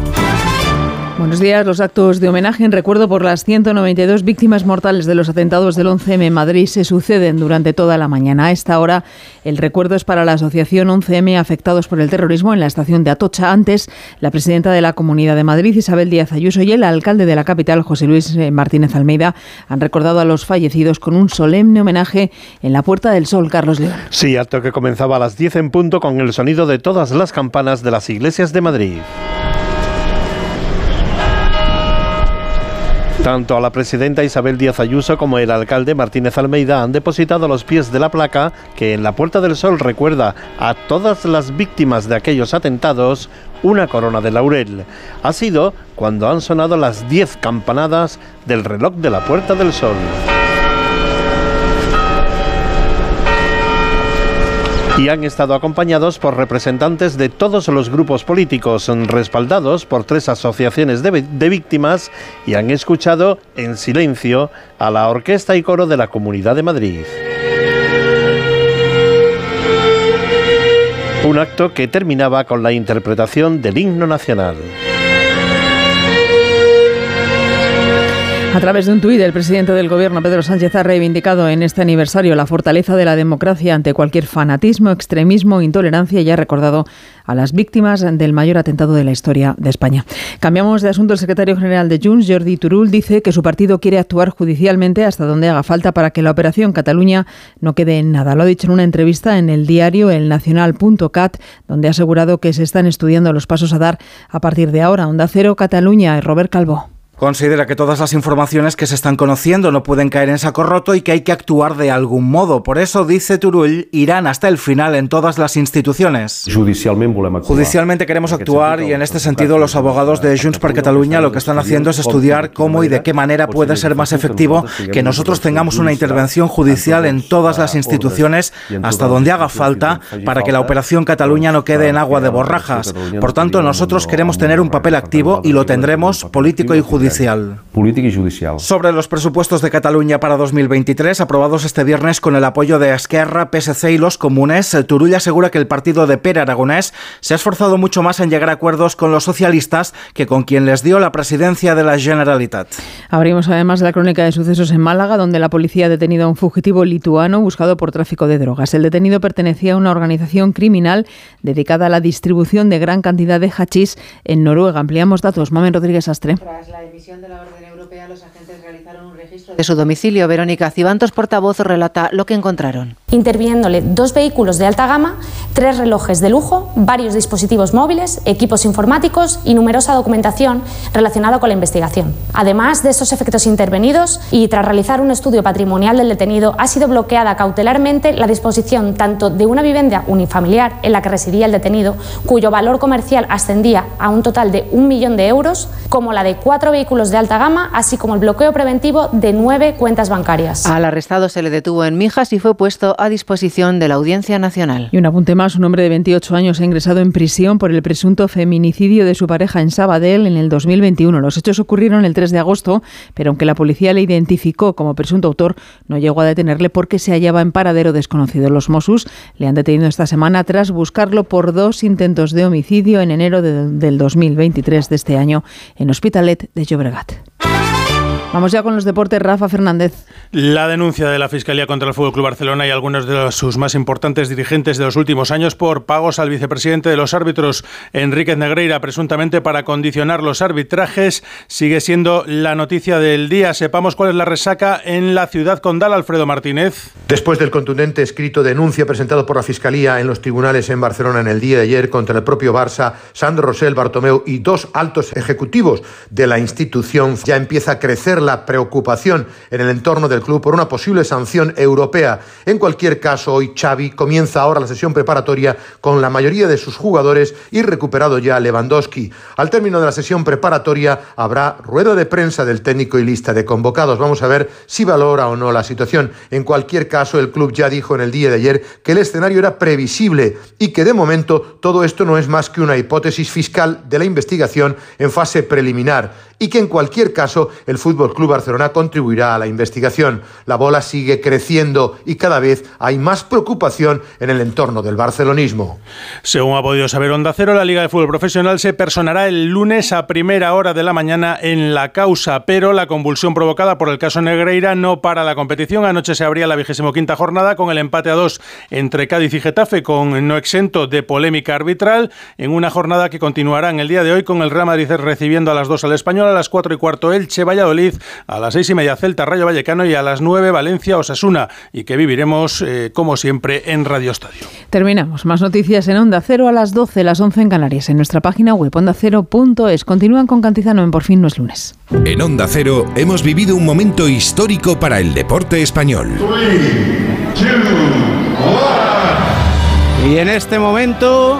Speaker 16: Buenos días. Los actos de homenaje en recuerdo por las 192 víctimas mortales de los atentados del 11M en Madrid se suceden durante toda la mañana. A esta hora, el recuerdo es para la Asociación 11M Afectados por el Terrorismo en la estación de Atocha. Antes, la presidenta de la Comunidad de Madrid, Isabel Díaz Ayuso, y el alcalde de la capital, José Luis eh, Martínez Almeida, han recordado a los fallecidos con un solemne homenaje en la Puerta del Sol, Carlos León.
Speaker 17: Sí, acto que comenzaba a las 10 en punto con el sonido de todas las campanas de las iglesias de Madrid. Tanto a la presidenta Isabel Díaz Ayuso como el alcalde Martínez Almeida han depositado los pies de la placa que en la Puerta del Sol recuerda a todas las víctimas de aquellos atentados una corona de laurel. Ha sido cuando han sonado las 10 campanadas del reloj de la Puerta del Sol. Y han estado acompañados por representantes de todos los grupos políticos, respaldados por tres asociaciones de, víctimas y han escuchado en silencio a la orquesta y coro de la Comunidad de Madrid. Un acto que terminaba con la interpretación del himno nacional.
Speaker 16: A través de un tuit, el presidente del Gobierno, Pedro Sánchez, ha reivindicado en este aniversario la fortaleza de la democracia ante cualquier fanatismo, extremismo, intolerancia y ha recordado a las víctimas del mayor atentado de la historia de España. Cambiamos de asunto. El secretario general de Junts, Jordi Turul, dice que su partido quiere actuar judicialmente hasta donde haga falta para que la operación Cataluña no quede en nada. Lo ha dicho en una entrevista en el diario elnacional.cat, donde ha asegurado que se están estudiando los pasos a dar a partir de ahora. Onda Cero, Cataluña y Robert Calvo.
Speaker 74: Considera que todas las informaciones que se están conociendo no pueden caer en saco roto y que hay que actuar de algún modo. Por eso, dice Turull, irán hasta el final en todas las instituciones. Judicialmente queremos actuar y en este sentido los abogados de Junts per Catalunya lo que están haciendo es estudiar cómo y de qué manera puede ser más efectivo que nosotros tengamos una intervención judicial en todas las instituciones hasta donde haga falta para que la operación Cataluña no quede en agua de borrajas. Por tanto, nosotros queremos tener un papel activo y lo tendremos político y judicial
Speaker 76: Política y judicial.
Speaker 74: Sobre los presupuestos de Cataluña para 2023, aprobados este viernes con el apoyo de Esquerra, PSC y los comunes, Turull asegura que el partido de Pere Aragonés se ha esforzado mucho más en llegar a acuerdos con los socialistas que con quien les dio la presidencia de la Generalitat.
Speaker 16: Abrimos además la crónica de sucesos en Málaga, donde la policía ha detenido a un fugitivo lituano buscado por tráfico de drogas. El detenido pertenecía a una organización criminal dedicada a la distribución de gran cantidad de hachís en Noruega. Ampliamos datos. Mamen Rodríguez Astre
Speaker 77: de la orden europea, los agentes realizaron un registro de su domicilio. Verónica Cibantos, portavoz, relata lo que encontraron.
Speaker 78: Interviniéndole dos vehículos de alta gama, tres relojes de lujo, varios dispositivos móviles, equipos informáticos y numerosa documentación relacionada con la investigación. Además de estos efectos intervenidos y tras realizar un estudio patrimonial del detenido, ha sido bloqueada cautelarmente la disposición tanto de una vivienda unifamiliar en la que residía el detenido, cuyo valor comercial ascendía a un total de un millón de euros, como la de cuatro vehículos de alta gama, así como el bloqueo preventivo de nueve cuentas bancarias.
Speaker 77: Al arrestado se le detuvo en Mijas y fue puesto a disposición de la Audiencia Nacional.
Speaker 16: Y un apunte más, un hombre de 28 años ha ingresado en prisión por el presunto feminicidio de su pareja en Sabadell en el 2021. Los hechos ocurrieron el 3 de agosto, pero aunque la policía le identificó como presunto autor, no llegó a detenerle porque se hallaba en paradero desconocido. Los Mossos le han detenido esta semana tras buscarlo por dos intentos de homicidio en enero de, del 2023 de este año en Hospitalet de Llobregat. Vamos ya con los deportes, Rafa Fernández.
Speaker 51: La denuncia de la Fiscalía contra el Fútbol Club Barcelona y algunos de sus más importantes dirigentes de los últimos años por pagos al vicepresidente de los árbitros, Enrique Negreira, presuntamente para condicionar los arbitrajes, sigue siendo la noticia del día. Sepamos cuál es la resaca en la ciudad condal, Alfredo Martínez.
Speaker 79: Después del contundente escrito denuncia presentado por la Fiscalía en los tribunales en Barcelona en el día de ayer contra el propio Barça, Sandro Rosell, Bartomeu y dos altos ejecutivos de la institución, ya empieza a crecer la preocupación en el entorno del club por una posible sanción europea. En cualquier caso, hoy Xavi comienza ahora la sesión preparatoria con la mayoría de sus jugadores y recuperado ya Lewandowski. Al término de la sesión preparatoria habrá rueda de prensa del técnico y lista de convocados. Vamos a ver si valora o no la situación. En cualquier caso, el club ya dijo en el día de ayer que el escenario era previsible y que de momento todo esto no es más que una hipótesis fiscal de la investigación en fase preliminar y que en cualquier caso el Fútbol Club Barcelona contribuirá a la investigación. La bola sigue creciendo y cada vez hay más preocupación en el entorno del barcelonismo.
Speaker 51: Según ha podido saber Onda Cero, la Liga de Fútbol Profesional se personará el lunes a primera hora de la mañana en la causa, pero la convulsión provocada por el caso Negreira no para la competición. Anoche se abría la vigésimo quinta jornada con el empate a dos entre Cádiz y Getafe, con no exento de polémica arbitral, en una jornada que continuará en el día de hoy con el Real Madrid recibiendo a las dos al Español, a las cuatro y cuarto Elche Valladolid, a las seis y media Celta Rayo Vallecano y a las nueve Valencia Osasuna, y que viviremos eh, como siempre en Radio Estadio.
Speaker 16: Terminamos. Más noticias en Onda Cero a las 12, las 11 en Canarias, en nuestra página web ondacero.es. Continúan con Cantizano en Por fin no es lunes.
Speaker 2: En Onda Cero hemos vivido un momento histórico para el deporte español.
Speaker 80: Y en este momento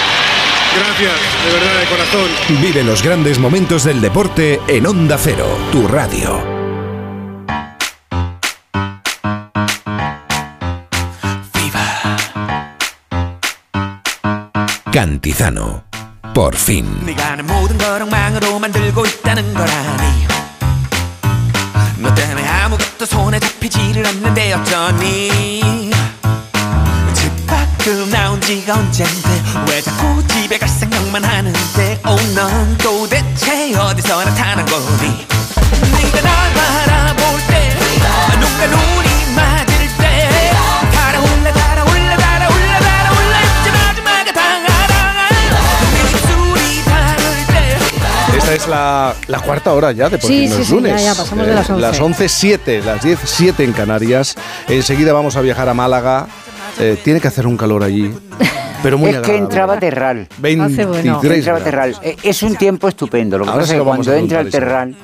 Speaker 76: Gracias, de verdad, de corazón.
Speaker 2: Vive los grandes momentos del deporte en Onda Cero, tu radio. Cantizano. Por fin.
Speaker 81: 너 때문에 아무것도 손에 잡히지를 않는데 어쩌니 집 밖으로 나온 지가 언젠데 왜 자꾸 집에 갈 생각만 하는데 오넌 도대체 어디서 나타난 거니 네가 날 바라볼 때 누가 눈이 맞을 때 달아올라 달아올라 달아올라 달아올라 잊지 마지막에 당하당하 네 입술이 닿을 때
Speaker 1: Esta es la, la cuarta hora ya de por
Speaker 3: Sí,
Speaker 1: fin no
Speaker 3: sí,
Speaker 1: es
Speaker 3: sí,
Speaker 1: lunes.
Speaker 3: ya, ya, pasamos de las 11.
Speaker 1: Las 11.07, las 10.07 en Canarias. Enseguida vamos a viajar a Málaga. eh, tiene que hacer un calor allí, pero muy
Speaker 70: es que entraba Terral.
Speaker 1: 23
Speaker 70: Entraba
Speaker 1: grados.
Speaker 70: Terral. Eh, Es un tiempo estupendo. Lo que
Speaker 1: Ahora
Speaker 70: pasa es que cuando
Speaker 1: a
Speaker 70: entra el Terral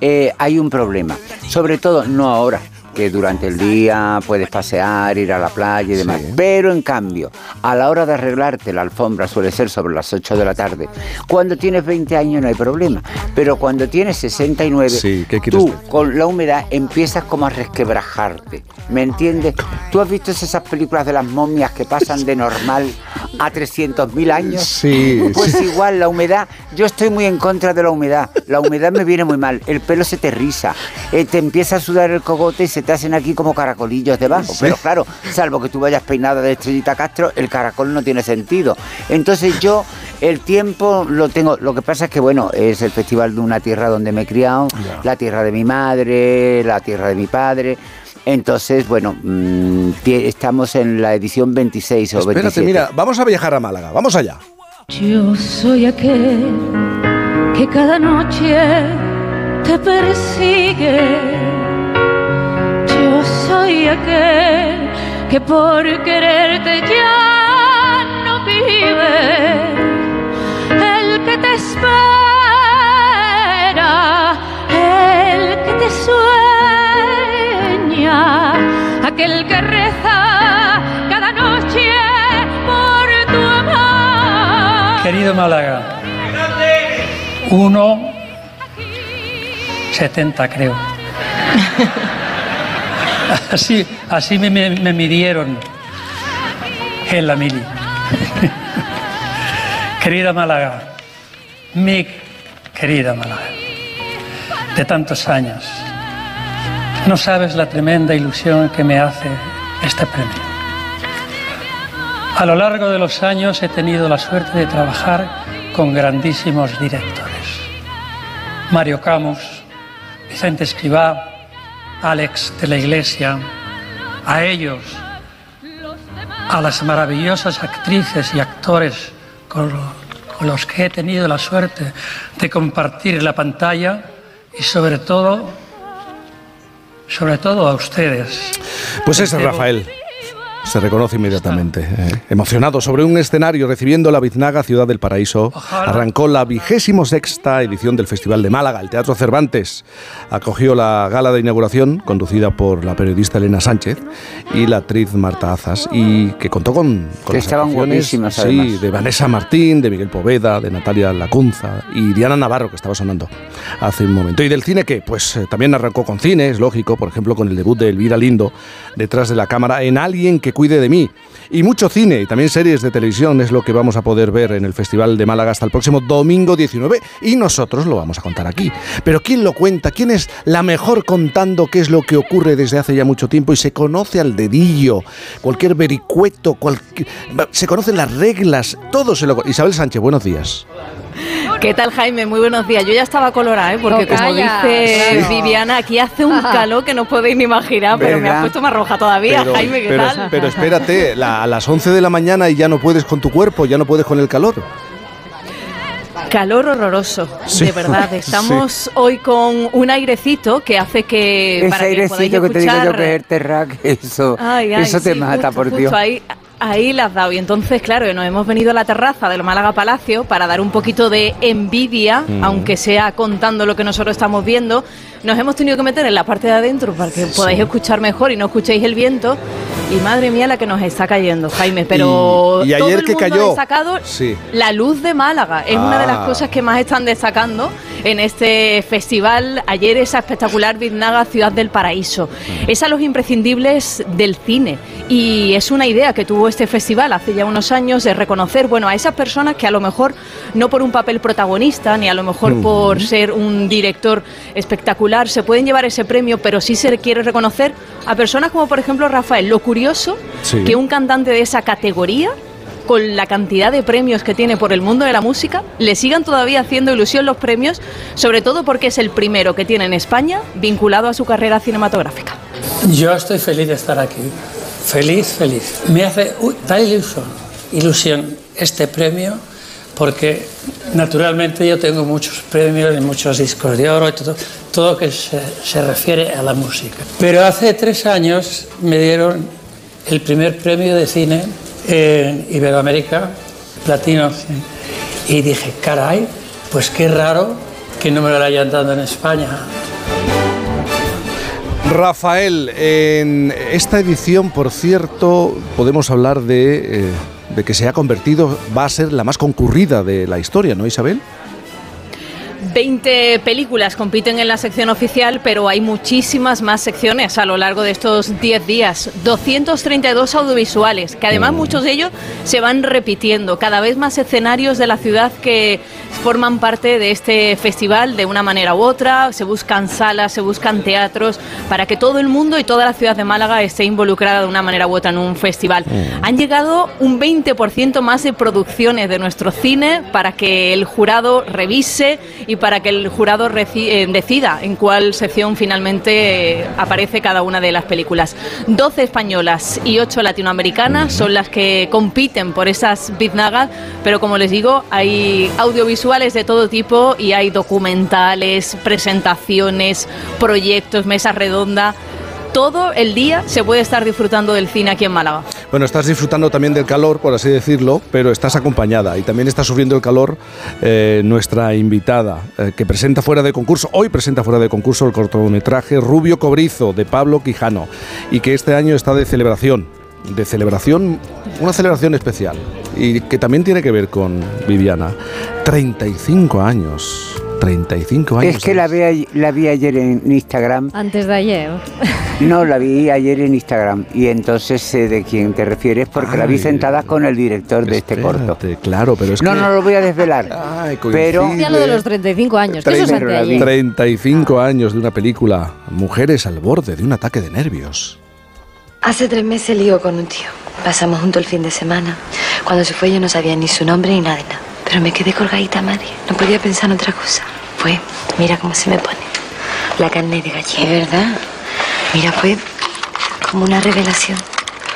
Speaker 70: eh, hay un problema. Sobre todo, no ahora, que durante el día puedes pasear, ir a la playa y demás. Pero en cambio, a la hora de arreglarte la alfombra suele ser sobre las 8 de la tarde. Cuando tienes 20 años no hay problema. Pero cuando tienes 69,
Speaker 1: Sí, ¿qué
Speaker 70: tú con la humedad empiezas como a resquebrajarte. ¿Me entiendes? ¿Tú has visto esas películas de las momias que pasan de normal a 300.000 años?
Speaker 1: Sí,
Speaker 70: Pues
Speaker 1: sí.
Speaker 70: igual, la humedad, yo estoy muy en contra de la humedad. La humedad me viene muy mal. El pelo se te riza, eh, te empieza a sudar el cogote y se te hacen aquí como caracolillos debajo.
Speaker 1: Sí.
Speaker 70: Pero claro, salvo que tú vayas peinado de estrellita Castro, el caracol no tiene sentido. Entonces yo el tiempo lo tengo. Lo que pasa es que, bueno, es el festival de una tierra donde me he criado, la tierra de mi madre, la tierra de mi padre. Entonces, bueno, mm, estamos en la edición 26 o
Speaker 1: Espérate,
Speaker 70: 27.
Speaker 1: mira, vamos a viajar a Málaga. Vamos allá.
Speaker 82: Yo soy aquel que cada noche te persigue. Soy aquel que por quererte ya no vive. El que te espera, el que te sueña, aquel que reza cada noche por tu amor.
Speaker 77: Querido Málaga, uno 70 creo. Así, así me, me- me midieron en la mili. Querida Málaga, mi querida Málaga, de tantos años, no sabes la tremenda ilusión que me hace este premio. A lo largo de los años he tenido la suerte de trabajar con grandísimos directores. Mario Camus, Vicente Escribá, Alex de la Iglesia, a ellos, a las maravillosas actrices y actores con, lo- con los que he tenido la suerte de compartir la pantalla y sobre todo, sobre todo a ustedes.
Speaker 1: Pues ese es
Speaker 77: Debo-
Speaker 1: Rafael. Se reconoce inmediatamente. eh. Emocionado sobre un escenario recibiendo la biznaga Ciudad del Paraíso, arrancó la vigésimo sexta edición del Festival de Málaga. El Teatro Cervantes acogió la gala de inauguración conducida por la periodista Elena Sánchez y la actriz Marta Azas y que contó con, con
Speaker 70: Que
Speaker 1: las
Speaker 70: estaban guapísimas,
Speaker 1: sí, de Vanessa Martín, de Miguel Poveda, de Natalia Lacunza y Diana Navarro que estaba sonando hace un momento. ¿Y del cine qué? Pues eh, también arrancó con cine, es lógico, por ejemplo con el debut de Elvira Lindo detrás de la cámara en Alguien que cuide de mí. Y mucho cine y también series de televisión es lo que vamos a poder ver en el Festival de Málaga hasta el próximo domingo 19 y nosotros lo vamos a contar aquí. Pero ¿quién lo cuenta? ¿Quién es la mejor contando qué es lo que ocurre desde hace ya mucho tiempo y se conoce al dedillo? Cualquier vericueto, cualquier- se conocen las reglas, todo se lo... Isabel Sánchez, buenos días.
Speaker 83: ¿Qué tal, Jaime? Muy buenos días. Yo ya estaba colorada, ¿eh? porque
Speaker 3: No,
Speaker 83: como
Speaker 3: calla,
Speaker 83: dice
Speaker 3: claro.
Speaker 83: Viviana, aquí hace un calor que no podéis ni imaginar, pero me has puesto más roja todavía.
Speaker 1: Pero,
Speaker 83: Jaime, ¿qué
Speaker 1: pero-
Speaker 83: tal?
Speaker 1: pero espérate, la- a las 11 de la mañana y ya no puedes con tu cuerpo, ya no puedes con el calor.
Speaker 83: Calor horroroso,
Speaker 1: Sí.
Speaker 83: de verdad. Estamos hoy con un airecito que hace que
Speaker 70: Ese
Speaker 83: para que podáis
Speaker 70: airecito que te digo yo que es el terrac, eso,
Speaker 83: Ay, ay,
Speaker 70: eso te
Speaker 83: sí,
Speaker 70: mata,
Speaker 83: justo,
Speaker 70: por
Speaker 83: justo
Speaker 70: Dios.
Speaker 83: Ahí, ahí la has dado. Y entonces, claro, nos hemos venido a la terraza del Málaga Palacio para dar un poquito de envidia,
Speaker 84: Mm.
Speaker 83: aunque sea contando lo que nosotros estamos viendo. Nos hemos tenido que meter en la parte de adentro para que podáis escuchar mejor y no escuchéis el viento. Y madre mía la que nos está cayendo, Jaime. Pero
Speaker 1: Y- y
Speaker 83: todo
Speaker 1: ayer
Speaker 83: el
Speaker 1: que
Speaker 83: mundo
Speaker 1: cayó-
Speaker 83: ha destacado
Speaker 1: Sí.
Speaker 83: la luz de Málaga. Es una de las
Speaker 1: Ah.
Speaker 83: cosas que más están destacando en este festival. Ayer esa espectacular Biznaga Ciudad del Paraíso. Es a los imprescindibles del cine. Y es una idea que tuvo este festival hace ya unos años de reconocer, bueno, a esas personas que a lo mejor no por un papel protagonista, ni a lo mejor
Speaker 84: Ujú.
Speaker 83: por ser un director espectacular, se pueden llevar ese premio, pero sí se quiere reconocer a personas como por ejemplo Rafael. Lo curioso
Speaker 84: Sí.
Speaker 83: que un cantante de esa categoría con la cantidad de premios que tiene por el mundo de la música, le sigan todavía haciendo ilusión los premios, sobre todo porque es el primero que tiene en España vinculado a su carrera cinematográfica.
Speaker 77: Yo estoy feliz de estar aquí. Feliz, feliz. Me hace uy, da ilusión, ilusión este premio porque naturalmente yo tengo muchos premios y muchos discos de oro y todo, todo que se, se refiere a la música. Pero hace tres años me dieron el primer premio de cine en Iberoamérica, Platino, y dije, caray, pues qué raro que no me lo hayan dado en España.
Speaker 1: Rafael, en esta edición, por cierto, podemos hablar de, eh, de que se ha convertido, va a ser la más concurrida de la historia, ¿no, Isabel?
Speaker 83: 20 películas compiten en la sección oficial, pero hay muchísimas más secciones a lo largo de estos 10 días. 232 audiovisuales, que además muchos de ellos se van repitiendo. Cada vez más escenarios de la ciudad que forman parte de este festival de una manera u otra. Se buscan salas, se buscan teatros, para que todo el mundo y toda la ciudad de Málaga esté involucrada de una manera u otra en un festival. Han llegado un 20% más de producciones de nuestro cine para que el jurado revise y para que el jurado eh, decida en cuál sección finalmente eh, aparece cada una de las películas. 12 españolas y 8 latinoamericanas son las que compiten por esas biznagas, pero como les digo, hay audiovisuales de todo tipo y hay documentales, presentaciones, proyectos, mesas redondas. Todo el día se puede estar disfrutando del cine aquí en Málaga.
Speaker 1: Bueno, estás disfrutando también del calor, por así decirlo, pero estás acompañada y también está sufriendo el calor eh, nuestra invitada, eh, que presenta fuera de concurso, hoy presenta fuera de concurso el cortometraje Rubio Cobrizo de Pablo Quijano y que este año está de celebración, de celebración, una celebración especial y que también tiene que ver con Viviana. 35 años, 35 años.
Speaker 70: Es que la vi, ay- la vi ayer en Instagram.
Speaker 3: Antes de ayer.
Speaker 70: No, la vi ayer en Instagram. Y entonces sé de quién te refieres porque la vi
Speaker 1: Ay.
Speaker 70: sentada con el director de este corto.
Speaker 1: Espérate, Claro, pero es
Speaker 70: no,
Speaker 1: que...
Speaker 70: no lo voy a desvelar. pero
Speaker 3: Ya lo de los 35 años, que eso es
Speaker 1: Treinta-
Speaker 3: anteayer.
Speaker 1: 35 años de una película, Mujeres al borde de un ataque de nervios.
Speaker 84: Hace tres meses lío con un tío. Pasamos juntos el fin de semana. Cuando se fue yo no sabía ni su nombre ni nada de nada. Pero me quedé colgadita a Madrid. No podía pensar en otra cosa. Fue, mira cómo se me pone. La carne de gallina. ¿Es verdad? Mira, fue como una revelación.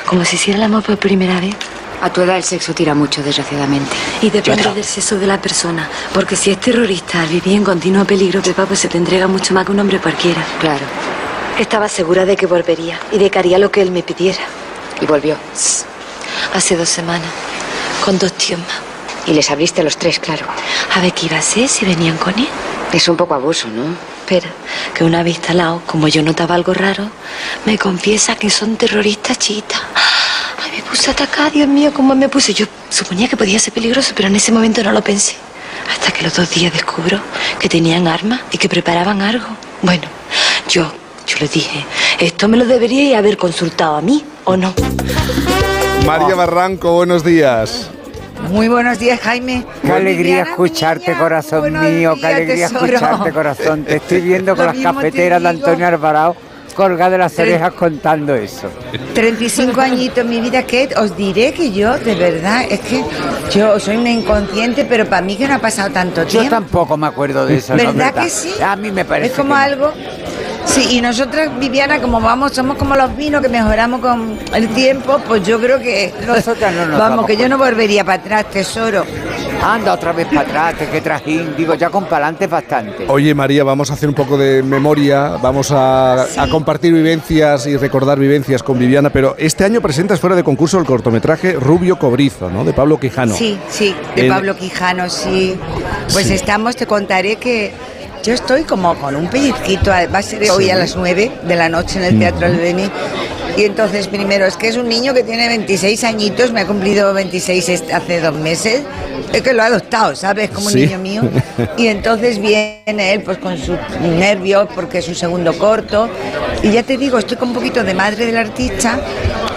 Speaker 84: Como si hiciera el amor por primera vez.
Speaker 85: A tu edad el sexo tira mucho, desgraciadamente.
Speaker 84: Y depende del sexo de la persona. Porque si es terrorista, al vivir en continuo peligro, Pepa, pues se te entrega mucho más que un hombre cualquiera.
Speaker 85: Claro.
Speaker 84: Estaba segura de que volvería y de que haría lo que él me pidiera.
Speaker 85: Y volvió.
Speaker 84: Hace dos semanas, con dos tíos más.
Speaker 85: Y les abriste a los tres, claro.
Speaker 84: A ver qué iba a hacer si venían con él.
Speaker 85: Es un poco abuso, ¿no?
Speaker 84: Espera, que una vez instalado, como yo notaba algo raro, me confiesa que son terroristas chiitas. Ay, me puse atacada, Dios mío, cómo me puse. Yo suponía que podía ser peligroso, pero en ese momento no lo pensé. Hasta que los dos días descubro que tenían armas y que preparaban algo. Bueno, yo, yo le dije, esto me lo deberíais haber consultado a mí, ¿o no?
Speaker 1: María Barranco, buenos días.
Speaker 70: Muy buenos días, Jaime. Qué alegría escucharte, corazón mío. Qué alegría escucharte, corazón. Te estoy viendo con las cafeteras de Antonio Alvarado colgada de las orejas contando eso.
Speaker 86: 35 añitos, mi vida, que os diré que yo, de verdad, es que yo soy una inconsciente, pero para mí que no ha pasado tanto tiempo.
Speaker 70: Yo tampoco me acuerdo de eso.
Speaker 86: ¿Verdad, que sí?
Speaker 70: A mí me parece.
Speaker 86: Es como algo. Sí, y nosotras, Viviana, como vamos, somos como los vinos que mejoramos con el tiempo, pues yo creo que.
Speaker 70: Nosotras no nos
Speaker 86: Vamos,
Speaker 70: damos
Speaker 86: que yo no volvería para atrás, tesoro.
Speaker 70: Anda otra vez para atrás, que qué trajín. Digo, ya con pa'lante bastante.
Speaker 1: Oye María, vamos a hacer un poco de memoria, vamos a, a compartir vivencias y recordar vivencias con Viviana, pero este año presentas fuera de concurso el cortometraje Rubio Cobrizo, ¿no? De Pablo Quijano.
Speaker 86: Sí, sí, de
Speaker 1: El-
Speaker 86: Pablo Quijano, sí. Pues
Speaker 1: Sí.
Speaker 86: estamos, te contaré que yo estoy como con un pellizquito, va a ser hoy a las 9 de la noche en el Teatro. Albeni. Y entonces, primero, es que es un niño que tiene 26 añitos, me ha cumplido 26 est- hace dos meses. Es que lo ha adoptado, ¿sabes? Como
Speaker 1: Sí.
Speaker 86: un niño mío. Y entonces viene él pues con sus nervios porque es su segundo corto. Y ya te digo, estoy con un poquito de madre del artista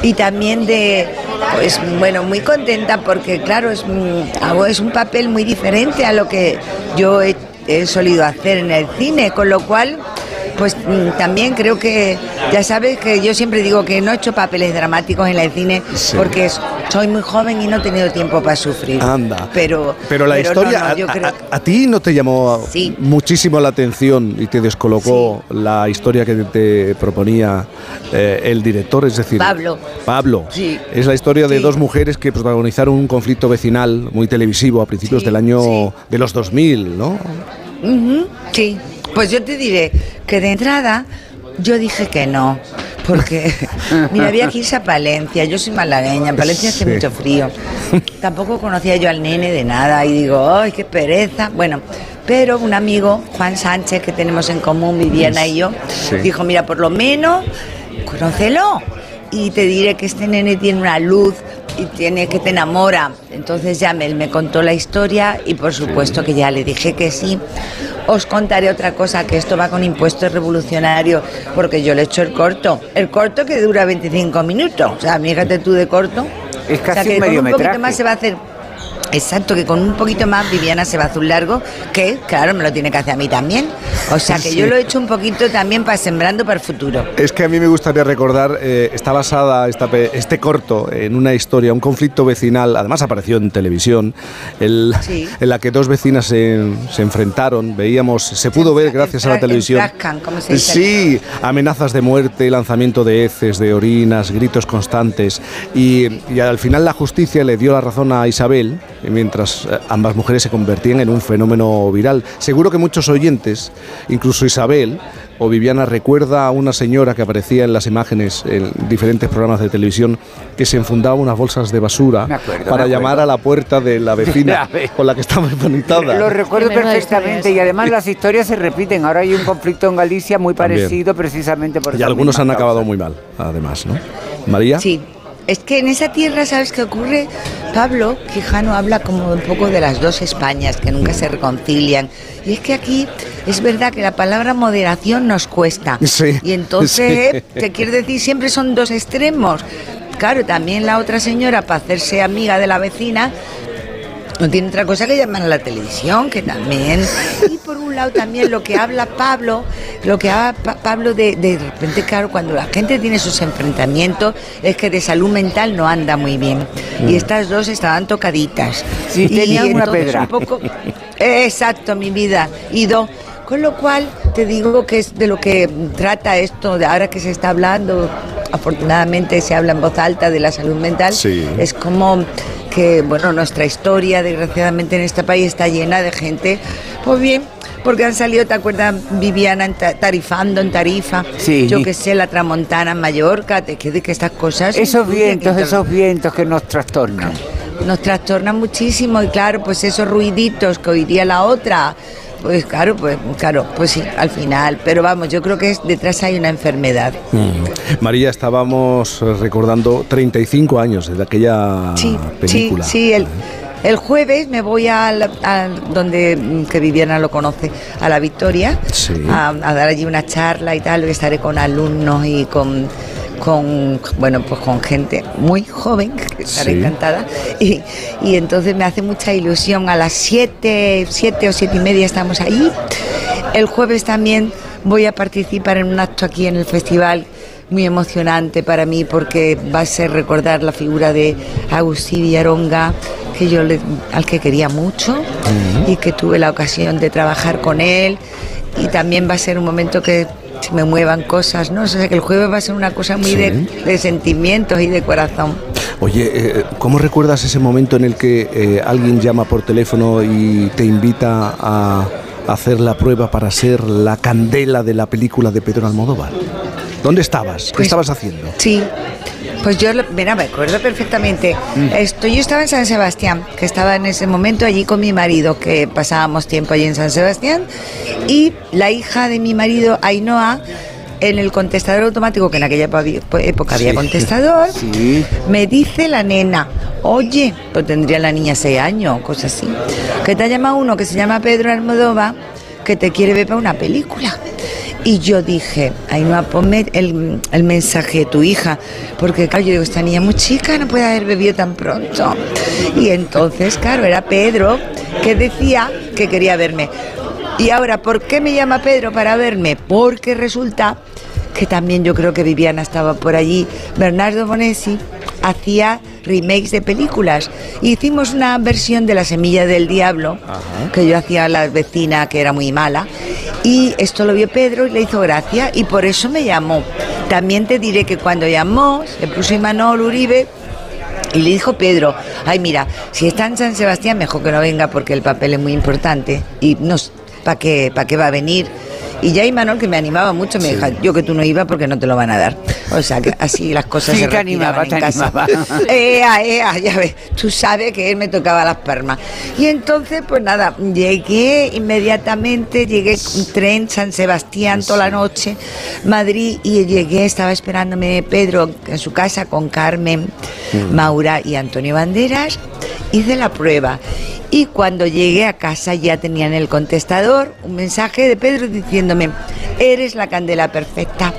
Speaker 86: y también de, pues bueno, muy contenta porque claro, es, mm, hago, es un papel muy diferente a lo que yo he, he solido hacer en el cine, con lo cual... Pues mm, también creo que, ya sabes que yo siempre digo que no he hecho papeles dramáticos en el cine
Speaker 1: Sí.
Speaker 86: porque soy muy joven y no he tenido tiempo para sufrir.
Speaker 1: Anda.
Speaker 86: Pero,
Speaker 1: Pero la historia
Speaker 86: no,
Speaker 1: a-
Speaker 86: yo
Speaker 1: a,
Speaker 86: creo-
Speaker 1: a- a ti no te llamó
Speaker 86: Sí.
Speaker 1: muchísimo la atención y te descolocó la historia que te proponía eh, el director, es decir,
Speaker 86: Pablo.
Speaker 1: Pablo.
Speaker 86: Sí.
Speaker 1: Es la historia de dos mujeres que protagonizaron un conflicto vecinal muy televisivo a principios del año de los 2000, ¿no?
Speaker 86: Ujú, sí, pues yo te diré que de entrada yo dije que no, porque mira, había que irse a Palencia, yo soy malagueña, en Palencia hace mucho frío. Tampoco conocía yo al nene de nada y digo, ¡ay, qué pereza! Bueno, pero un amigo, Juan Sánchez, que tenemos en común, Viviana y yo,
Speaker 87: Sí.
Speaker 86: dijo, mira, por lo menos, conócelo. Y te diré que este nene tiene una luz y tiene que te enamora. Entonces ya me, me contó la historia y por supuesto que ya le dije que sí. Os contaré otra cosa, que esto va con impuestos revolucionarios, porque yo le he hecho el corto. El corto que dura 25 minutos. O sea, fíjate tú de corto.
Speaker 70: Es
Speaker 86: O sea,
Speaker 70: casi
Speaker 86: que
Speaker 70: un
Speaker 86: con un poquito más se va a hacer... Exacto, que con un poquito más Viviana se va a hacer un largo, que claro, me lo tiene que hacer a mí también. O sea, que
Speaker 1: Sí.
Speaker 86: yo lo he hecho un poquito también para sembrando para el futuro.
Speaker 1: Es que a mí me gustaría recordar, eh, está basada esta este corto en una historia, un conflicto vecinal, además apareció en televisión, el-
Speaker 86: Sí.
Speaker 1: en la que dos vecinas se, se enfrentaron, veíamos, se pudo ver gracias a la televisión.
Speaker 86: ¿cómo se dice?
Speaker 1: Sí, amenazas de muerte, lanzamiento de heces, de orinas, gritos constantes. Y, y al final la justicia le dio la razón a Isabel, mientras eh, ambas mujeres se convertían en un fenómeno viral. Seguro que muchos oyentes, incluso Isabel o Viviana, recuerda a una señora que aparecía en las imágenes en diferentes programas de televisión que se enfundaba unas bolsas de basura
Speaker 70: acuerdo,
Speaker 1: para llamar a la puerta de la vecina con la que estaba bonita.
Speaker 70: Lo recuerdo perfectamente y además las historias se repiten. Ahora hay un conflicto en Galicia muy
Speaker 1: También.
Speaker 70: parecido precisamente por
Speaker 1: Y algunos han
Speaker 70: causa.
Speaker 1: acabado muy mal, además, ¿no? María.
Speaker 86: Sí. Es que en esa tierra, ¿sabes qué ocurre? Pablo Quijano habla como un poco de las dos Españas que nunca se reconcilian. Y es que aquí es verdad que la palabra moderación nos cuesta.
Speaker 1: Sí,
Speaker 86: Y entonces,
Speaker 1: sí.
Speaker 86: te quiero decir, siempre son dos extremos. Claro, también la otra señora, para hacerse amiga de la vecina, no tiene otra cosa que llamar a la televisión, que también. Y por un lado también lo que habla Pablo, lo que habla Pa- Pablo de, de repente, claro, cuando la gente tiene sus enfrentamientos, es que de salud mental no anda muy bien.
Speaker 70: Mm.
Speaker 86: Y estas dos estaban tocaditas.
Speaker 70: Sí, tenían una pedra.
Speaker 86: un poco- Exacto, mi vida. Y dos. Con lo cual, te digo que es de lo que trata esto, de ahora que se está hablando, afortunadamente se habla en voz alta de la salud mental,
Speaker 1: Sí.
Speaker 86: es como que, bueno, nuestra historia, desgraciadamente, en este país está llena de gente, pues bien, porque han salido, ¿te acuerdas? Viviana en ta- tarifando en Tarifa,
Speaker 70: Sí.
Speaker 86: yo que sé, la Tramontana en Mallorca, te que, que estas cosas...
Speaker 70: Esos vientos,
Speaker 86: que-
Speaker 70: esos vientos que nos trastornan.
Speaker 86: nos trastornan muchísimo y claro, pues esos ruiditos que oiría la otra, pues claro, pues claro, pues sí, al final, pero vamos, yo creo que es, detrás hay una enfermedad.
Speaker 1: Mm. María, estábamos recordando 35 años de aquella
Speaker 86: Sí,
Speaker 1: película.
Speaker 86: sí, sí, el, el jueves me voy a, la- a donde mm, que Viviana lo conoce, a la Victoria,
Speaker 1: Sí.
Speaker 86: a, a dar allí una charla y tal, estaré con alumnos y con con bueno pues con gente muy joven que estaré
Speaker 1: Sí.
Speaker 86: encantada. Y, y entonces me hace mucha ilusión. A las 7 siete o siete y media estamos ahí. El jueves también voy a participar en un acto aquí en el festival muy emocionante para mí porque va a ser recordar la figura de Agustín Villaronga que yo le- al que quería mucho y que tuve la ocasión de trabajar con él. Y también va a ser un momento que se me muevan cosas, ¿no? O sea que el jueves va a ser una cosa muy
Speaker 1: Sí.
Speaker 86: de, de sentimientos y de corazón.
Speaker 1: Oye, eh, ¿cómo recuerdas ese momento en el que eh, alguien llama por teléfono y te invita a hacer la prueba para ser la candela de la película de Pedro Almodóvar? ¿Dónde estabas? ¿Qué
Speaker 86: Pues-
Speaker 1: estabas haciendo?
Speaker 86: Sí, pues yo, lo- mira, me acuerdo perfectamente. Esto, yo estaba en San Sebastián, que estaba en ese momento allí con mi marido, que pasábamos tiempo allí en San Sebastián, y la hija de mi marido, Ainhoa, en el contestador automático, que en aquella época- época había
Speaker 70: Sí.
Speaker 86: contestador,
Speaker 70: Sí.
Speaker 86: me dice la nena, oye, pues tendría la niña seis años, cosas así, que te ha llamado uno que se llama Pedro Almodóvar, que te quiere ver para una película. Y yo dije, ay no, ponme el, el mensaje de tu hija, porque claro, yo digo, esta niña muy chica, no puede haber bebido tan pronto. Y entonces, claro, era Pedro que decía que quería verme. Y ahora, ¿por qué me llama Pedro para verme? Porque resulta que también yo creo que Viviana estaba por allí. Bernardo Bonesi hacía remakes de películas. Hicimos una versión de La Semilla del Diablo, que yo hacía a la vecina que era muy mala. Y esto lo vio Pedro y le hizo gracia y por eso me llamó. También te diré que cuando llamó, se puso Imanol Uribe y le dijo Pedro, ay mira, si está en San Sebastián, mejor que no venga porque el papel es muy importante. Y no, ¿para qué, pa' qué va a venir? Y ya Imanol, que me animaba mucho, me dijo, yo que tú no ibas porque no te lo van a dar. O sea, que así las cosas
Speaker 70: Sí,
Speaker 86: se retiraban
Speaker 70: animaba,
Speaker 86: en
Speaker 70: te
Speaker 86: casa.
Speaker 70: animaba.
Speaker 86: Ea, ea, ya ves, tú sabes que él me tocaba las palmas. Y entonces, pues nada, llegué inmediatamente, llegué con tren San Sebastián toda la noche, Madrid, y llegué, estaba esperándome Pedro en su casa con Carmen, Maura y Antonio Banderas. Hice la prueba. Y cuando llegué a casa ya tenía en el contestador un mensaje de Pedro diciéndome, eres la candela perfecta.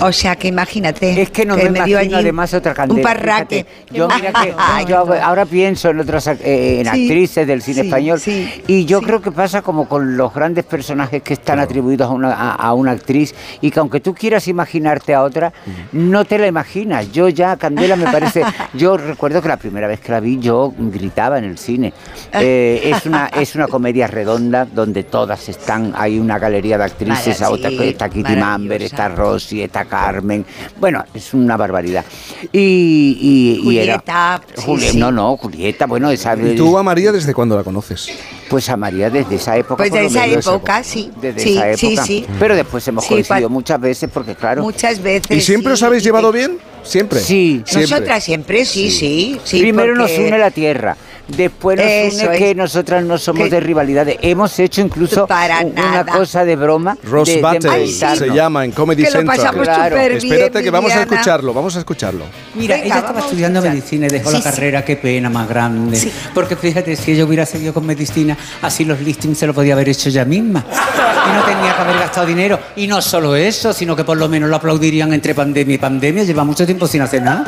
Speaker 86: O sea que imagínate.
Speaker 70: Es que no me,
Speaker 86: me dio
Speaker 70: imagino
Speaker 86: allí
Speaker 70: además otra candela.
Speaker 86: Un parraque.
Speaker 70: Fíjate, Yo, mira que, yo ahora pienso en otras ac- eh, en
Speaker 86: Sí,
Speaker 70: actrices del cine
Speaker 86: sí,
Speaker 70: español
Speaker 86: sí,
Speaker 70: y yo creo que pasa como con los grandes personajes que están atribuidos a una, a, a una actriz y que aunque tú quieras imaginarte a otra, no te la imaginas. Yo ya, Candela me parece, yo recuerdo que la primera vez que la vi yo gritaba en el cine. Eh, es, una, es una comedia redonda donde todas están, hay una galería de actrices,
Speaker 86: Mara-
Speaker 70: otra- está Kitty. Mamber, está Rosy, está Carmen. Bueno, es una barbaridad. Y, y-
Speaker 86: Julieta, sí,
Speaker 70: Juli-
Speaker 86: sí.
Speaker 70: No, no, Julieta, bueno, esa
Speaker 1: ¿Y tú a María desde cuándo la conoces?
Speaker 70: Pues a María desde esa época.
Speaker 86: Pues
Speaker 70: por
Speaker 86: de
Speaker 70: lo
Speaker 86: esa
Speaker 70: menos.
Speaker 86: época, sí.
Speaker 70: Desde
Speaker 86: sí,
Speaker 70: esa
Speaker 86: sí,
Speaker 70: época.
Speaker 86: sí.
Speaker 70: Pero después hemos
Speaker 86: Sí,
Speaker 70: coincidido muchas veces porque, claro.
Speaker 86: Muchas veces.
Speaker 1: ¿Y siempre os
Speaker 86: sí,
Speaker 1: habéis llevado bien? Siempre.
Speaker 70: Sí.
Speaker 1: Siempre.
Speaker 86: Nosotras siempre, sí, sí. sí,
Speaker 70: Primero nos une la tierra. Después nos
Speaker 86: Eso
Speaker 70: une
Speaker 86: es.
Speaker 70: que nosotras no somos
Speaker 86: Que-
Speaker 70: de rivalidades. Hemos hecho incluso
Speaker 86: Para
Speaker 70: una
Speaker 86: nada.
Speaker 70: cosa de broma.
Speaker 1: Ross
Speaker 70: de, de
Speaker 1: Battle se llama en Comedy
Speaker 86: Que lo
Speaker 1: Central.
Speaker 86: pasamos
Speaker 70: Claro.
Speaker 86: súper bien,
Speaker 1: Espérate que vamos a
Speaker 86: Viviana.
Speaker 1: escucharlo, vamos a escucharlo.
Speaker 87: Mira,
Speaker 86: Venga,
Speaker 87: ella estaba
Speaker 86: vamos a
Speaker 87: estudiando
Speaker 86: escuchar.
Speaker 87: medicina y dejó
Speaker 86: Sí,
Speaker 87: la
Speaker 86: sí.
Speaker 87: carrera, qué pena más grande. Porque fíjate, si ella hubiera seguido con medicina, así los listings se lo podía haber hecho ella misma. Y no tenía que haber gastado dinero. Y no solo eso, sino que por lo menos lo aplaudirían entre pandemia y pandemia. Lleva mucho tiempo sin hacer nada.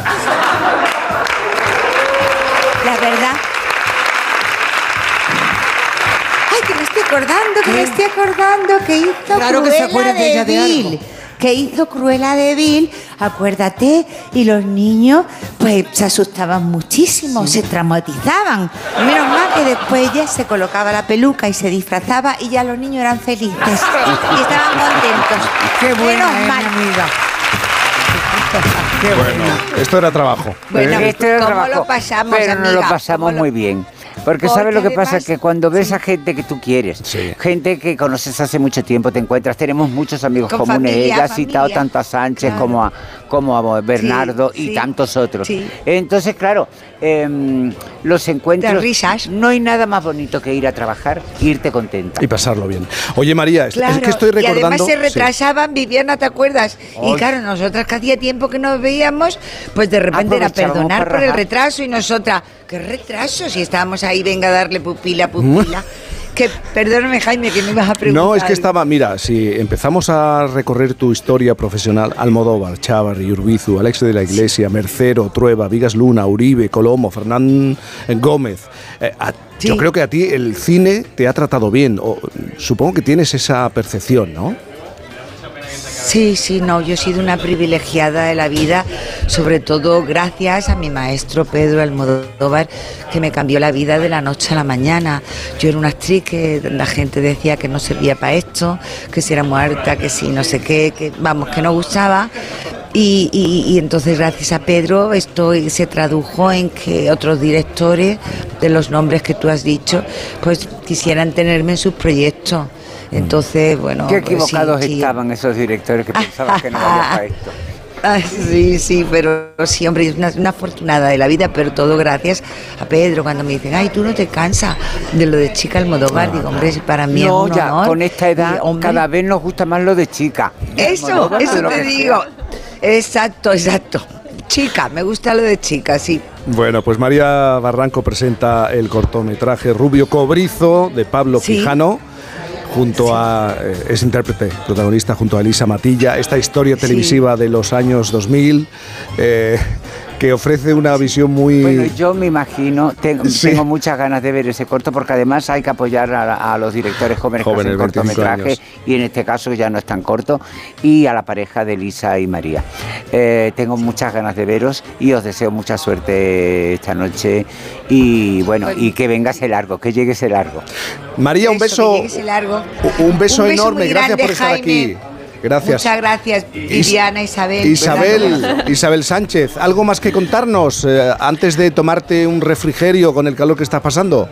Speaker 86: Estoy acordando que hizo
Speaker 87: Claro que se acuerda de ella de
Speaker 86: Vil.
Speaker 87: algo.
Speaker 86: Que hizo Cruella de Vil, acuérdate, y los niños pues se asustaban muchísimo, se traumatizaban. Menos mal que después ella se colocaba la peluca y se disfrazaba y ya los niños eran felices y estaban contentos.
Speaker 87: Qué buena
Speaker 86: Menos
Speaker 87: es,
Speaker 86: mal.
Speaker 87: mi amiga.
Speaker 1: Bueno, esto era trabajo.
Speaker 86: Bueno,
Speaker 1: ¿eh?
Speaker 70: Esto era
Speaker 86: ¿cómo
Speaker 70: trabajo,
Speaker 86: lo pasamos,
Speaker 70: pero no lo
Speaker 86: amiga?
Speaker 70: pasamos
Speaker 86: ¿Cómo lo-
Speaker 70: muy bien. Porque
Speaker 86: Porque
Speaker 70: ¿sabes lo que pasa? Que cuando ves a gente que tú quieres, gente que conoces hace mucho tiempo, te encuentras, tenemos muchos amigos
Speaker 86: Con
Speaker 70: comunes,
Speaker 86: familia,
Speaker 70: ella ha citado tanto a Sánchez
Speaker 86: Claro.
Speaker 70: como a como a Bernardo y
Speaker 86: sí,
Speaker 70: tantos otros.
Speaker 86: sí.
Speaker 70: Entonces, claro, em, los encuentros...
Speaker 86: De risas.
Speaker 70: No hay nada más bonito que ir a trabajar e irte contenta.
Speaker 1: Y pasarlo bien. Oye, María, es-
Speaker 86: Claro,
Speaker 1: es que estoy
Speaker 86: y además
Speaker 1: recordando...
Speaker 86: se
Speaker 1: sí.
Speaker 86: retrasaban, Viviana, ¿te acuerdas? Y claro, nosotras que hacía tiempo que nos veíamos, pues de repente era perdonar por el retraso y nosotras, ¿qué retraso? Si estábamos ahí, venga a darle pupila, pupila. que, perdóname, Jaime, que me ibas a preguntar.
Speaker 1: No, es que estaba, mira, si empezamos a recorrer tu historia profesional, Almodóvar, Chávarri, Urbizu, Alex de la Iglesia, Mercero, Trueba, Vigas Luna, Uribe, Colomo, Fernán Gómez, eh, a- yo creo que a ti el cine te ha tratado bien, o, supongo que tienes esa percepción, ¿no?
Speaker 86: Sí, sí, no, yo he sido una privilegiada de la vida, sobre todo gracias a mi maestro Pedro Almodóvar, que me cambió la vida de la noche a la mañana. Yo era una actriz que la gente decía que no servía para esto, que si era muerta, que si no sé qué, que vamos, que no gustaba. Y, y- y entonces gracias a Pedro esto se tradujo en que otros directores de los nombres que tú has dicho, pues quisieran tenerme en sus proyectos. Entonces, bueno,
Speaker 70: Qué
Speaker 86: pues sí,
Speaker 70: equivocados
Speaker 86: sí.
Speaker 70: estaban esos directores que pensaban que no valía para esto.
Speaker 86: Ah, sí, sí, pero sí, hombre, es una, una afortunada de la vida, pero todo gracias a Pedro. Cuando me dicen, ay, tú no te cansas de lo de chica Almodóvar, digo, hombre, para mí
Speaker 70: No,
Speaker 86: es un
Speaker 70: ya,
Speaker 86: honor.
Speaker 70: con esta edad
Speaker 86: Y, hombre,
Speaker 70: cada vez nos gusta más lo de chica.
Speaker 86: Eso,
Speaker 70: Almodóvar,
Speaker 86: eso te digo.
Speaker 70: sea.
Speaker 86: Exacto, exacto. Chica, me gusta lo de chica, sí.
Speaker 1: Bueno, pues María Barranco presenta el cortometraje Rubio Cobrizo de Pablo
Speaker 86: Sí.
Speaker 1: Quijano. Junto a. eh, es intérprete, protagonista junto a Elisa Matilla. Esta historia televisiva de los años 2000 eh, que ofrece una visión muy.
Speaker 70: Bueno, yo me imagino,
Speaker 1: Sí.
Speaker 70: tengo muchas ganas de ver ese corto porque además hay que apoyar a, a los directores jóvenes,
Speaker 1: Jóvenes,
Speaker 70: que hacen
Speaker 1: 25
Speaker 70: cortometrajes
Speaker 1: años.
Speaker 70: y en este caso ya no es tan corto y a la pareja de Lisa y María. Eh, tengo muchas ganas de veros y os deseo mucha suerte esta noche y bueno, y que venga ese largo, que llegue ese largo.
Speaker 1: María, un
Speaker 86: Eso,
Speaker 1: beso.
Speaker 86: que llegue ese largo.
Speaker 1: Un beso
Speaker 86: Un beso
Speaker 1: enorme, gracias por estar
Speaker 86: Jaime.
Speaker 1: aquí. Gracias.
Speaker 86: Muchas gracias, Viviana, Isabel.
Speaker 1: Isabel, Isabel Sánchez, ¿algo más que contarnos eh, antes de tomarte un refrigerio con el calor que estás pasando?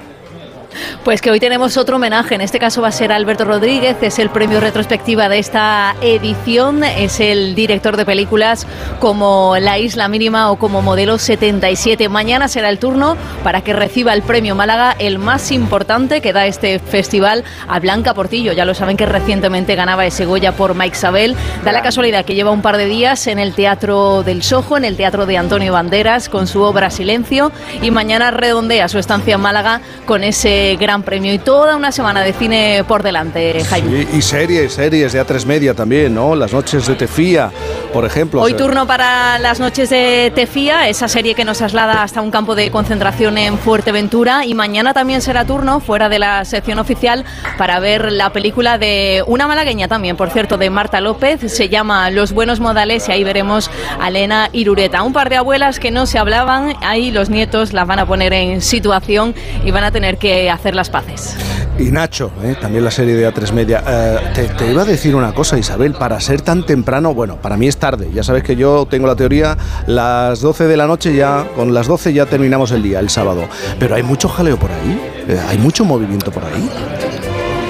Speaker 83: Pues que hoy tenemos otro homenaje, en este caso va a ser Alberto Rodríguez, es el premio retrospectiva de esta edición, es el director de películas como La Isla Mínima o como Modelo 77. Mañana será el turno para que reciba el premio Málaga, el más importante que da este festival a Blanca Portillo. Ya lo saben que recientemente ganaba ese Goya por Mike Sabel. Da la casualidad que lleva un par de días en el Teatro del Sojo, en el Teatro de Antonio Banderas, con su obra Silencio, y mañana redondea su estancia en Málaga con ese gran premio y toda una semana de cine por delante, Jaime.
Speaker 1: Y, y series, series de A3 Media también, ¿no? Las noches de Tefía, por ejemplo.
Speaker 83: Hoy turno para las noches de Tefía, esa serie que nos traslada hasta un campo de concentración en Fuerteventura y mañana también será turno fuera de la sección oficial para ver la película de una malagueña también, por cierto, de Marta López, se llama Los buenos modales y ahí veremos a Elena Irureta, un par de abuelas que no se hablaban, ahí los nietos las van a poner en situación y van a tener que hacer las paces.
Speaker 1: Y Nacho, ¿eh? también la serie de A3 Media. Eh, te, iba a decir una cosa, Isabel, para ser tan temprano, bueno, para mí es tarde. Ya sabes que yo tengo la teoría, las 12 de la noche ya, con las 12 ya terminamos el día, el sábado. Pero hay mucho jaleo por ahí, eh, hay mucho movimiento por ahí.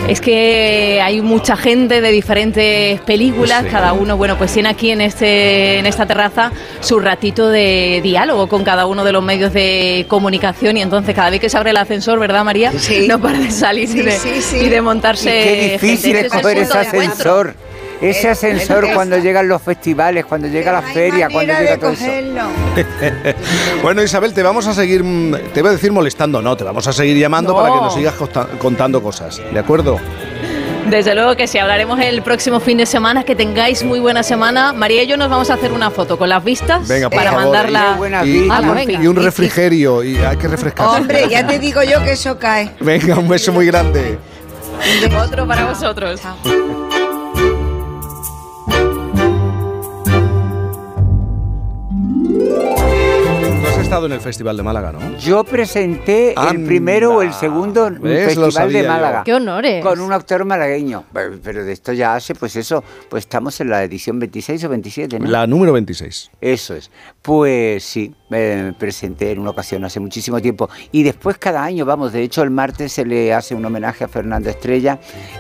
Speaker 83: Es que hay mucha gente de diferentes películas,
Speaker 1: Sí.
Speaker 83: cada uno, bueno, pues tiene aquí en este en esta terraza su ratito de diálogo con cada uno de los medios de comunicación y entonces cada vez que se abre el ascensor, ¿verdad, María? No para de salir y,
Speaker 86: Sí,
Speaker 83: de,
Speaker 86: sí, sí.
Speaker 83: y de montarse.
Speaker 70: Y qué difícil
Speaker 83: gente.
Speaker 70: es
Speaker 83: Ese
Speaker 70: coger ese
Speaker 83: encuentro.
Speaker 70: Ese
Speaker 86: Es-
Speaker 70: ascensor cuando llegan los festivales, cuando llega la feria, cuando llega todo eso.
Speaker 1: bueno, Isabel, te vamos a seguir, mm, te iba a decir molestando, no, te vamos a seguir llamando
Speaker 83: No.
Speaker 1: para que nos sigas contando cosas, ¿de acuerdo?
Speaker 83: Desde luego que sí, hablaremos el próximo fin de semana, que tengáis muy buena semana. María y yo nos vamos a hacer una foto con las vistas
Speaker 1: Venga,
Speaker 83: para
Speaker 1: favor.
Speaker 83: mandarla
Speaker 1: Y, y y un refrigerio, y hay que refrescarse.
Speaker 86: Hombre, ya te digo yo que eso cae.
Speaker 1: Venga, un beso muy grande.
Speaker 83: Otro para vosotros.
Speaker 1: ¿Tú estado en el Festival de Málaga, ¿no?
Speaker 70: Yo presenté el primero o el segundo
Speaker 1: ¿Ves?
Speaker 70: Festival de
Speaker 1: yo.
Speaker 70: Málaga.
Speaker 3: ¡Qué honores!
Speaker 70: Con un actor malagueño. Pero pero de esto ya hace, pues eso, pues estamos en la edición 26 o 27, ¿no?
Speaker 1: La número 26.
Speaker 70: Eso es. Pues sí, me presenté en una ocasión hace muchísimo tiempo. Y después cada año, vamos, de hecho el martes se le hace un homenaje a Fernando Estrella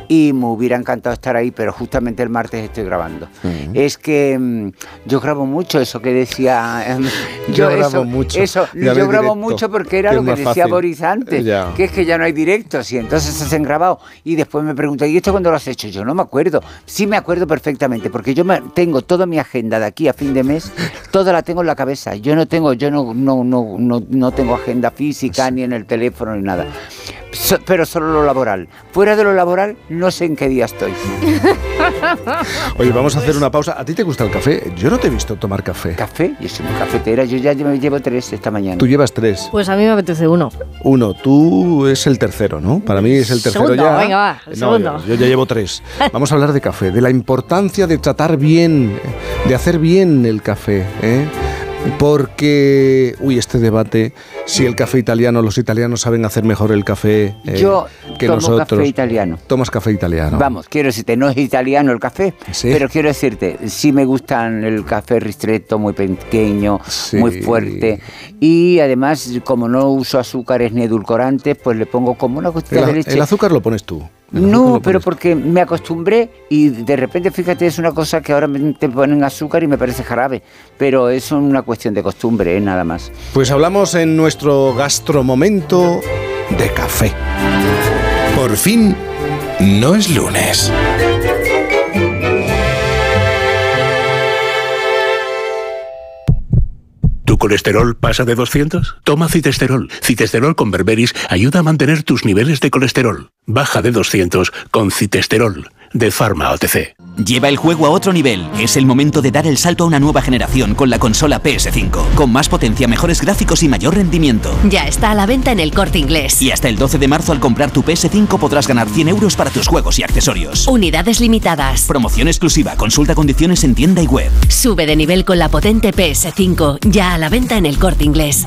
Speaker 70: y me hubiera encantado estar ahí, pero justamente el martes estoy grabando. Es que mm, yo grabo mucho eso que decía... em,
Speaker 1: Yo grabo
Speaker 70: eso,
Speaker 1: mucho.
Speaker 70: Eso, yo grabo
Speaker 1: directo,
Speaker 70: mucho porque era
Speaker 1: que
Speaker 70: lo que decía
Speaker 1: fácil.
Speaker 70: Boris antes,
Speaker 1: Ya.
Speaker 70: que es que ya no hay directos y entonces se hacen grabado. Y después me preguntan, ¿y esto cuándo lo has hecho? Yo no me acuerdo. Sí me acuerdo perfectamente, porque yo me- tengo toda mi agenda de aquí a fin de mes, toda la tengo en la cabeza. Yo no tengo, yo no, no, no, no, no tengo agenda física ni en el teléfono ni nada. So- pero solo lo laboral. Fuera de lo laboral, no sé en qué día estoy.
Speaker 1: Oye, vamos a hacer una pausa. ¿A ti te gusta el café? Yo no te he visto tomar café.
Speaker 70: ¿Café? Yo soy muy cafetera, yo ya me llevo tres esta mañana.
Speaker 1: Tú llevas tres.
Speaker 3: Pues a mí me apetece uno.
Speaker 1: Uno, tú es el tercero, ¿no? Para mí es el tercero
Speaker 3: Segundo,
Speaker 1: ya.
Speaker 3: venga, va, el
Speaker 1: No,
Speaker 3: segundo.
Speaker 1: yo, yo ya llevo tres. Vamos a hablar de café, de la importancia de tratar bien, de hacer bien el café, ¿eh? Porque, uy, este debate, si el café italiano, los italianos saben hacer mejor el café eh,
Speaker 70: Yo
Speaker 1: que
Speaker 70: tomo
Speaker 1: nosotros.
Speaker 70: café italiano.
Speaker 1: Tomas café italiano.
Speaker 70: Vamos, quiero decirte, no es italiano el café,
Speaker 1: Sí.
Speaker 70: pero quiero decirte, sí me gustan el café ristretto, muy pequeño, muy fuerte. Y además, como no uso azúcares ni edulcorantes, pues le pongo como una gotita
Speaker 1: El,
Speaker 70: de leche.
Speaker 1: el azúcar lo pones tú.
Speaker 70: No, pero porque me acostumbré y de repente, fíjate, es una cosa que ahora te ponen azúcar y me parece jarabe, pero es una cuestión de costumbre, ¿eh? nada más.
Speaker 1: Pues hablamos en nuestro gastromomento de café.
Speaker 2: Por fin, no es lunes.
Speaker 88: Colesterol pasa de 200? Toma citesterol. Citesterol con berberis ayuda a mantener tus niveles de colesterol. Baja de 200 con citesterol de Pharma OTC.
Speaker 89: Lleva el juego a otro nivel. Es el momento de dar el salto a una nueva generación con la consola PS5. Con más potencia, mejores gráficos y mayor rendimiento.
Speaker 13: Ya está a la venta en el corte inglés.
Speaker 89: Y hasta el 12 de marzo al comprar tu PS5 podrás ganar 100 euros para tus juegos y accesorios.
Speaker 13: Unidades limitadas.
Speaker 89: Promoción exclusiva. Consulta condiciones en tienda y web.
Speaker 13: Sube de nivel con la potente PS5. Ya a la venta en el corte inglés.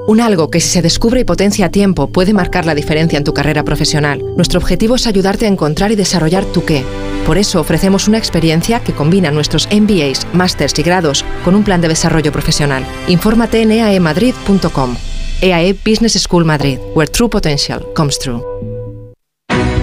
Speaker 90: un algo que si se descubre y potencia a tiempo puede marcar la diferencia en tu carrera profesional. Nuestro objetivo es ayudarte a encontrar y desarrollar tu qué. Por eso ofrecemos una experiencia que combina nuestros MBAs, másters y grados con un plan de desarrollo profesional. Infórmate en eaemadrid.com. EAE Business School Madrid, where true potential comes true.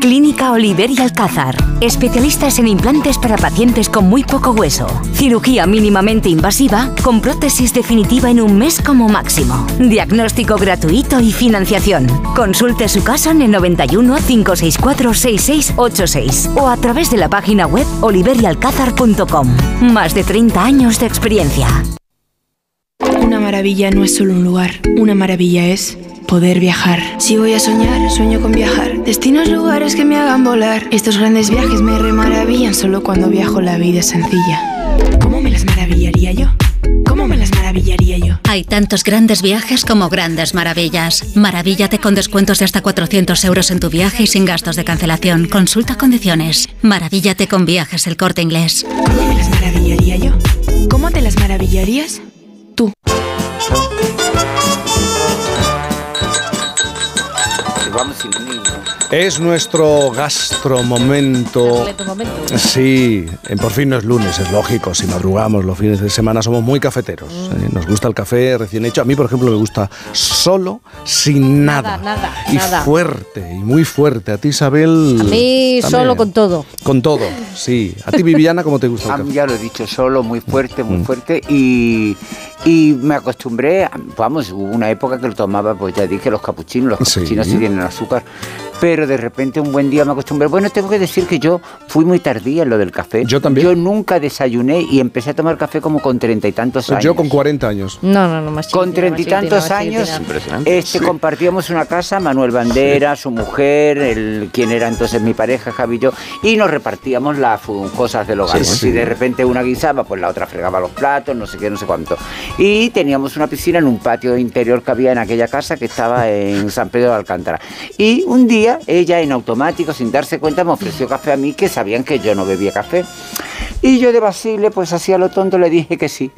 Speaker 37: Clínica Oliver y Alcázar. Especialistas en implantes para pacientes con muy poco hueso. Cirugía mínimamente invasiva con prótesis definitiva en un mes como máximo. Diagnóstico gratuito y financiación. Consulte su caso en el 91 564 6686 o a través de la página web oliverialcázar.com. Más de 30 años de experiencia.
Speaker 91: Una maravilla no es solo un lugar, una maravilla es poder viajar. Si voy a soñar, sueño con viajar. Destinos, lugares que me hagan volar. Estos grandes viajes me remaravillan solo cuando viajo la vida es sencilla. ¿Cómo me las maravillaría yo? ¿Cómo me las maravillaría yo?
Speaker 92: Hay tantos grandes viajes como grandes maravillas. Maravíllate con descuentos de hasta 400 euros en tu viaje y sin gastos de cancelación. Consulta condiciones. Maravíllate con viajes el corte inglés.
Speaker 91: ¿Cómo me las maravillaría yo? ¿Cómo te las maravillarías? Tú.
Speaker 70: Vamos sin niño.
Speaker 1: Es nuestro gastromomento. Sí, en por fin no es lunes, es lógico. Si madrugamos los fines de semana somos muy cafeteros.
Speaker 3: Mm.
Speaker 1: Eh, Nos gusta el café recién hecho. A mí, por ejemplo, me gusta solo, sin nada.
Speaker 3: Nada,
Speaker 1: y
Speaker 3: nada.
Speaker 1: fuerte, y muy fuerte. A ti, Isabel.
Speaker 3: A mí
Speaker 1: también.
Speaker 3: solo con todo.
Speaker 1: Con todo, sí. A ti, Viviana, ¿cómo te gusta
Speaker 70: A mí ya lo he dicho, solo, muy fuerte,
Speaker 1: Mm.
Speaker 70: muy fuerte. Y, y me acostumbré, a- vamos, hubo una época que lo tomaba, pues ya dije, los capuchinos, los capuchinos sí tienen azúcar. Pero de repente un buen día me acostumbré. Bueno, tengo que decir que yo fui muy tardía en lo del café. Yo también. Yo nunca desayuné y empecé a tomar café como con treinta y tantos años.
Speaker 1: Yo con 40 años.
Speaker 3: No, no, no, más
Speaker 70: Con treinta y tantos años, este,
Speaker 1: Sí.
Speaker 70: compartíamos una casa, Manuel Bandera, su mujer, el, quien era entonces mi pareja, Javi y yo, y nos repartíamos las cosas del hogar.
Speaker 1: Sí,
Speaker 70: ¿no?
Speaker 1: sí.
Speaker 70: Si de repente una guisaba, pues la otra fregaba los platos, no sé qué, no sé cuánto. Y teníamos una piscina en un patio interior que había en aquella casa que estaba en San Pedro de Alcántara. Y un día, ella en automático, sin darse cuenta, me ofreció café a mí, que sabían que yo no bebía café. Y yo de Basile, pues así a lo tonto le dije que sí.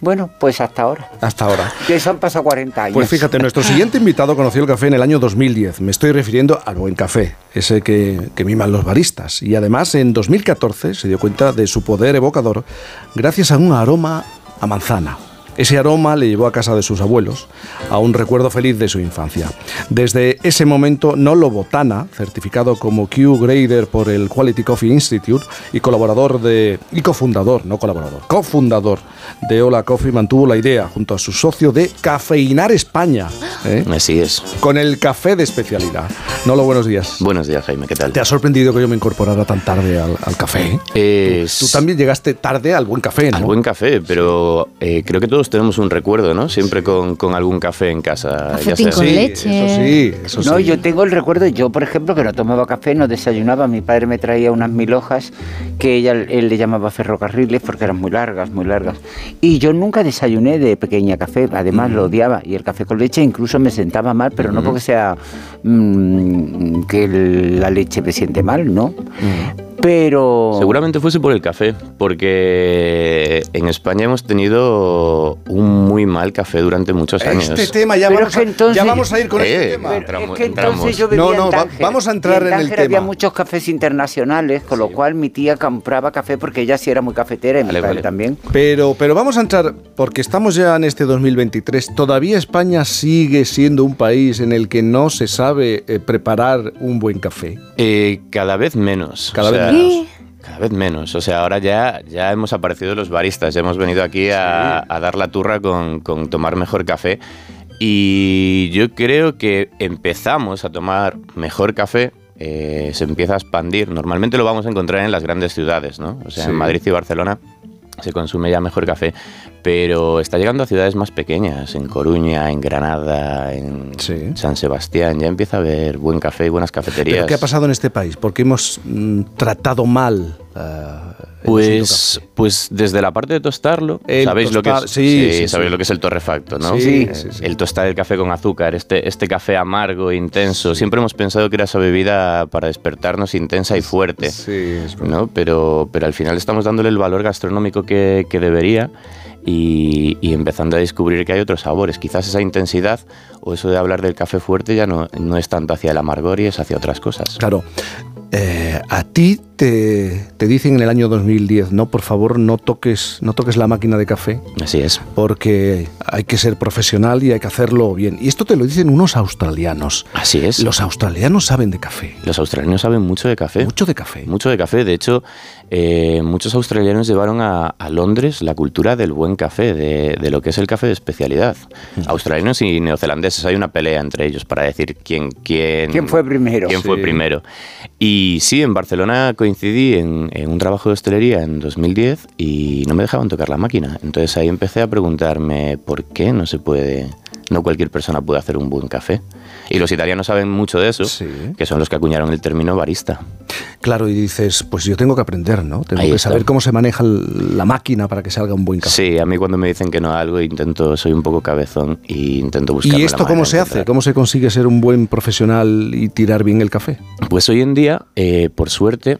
Speaker 70: Bueno, pues hasta ahora.
Speaker 1: Hasta ahora.
Speaker 70: Que eso han pasado 40 años.
Speaker 1: Pues fíjate, nuestro siguiente invitado conoció el café en el año 2010. Me estoy refiriendo al buen café, ese que, que miman los baristas. Y además, en 2014 se dio cuenta de su poder evocador gracias a un aroma a manzana. Ese aroma le llevó a casa de sus abuelos, a un recuerdo feliz de su infancia. Desde ese momento, Nolo Botana, certificado como Q Grader por el Quality Coffee Institute y colaborador de y cofundador, no colaborador, cofundador de Hola Coffee, mantuvo la idea junto a su socio de cafeinar España. ¿eh?
Speaker 31: Así es.
Speaker 1: Con el café de especialidad. Nolo, buenos días.
Speaker 31: Buenos días, Jaime, ¿qué tal?
Speaker 1: ¿Te ha sorprendido que yo me incorporara tan tarde al, al café?
Speaker 31: Es-
Speaker 1: Tú también llegaste tarde al buen café, ¿no?
Speaker 31: Al buen café, pero eh, creo que todos tenemos un recuerdo, ¿no? Siempre con, con algún café en casa.
Speaker 3: Cafetín con
Speaker 31: Sí,
Speaker 3: leche.
Speaker 1: Eso sí, eso
Speaker 70: no,
Speaker 1: sí.
Speaker 70: yo tengo el recuerdo, yo por ejemplo, que no tomaba café, no desayunaba, mi padre me traía unas mil hojas que ella, él le llamaba ferrocarriles porque eran muy largas, muy largas. Y yo nunca desayuné de pequeña café, además lo odiaba. Y el café con leche incluso me sentaba mal, pero no porque sea mm, que el- la leche me siente mal, no. Pero...
Speaker 31: Seguramente fuese por el café, porque en España hemos tenido un muy mal café durante muchos años.
Speaker 1: Este tema ya vamos,
Speaker 70: es que
Speaker 1: a,
Speaker 70: entonces-
Speaker 1: ya vamos a ir con
Speaker 31: Eh,
Speaker 1: este tema.
Speaker 31: entramos-
Speaker 70: Es que
Speaker 31: entramos.
Speaker 70: entonces yo vivía
Speaker 1: No, no,
Speaker 70: en Tánger,
Speaker 1: vamos a entrar
Speaker 70: y
Speaker 1: en el
Speaker 70: Tánger había
Speaker 1: tema.
Speaker 70: muchos cafés internacionales, con lo cual mi tía compraba café porque ella sí era muy cafetera y mi
Speaker 31: Vale,
Speaker 70: padre
Speaker 31: vale.
Speaker 70: también.
Speaker 1: Pero, pero vamos a entrar, porque estamos ya en este 2023. Todavía España sigue siendo un país en el que no se sabe eh, preparar un buen café.
Speaker 31: Eh, cada vez menos.
Speaker 1: Cada
Speaker 31: o
Speaker 1: vez
Speaker 31: sea,
Speaker 1: menos.
Speaker 31: Cada vez menos. O sea, ahora ya, ya hemos aparecido los baristas, ya hemos venido aquí a, a dar la turra con, con tomar mejor café. Y yo creo que empezamos a tomar mejor café, eh, se empieza a expandir. Normalmente lo vamos a encontrar en las grandes ciudades, ¿no? O sea,
Speaker 1: Sí.
Speaker 31: en Madrid y Barcelona se consume ya mejor café. Pero está llegando a ciudades más pequeñas, en Coruña, en Granada, en San Sebastián, ya empieza a haber buen café y buenas cafeterías.
Speaker 1: ¿Pero qué ha pasado en este país? ¿Por qué hemos mm, tratado mal el
Speaker 31: Pues, pues desde la parte de tostarlo,
Speaker 1: El
Speaker 31: sabéis lo que es,
Speaker 1: sí, sí,
Speaker 31: sabéis
Speaker 1: sí.
Speaker 31: lo que es el torrefacto, ¿no?
Speaker 1: Sí, sí, sí.
Speaker 31: El tostar el café con azúcar, este, este café amargo, intenso. Siempre hemos pensado que era esa bebida para despertarnos intensa y fuerte, ¿no? Pero, pero al final estamos dándole el valor gastronómico que, que debería. Y, y empezando a descubrir que hay otros sabores. Quizás esa intensidad o eso de hablar del café fuerte ya no, no es tanto hacia el amargor y es hacia otras cosas.
Speaker 1: Claro. Eh, a ti te, te dicen en el año 2010, no, por favor, no toques, no toques la máquina de café.
Speaker 31: Así es.
Speaker 1: Porque hay que ser profesional y hay que hacerlo bien. Y esto te lo dicen unos australianos.
Speaker 31: Así es.
Speaker 1: Los australianos saben de café.
Speaker 31: Los australianos saben mucho de café.
Speaker 1: Mucho de café.
Speaker 31: Mucho de café. De hecho, eh, muchos australianos llevaron a, a Londres la cultura del buen café, de, de lo que es el café de especialidad.
Speaker 1: Mm.
Speaker 31: Australianos y neozelandeses. Hay una pelea entre ellos para decir quién, quién,
Speaker 70: ¿Quién fue primero?
Speaker 31: quién fue
Speaker 70: Sí.
Speaker 31: primero. Y sí, en Barcelona coincidí en, en un trabajo de hostelería en 2010 y no me dejaban tocar la máquina. Entonces ahí empecé a preguntarme por qué no se puede, no cualquier persona puede hacer un buen café. Y los italianos saben mucho de eso, que son los que acuñaron el término barista.
Speaker 1: Claro, y dices, pues yo tengo que aprender, ¿no? Tengo
Speaker 31: Ahí
Speaker 1: que
Speaker 31: está.
Speaker 1: saber cómo se maneja la máquina para que salga un buen café.
Speaker 31: Sí, a mí cuando me dicen que no a algo intento, soy un poco cabezón y intento buscar.
Speaker 1: ¿Y esto cómo se hace? ¿Cómo se consigue ser un buen profesional y tirar bien el café?
Speaker 31: Pues hoy en día, eh, por suerte,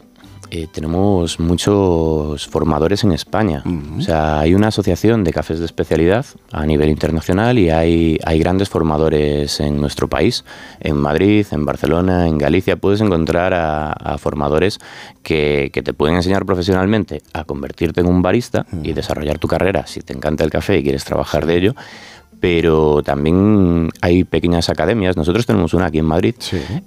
Speaker 31: eh, tenemos muchos formadores en España. O sea, hay una asociación de cafés de especialidad a nivel internacional y hay, hay grandes formadores en nuestro país. En Madrid, en Barcelona, en Galicia puedes encontrar a, a formadores que, que te pueden enseñar profesionalmente a convertirte en un barista y desarrollar tu carrera si te encanta el café y quieres trabajar de ello pero también hay pequeñas academias. Nosotros tenemos una aquí en Madrid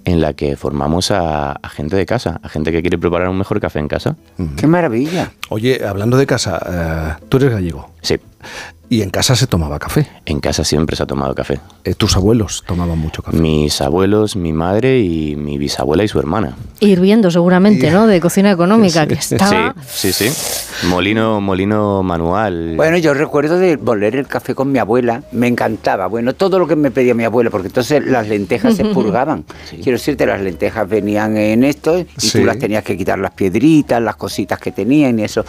Speaker 31: en la que formamos a, a gente de casa, a gente que quiere preparar un mejor café en casa.
Speaker 70: ¡Qué maravilla!
Speaker 1: Oye, hablando de casa, eh, tú eres gallego.
Speaker 31: Sí.
Speaker 1: ¿Y en casa se tomaba café?
Speaker 31: En casa siempre se ha tomado café.
Speaker 1: Eh, ¿Tus abuelos tomaban mucho café?
Speaker 31: Mis abuelos, mi madre y mi bisabuela y su hermana.
Speaker 3: Hirviendo seguramente, ¿no? De cocina económica, que estaba...
Speaker 31: Sí, sí, sí. Molino, molino manual.
Speaker 70: Bueno, yo recuerdo de moler el café con mi abuela, me encantaba. Bueno, todo lo que me pedía mi abuela, porque entonces las lentejas se purgaban. Quiero decirte, las lentejas venían en esto y
Speaker 1: Sí.
Speaker 70: tú las tenías que quitar las piedritas, las cositas que tenían y eso.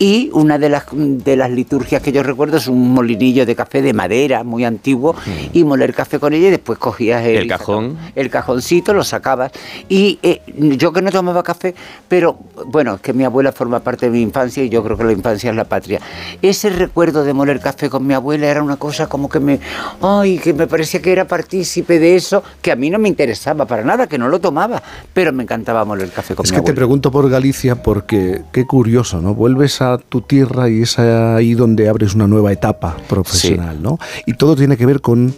Speaker 70: Y una de las, de las liturgias que yo recuerdo es un molinillo de café de madera muy antiguo y moler café con ella y después cogías el,
Speaker 31: El cajón.
Speaker 70: el cajoncito, lo sacabas. Y eh, yo que no tomaba café, pero bueno, es que mi abuela forma parte de mi infancia y yo creo que la infancia es la patria. Ese recuerdo de moler café con mi abuela era una cosa como que me, ay, que me parecía que era partícipe de eso, que a mí no me interesaba para nada, que no lo tomaba, pero me encantaba moler café con
Speaker 1: Es
Speaker 70: mi
Speaker 1: que te
Speaker 70: abuela.
Speaker 1: pregunto por Galicia porque qué curioso, ¿no? Vuelves a tu tierra y es ahí donde abres una nueva etapa profesional, ¿no? Y todo tiene que ver con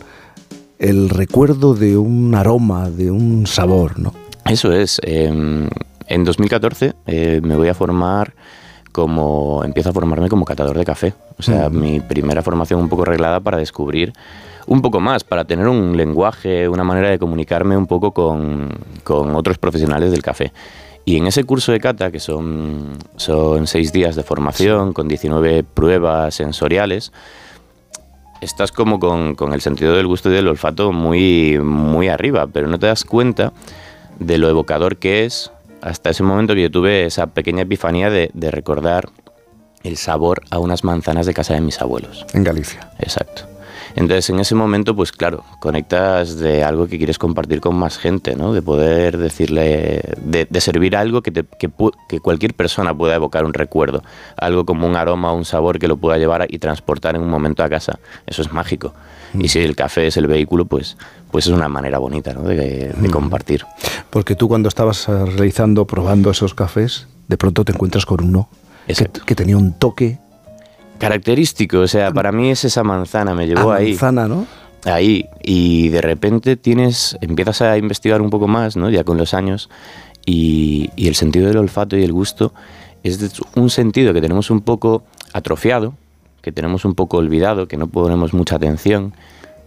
Speaker 1: el recuerdo de un aroma, de un sabor, ¿no?
Speaker 31: Eso es. eh, en 2014 eh, me voy a formar como. Empiezo a formarme como catador de café. O sea,
Speaker 1: Mm.
Speaker 31: mi primera formación un poco reglada para descubrir un poco más, para tener un lenguaje, una manera de comunicarme un poco con, con otros profesionales del café. Y en ese curso de cata, que son, son seis días de formación, con 19 pruebas sensoriales, estás como con, con el sentido del gusto y del olfato muy, muy arriba, pero no te das cuenta de lo evocador que es hasta ese momento que yo tuve esa pequeña epifanía de, de recordar el sabor a unas manzanas de casa de mis abuelos.
Speaker 1: En Galicia.
Speaker 31: Exacto. Entonces en ese momento, pues claro, conectas de algo que quieres compartir con más gente, ¿no? De poder decirle, de, de servir algo que, te- que, que cualquier persona pueda evocar un recuerdo, algo como un aroma o un sabor que lo pueda llevar y transportar en un momento a casa. Eso es mágico. Y si el café es el vehículo, pues, pues es una manera bonita, ¿no? De, de compartir.
Speaker 1: Porque tú cuando estabas eh, realizando, probando esos cafés, de pronto te encuentras con uno que, que tenía un toque
Speaker 31: Característico, o sea, para mí es esa manzana, me llevó
Speaker 1: a
Speaker 31: ahí.
Speaker 1: manzana, ¿no?
Speaker 31: ahí y de repente tienes empiezas a investigar un poco más no ya con los años y, y el sentido del olfato y el gusto es un sentido que tenemos un poco atrofiado que tenemos un poco olvidado que no ponemos mucha atención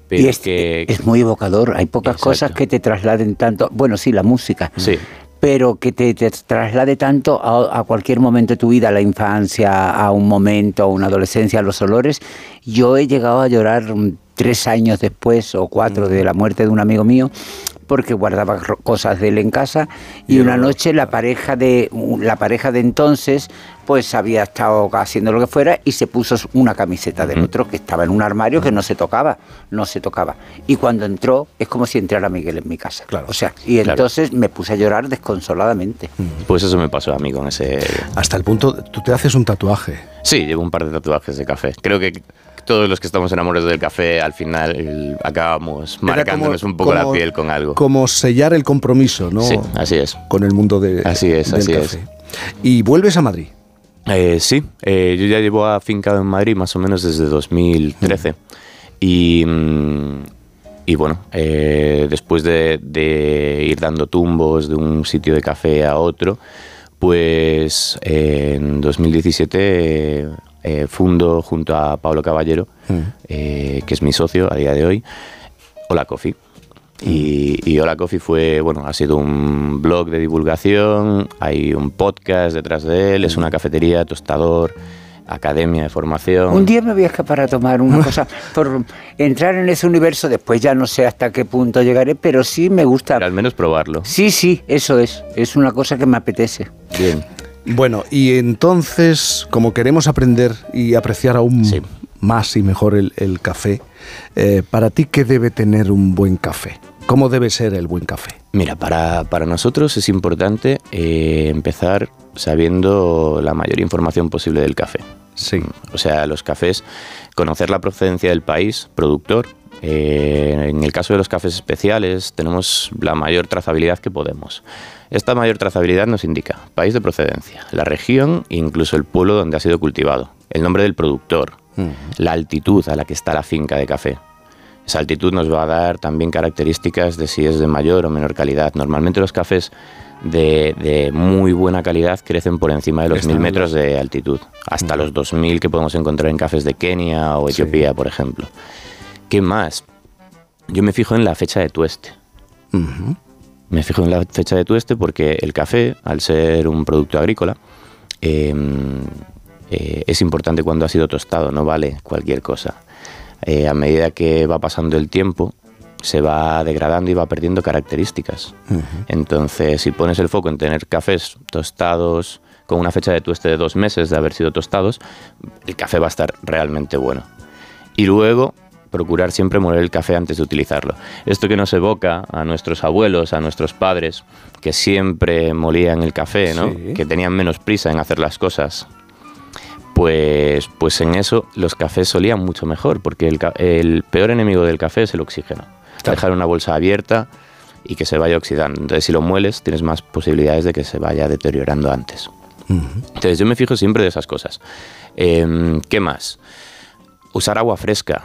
Speaker 31: pero
Speaker 70: y es,
Speaker 31: que
Speaker 70: es muy evocador, hay pocas cosas que te trasladen tanto. Bueno, sí, la música.
Speaker 31: Sí.
Speaker 70: Pero que te, te traslade tanto a, a cualquier momento de tu vida, a la infancia, a un momento, a una adolescencia, a los olores. Yo he llegado a llorar tres años después o cuatro de la muerte de un amigo mío porque guardaba ro- cosas de él en casa y una noche la pareja de la pareja de entonces pues había estado haciendo lo que fuera y se puso una camiseta del otro que estaba en un armario que no se tocaba, no se tocaba. Y cuando entró es como si entrara Miguel en mi casa. O sea, y
Speaker 31: Claro.
Speaker 70: entonces me puse a llorar desconsoladamente.
Speaker 31: Pues eso me pasó a mí con ese...
Speaker 1: Hasta el punto, tú te haces un tatuaje.
Speaker 31: Sí, llevo un par de tatuajes de café. Creo que todos los que estamos enamorados del café al final el- acabamos
Speaker 1: Era
Speaker 31: marcándonos
Speaker 1: como-
Speaker 31: un poco
Speaker 1: como-
Speaker 31: la piel con algo.
Speaker 1: Como sellar el compromiso, ¿no?
Speaker 31: Sí, así es.
Speaker 1: Con el mundo de,
Speaker 31: Así es,
Speaker 1: del
Speaker 31: así
Speaker 1: café.
Speaker 31: es.
Speaker 1: Y vuelves a Madrid.
Speaker 31: Eh, sí, eh, yo ya llevo afincado en Madrid más o menos desde 2013. Y, mm, y bueno, eh, después de, de ir dando tumbos de un sitio de café a otro, pues eh, en 2017 eh, fundo junto a Pablo Caballero, eh, que es mi socio a día de hoy, Hola Coffee. Y, y Hola Coffee fue, bueno, ha sido un blog de divulgación, hay un podcast detrás de él, es una cafetería, tostador, academia de formación.
Speaker 70: Un día me voy a escapar a tomar una cosa por entrar en ese universo, después ya no sé hasta qué punto llegaré, pero sí me gusta.
Speaker 31: al menos probarlo.
Speaker 70: Sí, sí, eso es. Es una cosa que me apetece.
Speaker 31: Bien.
Speaker 1: Bueno, y entonces, como queremos aprender y apreciar aún más y mejor el, el café, eh, para ti, ¿qué debe tener un buen café? ¿Cómo debe ser el buen café?
Speaker 31: Mira, para, para nosotros es importante eh, empezar sabiendo la mayor información posible del café.
Speaker 1: Sí.
Speaker 31: O sea, los cafés, conocer la procedencia del país, productor. Eh, en el caso de los cafés especiales, tenemos la mayor trazabilidad que podemos. Esta mayor trazabilidad nos indica país de procedencia, la región e incluso el pueblo donde ha sido cultivado, el nombre del productor, la altitud a la que está la finca de café. Esa altitud nos va a dar también características de si es de mayor o menor calidad. Normalmente los cafés de, de muy buena calidad crecen por encima de los
Speaker 1: Están
Speaker 31: mil metros de altitud, hasta
Speaker 1: Mm.
Speaker 31: los 2000 que podemos encontrar en cafés de Kenia o Etiopía, por ejemplo. ¿Qué más? Yo me fijo en la fecha de tueste. Me fijo en la fecha de tueste porque el café, al ser un producto agrícola, eh, eh, es importante cuando ha sido tostado, no vale cualquier cosa. Eh, a medida que va pasando el tiempo, se va degradando y va perdiendo características. Entonces, si pones el foco en tener cafés tostados con una fecha de tueste de dos meses de haber sido tostados, el café va a estar realmente bueno. Y luego, procurar siempre moler el café antes de utilizarlo. Esto que nos evoca a nuestros abuelos, a nuestros padres, que siempre molían el café, ¿no?
Speaker 1: Sí.
Speaker 31: que tenían menos prisa en hacer las cosas. Pues, pues en eso los cafés solían mucho mejor, porque el peor enemigo del café es el oxígeno. Dejar una bolsa abierta y que se vaya oxidando. Entonces, si lo mueles, tienes más posibilidades de que se vaya deteriorando antes. Entonces, yo me fijo siempre de esas cosas. Em, ¿Qué más? Usar agua fresca.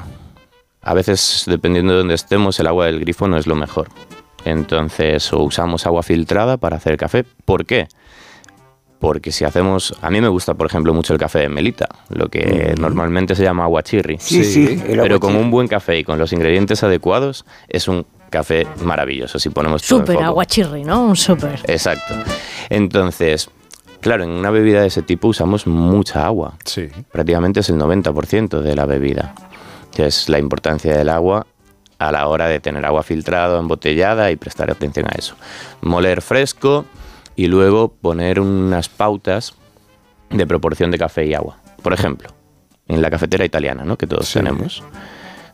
Speaker 31: A veces, dependiendo de dónde estemos, el agua del grifo no es lo mejor. Entonces, o usamos agua filtrada para hacer café. ¿Por qué? Porque si hacemos, a mí me gusta, por ejemplo, mucho el café de melita, lo que normalmente se llama agua chirri.
Speaker 70: Sí, sí, el
Speaker 31: Pero con un buen café y con los ingredientes adecuados, es un café maravilloso. Si ponemos todo
Speaker 3: Súper
Speaker 31: foco.
Speaker 3: aguachirri, ¿no? Un súper.
Speaker 31: Exacto. Entonces, claro, en una bebida de ese tipo usamos mucha agua.
Speaker 1: Sí.
Speaker 31: Prácticamente es el 90% de la bebida. Que es la importancia del agua a la hora de tener agua filtrada, embotellada y prestar atención a eso. Moler fresco y luego poner unas pautas de proporción de café y agua. Por ejemplo, en la cafetera italiana, ¿no? que todos tenemos.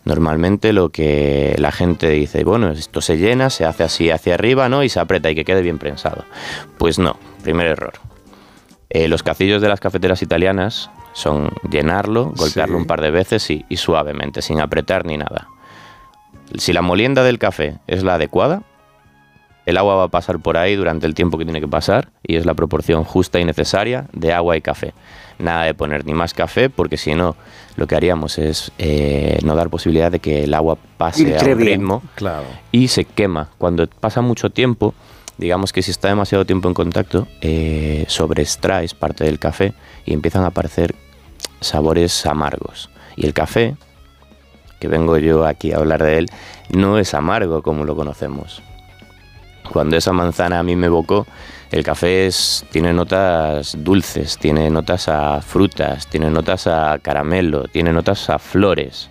Speaker 31: Normalmente lo que la gente dice, bueno, esto se llena, se hace así hacia arriba, ¿no? Y se aprieta y que quede bien prensado. Pues no, primer error. Eh, los cacillos de las cafeteras italianas son llenarlo, golpearlo
Speaker 1: Sí.
Speaker 31: un par de veces y, y suavemente, sin apretar ni nada. Si la molienda del café es la adecuada, el agua va a pasar por ahí durante el tiempo que tiene que pasar y es la proporción justa y necesaria de agua y café. Nada de poner ni más café porque si no, lo que haríamos es eh, no dar posibilidad de que el agua pase a un
Speaker 70: bien.
Speaker 31: ritmo
Speaker 1: Claro.
Speaker 31: y se quema. Cuando pasa mucho tiempo, digamos que si está demasiado tiempo en contacto, eh, sobreextraes parte del café y empiezan a aparecer sabores amargos. Y el café, que vengo yo aquí a hablar de él, no es amargo como lo conocemos. cuando esa manzana a mí me evocó, el café tiene notas dulces, tiene notas a frutas, tiene notas a caramelo, tiene notas a flores,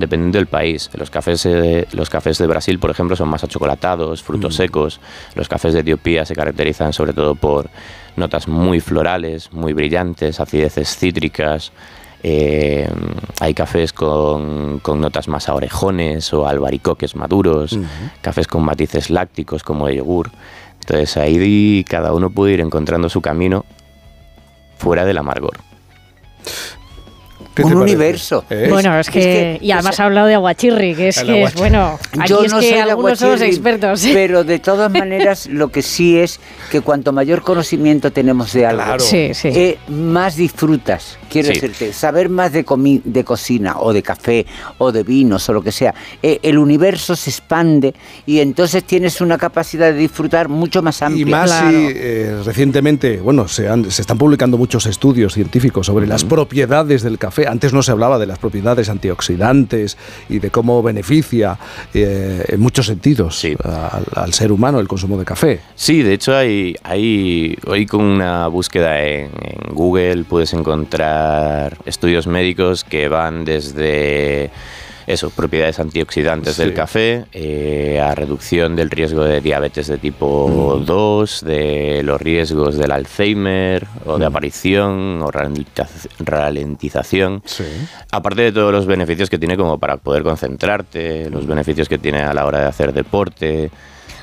Speaker 31: dependiendo del país. Los cafés, eh, los cafés de Brasil, por ejemplo, son más achocolatados, frutos secos. Los cafés de Etiopía se caracterizan sobre todo por notas muy florales, muy brillantes, acideces cítricas. Eh, hay cafés con, con notas más a orejones o albaricoques maduros, cafés con matices lácticos como de yogur. Entonces ahí cada uno puede ir encontrando su camino fuera del amargor.
Speaker 70: Un universo.
Speaker 3: Bueno, es que, y además ha hablado de aguachirri, que es que es bueno. Aquí
Speaker 70: Yo
Speaker 3: es
Speaker 70: no
Speaker 3: que algunos somos expertos. ¿eh?
Speaker 70: Pero de todas maneras, lo que sí es que cuanto mayor conocimiento tenemos de algo,
Speaker 3: Claro. Sí, sí.
Speaker 70: eh, más disfrutas. Quiero
Speaker 31: Sí.
Speaker 70: decirte, saber más de, comi- de cocina o de café o de vinos o lo que sea, eh, el universo se expande y entonces tienes una capacidad de disfrutar mucho más amplia.
Speaker 1: Y más si eh, recientemente, bueno, se, han- se están publicando muchos estudios científicos sobre las propiedades del café. Antes no se hablaba de las propiedades antioxidantes y de cómo beneficia eh, en muchos sentidos al, al ser humano el consumo de café.
Speaker 31: Sí, de hecho hay, hay hoy con una búsqueda en, en Google puedes encontrar estudios médicos que van desde eso, propiedades antioxidantes del café, eh, a reducción del riesgo de diabetes de tipo 2, de los riesgos del Alzheimer o de aparición o ralentiz- ralentización. Aparte de todos los beneficios que tiene como para poder concentrarte, los beneficios que tiene a la hora de hacer deporte.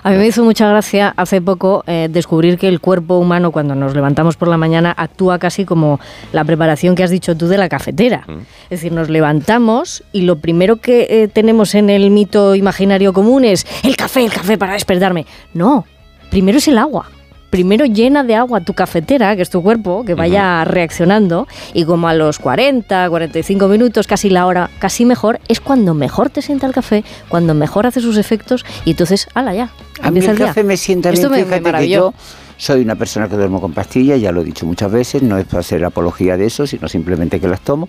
Speaker 3: A mí me hizo mucha gracia hace poco eh, descubrir que el cuerpo humano cuando nos levantamos por la mañana actúa casi como la preparación que has dicho tú de la cafetera. Es decir, nos levantamos y lo primero que eh, tenemos en el mito imaginario común es el café, el café para despertarme. No, primero es el agua. Primero llena de agua tu cafetera, que es tu cuerpo, que vaya reaccionando y como a los 40, 45 minutos, casi la hora, casi mejor, es cuando mejor te sienta el café, cuando mejor hace sus efectos y entonces, ala ya,
Speaker 70: A mí el
Speaker 3: día.
Speaker 70: café me sienta
Speaker 3: Esto
Speaker 70: bien,
Speaker 3: me-
Speaker 70: que yo soy una persona que duermo con pastillas, ya lo he dicho muchas veces, no es para hacer apología de eso, sino simplemente que las tomo,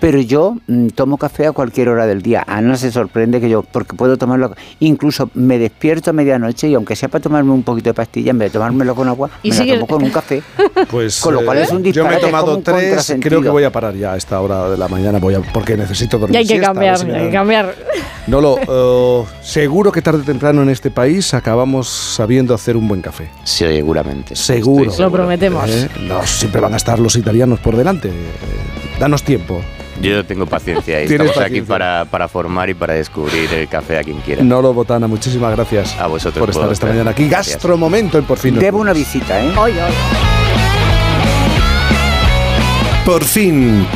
Speaker 70: pero yo mm, tomo café a cualquier hora del día. Ana se sorprende que yo, porque puedo tomarlo, incluso me despierto a medianoche y aunque sea para tomarme un poquito de pastilla, en vez de tomármelo con agua,
Speaker 3: Y
Speaker 70: me
Speaker 3: sigue-
Speaker 70: la tomo con un café.
Speaker 1: Pues,
Speaker 70: Con lo cual
Speaker 1: eh,
Speaker 70: es un
Speaker 1: yo me he
Speaker 70: disparate,
Speaker 1: tomado tres, creo que voy a parar ya a esta hora de la mañana, voy a, porque necesito dormir.
Speaker 3: Y hay que
Speaker 1: siesta,
Speaker 3: cambiar,
Speaker 1: si
Speaker 3: hay que cambiar.
Speaker 1: No lo, eh, seguro que tarde o temprano en este país acabamos sabiendo hacer un buen café.
Speaker 31: Seguramente.
Speaker 1: Seguro.
Speaker 3: Lo prometemos.
Speaker 1: Eh, No, siempre van a estar los italianos por delante. Eh, danos tiempo.
Speaker 31: Yo tengo paciencia y
Speaker 1: Tienes
Speaker 31: estamos aquí para, para formar y para descubrir el café a quien quiera.
Speaker 1: Nolo Botana, muchísimas gracias
Speaker 31: a vosotros
Speaker 1: por estar esta mañana aquí.
Speaker 31: Gracias.
Speaker 1: Gastromomento en Por fin.
Speaker 70: Debo una visita, ¿eh?
Speaker 2: Por fin,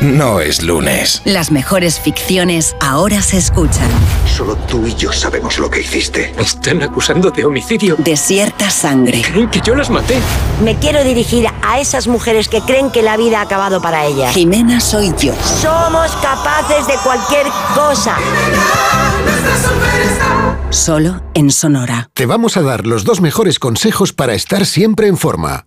Speaker 2: no es lunes.
Speaker 37: Las mejores ficciones ahora se escuchan.
Speaker 2: Solo tú y yo sabemos lo que hiciste.
Speaker 37: ¿Me están acusando de homicidio? Desierta sangre.
Speaker 93: Creen que yo las maté. Me quiero dirigir a esas mujeres que creen que la vida ha acabado para ellas.
Speaker 37: Jimena soy yo.
Speaker 93: Somos capaces de cualquier cosa.
Speaker 37: Solo en Sonora.
Speaker 94: Te vamos a dar los dos mejores consejos para estar siempre en forma.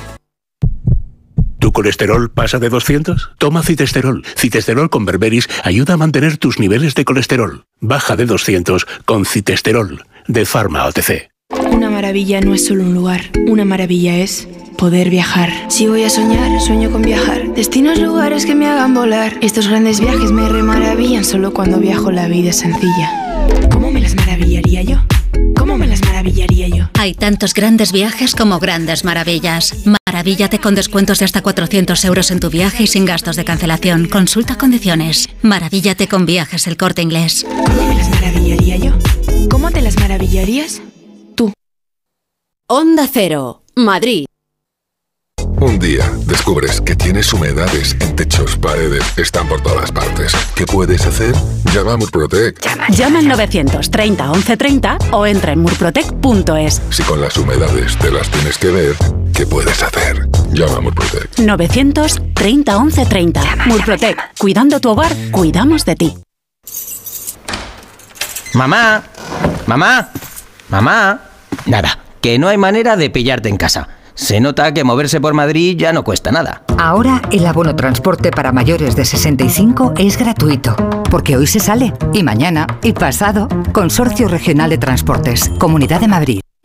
Speaker 88: ¿Tu colesterol pasa de 200? Toma citesterol. Citesterol con berberis ayuda a mantener tus niveles de colesterol. Baja de 200 con citesterol de Pharma OTC.
Speaker 91: Una maravilla no es solo un lugar, una maravilla es poder viajar. Si voy a soñar, sueño con viajar. Destinos, lugares que me hagan volar. Estos grandes viajes me remaravillan solo cuando viajo la vida es sencilla. ¿Cómo me las maravillaría yo? ¿Cómo me las maravillaría yo?
Speaker 92: Hay tantos grandes viajes como grandes maravillas. Maravíllate con descuentos de hasta 400 euros en tu viaje y sin gastos de cancelación. Consulta condiciones. Maravíllate con viajes el corte inglés.
Speaker 91: ¿Cómo me las maravillaría yo? ¿Cómo te las maravillarías?
Speaker 95: Onda Cero, Madrid.
Speaker 96: Un día descubres que tienes humedades en techos, paredes, están por todas partes. ¿Qué puedes hacer? Llama a Murprotec.
Speaker 95: Llama al 930 1130 o entra en murprotec.es.
Speaker 96: Si con las humedades te las tienes que ver, ¿qué puedes hacer? Llama a Murprotec.
Speaker 95: 930 1130. Murprotec. Cuidando tu hogar, cuidamos de ti.
Speaker 97: Mamá, mamá, mamá. Nada, que no hay manera de pillarte en casa. Se nota que moverse por Madrid ya no cuesta nada.
Speaker 63: Ahora el abono transporte para mayores de 65 es gratuito, porque hoy se sale, y mañana, y pasado. Consorcio Regional de Transportes, Comunidad de Madrid.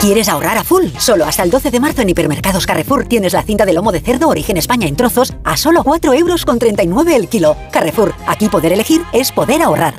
Speaker 98: ¿Quieres ahorrar a full? Solo hasta el 12 de marzo en Hipermercados Carrefour tienes la cinta de lomo de cerdo origen España en trozos a solo 4 euros con 39 el kilo. Carrefour, aquí poder elegir es poder ahorrar.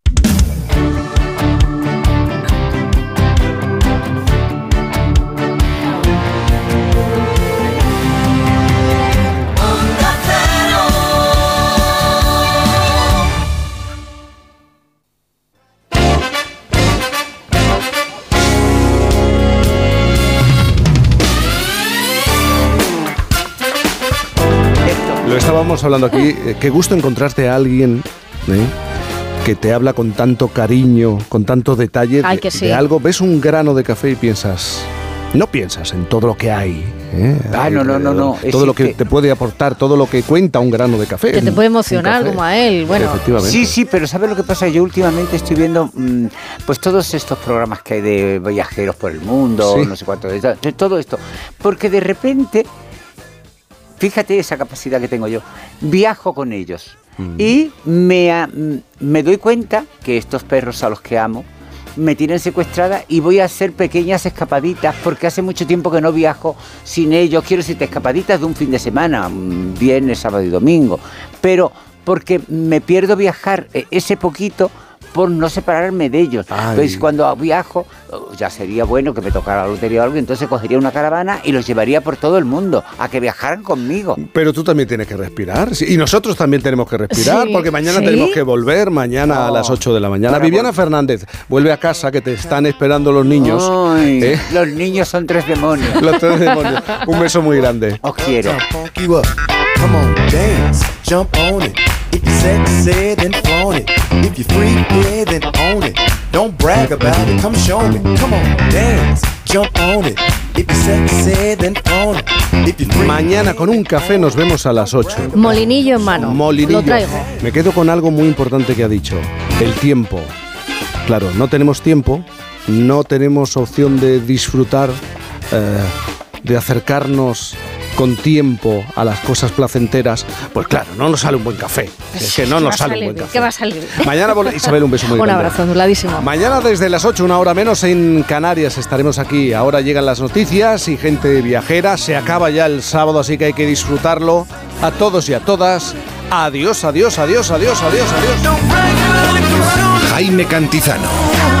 Speaker 1: Lo estábamos hablando aquí. eh, Qué gusto encontrarte a alguien ¿eh? que te habla con tanto cariño, con tanto detalle
Speaker 3: Ay,
Speaker 1: de,
Speaker 3: que sí.
Speaker 1: de algo. Ves un grano de café y piensas. No piensas en todo lo que hay. ¿eh?
Speaker 70: Ah, no, no, no, no.
Speaker 1: Todo lo que
Speaker 70: Existe-
Speaker 1: te puede aportar, todo lo que cuenta un grano de café.
Speaker 3: Que te puede emocionar como a él. Bueno,
Speaker 1: Efectivamente.
Speaker 70: Sí, sí, pero ¿sabes lo que pasa? Yo últimamente estoy viendo mm, pues todos estos programas que hay de viajeros por el mundo,
Speaker 1: Sí.
Speaker 70: no sé cuánto, de todo esto. Porque de repente, fíjate esa capacidad que tengo yo, viajo con ellos
Speaker 1: Mm.
Speaker 70: y me, me doy cuenta que estos perros a los que amo me tienen secuestrada y voy a hacer pequeñas escapaditas porque hace mucho tiempo que no viajo sin ellos. Quiero decirte, escapaditas de un fin de semana, viernes, sábado y domingo. Pero porque me pierdo viajar eh, ese poquito por no separarme de ellos. Entonces, cuando viajo, oh, ya sería bueno que me tocara la lotería o algo, entonces cogería una caravana y los llevaría por todo el mundo a que viajaran conmigo.
Speaker 1: Pero tú también tienes que respirar. sí, Y nosotros también tenemos que respirar,
Speaker 70: Sí,
Speaker 1: porque mañana
Speaker 70: ¿sí?
Speaker 1: tenemos que volver, mañana a las 8 de la mañana.
Speaker 70: Para
Speaker 1: Viviana Fernández, vuelve a casa, que te están esperando los niños.
Speaker 70: Ay,
Speaker 1: ¿eh?
Speaker 70: Los niños son tres demonios.
Speaker 1: Los tres demonios. Un beso muy grande.
Speaker 70: Os quiero.
Speaker 6: If you're sexy, then flaunt it. If you're freaky, then own it. Don't brag about it, come show me. Come on, dance, jump on it. If you're sexy, then flaunt it. If you're freaky,
Speaker 1: Mañana con un café nos vemos a las 8.
Speaker 3: molinillo en mano.
Speaker 1: Molinillo.
Speaker 3: Lo traigo.
Speaker 1: Me quedo con algo muy importante que ha dicho, el tiempo. Claro, no tenemos tiempo, no tenemos opción de disfrutar, eh, de acercarnos con tiempo a las cosas placenteras. Pues claro, no nos sale un buen café. Es que no
Speaker 3: ¿Qué va
Speaker 1: nos sale un buen café.
Speaker 3: ¿Qué va a salir?
Speaker 1: Mañana, Isabel, un beso muy
Speaker 3: Un
Speaker 1: grande.
Speaker 3: abrazo, anuladísimo.
Speaker 1: Mañana desde las 8, una hora menos en Canarias estaremos aquí. Ahora llegan las noticias y gente viajera. Se acaba ya el sábado, así que hay que disfrutarlo. A todos y a todas. Adiós, adiós, adiós, adiós, adiós, adiós.
Speaker 99: Jaime Cantizano.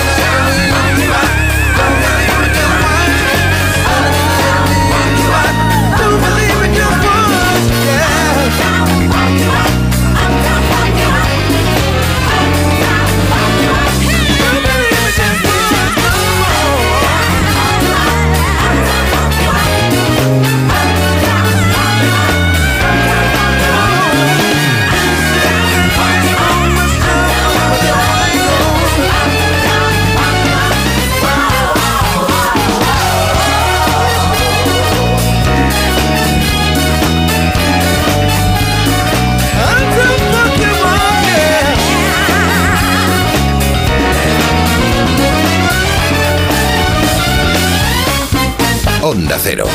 Speaker 6: Onda Cero.